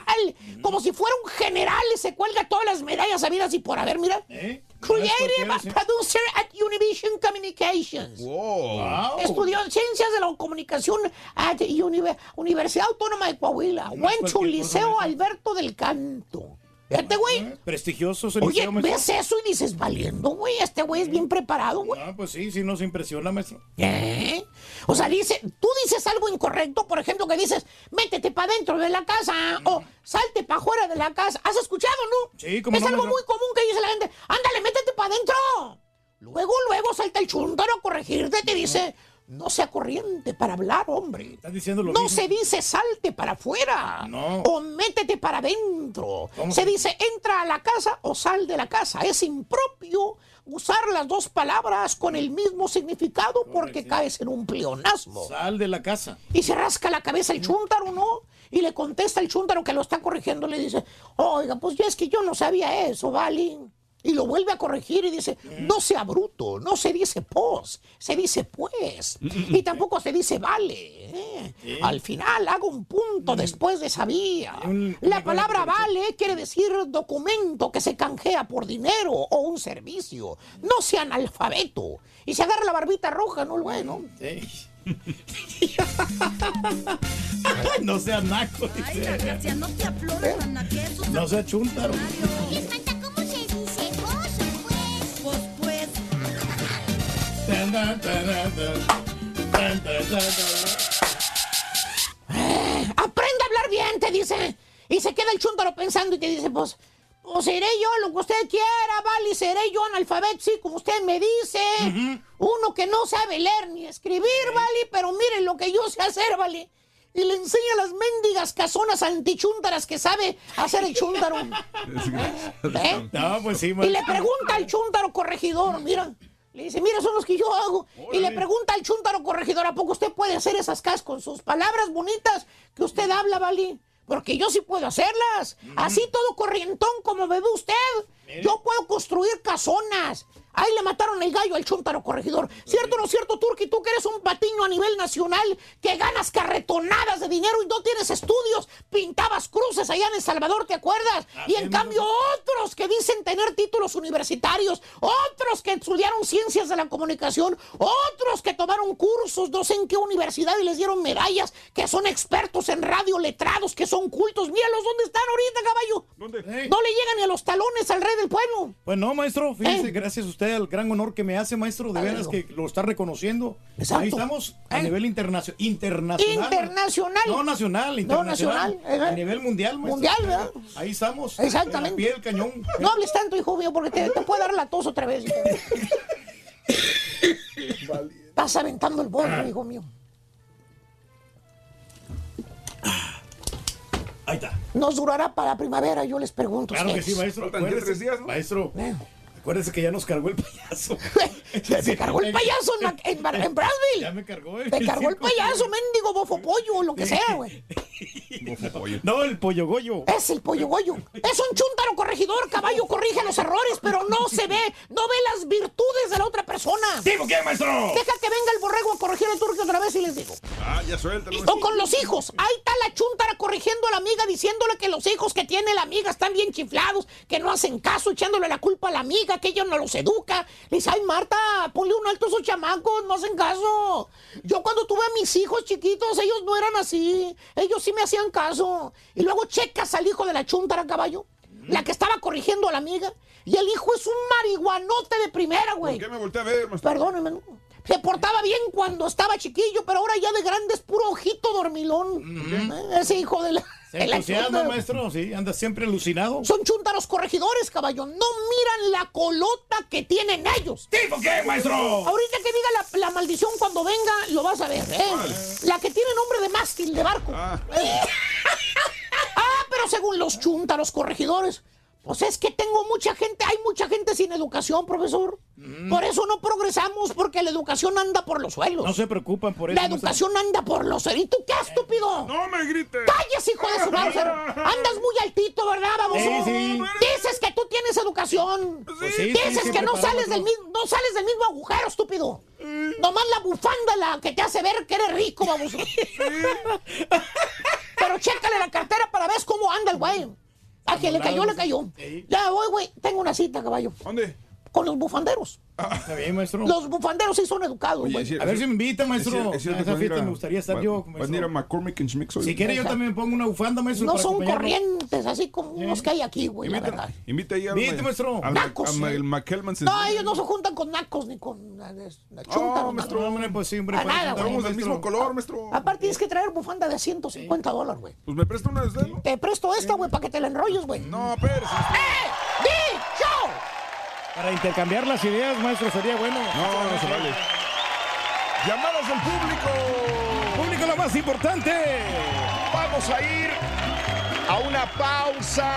Speaker 14: Como si fuera un general y se cuelga todas las medallas habidas y por haber, mira.
Speaker 1: ¿Eh?
Speaker 14: Creative
Speaker 1: ¿Por qué,
Speaker 14: producer at Univision Communications.
Speaker 22: Wow.
Speaker 14: Estudió ciencias de la comunicación at Unive- Universidad Autónoma de Coahuila.
Speaker 1: No
Speaker 14: Went to Liceo. Alberto del Canto. Fíjate, güey.
Speaker 1: Prestigioso
Speaker 14: Oye,
Speaker 1: liceo, maestro.
Speaker 14: ves eso y dices, valiendo, güey. Este güey es bien preparado, güey.
Speaker 1: Ah, pues sí, sí nos impresiona, maestro.
Speaker 14: ¿Eh? O sea, dice, tú dices algo incorrecto, por ejemplo, que dices, métete para dentro de la casa o salte para afuera de la casa. ¿Has escuchado, no?
Speaker 1: Sí, cómo
Speaker 14: Es
Speaker 1: no,
Speaker 14: algo
Speaker 1: maestro.
Speaker 14: muy común que dice la gente, ándale, métete para adentro. Luego, luego salta el chúntaro a corregirte y te dice, no sea corriente para hablar, hombre.
Speaker 1: Estás diciendo lo
Speaker 14: No
Speaker 1: mismo.
Speaker 14: se dice salte para afuera
Speaker 1: No.
Speaker 14: o métete para adentro.
Speaker 1: ¿Cómo
Speaker 14: Se dice entra a la casa o sal de la casa. Es impropio usar las dos palabras con el mismo significado porque caes en un pleonasmo.
Speaker 1: Sal de la casa.
Speaker 14: Y se rasca la cabeza el chúntaro, ¿no? Y le contesta el chúntaro que lo está corrigiendo, le dice, oiga, pues ya es que yo no sabía eso, ¿vale? Y lo vuelve a corregir y dice, no sea bruto, no se dice pos, se dice pues. Y tampoco se dice vale. ¿eh? Al final hago un punto después de sabía. La palabra vale quiere decir documento que se canjea por dinero o un servicio. No sea analfabeto. Y se agarra la barbita roja, ¿no? Bueno.
Speaker 1: No sea naco.
Speaker 81: Ay,
Speaker 1: dice.
Speaker 81: No te aflores, eso
Speaker 1: No sea chuntaro.
Speaker 14: Aprende a hablar bien, te dice. Y se queda el chúntaro pensando y te dice, pues, pues seré yo lo que usted quiera, vale, seré yo analfabeto, sí, como usted me dice. Uno que no sabe leer ni escribir, vale, pero miren lo que yo sé hacer, vale. Y le enseña las mendigas casonas antichúntaras que sabe hacer el chúntaro. ¿Eh?
Speaker 1: No, pues sí,
Speaker 14: Y le pregunta al chúntaro corregidor, mira. Le dice, mira, son los que yo hago. Y le pregunta al chúntaro corregidor, ¿a poco usted puede hacer esas casas con sus palabras bonitas que usted habla, Vali? Porque yo sí puedo hacerlas. Así todo corrientón como me ve usted. Yo puedo construir casonas. Ahí le mataron el gallo al chúntaro corregidor. ¿Cierto o no cierto, Turki? Tú que eres un patiño a nivel nacional, que ganas carretonadas de dinero y no tienes estudios. Pintabas cruces allá en El Salvador, ¿te acuerdas? Y en cambio otros que dicen tener títulos universitarios, otros que estudiaron ciencias de la comunicación, otros que tomaron cursos, no sé en qué universidad y les dieron medallas, que son expertos en radio, letrados, que son cultos. Míralos, ¿dónde están ahorita, caballo?
Speaker 1: ¿Dónde?
Speaker 14: No le llegan ni a los talones al rey del pueblo.
Speaker 1: Pues no, maestro, fíjese,
Speaker 14: Eh.
Speaker 1: gracias a usted al gran honor que me hace, maestro, de veras que lo está reconociendo.
Speaker 14: Exacto.
Speaker 1: Ahí estamos a
Speaker 14: Eh.
Speaker 1: nivel internacio- internacional.
Speaker 14: Internacional.
Speaker 1: No nacional,
Speaker 14: No,
Speaker 1: internacional.
Speaker 14: nacional, eh.
Speaker 1: A nivel mundial, maestro.
Speaker 14: Mundial, ¿verdad?
Speaker 1: Ahí estamos.
Speaker 14: Exactamente.
Speaker 1: Pie del cañón.
Speaker 14: No hables tanto, hijo mío, porque te, te puede dar la tos otra vez. Estás aventando el bollo, hijo mío.
Speaker 1: Ahí está.
Speaker 14: Nos durará para la primavera, yo les pregunto.
Speaker 1: Claro que sí, maestro. Maestro,
Speaker 14: Eh.
Speaker 1: Acuérdese que ya nos cargó el payaso.
Speaker 14: Te cargó el payaso en, en.
Speaker 1: Ya me cargó.
Speaker 14: Te cargó el payaso, mendigo, bofo pollo, lo que sea, güey.
Speaker 1: No, el pollo goyo.
Speaker 14: Es el pollo goyo. Es un chúntaro corregidor, caballo corrige los errores, pero no se ve, no ve las virtudes de la otra persona.
Speaker 1: ¿Tipo qué, maestro?
Speaker 14: Deja que venga el borrego a corregir el turco otra vez y les digo.
Speaker 22: Ah, ya suéltalo.
Speaker 14: O con los hijos. Ahí está la chúntara corrigiendo a la amiga, diciéndole que los hijos que tiene la amiga están bien chiflados, que no hacen caso, echándole la culpa a la amiga, que ella no los educa. Le dice, ay, Marta, ponle un alto a esos chamacos, no hacen caso. Yo cuando tuve a mis hijos chiquitos, ellos no eran así. Ellos sí me hacían caso. Y luego checas al hijo de la chúntara, caballo. La que estaba corrigiendo a la amiga. Y el hijo es un marihuanote de primera, güey.
Speaker 22: ¿Por qué me volteé a ver?
Speaker 14: Perdóneme, ¿no? Se portaba bien cuando estaba chiquillo, pero ahora ya de grande es puro ojito dormilón. Eh, Ese hijo de la...
Speaker 1: Se entusiasma, maestro, sí, anda siempre alucinado.
Speaker 14: Son chuntaros corregidores, caballo. No miran la colota que tienen ellos.
Speaker 1: ¿Tipo qué, maestro?
Speaker 14: Ahorita que diga la, la maldición cuando venga, lo vas a ver, ¿eh? La que tiene nombre de mástil de barco. Eh. Ah, pero según los chuntaros corregidores, pues es que tengo mucha gente, hay mucha gente sin educación, profesor. Por eso no progresamos, porque la educación anda por los suelos.
Speaker 1: No se preocupan por eso.
Speaker 14: La educación anda por los suelos. ¿Y tú qué, estúpido?
Speaker 22: No me grites.
Speaker 14: ¡Cállese, hijo de su Mauser! Andas muy altito, ¿verdad, baboso?
Speaker 1: Sí, sí.
Speaker 14: Dices que tú tienes educación.
Speaker 1: Pues sí, sí,
Speaker 14: Dices
Speaker 1: sí,
Speaker 14: que no sales, del mismo, no sales del mismo agujero, estúpido. Nomás la bufanda la que te hace ver que eres rico, baboso. Pero chécale la cartera para ver cómo anda el güey. A que le cayó, le cayó. Ya voy, güey. Tengo una cita, caballo.
Speaker 22: ¿Dónde?
Speaker 14: Con los bufanderos.
Speaker 1: Está bien, maestro.
Speaker 14: Los bufanderos sí son educados,
Speaker 22: Oye,
Speaker 14: güey.
Speaker 22: es
Speaker 1: A ver
Speaker 22: es
Speaker 1: si me invita, maestro.
Speaker 22: es cierto, es cierto
Speaker 1: a esa
Speaker 22: que van a ir
Speaker 1: fiesta
Speaker 22: a-
Speaker 1: me gustaría estar
Speaker 22: van-
Speaker 1: yo,
Speaker 22: Van a
Speaker 1: maestro.
Speaker 22: ir a McCormick and Schmick hoy.
Speaker 1: Si quiere yo también me pongo una bufanda, maestro.
Speaker 14: No
Speaker 1: para
Speaker 14: son
Speaker 1: acompañarlo.
Speaker 14: corrientes, así como unos que hay aquí, güey, la
Speaker 22: Invita,
Speaker 14: verdad.
Speaker 22: invita ahí al,
Speaker 1: Invite, maestro.
Speaker 22: al-
Speaker 14: Nacos,
Speaker 22: al- el McKellman's.
Speaker 14: No, ellos no se juntan con nacos ni con chúntaros.
Speaker 22: Oh,
Speaker 14: no.
Speaker 22: maestro.
Speaker 1: Hombre, pues sí, hombre.
Speaker 14: A nada, güey.
Speaker 22: Somos del mismo color, maestro.
Speaker 14: Aparte tienes que traer bufanda de 150 dólares, güey.
Speaker 22: Pues me presta una de.
Speaker 14: Te presto esta, güey, para que te la enrolles, güey.
Speaker 22: No, espérese.
Speaker 14: ¡Eh! ¡Dicho!
Speaker 1: Para intercambiar las ideas, maestro, sería bueno.
Speaker 22: No, no se vale. Llamadas del público.
Speaker 1: Público lo más importante.
Speaker 2: Vamos a ir a una pausa,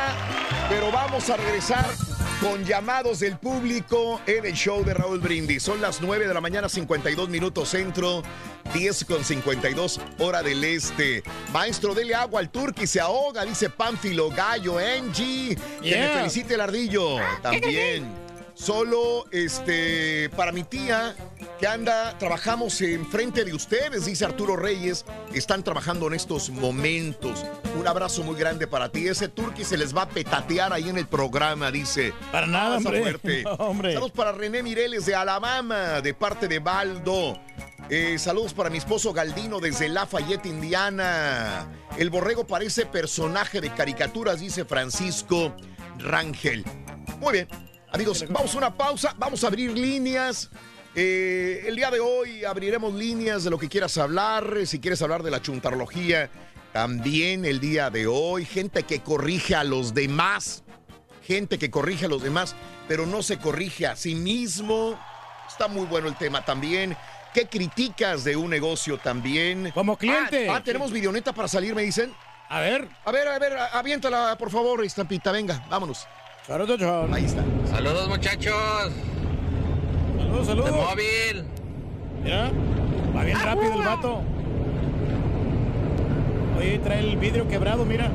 Speaker 2: pero vamos a regresar con llamados del público en el show de Raúl Brindis. Son las 9 de la mañana, 52 minutos centro, 10 con 52 hora del este. Maestro, dele agua al turqui, se ahoga, dice Pánfilo Gallo, Angie. Que me felicite el ardillo. También. Solo este para mi tía que anda, trabajamos enfrente de ustedes, dice Arturo Reyes. Están trabajando en estos momentos. Un abrazo muy grande para ti. Ese turqui se les va a petatear ahí en el programa, dice.
Speaker 1: Para nada. No, hombre.
Speaker 2: Saludos para René Mireles de Alabama, de parte de Baldo. Eh, saludos para mi esposo Galdino desde Lafayette, Indiana. El borrego parece personaje de caricaturas, dice Francisco Rangel. Muy bien, amigos, vamos a una pausa, vamos a abrir líneas. Eh, el día de hoy abriremos líneas de lo que quieras hablar, si quieres hablar de la chuntarología, también el día de hoy, gente que corrige a los demás gente que corrige a los demás, pero no se corrige a sí mismo. Está muy bueno el tema también. ¿Qué criticas de un negocio también?
Speaker 1: Como cliente.
Speaker 2: Ah, ah, tenemos videoneta para salir, me dicen.
Speaker 1: A ver.
Speaker 2: A ver, a ver, aviéntala, por favor, estampita. Venga, vámonos.
Speaker 1: Saludos, John.
Speaker 2: Ahí está.
Speaker 78: Saludos muchachos.
Speaker 1: Saludos,
Speaker 78: De
Speaker 1: saludos.
Speaker 78: móvil.
Speaker 1: Mira, va bien rápido el vato. Oye, trae el vidrio quebrado, mira.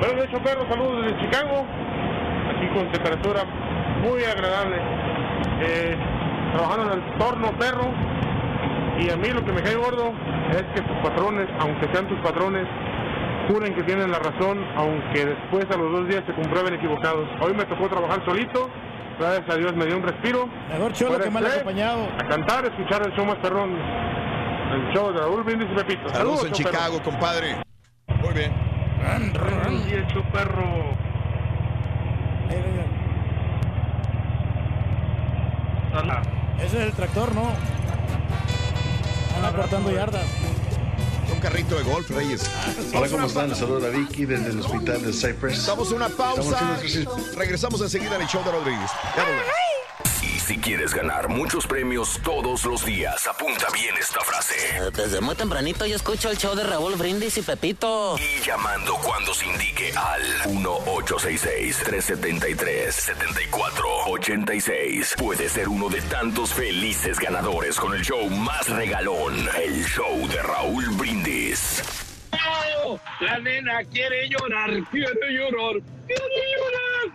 Speaker 81: Buenos días, choferro. Saludos desde Chicago. Aquí con temperatura muy agradable. Eh, trabajando en el torno perro. Y a mí lo que me cae gordo es que tus patrones, aunque sean tus patrones, juren que tienen la razón, aunque después a los dos días se comprueben equivocados. Hoy me tocó trabajar solito. Gracias a Dios me dio un respiro.
Speaker 1: Mejor cholo
Speaker 81: Fuera
Speaker 1: que mal acompañado.
Speaker 81: A cantar, escuchar el show más perrón. El show de Raúl Brindis y Pepito.
Speaker 2: Saludos en
Speaker 81: choferro.
Speaker 2: Chicago, compadre. Muy bien.
Speaker 81: Buenos días, show perro.
Speaker 1: Ese es el tractor, ¿no? Anda cortando yardas.
Speaker 2: Un carrito de golf, Reyes.
Speaker 79: Hola, ¿cómo están? Les saluda Vicky desde el hospital de Cypress.
Speaker 2: Damos una pausa.
Speaker 79: Estamos.
Speaker 2: Regresamos enseguida en el show de Rodríguez.
Speaker 7: Si quieres ganar muchos premios todos los días, apunta bien esta frase.
Speaker 82: Desde muy tempranito yo escucho el show de Raúl Brindis y Pepito.
Speaker 7: Y llamando cuando se indique al 1-866-373-7486. Puede ser uno de tantos felices ganadores con el show más regalón, el show de Raúl Brindis.
Speaker 83: La nena quiere llorar, quiere llorar, quiere llorar.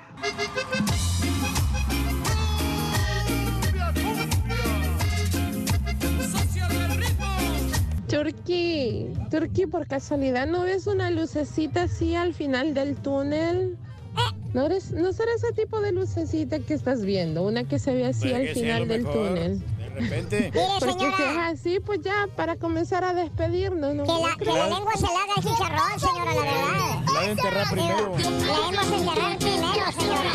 Speaker 84: Turki, Turki, por casualidad, ¿no ves una lucecita así al final del túnel? ¿No, eres, ¿No será ese tipo de lucecita que estás viendo? Una que se ve así
Speaker 1: Puede
Speaker 84: al final del
Speaker 1: mejor.
Speaker 84: túnel.
Speaker 1: De repente.
Speaker 84: Porque si es así, pues ya, para comenzar a despedirnos, ¿no?
Speaker 12: Que la, que la lengua se la haga el chicharrón, señora, la verdad.
Speaker 1: La de enterrar primero.
Speaker 12: La hemos enterrar primero, señora.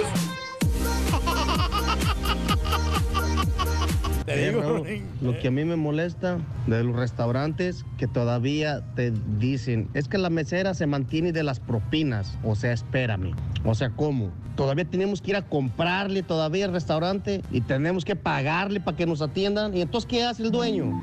Speaker 1: Te digo,
Speaker 85: Raúl, lo que a mí me molesta de los restaurantes que todavía te dicen es que la mesera se mantiene de las propinas. O sea, espérame. O sea, ¿cómo? Todavía tenemos que ir a comprarle todavía al restaurante y tenemos que pagarle para que nos atiendan. ¿Y entonces qué hace el dueño?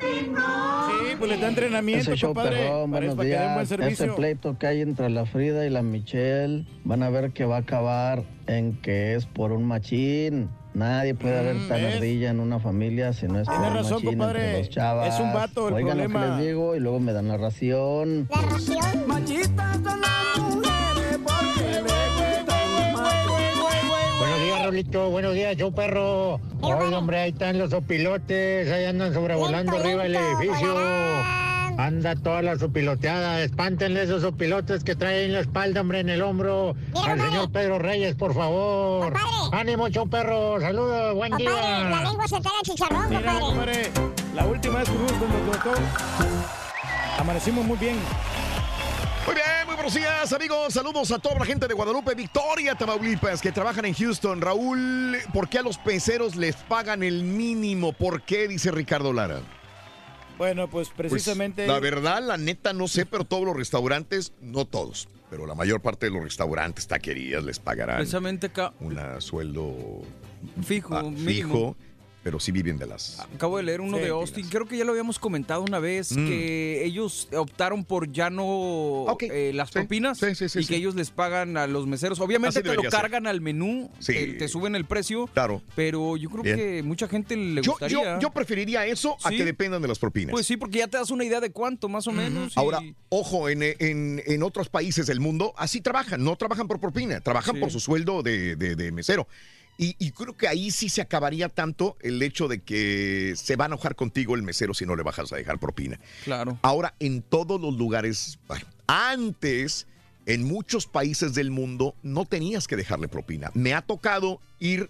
Speaker 1: Sí, pues le da entrenamiento,
Speaker 85: Ese show
Speaker 1: compadre.
Speaker 85: perrón,
Speaker 1: para,
Speaker 85: buenos
Speaker 1: para buen
Speaker 85: días.
Speaker 1: servicio.
Speaker 85: Ese pleito que hay entre la Frida y la Michelle, van a ver que va a acabar en que es por un machín. Nadie puede haber
Speaker 1: Mm,
Speaker 85: tan ardilla en una familia si no es por
Speaker 1: Tiene
Speaker 85: un
Speaker 1: razón,
Speaker 85: machín
Speaker 1: compadre.
Speaker 85: entre dos chavas.
Speaker 1: Es un vato el
Speaker 85: Oigan lo
Speaker 1: problema.
Speaker 85: que les digo y luego me dan la ración.
Speaker 12: La ración.
Speaker 76: Machistas son las mujeres porque le gustan los machos.
Speaker 70: Buenos días, Rolito. Buenos días, yo perro. Oye, hombre, ahí están los opilotes. Ahí andan sobrevolando arriba del
Speaker 12: lento,
Speaker 70: edificio. Anda toda la sopiloteada. Espántenle esos opilotes que traen la espalda, hombre, en el hombro.
Speaker 12: Mira,
Speaker 70: Al señor Pedro Reyes, por favor.
Speaker 12: Compadre.
Speaker 70: Ánimo, show perro. Saludos, buen
Speaker 12: Compadre, la
Speaker 70: día.
Speaker 12: lengua se al chicharrón,
Speaker 1: Mira,
Speaker 12: compadre.
Speaker 1: compadre, la última vez que el doctor, amanecimos muy bien.
Speaker 2: Muy bien, muy buenos días, amigos. Saludos a toda la gente de Guadalupe, Victoria, Tamaulipas, que trabajan en Houston. Raúl, ¿por qué a los peceros les pagan el mínimo? ¿Por qué? Dice Ricardo Lara.
Speaker 1: Bueno, pues
Speaker 2: Pues,
Speaker 1: precisamente...
Speaker 2: la verdad, la neta, no sé, pero todos los restaurantes, no todos, pero la mayor parte de los restaurantes, taquerías, les pagarán
Speaker 71: Precisamente acá,
Speaker 2: un sueldo
Speaker 71: fijo,
Speaker 2: ah,
Speaker 71: mínimo.
Speaker 2: fijo, pero sí viven de las...
Speaker 71: Acabo de leer uno
Speaker 2: Sí,
Speaker 71: de Austin. Creo que ya lo habíamos comentado una vez
Speaker 2: Mm.
Speaker 71: que ellos optaron por ya no eh, las propinas y
Speaker 2: sí.
Speaker 71: que ellos les pagan a los meseros. Obviamente
Speaker 2: Así
Speaker 71: te lo
Speaker 2: ser.
Speaker 71: cargan al menú,
Speaker 2: Sí.
Speaker 71: te, te suben el precio.
Speaker 2: Claro.
Speaker 71: Pero yo creo
Speaker 2: Bien.
Speaker 71: que mucha gente le
Speaker 2: Yo,
Speaker 71: gustaría.
Speaker 2: yo, yo preferiría eso a
Speaker 71: Sí.
Speaker 2: que dependan de las propinas.
Speaker 71: Pues sí, porque ya te das una idea de cuánto, más o menos. y-
Speaker 2: Ahora, ojo, en, en- en otros países del mundo así trabajan, no trabajan por propina, trabajan
Speaker 71: Sí.
Speaker 2: por su sueldo de, de- de mesero. Y, y creo que ahí sí se acabaría tanto el hecho de que se va a enojar contigo el mesero si no le bajas a dejar propina.
Speaker 71: Claro.
Speaker 2: Ahora, en todos los lugares, bueno, antes, en muchos países del mundo, no tenías que dejarle propina. Me ha tocado ir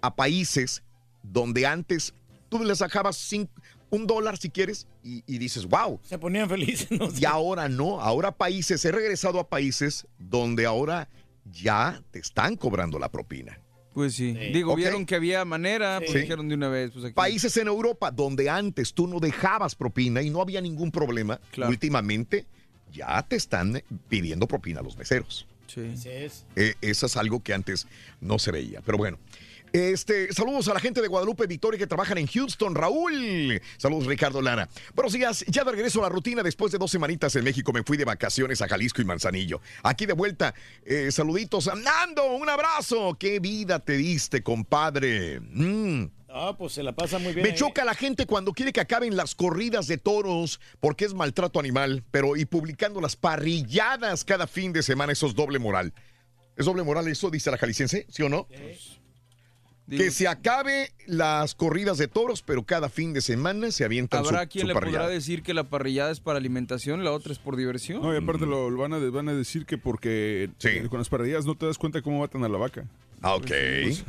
Speaker 2: a países donde antes tú les dejabas cin- un dólar si quieres y, y dices, wow.
Speaker 1: Se ponían felices. ¿no?
Speaker 2: Y ahora no, ahora países, he regresado a países donde ahora ya te están cobrando la propina.
Speaker 71: Pues sí. Digo,
Speaker 2: Ok.
Speaker 71: vieron que había manera, pues
Speaker 2: Sí.
Speaker 71: dijeron de una vez. Pues aquí.
Speaker 2: Países en Europa donde antes tú no dejabas propina y no había ningún problema, últimamente ya te están pidiendo propina a los meseros.
Speaker 71: Sí.
Speaker 2: Eh, eso es algo que antes no se veía. Pero bueno. Este, saludos a la gente de Guadalupe Victoria que trabajan en Houston. Raúl. Saludos, Ricardo Lara. Buenos días. Ya de regreso a la rutina. Después de dos semanitas en México me fui de vacaciones a Jalisco y Manzanillo. Aquí de vuelta. eh, saluditos. Nando, un abrazo. Qué vida te diste, compadre. Mm.
Speaker 1: Ah, pues se la pasa muy bien.
Speaker 2: Me
Speaker 1: ahí.
Speaker 2: choca la gente cuando quiere que acaben las corridas de toros porque es maltrato animal, pero y publicando las parrilladas cada fin de semana, eso es doble moral. ¿Es doble moral eso, dice la jalisciense? ¿Sí o no? Que se acabe las corridas de toros, pero cada fin de semana se avientan
Speaker 71: Habrá quien
Speaker 2: su
Speaker 71: le podrá decir que la parrillada es para alimentación, la otra es por diversión.
Speaker 22: No, y aparte lo, lo van, a, van a decir que porque eh, con las parrillas no te das cuenta cómo matan a la vaca.
Speaker 2: Ah, Ok,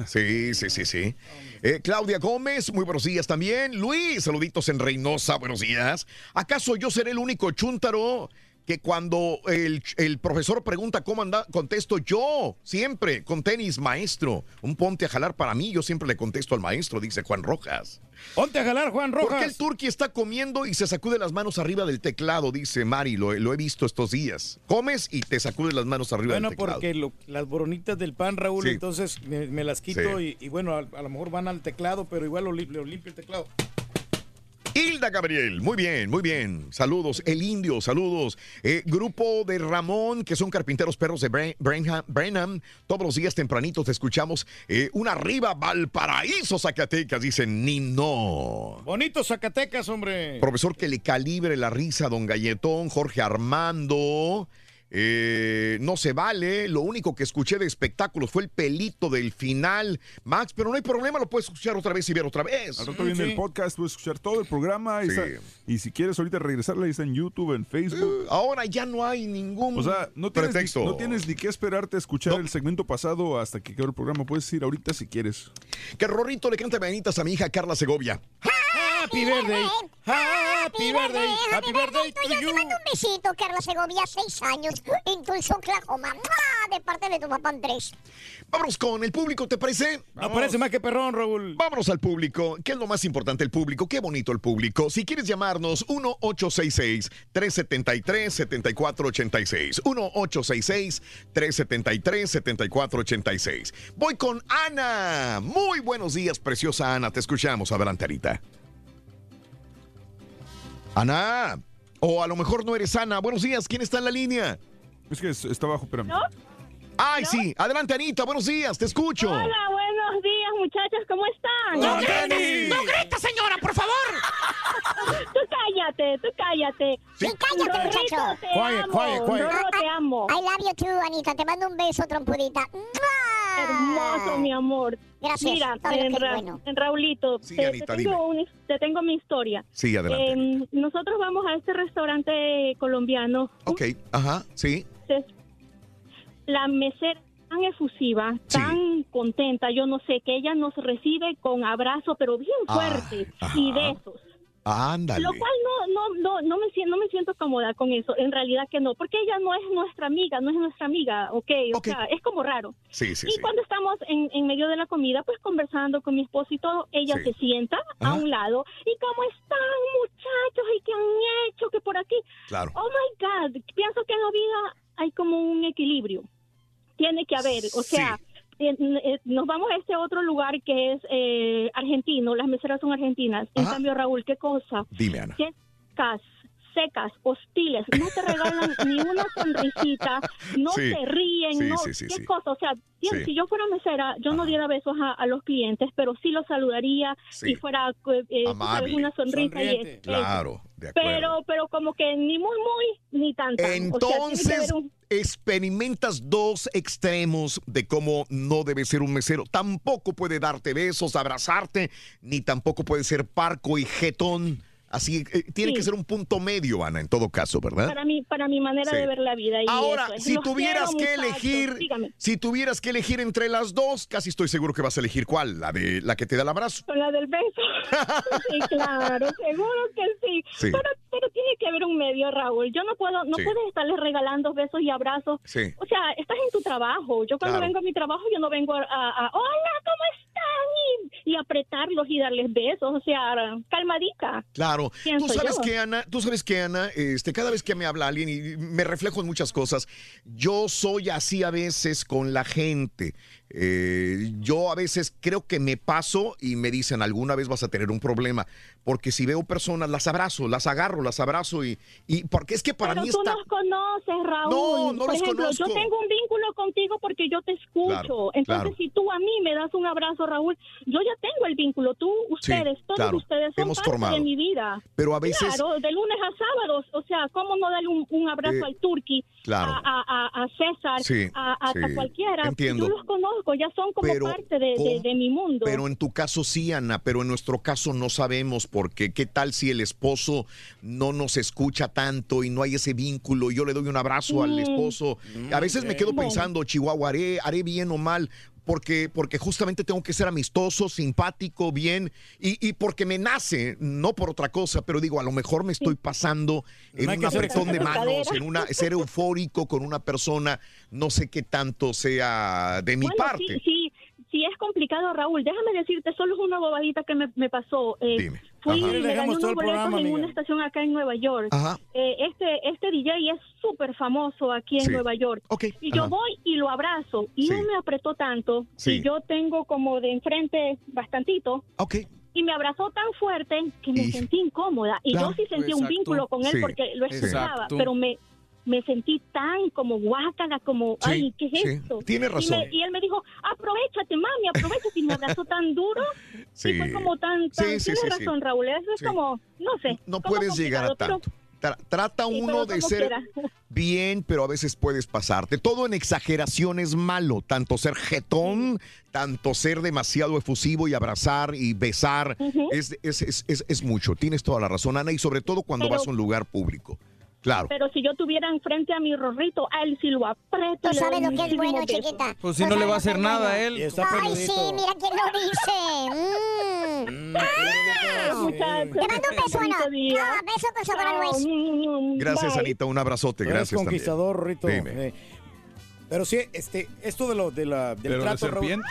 Speaker 2: sí, sí, sí, sí. Eh, Claudia Gómez, muy buenos días también. Luis, saluditos en Reynosa, buenos días. ¿Acaso yo seré el único chúntaro que cuando el, el profesor pregunta cómo anda, contesto yo, siempre, con tenis, maestro? Un ponte a jalar para mí, yo siempre le contesto al maestro, dice Juan Rojas.
Speaker 1: Ponte a jalar, Juan
Speaker 2: ¿Por qué
Speaker 1: Rojas.
Speaker 2: el turqui está comiendo y se sacude las manos arriba del teclado? Dice Mari, lo, lo he visto estos días. Comes y te sacudes las manos arriba
Speaker 1: Bueno,
Speaker 2: del teclado.
Speaker 1: porque lo- las boronitas del pan, Raúl,
Speaker 2: Sí.
Speaker 1: entonces me, me las quito
Speaker 2: Sí.
Speaker 1: y, y bueno, a, a lo mejor van al teclado, pero igual lo, lo limpio el teclado.
Speaker 2: Hilda Gabriel, muy bien, muy bien. Saludos. El Indio, saludos. Eh, grupo de Ramón, que son carpinteros perros de Brenham. Todos los días tempranitos te escuchamos. Eh, una arriba, Valparaíso, Zacatecas, dicen Nino.
Speaker 1: Bonito Zacatecas, hombre.
Speaker 2: Profesor que le calibre la risa don Galletón, Jorge Armando. Eh, no se vale. Lo único que escuché de espectáculos fue el pelito del final. Max, pero no hay problema, lo puedes escuchar otra vez y ver otra vez.
Speaker 22: Al rato viene el podcast, puedes escuchar todo el programa.
Speaker 2: Sí.
Speaker 22: Y si quieres ahorita regresarle, ahí está en YouTube, en Facebook.
Speaker 2: Ahora ya no hay ningún
Speaker 22: O sea, no tienes, ni,
Speaker 2: pretexto.
Speaker 22: no tienes ni que esperarte a escuchar el segmento pasado hasta que quede el programa. Puedes ir ahorita si quieres.
Speaker 2: Que Rorrito le canta mañanitas a mi hija Carla Segovia.
Speaker 1: Happy birthday. Happy birthday. Happy birthday to
Speaker 12: te
Speaker 1: you.
Speaker 12: mando un besito, Carla Segovia, seis años, en Tulsa, Oklahoma. De parte de tu papá Andrés.
Speaker 2: Vámonos con el público, ¿te parece?
Speaker 1: No parece más que perrón, Raúl.
Speaker 2: Vámonos al público. ¿Qué es lo más importante? El público. Qué bonito el público. Si quieres llamarnos, 1-866-373-7486. 1-866-373-7486. Voy con Ana. Muy buenos días, preciosa Ana. Te escuchamos. Adelante, Anita. Ana. O a lo mejor no eres Ana. Buenos días. ¿Quién está en la línea?
Speaker 22: Es que es- está abajo, espérame.
Speaker 2: Ay, sí. Adelante, Anita. Buenos días. Te escucho.
Speaker 86: Hola, buenos días, muchachos, ¿cómo están?
Speaker 87: ¡No grites, no grites, señora, por favor!
Speaker 86: Tú cállate, tú cállate.
Speaker 12: Sí, cállate, muchacho.
Speaker 86: te
Speaker 12: Quiet,
Speaker 86: amo.
Speaker 12: quiet, quiet.
Speaker 86: Rorro, te amo.
Speaker 12: I love you too, Anita. Te mando un beso, trompudita. ¡Mua!
Speaker 86: Hermoso, mi amor.
Speaker 12: Gracias,
Speaker 86: Mira, en,
Speaker 12: que es
Speaker 86: Ra-
Speaker 12: bueno.
Speaker 86: en Raulito,
Speaker 2: Sí,
Speaker 86: te,
Speaker 2: Anita,
Speaker 86: te tengo un- te tengo mi historia.
Speaker 2: Sí, adelante.
Speaker 86: Eh, nosotros vamos a este restaurante colombiano.
Speaker 2: Ok. Ajá. Sí.
Speaker 86: La mesera tan efusiva, tan contenta, yo no sé, que ella nos recibe con abrazo, pero bien
Speaker 2: Ah,
Speaker 86: fuerte
Speaker 2: ajá.
Speaker 86: y besos.
Speaker 2: Ándale.
Speaker 86: Lo cual no, no, no, no me siento, no me siento cómoda con eso. En realidad que no, porque ella no es nuestra amiga, no es nuestra amiga, ok, o sea, es como raro.
Speaker 2: Sí, sí,
Speaker 86: y
Speaker 2: sí.
Speaker 86: cuando estamos en, en medio de la comida, pues conversando con mi esposo y todo, ella se sienta a
Speaker 2: Ajá.
Speaker 86: un lado. ¿Y cómo están, muchachos? ¿Y qué han hecho? que por aquí?
Speaker 2: Claro.
Speaker 86: Oh my God, pienso que en la vida hay como un equilibrio. Tiene que haber, o sea, nos vamos a este otro lugar que es eh, argentino, las meseras son argentinas. En cambio, Raúl, ¿qué cosa?
Speaker 2: Dime, Ana.
Speaker 86: Secas, secas, hostiles, no te regalan ni una sonrisita, no
Speaker 2: Sí.
Speaker 86: te ríen,
Speaker 2: Sí,
Speaker 86: no,
Speaker 2: sí, sí,
Speaker 86: qué
Speaker 2: sí.
Speaker 86: cosa, o sea, si-
Speaker 2: Sí.
Speaker 86: si yo fuera mesera, yo no diera besos a, a los clientes, pero sí los saludaría
Speaker 2: Sí.
Speaker 86: y fuera eh, eh,
Speaker 2: Amable.
Speaker 86: una sonrisa y es-
Speaker 2: Claro, de acuerdo.
Speaker 86: pero, pero como que ni muy, muy, ni tanta. O sea, tiene que
Speaker 2: Entonces,
Speaker 86: un-
Speaker 2: experimentas dos extremos de cómo no debe ser un mesero. Tampoco puede darte besos, abrazarte, ni tampoco puede ser parco y jetón. Así, eh, tiene
Speaker 86: Sí.
Speaker 2: que ser un punto medio, Ana, en todo caso, ¿verdad?
Speaker 86: para mi, para mi manera
Speaker 2: Sí.
Speaker 86: de ver la vida. Y
Speaker 2: Ahora,
Speaker 86: eso
Speaker 2: si
Speaker 86: Los
Speaker 2: tuvieras
Speaker 86: quiero,
Speaker 2: que elegir,
Speaker 86: dígame.
Speaker 2: si tuvieras que elegir entre las dos, casi estoy seguro que vas a elegir cuál, la de la que te da el abrazo.
Speaker 86: Con la del beso. sí, claro, seguro que sí.
Speaker 2: Sí.
Speaker 86: Pero, pero tiene que haber un medio, Raúl. Yo no puedo, no puedes estarles regalando besos y abrazos.
Speaker 2: Sí.
Speaker 86: O sea, estás en tu trabajo. Yo cuando
Speaker 2: Claro.
Speaker 86: vengo a mi trabajo, yo no vengo a, a- a, hola, ¿cómo están? Y, y apretarlos y darles besos. O sea, calmadita.
Speaker 2: Claro. Tú sabes
Speaker 86: yo.
Speaker 2: que, Ana, tú sabes que, Ana, este, cada vez que me habla alguien y me reflejo en muchas cosas, yo soy así a veces con la gente. Eh, yo a veces creo que me paso y me dicen, alguna vez vas a tener un problema. Porque si veo personas, las abrazo, las agarro, las abrazo y, y porque es que para
Speaker 86: Pero
Speaker 2: mí
Speaker 86: tú
Speaker 2: está...
Speaker 86: nos conoces, Raúl.
Speaker 2: No, no
Speaker 86: Por
Speaker 2: los
Speaker 86: ejemplo,
Speaker 2: conozco.
Speaker 86: yo tengo un vínculo contigo porque yo te escucho.
Speaker 2: Claro,
Speaker 86: Entonces,
Speaker 2: claro.
Speaker 86: si tú a mí me das un abrazo, Raúl, yo ya tengo el vínculo. Tú, ustedes, todos
Speaker 2: claro.
Speaker 86: ustedes son
Speaker 2: Hemos
Speaker 86: parte
Speaker 2: formado.
Speaker 86: de mi vida.
Speaker 2: Pero a veces-
Speaker 86: Claro, de lunes a sábados. O sea, ¿cómo no darle un, un abrazo
Speaker 2: Eh,
Speaker 86: al Turqui?
Speaker 2: claro.
Speaker 86: A, a- César,
Speaker 2: Sí,
Speaker 86: a, a- a
Speaker 2: sí,
Speaker 86: cualquiera.
Speaker 2: entiendo.
Speaker 86: Yo los conozco, ya son como
Speaker 2: Pero,
Speaker 86: parte de, de-
Speaker 2: ¿cómo?
Speaker 86: de mi mundo.
Speaker 2: Pero en tu caso sí, Ana, pero en nuestro caso no sabemos porque qué tal si el esposo no nos escucha tanto y no hay ese vínculo y yo le doy un abrazo al
Speaker 86: Mm.
Speaker 2: esposo. A veces me quedo pensando, Chihuahua, ¿haré, haré bien o mal? Porque, porque justamente tengo que ser amistoso, simpático, bien, y, y porque me nace, no por otra cosa, pero digo, a lo mejor me estoy pasando en
Speaker 1: No
Speaker 2: un apretón de manos, en una ser eufórico con una persona, no sé qué tanto sea de mi
Speaker 86: Bueno,
Speaker 2: parte.
Speaker 86: Sí, sí, sí es complicado, Raúl. Déjame decirte, solo es una bobadita que me, me pasó. Eh,
Speaker 2: Dime.
Speaker 86: Fui
Speaker 2: Ajá.
Speaker 86: y me gané unos boletos
Speaker 1: programa,
Speaker 86: en
Speaker 1: amiga.
Speaker 86: una estación acá en Nueva York.
Speaker 2: Ajá.
Speaker 86: Eh, este, este DJ es súper famoso aquí en
Speaker 2: Sí.
Speaker 86: Nueva York. Y yo voy y lo abrazo. Y
Speaker 2: Sí.
Speaker 86: no me apretó tanto.
Speaker 2: Sí.
Speaker 86: Y yo tengo como de enfrente bastantito.
Speaker 2: Ok.
Speaker 86: Y me abrazó tan fuerte que me
Speaker 2: Y-
Speaker 86: sentí incómoda. Y
Speaker 2: Claro.
Speaker 86: yo sí sentí un vínculo con él
Speaker 2: Sí.
Speaker 86: porque lo escuchaba.
Speaker 2: Exacto.
Speaker 86: Pero me, me sentí tan como guácala, como,
Speaker 2: Sí,
Speaker 86: ay, ¿qué es
Speaker 2: sí.
Speaker 86: esto?
Speaker 2: Tienes
Speaker 86: Y
Speaker 2: razón.
Speaker 86: me- Y, él me dijo, aprovechate, mami, aprovechate. Y me abrazó tan duro.
Speaker 2: Sí.
Speaker 86: Y fue como tan, tan
Speaker 2: Sí, sí.
Speaker 86: razón, Raúl. Eso es como, no sé.
Speaker 2: No puedes llegar a tanto. Tra- trata uno de ser
Speaker 86: quiera.
Speaker 2: bien, pero a veces puedes pasarte. Todo en exageración es malo. Tanto ser jetón, tanto ser demasiado efusivo y abrazar y besar. Es, es, es, es- es mucho. Tienes toda la razón, Ana, y sobre todo cuando
Speaker 86: Pero-
Speaker 2: vas a un lugar público. Claro.
Speaker 86: Pero si yo tuviera enfrente a mi rorrito, a él sí lo aprieto.
Speaker 12: Tú sabes lo que es bueno,
Speaker 86: besos.
Speaker 12: chiquita.
Speaker 71: Pues si no le va a hacer nada a él.
Speaker 12: Ay,
Speaker 1: peludito.
Speaker 12: sí, mira quién lo dice. Mm. Te mando un beso, Ana. No, beso con sabor a nuez.
Speaker 2: Gracias,
Speaker 1: Bye.
Speaker 2: Anita. Un abrazote.
Speaker 1: Eres
Speaker 2: Gracias
Speaker 1: conquistador,
Speaker 2: también.
Speaker 1: Rito.
Speaker 2: Dime.
Speaker 1: Eh, pero sí, este, esto de lo de la, del
Speaker 22: Pero de
Speaker 1: trato, Raúl.
Speaker 22: serpiente.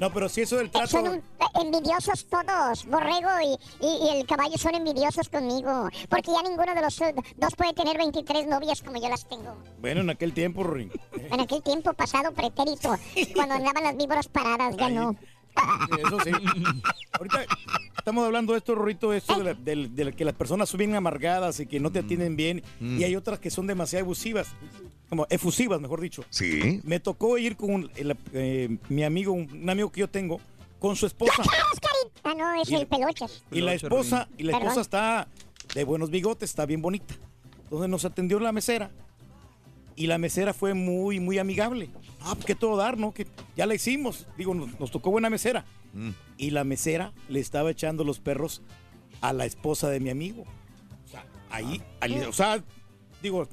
Speaker 1: No, pero sí eso del trato.
Speaker 12: Son un- eh, envidiosos todos. Borrego y, y- y el caballo son envidiosos conmigo. Porque ya ninguno de los eh, dos puede tener 23 novias como yo las tengo.
Speaker 1: Bueno, en aquel tiempo, Ring.
Speaker 12: En aquel tiempo pasado pretérito, cuando andaban las víboras paradas, ya no.
Speaker 1: Eso sí. Ahorita estamos hablando de esto, Rorito, esto de, la- de la que las personas son bien amargadas y que no te atienden bien.
Speaker 2: Mm.
Speaker 1: Y hay otras que son demasiado abusivas. Como efusivas, mejor dicho.
Speaker 2: Sí.
Speaker 1: Me tocó ir con el- eh, mi amigo, un, un amigo que yo tengo, con su esposa.
Speaker 12: Ah, no, es el pelochas.
Speaker 1: Y la esposa, y la
Speaker 12: Perdón.
Speaker 1: esposa está de buenos bigotes, está bien bonita. Entonces nos atendió la mesera. Y la mesera fue muy, muy amigable. Ah, pues, que todo dar, ¿no? Que ya la hicimos. Digo, nos, nos tocó buena mesera.
Speaker 2: Mm.
Speaker 1: Y la mesera le estaba echando los perros a la esposa de mi amigo. O sea, ahí, ahí, o sea, digo,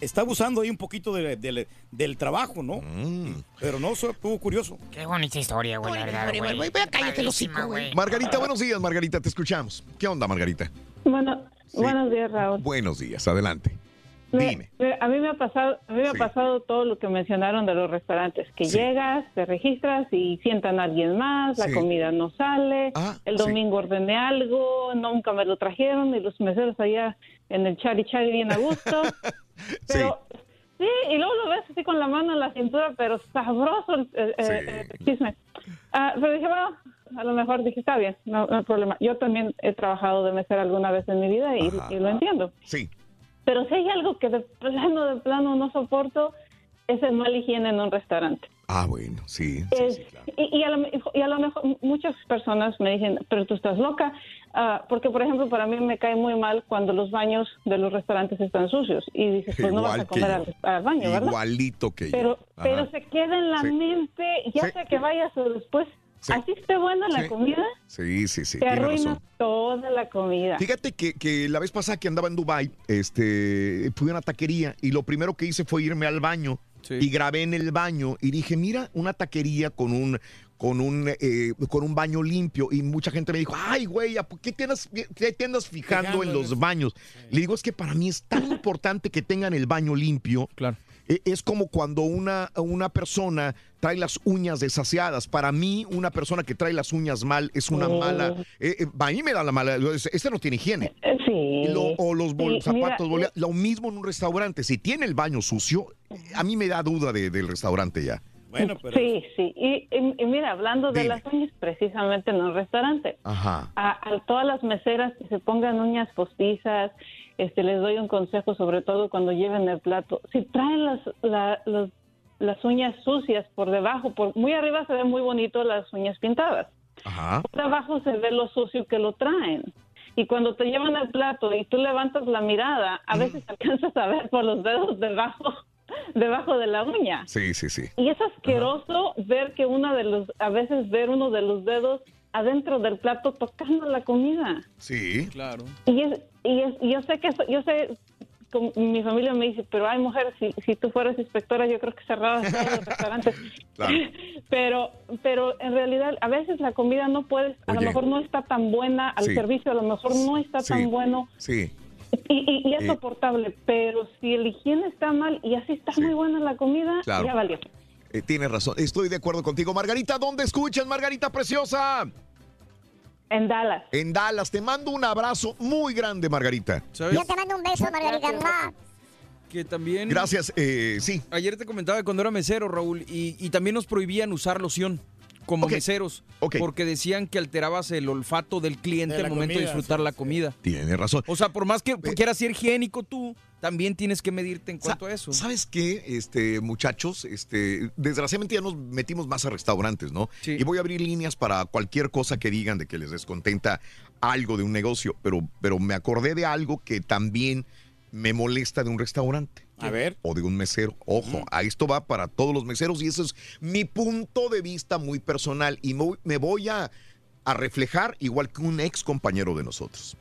Speaker 1: está abusando ahí un poquito de- de- del trabajo, ¿no?
Speaker 2: Mm.
Speaker 1: Pero no, eso estuvo curioso.
Speaker 88: Qué bonita historia, güey, la verdad, güey.
Speaker 87: cállate
Speaker 88: Padrísima,
Speaker 87: güey.
Speaker 2: Margarita, buenos días, Margarita. Te escuchamos. ¿Qué onda, Margarita?
Speaker 89: Bueno, buenos días, Raúl.
Speaker 2: Buenos días. Adelante. Dime.
Speaker 89: a mí me ha pasado, a mí me
Speaker 2: Sí.
Speaker 89: ha pasado todo lo que mencionaron de los restaurantes, que
Speaker 2: Sí.
Speaker 89: llegas, te registras y sientan a alguien más, la
Speaker 2: Sí.
Speaker 89: comida no sale,
Speaker 2: Ah,
Speaker 89: el domingo ordené algo, nunca me lo trajeron y los meseros allá en el chari chari bien a gusto. pero sí. y luego lo ves así con la mano en la cintura, pero sabroso el, el chisme. Ah, pero dije, bueno, a lo mejor dije, está bien, no, no hay problema. Yo también he trabajado de mesera alguna vez en mi vida y, y lo entiendo.
Speaker 2: Sí.
Speaker 89: Pero si hay algo que de plano, de plano no soporto, es el mal higiene en un restaurante.
Speaker 2: Ah, bueno, sí.
Speaker 89: Es- y, y a lo, y a lo mejor muchas personas me dicen, pero tú estás loca, Ah, porque por ejemplo para mí me cae muy mal cuando los baños de los restaurantes están sucios y dices, pues no vas a
Speaker 2: Igual
Speaker 89: comer al, al baño, ¿verdad?
Speaker 2: Igualito que yo.
Speaker 89: Pero,
Speaker 2: Ajá.
Speaker 89: pero se queda en la
Speaker 2: Sí.
Speaker 89: mente, ya
Speaker 2: Sí.
Speaker 89: sea que vayas o después,
Speaker 2: Sí.
Speaker 89: así esté buena la
Speaker 2: Sí.
Speaker 89: comida,
Speaker 2: Sí, sí, sí.
Speaker 89: te arruina
Speaker 2: razón.
Speaker 89: toda la comida.
Speaker 2: Fíjate que, que la vez pasada que andaba en Dubai, este, fui a una taquería y lo primero que hice fue irme al baño y grabé en el baño y dije, mira, una taquería con un con un eh, con un baño limpio y mucha gente me dijo, ay, güey, ¿a ¿por qué te andas, qué te andas fijando en los baños? Le digo, es que para mí es tan importante que tengan el baño limpio.
Speaker 71: Claro.
Speaker 2: Eh, Es como cuando una, una persona trae las uñas desasiadas. Para mí, una persona que trae las uñas mal es una
Speaker 89: Oh.
Speaker 2: mala. eh, eh, a mí me da la mala. Este no tiene higiene.
Speaker 89: Sí.
Speaker 2: Lo- o los bol-
Speaker 89: Sí, mira,
Speaker 2: zapatos, bolea- lo mismo en un restaurante. Si tiene el baño sucio, a mí me da duda de- del restaurante ya.
Speaker 1: Bueno,
Speaker 89: Sí, sí. Y, y- y mira, hablando de las uñas, precisamente en un restaurante,
Speaker 2: Ajá.
Speaker 89: a, a todas las meseras que se pongan uñas postizas, este, les doy un consejo, sobre todo cuando lleven el plato. Si traen las, la- los- las uñas sucias por debajo, por muy arriba se ven muy bonito las uñas pintadas.
Speaker 2: Ajá.
Speaker 89: Por abajo se ve lo sucio que lo traen. Y cuando te llevan el plato y tú levantas la mirada, a veces alcanzas a ver por los dedos debajo, debajo de la uña.
Speaker 2: Sí, sí, sí.
Speaker 89: Y es asqueroso ver que uno de los, a veces ver uno de los dedos adentro del plato tocando la comida.
Speaker 2: Sí.
Speaker 71: Claro.
Speaker 89: Y es, y es, yo sé que, yo sé, con- mi familia me dice, pero hay mujer, si, si tú fueras inspectora, yo creo que cerrabas todos los restaurantes. Pero, pero en realidad, a veces la comida no puedes, a lo mejor no está tan buena, al
Speaker 2: Sí.
Speaker 89: servicio a lo mejor no está
Speaker 2: Sí.
Speaker 89: tan bueno.
Speaker 2: Sí.
Speaker 89: Y, y- y es
Speaker 2: Eh.
Speaker 89: soportable, pero si el higiene está mal y así está muy buena la comida,
Speaker 2: Claro.
Speaker 89: ya valió.
Speaker 2: Eh, tienes razón. Estoy de acuerdo contigo. Margarita, ¿dónde escuchas, Margarita Preciosa?
Speaker 89: En Dallas.
Speaker 2: En Dallas. Te mando un abrazo muy grande, Margarita.
Speaker 71: ¿Sabes?
Speaker 12: Yo te mando un beso, Margarita.
Speaker 71: Que también.
Speaker 2: Gracias, eh, sí.
Speaker 71: Ayer te comentaba que cuando era mesero, Raúl, y, y también nos prohibían usar loción como meseros. Porque decían que alterabas el olfato del cliente
Speaker 2: De
Speaker 71: al momento de disfrutar la comida.
Speaker 2: Tienes razón.
Speaker 71: O sea, por más que quieras ser higiénico tú, también tienes que medirte en
Speaker 2: Sa-
Speaker 71: cuanto a eso.
Speaker 2: ¿Sabes qué, este, muchachos? Este, desgraciadamente ya nos metimos más a restaurantes, ¿no? Y voy a abrir líneas para cualquier cosa que digan de que les descontenta algo de un negocio, pero, pero me acordé de algo que también me molesta de un restaurante.
Speaker 1: A ver.
Speaker 2: O de un mesero. Ojo, a esto va para todos los meseros y eso es mi punto de vista muy personal y me voy- me voy a, a reflejar igual que un ex compañero de nosotros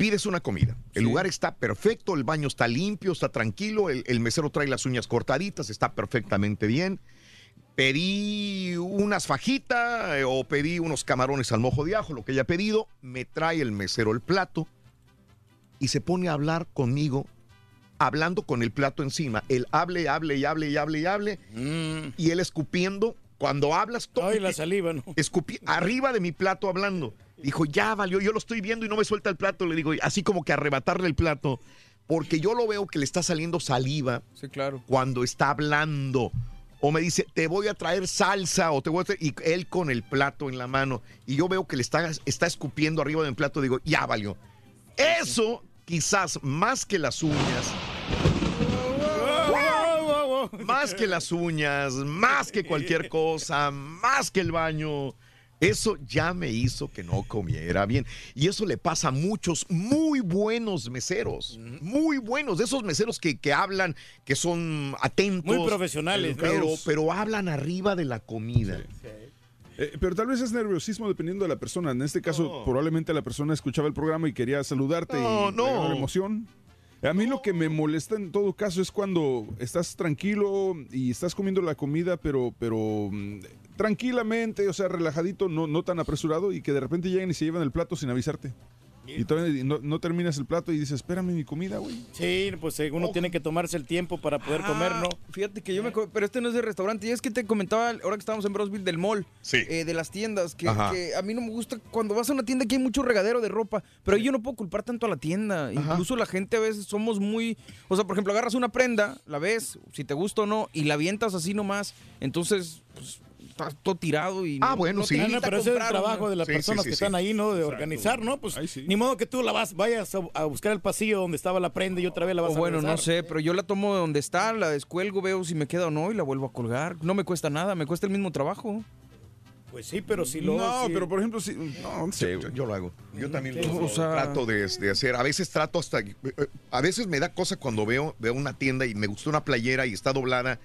Speaker 2: pides una comida. El lugar está perfecto, el baño está limpio, está tranquilo, el, el mesero trae las uñas cortaditas, está perfectamente bien. pedí unas fajitas eh, o pedí unos camarones al mojo de ajo, lo que haya pedido, me trae el mesero el plato y se pone a hablar conmigo, hablando con el plato encima. Él hable, hable y hable y hable y hable, y él escupiendo. Cuando hablas todo.
Speaker 1: Mm. Ay, la saliva, ¿no?
Speaker 2: Escupí arriba de mi plato hablando. Dijo, ya valió, yo lo estoy viendo y no me suelta el plato. Le digo, así como que arrebatarle el plato, porque yo lo veo que le está saliendo saliva
Speaker 71: Sí, claro.
Speaker 2: cuando está hablando. O me dice, te voy a traer salsa o te voy a traer... Y él con el plato en la mano. Y yo veo que le está, está escupiendo arriba del plato. Digo, ya valió. Eso, quizás más que las uñas. Más que las uñas, más que cualquier cosa, más que el baño. Eso ya me hizo que no comiera bien. Y eso le pasa a muchos muy buenos meseros. Muy buenos. De esos meseros que, que hablan, que son atentos.
Speaker 1: Muy profesionales,
Speaker 2: Pero, pero hablan arriba de la comida.
Speaker 22: Eh, pero tal vez es nerviosismo dependiendo de la persona. En este caso, probablemente la persona escuchaba el programa y quería saludarte
Speaker 2: No,
Speaker 22: y
Speaker 2: no.
Speaker 22: la emoción. A mí lo que me molesta en todo caso es cuando estás tranquilo y estás comiendo la comida, pero, pero mm, tranquilamente, o sea, relajadito, no, no tan apresurado, y que de repente llegan y se llevan el plato sin avisarte. Y todavía no, no terminas el plato y dices, espérame mi comida, güey.
Speaker 1: Sí, pues eh, uno tiene que tomarse el tiempo para poder comer, ¿no?
Speaker 71: Fíjate que yo me... Pero este no es de restaurante. Y es que te comentaba, ahora que estábamos en Brosville, del mall. eh, de las tiendas. Que, a mí no me gusta cuando vas a una tienda que hay mucho regadero de ropa. Pero ahí yo no puedo culpar tanto a la tienda. Incluso la gente a veces somos muy... O sea, por ejemplo, agarras una prenda, la ves, si te gusta o no, y la avientas así nomás. Entonces, pues, está todo tirado y...
Speaker 2: Ah,
Speaker 71: no-
Speaker 2: bueno,
Speaker 71: no
Speaker 2: sí.
Speaker 1: Ah, no, pero ese es el trabajo de las
Speaker 2: Sí,
Speaker 1: personas
Speaker 2: sí,
Speaker 1: que
Speaker 2: sí.
Speaker 1: están ahí, ¿no? De organizar, ¿no? Pues ni modo que tú la vas, vayas a, a buscar el pasillo donde estaba la prenda y otra vez la vas
Speaker 71: O
Speaker 1: a
Speaker 71: bueno, no sé, pero yo la tomo de donde está, la descuelgo, veo si me queda o no y la vuelvo a colgar. No me cuesta nada, me cuesta el mismo trabajo.
Speaker 1: Pues sí, pero si lo...
Speaker 22: No,
Speaker 1: si-
Speaker 22: pero por ejemplo, si. No, no sé,
Speaker 2: Yo, yo lo hago. Yo también
Speaker 22: Sí,
Speaker 2: lo,
Speaker 22: sí.
Speaker 2: lo
Speaker 22: O sea-
Speaker 2: trato de, de hacer. A veces trato hasta. eh, A veces me da cosa cuando veo, veo una tienda y me gustó una playera y está doblada.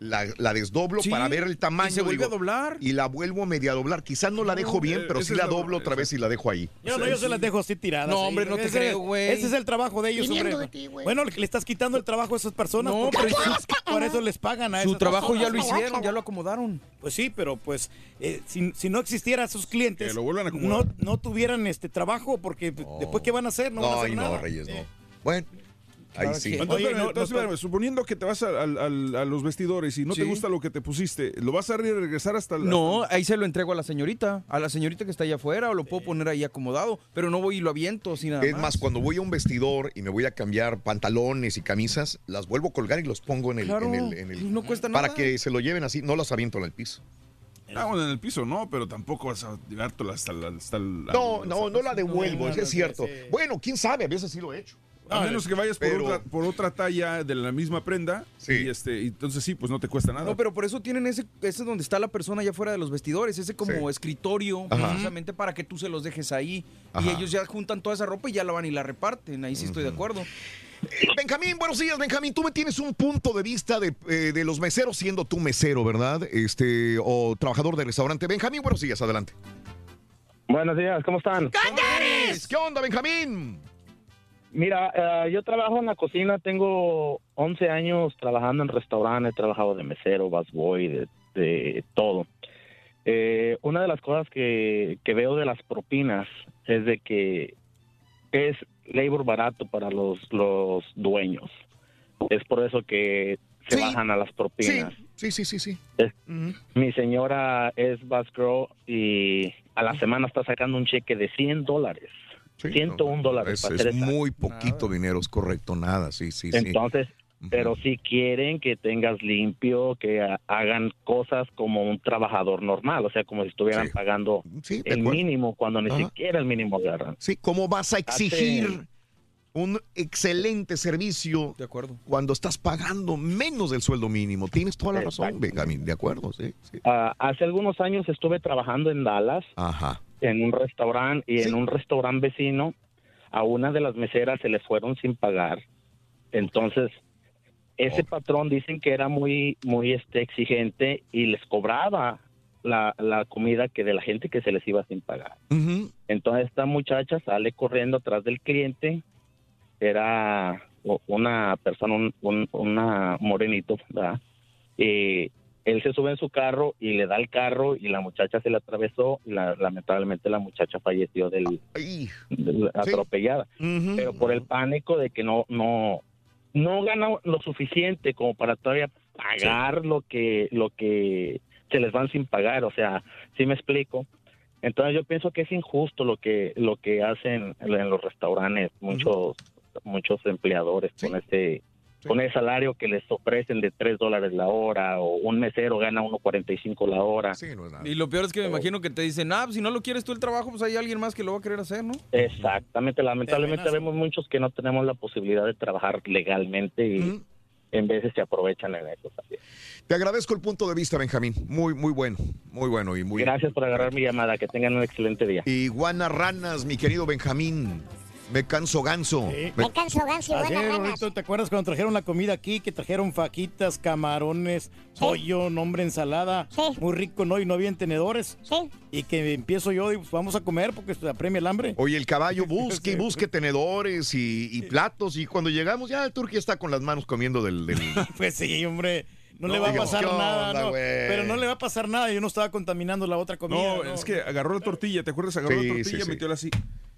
Speaker 2: La, la desdoblo
Speaker 71: Sí,
Speaker 2: para ver el tamaño.
Speaker 71: y se vuelve
Speaker 2: digo,
Speaker 71: a doblar.
Speaker 2: Y la vuelvo a media doblar. Quizás no la dejo bien,
Speaker 22: eh,
Speaker 2: pero sí la doblo otra vez y la dejo ahí.
Speaker 1: Yo no, yo se las dejo así tiradas.
Speaker 71: No,
Speaker 1: ahí.
Speaker 71: hombre, no te
Speaker 1: Ese-
Speaker 71: creo, güey.
Speaker 1: Ese es el trabajo de ellos, hombre.
Speaker 12: de ti.
Speaker 1: Bueno, le estás quitando el trabajo a esas personas.
Speaker 71: No, pero
Speaker 1: por eso les pagan a
Speaker 71: Su
Speaker 1: esas
Speaker 71: trabajo ya lo hicieron, ya lo acomodaron.
Speaker 1: Pues sí, pero pues eh, si, si no existiera esos clientes,
Speaker 22: Que lo vuelvan a
Speaker 1: no,
Speaker 22: acomodar.
Speaker 1: no tuvieran este trabajo, porque después ¿qué van a hacer? No, van a hacer
Speaker 2: Ay, no,
Speaker 1: nada.
Speaker 2: Reyes, no. Bueno, ahí sí.
Speaker 71: que-
Speaker 22: Entonces,
Speaker 1: Oye, no,
Speaker 22: entonces,
Speaker 1: no-
Speaker 22: espérame, suponiendo que te vas a, a los vestidores y no te gusta lo que te pusiste, ¿lo vas a re- regresar hasta el-
Speaker 71: No, ahí se lo entrego a la señorita, a la señorita que está allá afuera, o lo puedo poner ahí acomodado, pero no voy y lo aviento así nada
Speaker 2: Es más, cuando voy a un vestidor y me voy a cambiar pantalones y camisas, las vuelvo a colgar y los pongo en el.
Speaker 71: Claro,
Speaker 2: en el, en el-
Speaker 71: pues no cuesta
Speaker 2: para
Speaker 71: nada.
Speaker 2: que se lo lleven así, no las aviento en el piso.
Speaker 22: Ah, bueno, en el piso no, pero tampoco vas a llevártela hasta el... Hasta el
Speaker 2: No, no, no la devuelvo,
Speaker 1: no,
Speaker 2: eso
Speaker 1: no,
Speaker 2: es cierto.
Speaker 1: sí, sí.
Speaker 2: Bueno, quién sabe, a veces sí lo he hecho.
Speaker 22: A menos que vayas por,
Speaker 2: Pero-
Speaker 22: otra, por otra talla de la misma prenda.
Speaker 2: Sí.
Speaker 22: Y este, entonces sí, pues no te cuesta nada.
Speaker 71: No, pero por eso tienen ese, ese donde está la persona allá afuera de los vestidores, ese como
Speaker 2: Sí.
Speaker 71: escritorio,
Speaker 2: Ajá.
Speaker 71: precisamente para que tú se los dejes ahí. Y ellos ya juntan toda esa ropa y ya la van y la reparten. Ahí sí estoy de acuerdo.
Speaker 2: Benjamín, buenos días, Benjamín. Tú me tienes un punto de vista de, eh, de los meseros siendo tú mesero, ¿verdad? Este, o trabajador de restaurante. Benjamín, buenos días, adelante.
Speaker 90: Buenos días, ¿cómo están?
Speaker 2: ¿Qué onda, Benjamín?
Speaker 90: Mira, eh, yo trabajo en la cocina, tengo 11 años trabajando en restaurantes, he trabajado de mesero, busboy, de, de todo. Eh, una de las cosas que, que veo de las propinas es de que es labor barato para los, los dueños. Es por eso que se
Speaker 2: Sí.
Speaker 90: bajan a las propinas.
Speaker 2: sí, sí, sí, sí.
Speaker 90: Es-. Mi señora es bus girl y a la semana está sacando un cheque de 100 dólares.
Speaker 2: Sí,
Speaker 90: 101 dólares.
Speaker 2: Es,
Speaker 90: para
Speaker 2: es muy poquito dinero, es correcto, nada, sí, sí, sí.
Speaker 90: Entonces, pero si quieren que tengas limpio, que ha- hagan cosas como un trabajador normal, o sea, como si estuvieran
Speaker 2: Sí.
Speaker 90: pagando
Speaker 2: Sí,
Speaker 90: el
Speaker 2: acuerdo.
Speaker 90: mínimo cuando ni
Speaker 2: Ajá.
Speaker 90: siquiera el mínimo agarran.
Speaker 2: Sí, ¿cómo vas a exigir un excelente servicio
Speaker 71: De acuerdo.
Speaker 2: cuando estás pagando menos del sueldo mínimo? Tienes toda la razón. Benjamín, de acuerdo, sí. sí.
Speaker 90: Ah, hace algunos años estuve trabajando en Dallas
Speaker 2: Ajá.
Speaker 90: En un restaurante y
Speaker 2: Sí.
Speaker 90: en un restaurante vecino a una de las meseras se le fueron sin pagar. Entonces, ese patrón dicen que era muy muy este exigente y les cobraba la, la comida que de la gente que se les iba sin pagar. Entonces esta muchacha sale corriendo atrás del cliente, era una persona, un, un- una morenito, ¿verdad? Y él se sube en su carro y le da el carro y la muchacha se le atravesó y la- lamentablemente la muchacha falleció del, del- atropellada. Pero por el pánico de que no no no gana lo suficiente como para todavía pagar lo que lo que se les van sin pagar, o sea, ¿sí me explico? Entonces yo pienso que es injusto lo que lo que hacen en los restaurantes muchos muchos empleadores con con ese salario que les ofrecen de 3 dólares la hora o un mesero gana 1.45 la hora.
Speaker 71: Y lo peor es que me imagino que te dicen, ah, si no lo quieres tú el trabajo, pues hay alguien más que lo va a querer hacer, ¿no?
Speaker 90: Exactamente, lamentablemente vemos muchos que no tenemos la posibilidad de trabajar legalmente y en veces se aprovechan en eso también.
Speaker 2: Te agradezco el punto de vista, Benjamín. Muy, muy bueno. Muy bueno y muy.
Speaker 90: Gracias por agarrar mi llamada, que tengan un excelente día.
Speaker 2: Iguana ranas, mi querido Benjamín. Me canso ganso. Me-
Speaker 12: canso ganso y
Speaker 1: Ayer, ¿te acuerdas cuando trajeron la comida aquí? Que trajeron fajitas, camarones, pollo, nombre, ensalada. Muy rico, ¿no? Y no había tenedores.
Speaker 12: Sí.
Speaker 1: Y que empiezo yo, digo, pues vamos a comer porque se apremia el hambre.
Speaker 2: Oye, el caballo busque y busque tenedores y, y platos. Y cuando llegamos, ya el turquía está con las manos comiendo del. del-
Speaker 1: Pues sí, hombre. No,
Speaker 2: No,
Speaker 1: le va a pasar
Speaker 2: ¿qué
Speaker 1: nada, no. Pero no le va a pasar nada. Yo no estaba contaminando la otra comida.
Speaker 22: No, es que agarró la tortilla, ¿te acuerdas? Agarró
Speaker 2: Sí,
Speaker 22: la tortilla,
Speaker 2: sí, sí.
Speaker 22: metióla así.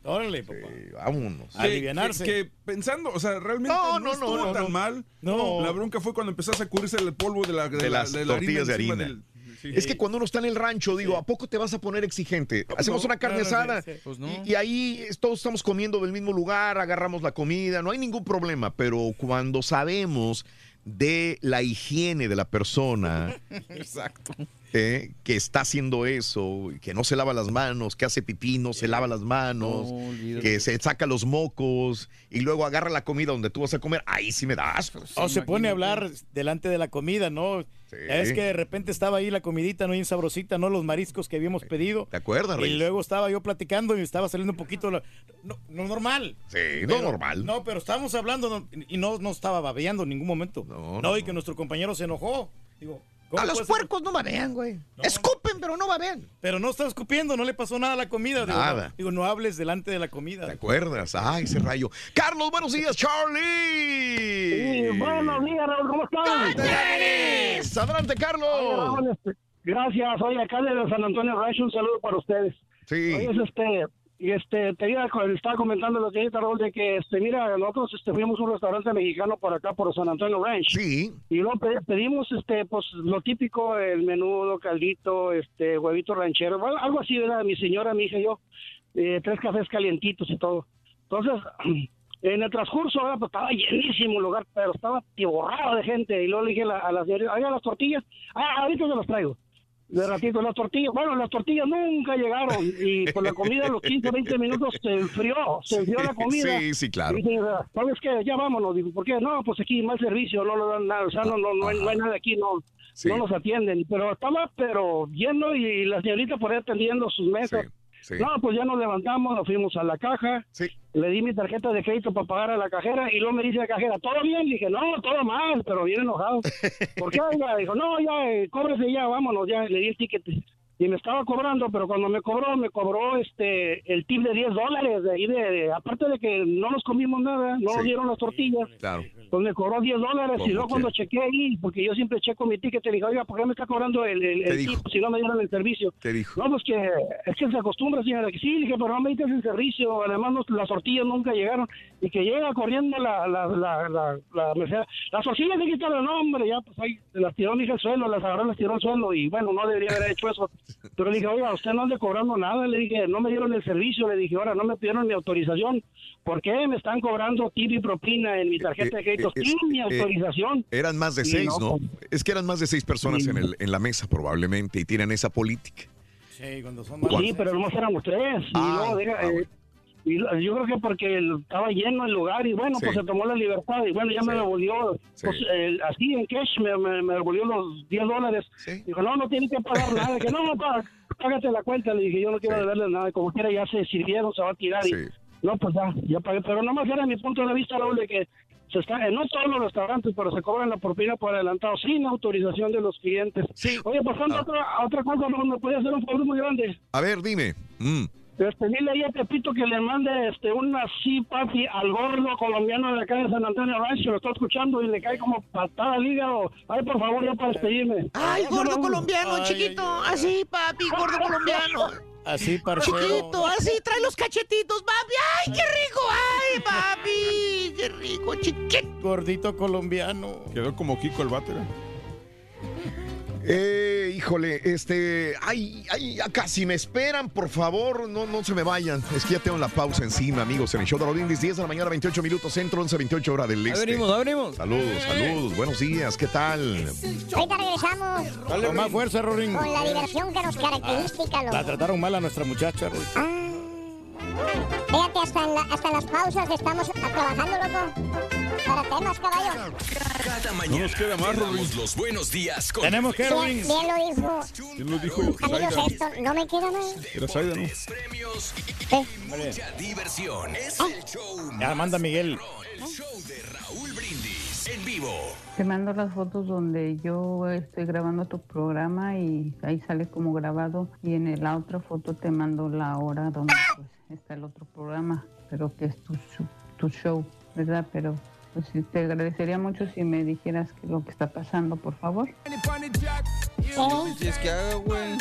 Speaker 1: Órale, papá.
Speaker 2: vámonos.
Speaker 22: Que-
Speaker 1: Alivianarse.
Speaker 22: Que, que pensando, o sea, realmente
Speaker 2: No,
Speaker 22: no,
Speaker 2: no,
Speaker 22: estuvo
Speaker 2: no, no,
Speaker 22: tan
Speaker 2: no.
Speaker 22: mal.
Speaker 2: No.
Speaker 22: La bronca fue cuando empezó a sacudirse el polvo de, la, de,
Speaker 2: de
Speaker 22: la-
Speaker 2: las
Speaker 22: de la
Speaker 2: tortillas de harina.
Speaker 22: del- sí.
Speaker 2: Es que cuando uno está en el rancho, digo, ¿a poco te vas a poner exigente? Hacemos
Speaker 22: no,
Speaker 2: una carne
Speaker 22: claro,
Speaker 2: asada
Speaker 22: sí, sí. Pues no.
Speaker 2: y, y ahí todos estamos comiendo del mismo lugar, agarramos la comida, no hay ningún problema, pero cuando sabemos de la higiene de la persona
Speaker 71: Exacto.
Speaker 2: eh, que está haciendo eso, que no se lava las manos, que hace pipí, no se lava las manos,
Speaker 71: No,
Speaker 2: que se saca los mocos y luego agarra la comida donde tú vas a comer, ahí sí me da asco.
Speaker 1: O se pone a hablar delante de la comida, ¿no? Es que de repente estaba ahí la comidita, ¿no? Bien sabrosita, ¿no? Los mariscos que habíamos pedido.
Speaker 2: ¿Te acuerdas,
Speaker 1: Y
Speaker 2: Reyes?
Speaker 1: luego estaba yo platicando y estaba saliendo un poquito. la- No, no normal.
Speaker 2: Sí, no normal.
Speaker 1: No, pero estábamos hablando no, y no, no estaba babeando en ningún momento. No, y que nuestro compañero se enojó. Digo, ¿cómo
Speaker 85: A los
Speaker 1: puede ser?
Speaker 85: puercos no babean, güey. Escupen, pero no babean.
Speaker 1: Pero no estaba escupiendo, no le pasó nada a la comida. Digo,
Speaker 2: Nada.
Speaker 1: no, digo, no hables delante de la comida.
Speaker 2: ¿Te acuerdas? Ay, ese rayo. Carlos, buenos días, Charlie.
Speaker 91: buenos días, Raúl, ¿cómo estás?
Speaker 2: Adelante, Carlos.
Speaker 91: Oye, Raúl, este, gracias, oye, acá de San Antonio Rancho, un saludo para ustedes.
Speaker 2: Sí.
Speaker 91: Oye, este, y este, te iba, estaba comentando lo que Raúl, de que, este, mira, nosotros este, fuimos a un restaurante mexicano por acá, por San Antonio Ranch.
Speaker 2: Sí.
Speaker 91: Y luego pe- pedimos, este, pues, lo típico, el menudo, caldito, este, huevito ranchero, bueno, algo así, ¿verdad? Mi señora, mi hija y yo, eh, tres cafés calientitos y todo. Entonces, en el transcurso, ¿verdad? pues estaba llenísimo el lugar, pero estaba tiborrado de gente. Y luego le dije a la, a la señora, oiga, las tortillas, ah, ahorita se las traigo. De ratito, las tortillas, bueno, las tortillas nunca llegaron. Y por la comida, a los 15, 20 minutos se enfrió, se enfrió la comida.
Speaker 2: Sí, sí, claro.
Speaker 91: Y dije, ¿sabes qué? Ya vámonos. Digo, ¿por qué? No, pues aquí mal servicio, no lo dan nada. O sea, no, no, no, hay, no hay nada aquí, no, no nos atienden. Pero estaba, pero lleno y la señorita por ahí atendiendo sus mesas.
Speaker 2: sí.
Speaker 91: No, pues ya nos levantamos, nos fuimos a la caja. Le di mi tarjeta de crédito para pagar a la cajera y luego me dice la cajera, ¿todo bien? Le dije, no, todo mal, pero bien enojado. ¿Por qué? oiga? Dijo, no, ya, eh, cóbrese ya, vámonos, ya. Le di el ticket y me estaba cobrando, pero cuando me cobró, me cobró este el tip de 10 dólares. De ahí de, de- aparte de que no nos comimos nada, no nos dieron las tortillas.
Speaker 2: Claro.
Speaker 91: Pues me cobró 10 dólares y
Speaker 2: ¿Cómo
Speaker 91: luego cuando chequé ahí, porque yo siempre checo mi ticket, le dije, oiga, ¿por qué me está cobrando el, el,
Speaker 2: ¿Qué
Speaker 91: el tip si no me dieron el servicio?
Speaker 2: ¿Qué dijo?
Speaker 91: No, pues que es que se acostumbra, señora, que sí, dije, pero no me dices el servicio, además no- las tortillas nunca llegaron, y que llega corriendo la, la, la, la, la mesera, las tortillas de quitar el nombre, ya, pues ahí, las tiró mi hija al suelo, las agarró, las tiró al suelo, y bueno, no debería haber hecho eso, pero le dije, oiga, usted no ande cobrando nada, le dije, no me dieron el servicio, le dije, ahora no me pidieron mi autorización, ¿por qué me están cobrando tip y propina en mi tarjeta de crédito
Speaker 2: eh,
Speaker 91: sin mi
Speaker 2: eh,
Speaker 91: autorización?
Speaker 2: Eran más de seis,
Speaker 91: no,
Speaker 2: ¿no? Es que eran más de seis personas en, el, en la mesa probablemente y tienen esa política.
Speaker 1: Sí, cuando son
Speaker 91: Sí, pero nomás éramos tres. Y
Speaker 2: Ah,
Speaker 91: luego, deja, eh, y yo creo que porque estaba lleno el lugar y bueno,
Speaker 2: Sí.
Speaker 91: pues se tomó la libertad y bueno, ya me devolvió,
Speaker 2: Sí.
Speaker 91: pues, así en cash me, me, me devolvió los 10 dólares. Dijo, no, no tiene que pagar nada. que no, pá- págate la cuenta. Le dije, yo no quiero deberle nada. Como quiera ya se sirvieron, se va a tirar. Y, no, pues ya, ya pagué. Pero nomás era mi punto de vista, Raúl, de que se está, en no todos los restaurantes, pero se cobran la propina por adelantado sin autorización de los clientes. Oye, pasando a otra, a otra cosa, Raúl, ¿me puede hacer un favor muy grande?
Speaker 2: A ver, dime. Mm.
Speaker 91: Este, dile ahí a Pepito que le mande este, una sí, papi, al gordo colombiano de acá de San Antonio Rancho, que lo está escuchando y le cae como patada al hígado. Ay, por favor, ya para despedirme.
Speaker 87: Ay, gordo colombiano,
Speaker 91: Ay,
Speaker 87: chiquito. Así, papi, gordo colombiano.
Speaker 1: Así, parcero.
Speaker 87: Chiquito, así, trae los cachetitos, papi. ¡Ay, qué rico! ¡Ay, papi! ¡Qué rico, chiquito!
Speaker 1: Gordito colombiano.
Speaker 22: Quedó como Kiko el váter.
Speaker 2: Eh, híjole, este, ay, ay, ya casi me esperan, por favor, no, no se me vayan. Es que ya tengo la pausa encima, amigos, en el show de Brindis, 10 de la mañana, 28 minutos centro, 11, 28 hora del este.
Speaker 71: venimos, ahí venimos.
Speaker 2: Saludos, saludos, buenos días, ¿qué tal?
Speaker 12: Ahorita regresamos
Speaker 1: Dale con más fuerza, Rorín.
Speaker 12: con la diversión que nos caracteriza,
Speaker 1: La
Speaker 12: loco.
Speaker 1: trataron mal a nuestra muchacha, Rorín.
Speaker 12: Fíjate, hasta en, la- hasta en las pausas estamos trabajando, loco. Para temas, caballo.
Speaker 53: Cada mañana
Speaker 22: nos queda más,
Speaker 53: damos los buenos días con
Speaker 1: Tenemos que,
Speaker 12: Bien, bien lo dijo.
Speaker 22: ¿Quién lo dijo?
Speaker 12: Amigos, esto no me queda mal.
Speaker 22: Era Zaida, ¿no?
Speaker 53: premios
Speaker 12: ¿Eh?
Speaker 53: mucha diversión. Es el show
Speaker 1: Ya manda Miguel.
Speaker 53: el show de Raúl Brindis en vivo.
Speaker 92: Te mando las fotos donde yo estoy grabando tu programa y ahí sale como grabado y en la otra foto te mando la hora donde pues, está el otro programa, pero que es tu, tu show, ¿verdad? Pero pues sí, te agradecería mucho si me dijeras qué es lo que está pasando, por favor.
Speaker 71: Que haga, güey.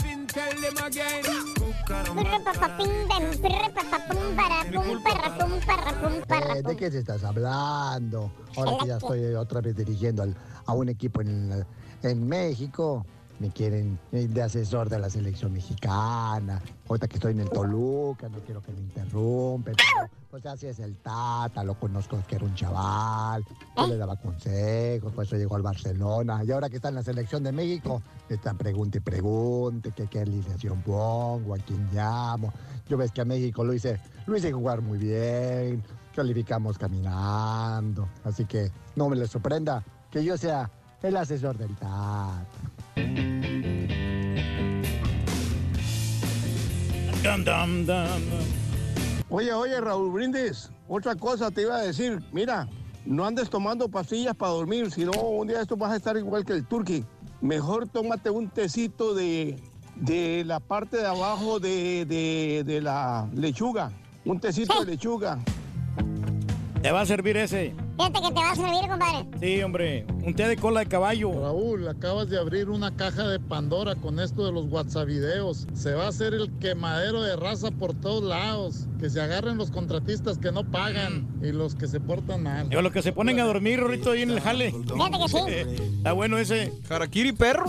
Speaker 93: Eh, ¿De qué se estás hablando? Ahora que ya estoy otra vez dirigiendo al- a un equipo en, en México. Me quieren eh, de asesor de la selección mexicana. Ahorita que estoy en el Toluca, no quiero que me interrumpen. pero, pues así es el Tata, lo conozco que era un chaval. Yo le daba consejos, por eso llegó al Barcelona. Y ahora que está en la selección de México, están pregunte y pregunte que qué alineación pongo, a quién llamo. Yo ves que a México lo hice, lo hice jugar muy bien, calificamos caminando. Así que no me les sorprenda que yo sea el asesor del Tata.
Speaker 1: Dum, dum, dum.
Speaker 94: Oye, oye, Raúl Brindis, otra cosa te iba a decir. Mira, no andes tomando pastillas para dormir, si no, un día esto vas a estar igual que el turqui. Mejor tómate un tecito de, de la parte de abajo de, de- de la lechuga. Un tecito de lechuga.
Speaker 1: Te va a servir ese.
Speaker 12: Fíjate que te va a servir, compadre.
Speaker 1: Sí, hombre. Un té de cola de caballo.
Speaker 95: Raúl, acabas de abrir una caja de Pandora con esto de los WhatsApp videos. Se va a hacer el quemadero de raza por todos lados. Que se agarren los contratistas que no pagan y los que se portan mal.
Speaker 1: Yo, los que se ponen a dormir, Rorito, ahí en el jale.
Speaker 12: Fíjate que sí.
Speaker 1: Está bueno ese.
Speaker 71: Harakiri perro.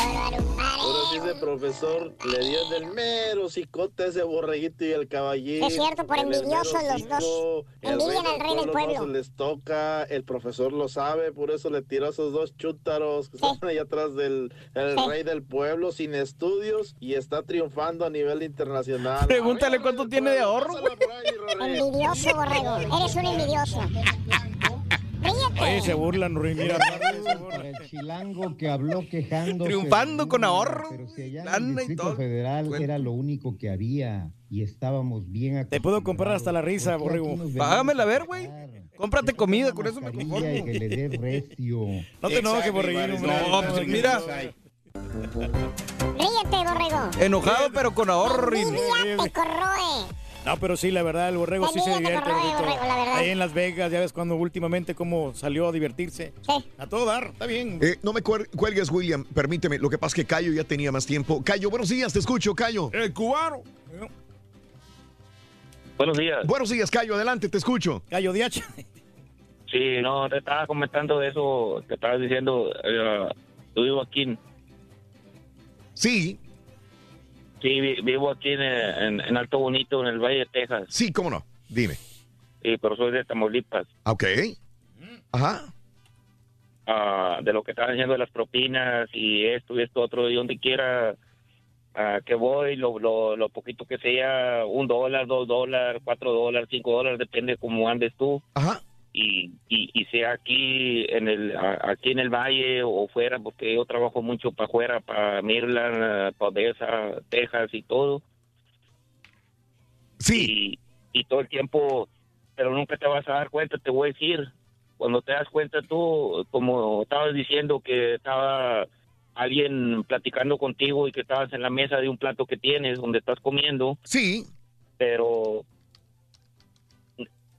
Speaker 96: Ahora sí ese profesor le dio del mero cicote a ese borreguito y el caballito.
Speaker 12: Es cierto, por envidiosos los dos. Envidian al rey del
Speaker 96: no
Speaker 12: pueblo.
Speaker 96: se les toca, el profesor lo sabe, por eso le tiró a esos dos chútaros que están ahí atrás del el
Speaker 12: Sí.
Speaker 96: rey del pueblo sin estudios y está triunfando a nivel internacional.
Speaker 71: Pregúntale cuánto tiene de ahorro.
Speaker 12: Envidioso, borrego. Eres un envidioso.
Speaker 1: Oye, se burlan, Rorín. Mira,
Speaker 97: Para el chilango que habló quejándose.
Speaker 71: Triunfando con ahorro.
Speaker 97: Pero si allá en el
Speaker 71: y
Speaker 97: Distrito
Speaker 71: todo.
Speaker 97: Federal era lo único que había y estábamos bien
Speaker 1: Te puedo comprar hasta la risa, borrego.
Speaker 71: Págamela a ver, güey. Cómprate comida, con eso me conformo.
Speaker 97: y que le dé recio.
Speaker 1: No te enojes, hombre.
Speaker 71: No, pues mira,
Speaker 12: Ríete, borrego.
Speaker 71: enojado pero con ahorro.
Speaker 12: La envidia te corroe.
Speaker 1: No, pero sí, la verdad, el borrego sí se divierte,
Speaker 12: corroe,
Speaker 1: Rorrito.
Speaker 12: borrego, la verdad.
Speaker 1: Ahí en Las Vegas, ya ves cuando últimamente cómo salió a divertirse.
Speaker 12: Sí.
Speaker 1: A todo dar, está bien.
Speaker 2: Eh, no me cuelgues, William, permíteme. Lo que pasa es que Cayo ya tenía más tiempo. Cayo, buenos días, te escucho, Cayo.
Speaker 22: El cubano.
Speaker 98: Buenos días.
Speaker 2: Buenos días, Cayo, adelante, te escucho.
Speaker 1: Cayo Diacha.
Speaker 98: Sí, no, te estaba comentando eso, te estabas diciendo, eh, yo vivo aquí.
Speaker 2: Sí.
Speaker 98: Sí, vi- vivo aquí en, en- en Alto Bonito, en el Valle de Texas.
Speaker 2: Sí, cómo no, dime.
Speaker 98: Sí, pero soy de Tamaulipas.
Speaker 2: Ok. Ajá.
Speaker 98: Ah, de lo que estaban diciendo de las propinas y esto y esto otro, y donde quiera ah, que voy, lo, lo, lo poquito que sea, un dólar, dos dólares, cuatro dólares, cinco dólares, depende cómo andes tú.
Speaker 2: Ajá.
Speaker 98: Y, y, y sea aquí en el a- aquí en el valle o fuera, porque yo trabajo mucho para afuera, para Maryland, para Odessa, Texas y todo.
Speaker 2: Sí.
Speaker 98: Y, y todo el tiempo, pero nunca te vas a dar cuenta, te voy a decir, cuando te das cuenta tú, como estabas diciendo que estaba alguien platicando contigo y que estabas en la mesa de un plato que tienes donde estás comiendo.
Speaker 2: Sí.
Speaker 98: Pero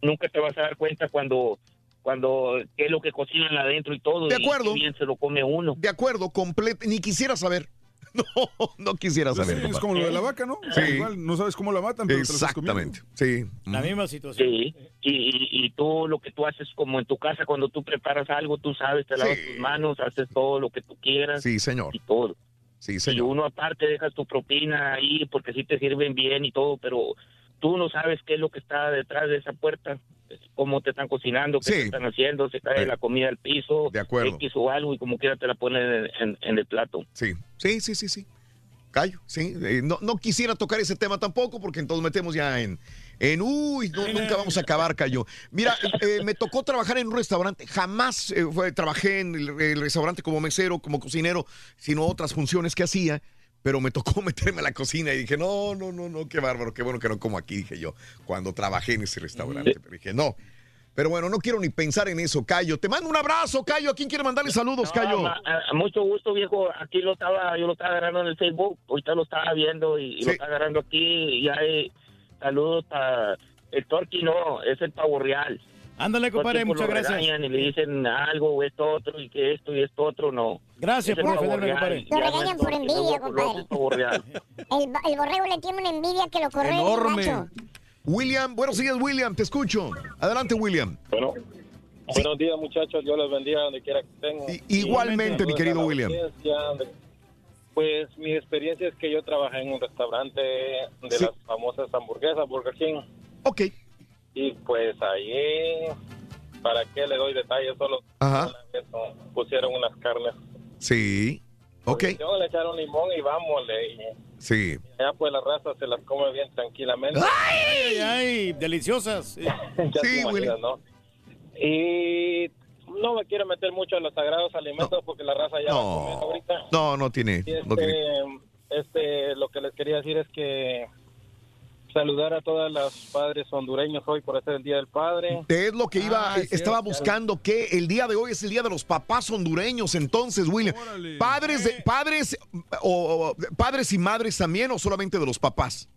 Speaker 98: nunca te vas a dar cuenta cuando cuando qué es lo que cocinan adentro y todo.
Speaker 2: De
Speaker 98: y
Speaker 2: acuerdo.
Speaker 98: bien se lo come uno.
Speaker 2: De acuerdo, completo. Ni quisiera saber. No, no quisiera
Speaker 22: Pues
Speaker 2: saber.
Speaker 22: sí, es como lo de la vaca, ¿no?
Speaker 2: Sí.
Speaker 22: Igual, no sabes cómo la matan, pero te.
Speaker 2: Exactamente. Sí.
Speaker 1: La misma situación.
Speaker 98: Sí, y, y, y tú lo que tú haces como en tu casa, cuando tú preparas algo, tú sabes, te lavas tus manos, haces todo lo que tú quieras.
Speaker 2: Sí, señor.
Speaker 98: Y todo.
Speaker 2: Sí,
Speaker 98: Y uno aparte dejas tu propina ahí porque sí te sirven bien y todo, pero tú no sabes qué es lo que está detrás de esa puerta, cómo te están cocinando, qué te están haciendo, se cae la comida al piso,
Speaker 2: De acuerdo.
Speaker 98: X o algo y como quiera te la ponen en, en- en el plato.
Speaker 2: Sí, sí, sí, sí, sí. Callo, sí. Eh, no, no quisiera tocar ese tema tampoco porque entonces metemos ya en, en uy, no, nunca vamos a acabar, Callo. Mira, eh, me tocó trabajar en un restaurante. Jamás eh, fue- trabajé en el, el restaurante como mesero, como cocinero, sino otras funciones que hacía. Pero me tocó meterme a la cocina y dije, no, no, no, no, qué bárbaro, qué bueno que no como aquí, dije yo, cuando trabajé en ese restaurante. Pero dije, no. Pero bueno, no quiero ni pensar en eso, Cayo. Te mando un abrazo, Cayo. ¿A quién quiere mandarle saludos, Cayo?
Speaker 98: Ah, a- a mucho gusto, viejo. Aquí lo estaba, yo lo estaba agarrando en el Facebook. Ahorita lo estaba viendo y, y lo estaba agarrando aquí. Y hay saludos para el Torqui, no, es el pavo real.
Speaker 1: Ándale, compadre, muchas
Speaker 98: lo
Speaker 1: gracias.
Speaker 98: regañan Y le dicen algo o esto otro y que esto y esto otro, no.
Speaker 1: Gracias por defenderme, compadre.
Speaker 12: Lo regañan por envidia, compadre.
Speaker 98: el.
Speaker 12: El, borrego le tiene una envidia que lo corre
Speaker 2: Enorme. William, buenos días, William, te escucho. Adelante, William.
Speaker 99: Bueno, buenos días muchachos, Dios los bendiga donde quiera que estén.
Speaker 2: igualmente, mi querido William.
Speaker 99: Pues mi experiencia es que yo trabajé en un restaurante de las famosas hamburguesas Burger King.
Speaker 2: Ok.
Speaker 99: Y pues ahí, ¿para qué le doy detalles? Solo
Speaker 2: Ajá.
Speaker 99: ¿no? pusieron unas carnes.
Speaker 2: Sí. Ok.
Speaker 99: Yo le echaron limón y vámonos. Y
Speaker 2: Sí.
Speaker 99: ya pues la raza se las come bien tranquilamente.
Speaker 1: Ay, ay, deliciosas.
Speaker 99: ya te imaginas, ¿no? Y no me quiero meter mucho en los sagrados alimentos porque la raza ya
Speaker 2: No.
Speaker 99: ahorita.
Speaker 2: No, no tiene.
Speaker 99: Y
Speaker 2: No tiene.
Speaker 99: este, este, lo que les quería decir es que saludar a todas las padres hondureños hoy por ser el Día del Padre.
Speaker 2: Es lo que iba,
Speaker 99: Ah,
Speaker 2: estaba
Speaker 99: cierto.
Speaker 2: buscando que el día de hoy es el día de los papás hondureños, entonces, William. Padres de, padres o, o- padres y madres también o solamente de los papás.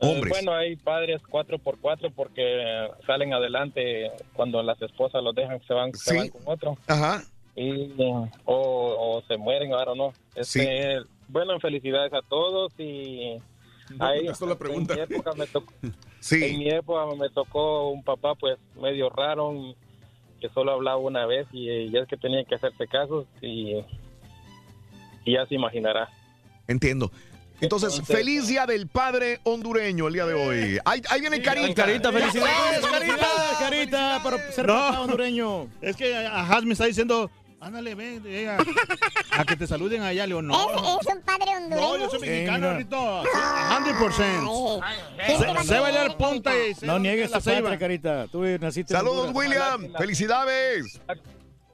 Speaker 99: Eh,
Speaker 2: Hombres.
Speaker 99: bueno, hay padres cuatro por cuatro porque salen adelante cuando las esposas los dejan, se van, se
Speaker 2: Sí.
Speaker 99: van con otro.
Speaker 2: Ajá.
Speaker 99: Y, o, o se mueren, ahora no. Este, Bueno, felicidades a todos y... ahí,
Speaker 22: contestó la pregunta.
Speaker 99: En mi época me tocó,
Speaker 2: Sí.
Speaker 99: en mi época me tocó un papá pues medio raro que solo hablaba una vez y, y es que tenía que hacerse casos y, y ya se imaginará.
Speaker 2: Entiendo. Entonces,
Speaker 99: Entonces-
Speaker 2: feliz día del padre hondureño el día de hoy. Ahí, ahí viene Carita.
Speaker 1: Carita, felicidades, Carita, Carita, por ser
Speaker 100: No.
Speaker 1: papá hondureño.
Speaker 100: Es que Ajaz me está diciendo, ándale, ven, ven a, a que te saluden allá, Leo. No,
Speaker 12: ¿Es, es un padre hondureño?
Speaker 100: no, yo soy mexicano,
Speaker 1: mira.
Speaker 100: Rito. 100%.
Speaker 12: Ay,
Speaker 100: Sé, bailar punta y
Speaker 1: No niegues
Speaker 100: la ceiba.
Speaker 1: Carita. Tú naciste en
Speaker 2: Saludos. William. Felicidades.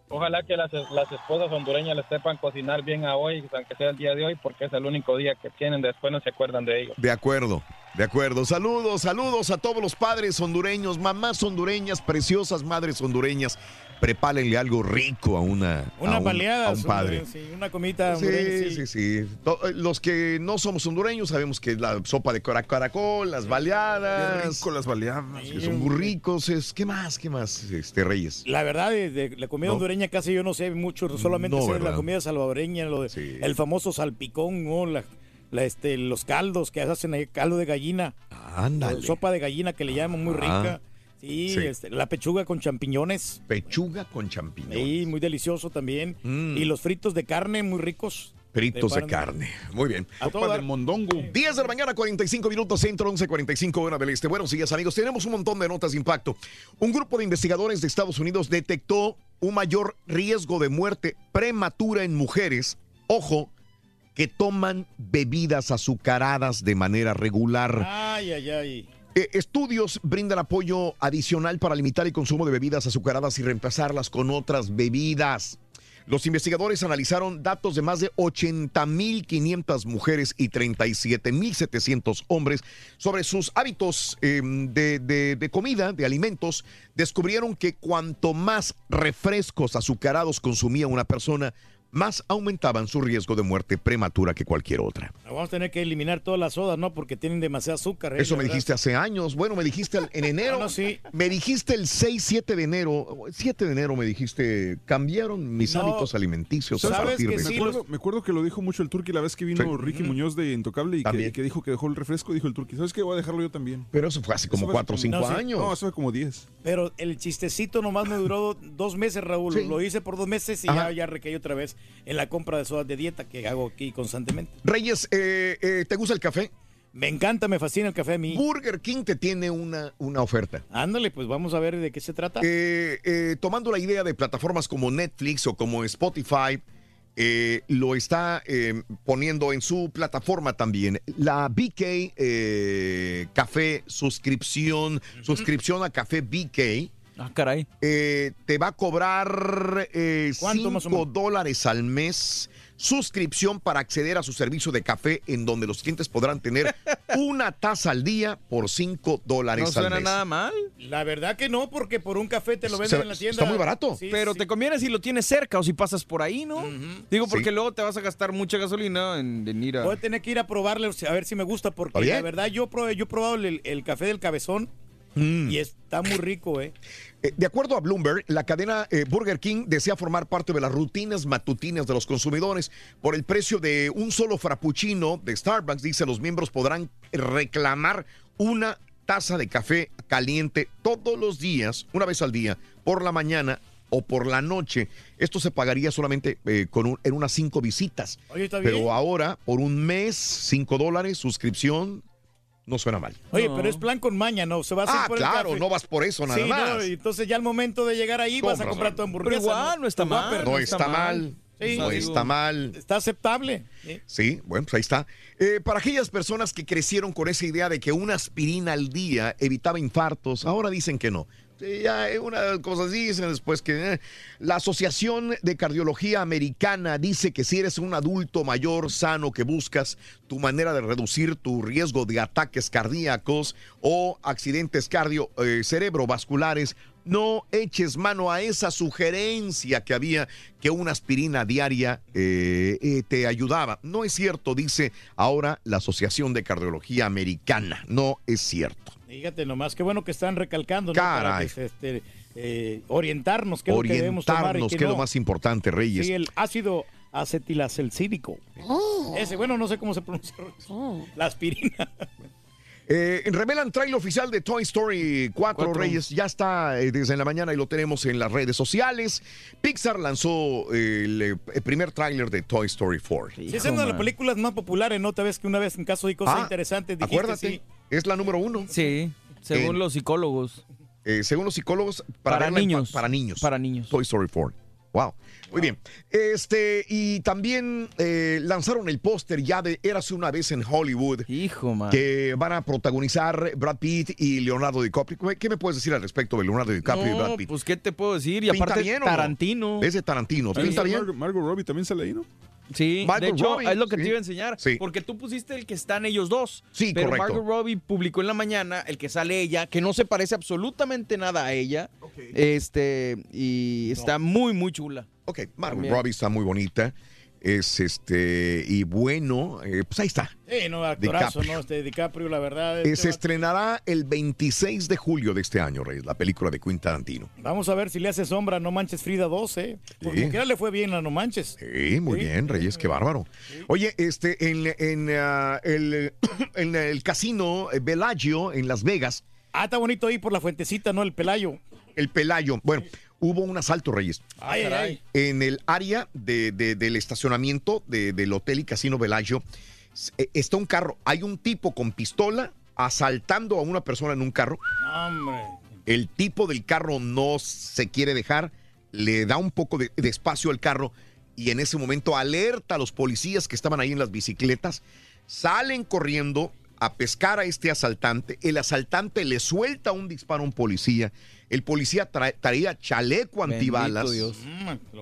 Speaker 99: Ojalá que las, las esposas hondureñas les sepan cocinar bien a hoy, aunque sea el día de hoy, porque es el único día que tienen, después no se acuerdan de ellos.
Speaker 2: De acuerdo, de acuerdo. Saludos, saludos a todos los padres hondureños, mamás hondureñas, preciosas madres hondureñas. Prepárenle algo rico a una a
Speaker 1: Unas
Speaker 2: un,
Speaker 1: baleadas.
Speaker 2: a un padre.
Speaker 1: una- sí, una comita hondureña,
Speaker 2: Sí, sí, sí. Eh, Los que no somos hondureños sabemos que la sopa de cara- caracol, las baleadas.
Speaker 22: Rico las baleadas.
Speaker 2: Que son muy ricos. Es, ¿Qué más? ¿Qué más, este, Reyes?
Speaker 1: La verdad, de, de la comida
Speaker 2: No.
Speaker 1: hondureña casi yo no sé mucho, solamente
Speaker 2: No,
Speaker 1: sé la comida salvadoreña, lo de- el famoso salpicón, ¿no? La- la, este, los caldos que hacen ahí, caldo de gallina,
Speaker 2: Ándale.
Speaker 1: sopa de gallina que le llaman muy
Speaker 2: Ah,
Speaker 1: rica. Sí,
Speaker 2: sí.
Speaker 1: este, la pechuga con champiñones.
Speaker 2: Pechuga con champiñones.
Speaker 1: Sí, muy delicioso también.
Speaker 2: Mm.
Speaker 1: Y los fritos de carne muy ricos.
Speaker 2: Fritos de carne. Muy bien.
Speaker 1: A dar.
Speaker 22: mondongo.
Speaker 2: 10 de la mañana, 45 minutos, centro 11.45 hora del este. Buenos días, amigos. Tenemos un montón de notas de impacto. Un grupo de investigadores de Estados Unidos detectó un mayor riesgo de muerte prematura en mujeres, ojo, que toman bebidas azucaradas de manera regular.
Speaker 1: Ay, ay, ay.
Speaker 2: Eh, estudios brindan apoyo adicional para limitar el consumo de bebidas azucaradas y reemplazarlas con otras bebidas. Los investigadores analizaron datos de más de 80.500 mujeres y 37.700 hombres sobre sus hábitos de- de comida, de alimentos. Descubrieron que cuanto más refrescos azucarados consumía una persona, más aumentaban su riesgo de muerte prematura que cualquier otra.
Speaker 1: Vamos a tener que eliminar todas las sodas, ¿no? Porque tienen demasiado azúcar. ¿eh?
Speaker 2: Eso me
Speaker 1: verdad.
Speaker 2: dijiste hace años. Bueno, me dijiste en enero.
Speaker 1: Ah, no, sí.
Speaker 2: Me dijiste el 6, 7 de enero. 7 de enero me dijiste, cambiaron mis
Speaker 22: No.
Speaker 2: hábitos alimenticios a partir de
Speaker 22: me, acuerdo, me acuerdo que lo dijo mucho el Turqui la vez que vino
Speaker 2: Sí.
Speaker 22: Ricky Muñoz de Intocable y que, dijo que dejó el refresco, dijo el Turqui. ¿Sabes qué? Voy a dejarlo yo también.
Speaker 2: Pero eso fue hace como
Speaker 22: Eso fue
Speaker 2: cuatro o cinco
Speaker 22: No, sí.
Speaker 2: años.
Speaker 22: No, eso fue como 10.
Speaker 1: Pero el chistecito nomás me duró dos meses, Raúl.
Speaker 2: Sí.
Speaker 1: Lo hice por dos meses y ya, ya recaí otra vez en la compra de sodas de dieta que hago aquí constantemente.
Speaker 2: Reyes, eh, eh, ¿te gusta el café?
Speaker 1: Me encanta, me fascina el café a mí.
Speaker 2: Burger King te tiene una, una oferta.
Speaker 1: Ándale, pues vamos a ver de qué se trata.
Speaker 2: Eh, eh, tomando la idea de plataformas como Netflix o como Spotify, eh, lo está eh, poniendo en su plataforma también. La BK Café suscripción, suscripción a Café BK.
Speaker 71: Ah, caray.
Speaker 2: eh, te va a cobrar eh,
Speaker 1: ¿Cuánto más o
Speaker 2: 5 dólares al mes. Suscripción para acceder a su servicio de café en donde los clientes podrán tener una taza al día por 5 dólares
Speaker 71: No
Speaker 2: al
Speaker 71: suena
Speaker 2: mes.
Speaker 71: nada mal.
Speaker 1: La verdad que no, porque por un café te lo
Speaker 2: Se-
Speaker 1: venden en la tienda.
Speaker 2: está muy barato.
Speaker 1: Sí,
Speaker 71: Pero
Speaker 1: sí.
Speaker 71: te conviene si lo tienes cerca o si pasas por ahí, ¿no? Digo, porque
Speaker 2: Sí.
Speaker 71: luego te vas a gastar mucha gasolina en, en ir a...
Speaker 1: Voy a tener que ir a probarle a ver si me gusta, porque la verdad yo, probé, yo he probado el, el café del cabezón
Speaker 2: Mm.
Speaker 1: y está muy rico, ¿eh?
Speaker 2: Eh, De acuerdo a Bloomberg, la cadena eh, Burger King desea formar parte de las rutinas matutinas de los consumidores. Por el precio de un solo frappuccino de Starbucks, dice, los miembros podrán reclamar una taza de café caliente todos los días, una vez al día, por la mañana o por la noche. Esto se pagaría solamente eh, con un- en unas cinco visitas.
Speaker 1: Oye, está bien.
Speaker 2: Pero ahora, por un mes, cinco dólares, suscripción, no suena mal.
Speaker 1: Oye, pero es plan con maña, ¿no? Se va a hacer
Speaker 2: Ah,
Speaker 1: por el
Speaker 2: claro,
Speaker 1: café.
Speaker 2: no vas por eso nada
Speaker 1: Sí,
Speaker 2: más.
Speaker 1: no, entonces ya al momento de llegar ahí vas a comprar tu hamburguesa.
Speaker 71: Pero igual, no está mal.
Speaker 2: No
Speaker 71: no
Speaker 2: está, mal.
Speaker 71: mal.
Speaker 1: Sí.
Speaker 2: no
Speaker 1: Digo,
Speaker 2: está mal.
Speaker 1: Está aceptable. ¿sí?
Speaker 2: Sí, bueno, pues ahí está. Eh, para aquellas personas que crecieron con esa idea de que una aspirina al día evitaba infartos, ahora dicen que no. Ya eh, una cosa dicen después que eh. la Asociación de Cardiología Americana dice que si eres un adulto mayor sano que buscas tu manera de reducir tu riesgo de ataques cardíacos o accidentes cardio eh, cerebrovasculares, no eches mano a esa sugerencia que había que una aspirina diaria te ayudaba. No es cierto, dice ahora la Asociación de Cardiología Americana. No es cierto.
Speaker 1: Fíjate nomás, qué bueno que están recalcando, ¿no? Para
Speaker 2: Caray.
Speaker 1: que se, este, eh, orientarnos, qué es lo que debemos tomar y
Speaker 2: Orientarnos,
Speaker 1: qué
Speaker 2: es lo más importante, Reyes.
Speaker 1: Sí, el ácido acetilacilcídico. Ese, bueno, no sé cómo se pronuncia. La aspirina.
Speaker 2: Eh, revelan trailer oficial de Toy Story 4,
Speaker 1: Cuatro.
Speaker 2: Reyes. Ya está eh, desde la mañana y lo tenemos en las redes sociales. Pixar lanzó eh, el, eh, el primer tráiler de Toy Story 4.
Speaker 1: Sí, es una de las películas más populares, ¿no? Tal vez que una vez en caso de cosas
Speaker 2: Ah,
Speaker 1: interesantes dijiste,
Speaker 2: Acuérdate,
Speaker 1: sí.
Speaker 2: Es la número uno.
Speaker 71: Sí, según
Speaker 2: En-
Speaker 71: los psicólogos.
Speaker 2: Eh, según los psicólogos, para, pa-
Speaker 71: niños.
Speaker 2: para niños.
Speaker 71: Para niños.
Speaker 2: Toy Story 4. Wow. Muy bien. Este, y también eh, lanzaron el póster ya de Érase una vez en Hollywood.
Speaker 71: Hijo, man.
Speaker 2: Que van a protagonizar Brad Pitt y Leonardo DiCaprio. ¿Qué me puedes decir al respecto de Leonardo DiCaprio y Brad Pitt?
Speaker 71: pues qué te puedo decir. Y
Speaker 2: ¿Pinta
Speaker 71: aparte
Speaker 2: bien o no?
Speaker 71: Tarantino.
Speaker 2: Es de Tarantino. ¿Pinta bien?
Speaker 22: Margot, Margot Robbie también sale ahí, ¿no?
Speaker 71: Sí,
Speaker 2: Margot
Speaker 71: de hecho,
Speaker 2: Robbie,
Speaker 71: es lo que
Speaker 2: sí.
Speaker 71: te iba a enseñar.
Speaker 2: Sí.
Speaker 71: Porque tú pusiste el que están ellos dos.
Speaker 2: Sí,
Speaker 71: pero
Speaker 2: correcto.
Speaker 71: Margot Robbie publicó en la mañana el que sale ella, que no se parece absolutamente nada a ella. Este, y está muy, muy chula.
Speaker 2: Ok, Margot
Speaker 71: También.
Speaker 2: Robbie está muy bonita. Es este, y bueno, eh, pues ahí está.
Speaker 1: Sí, no, actorazo,
Speaker 2: DiCaprio.
Speaker 1: ¿no? Este DiCaprio, la verdad.
Speaker 2: Eh,
Speaker 1: este
Speaker 2: se
Speaker 1: va-
Speaker 2: estrenará el 26 de julio de este año, Reyes, la película de Quentin Tarantino.
Speaker 1: Vamos a ver si le hace sombra a No Manches Frida 2, ¿eh? Porque
Speaker 2: Sí.
Speaker 1: le fue bien a No Manches.
Speaker 2: Sí, muy
Speaker 1: Sí.
Speaker 2: bien, Reyes, qué bárbaro. Oye, este, en, en, ah, el, en el casino eh, Bellagio en Las Vegas,
Speaker 1: Ah, está bonito ahí por la fuentecita, ¿no? El Pelayo.
Speaker 2: el Pelayo, bueno, hubo un asalto, Reyes.
Speaker 1: Ay, ay, ay.
Speaker 2: En el área de- de- del estacionamiento de- del hotel y casino s- eh, está un carro. Hay un tipo con pistola asaltando a una persona en un carro.
Speaker 1: Hombre.
Speaker 2: El tipo del carro no se quiere dejar, le da un poco de, de espacio al carro y en ese momento alerta a los policías que estaban ahí en las bicicletas. Salen corriendo a pescar a este asaltante. El asaltante le suelta un disparo a un policía. El policía tra- traía chaleco antibalas,
Speaker 71: Dios.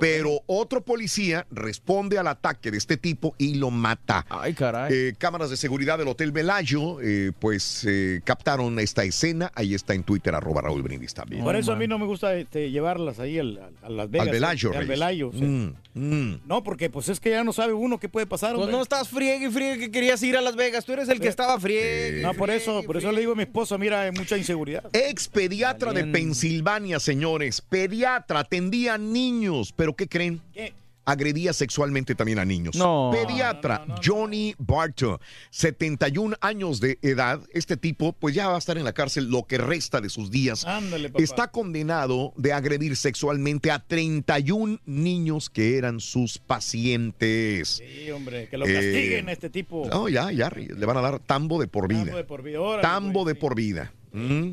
Speaker 2: pero otro policía responde al ataque de este tipo y lo mata.
Speaker 71: Ay, caray.
Speaker 2: Eh, cámaras de seguridad del Hotel Velayo, eh, pues eh, captaron esta escena. Ahí está en Twitter, arroba Raúl Brindis también.
Speaker 1: Por eso a mí no me gusta este, llevarlas ahí al- a, a Las Vegas.
Speaker 2: Al Velayo,
Speaker 1: eh, Al. Velayo, sí.
Speaker 2: Mm, mm.
Speaker 1: No, porque pues es que ya no sabe uno qué puede pasar.
Speaker 71: Pues
Speaker 1: hombre.
Speaker 71: no estás friegue y friegue que querías ir a Las Vegas. Tú eres el que estaba friegue.
Speaker 1: No, por eso, por eso le digo a mi esposa, mira, hay mucha inseguridad.
Speaker 2: Ex pediatra de
Speaker 71: Valiente.
Speaker 2: Pensilvania, señores. Pediatra atendía a niños, pero ¿qué creen?
Speaker 1: ¿Qué?
Speaker 2: Agredía sexualmente también a niños.
Speaker 71: No.
Speaker 2: Pediatra Johnny Barto, 71 años de edad. Este tipo, pues ya va a estar en la cárcel lo que resta de sus días.
Speaker 1: Ándale, papá.
Speaker 2: Está condenado de agredir sexualmente a 31 niños que eran sus pacientes.
Speaker 1: Sí, hombre, que lo
Speaker 2: Eh,
Speaker 1: castiguen a este tipo.
Speaker 2: No, ya, ya, le van a dar tambo de por vida.
Speaker 1: Tambo de por vida, órale,
Speaker 2: Tambo de por vida. Mm,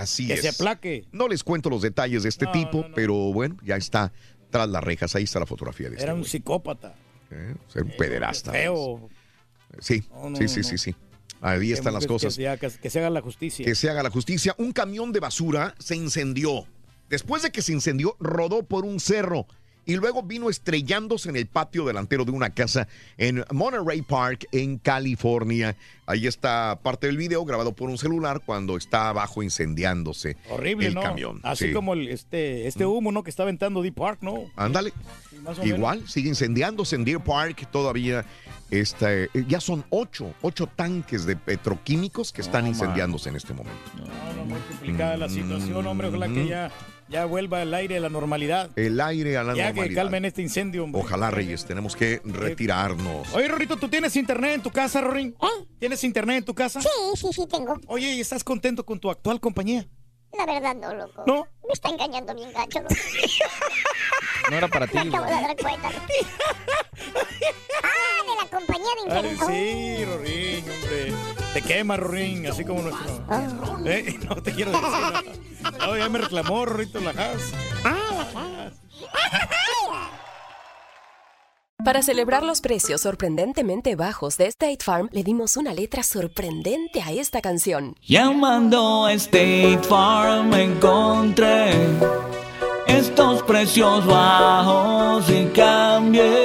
Speaker 2: así
Speaker 1: Que
Speaker 2: es.
Speaker 1: se aplaque.
Speaker 2: No les cuento los detalles de este
Speaker 1: No,
Speaker 2: tipo,
Speaker 1: no, no.
Speaker 2: pero bueno, ya está tras las rejas. Ahí está la fotografía de este.
Speaker 1: Era un
Speaker 2: güey,
Speaker 1: psicópata.
Speaker 2: ¿eh? Un pederasta.
Speaker 1: Feo.
Speaker 2: Sí, sí, sí, sí, sí. Ahí están
Speaker 1: Que-
Speaker 2: las
Speaker 1: que-
Speaker 2: cosas.
Speaker 1: Que se, haga, que se haga la justicia.
Speaker 2: Que se haga la justicia. Un camión de basura se incendió. Después de que se incendió, rodó por un cerro y luego vino estrellándose en el patio delantero de una casa en Monterey Park, en California. Ahí está parte del video grabado por un celular cuando está abajo incendiándose
Speaker 1: Horrible,
Speaker 2: el
Speaker 1: ¿no?
Speaker 2: camión.
Speaker 1: Así
Speaker 2: Sí.
Speaker 1: como el, este, este humo, ¿no? Que está aventando Deep Park, ¿no?
Speaker 2: Ándale. Igual, sigue incendiándose en Deer Park todavía. Este, ya son ocho, ocho tanques de petroquímicos que están incendiándose en este momento.
Speaker 1: No, no, muy complicada la situación, hombre. Ojalá que
Speaker 2: Mm.
Speaker 1: ya, ya vuelva el aire a la normalidad.
Speaker 2: El aire a la
Speaker 1: ya que
Speaker 2: normalidad.
Speaker 1: calmen este incendio, hombre.
Speaker 2: Ojalá, Reyes, tenemos que retirarnos.
Speaker 1: Oye, Rorito, ¿tú tienes internet en tu casa, Rorín? ¿Tienes internet en tu casa?
Speaker 12: Sí, sí, sí, tengo.
Speaker 1: Oye, ¿y estás contento con tu actual compañía?
Speaker 12: La verdad no, loco.
Speaker 1: ¿No?
Speaker 12: Me está engañando bien gacho, loco.
Speaker 71: No era para ti.
Speaker 12: Me acabo de dar cuenta. ah, de la compañía de
Speaker 1: Ay,
Speaker 12: internet.
Speaker 1: sí, Rorín, hombre. Te quema, Rorín, así como nuestro.
Speaker 12: Ah.
Speaker 1: ¿Eh? No te quiero decir nada. No, ya me reclamó, Rorito, la Haas.
Speaker 101: Para celebrar los precios sorprendentemente bajos de State Farm, le dimos una letra sorprendente a esta canción.
Speaker 102: Llamando a State Farm encontré estos precios bajos y cambié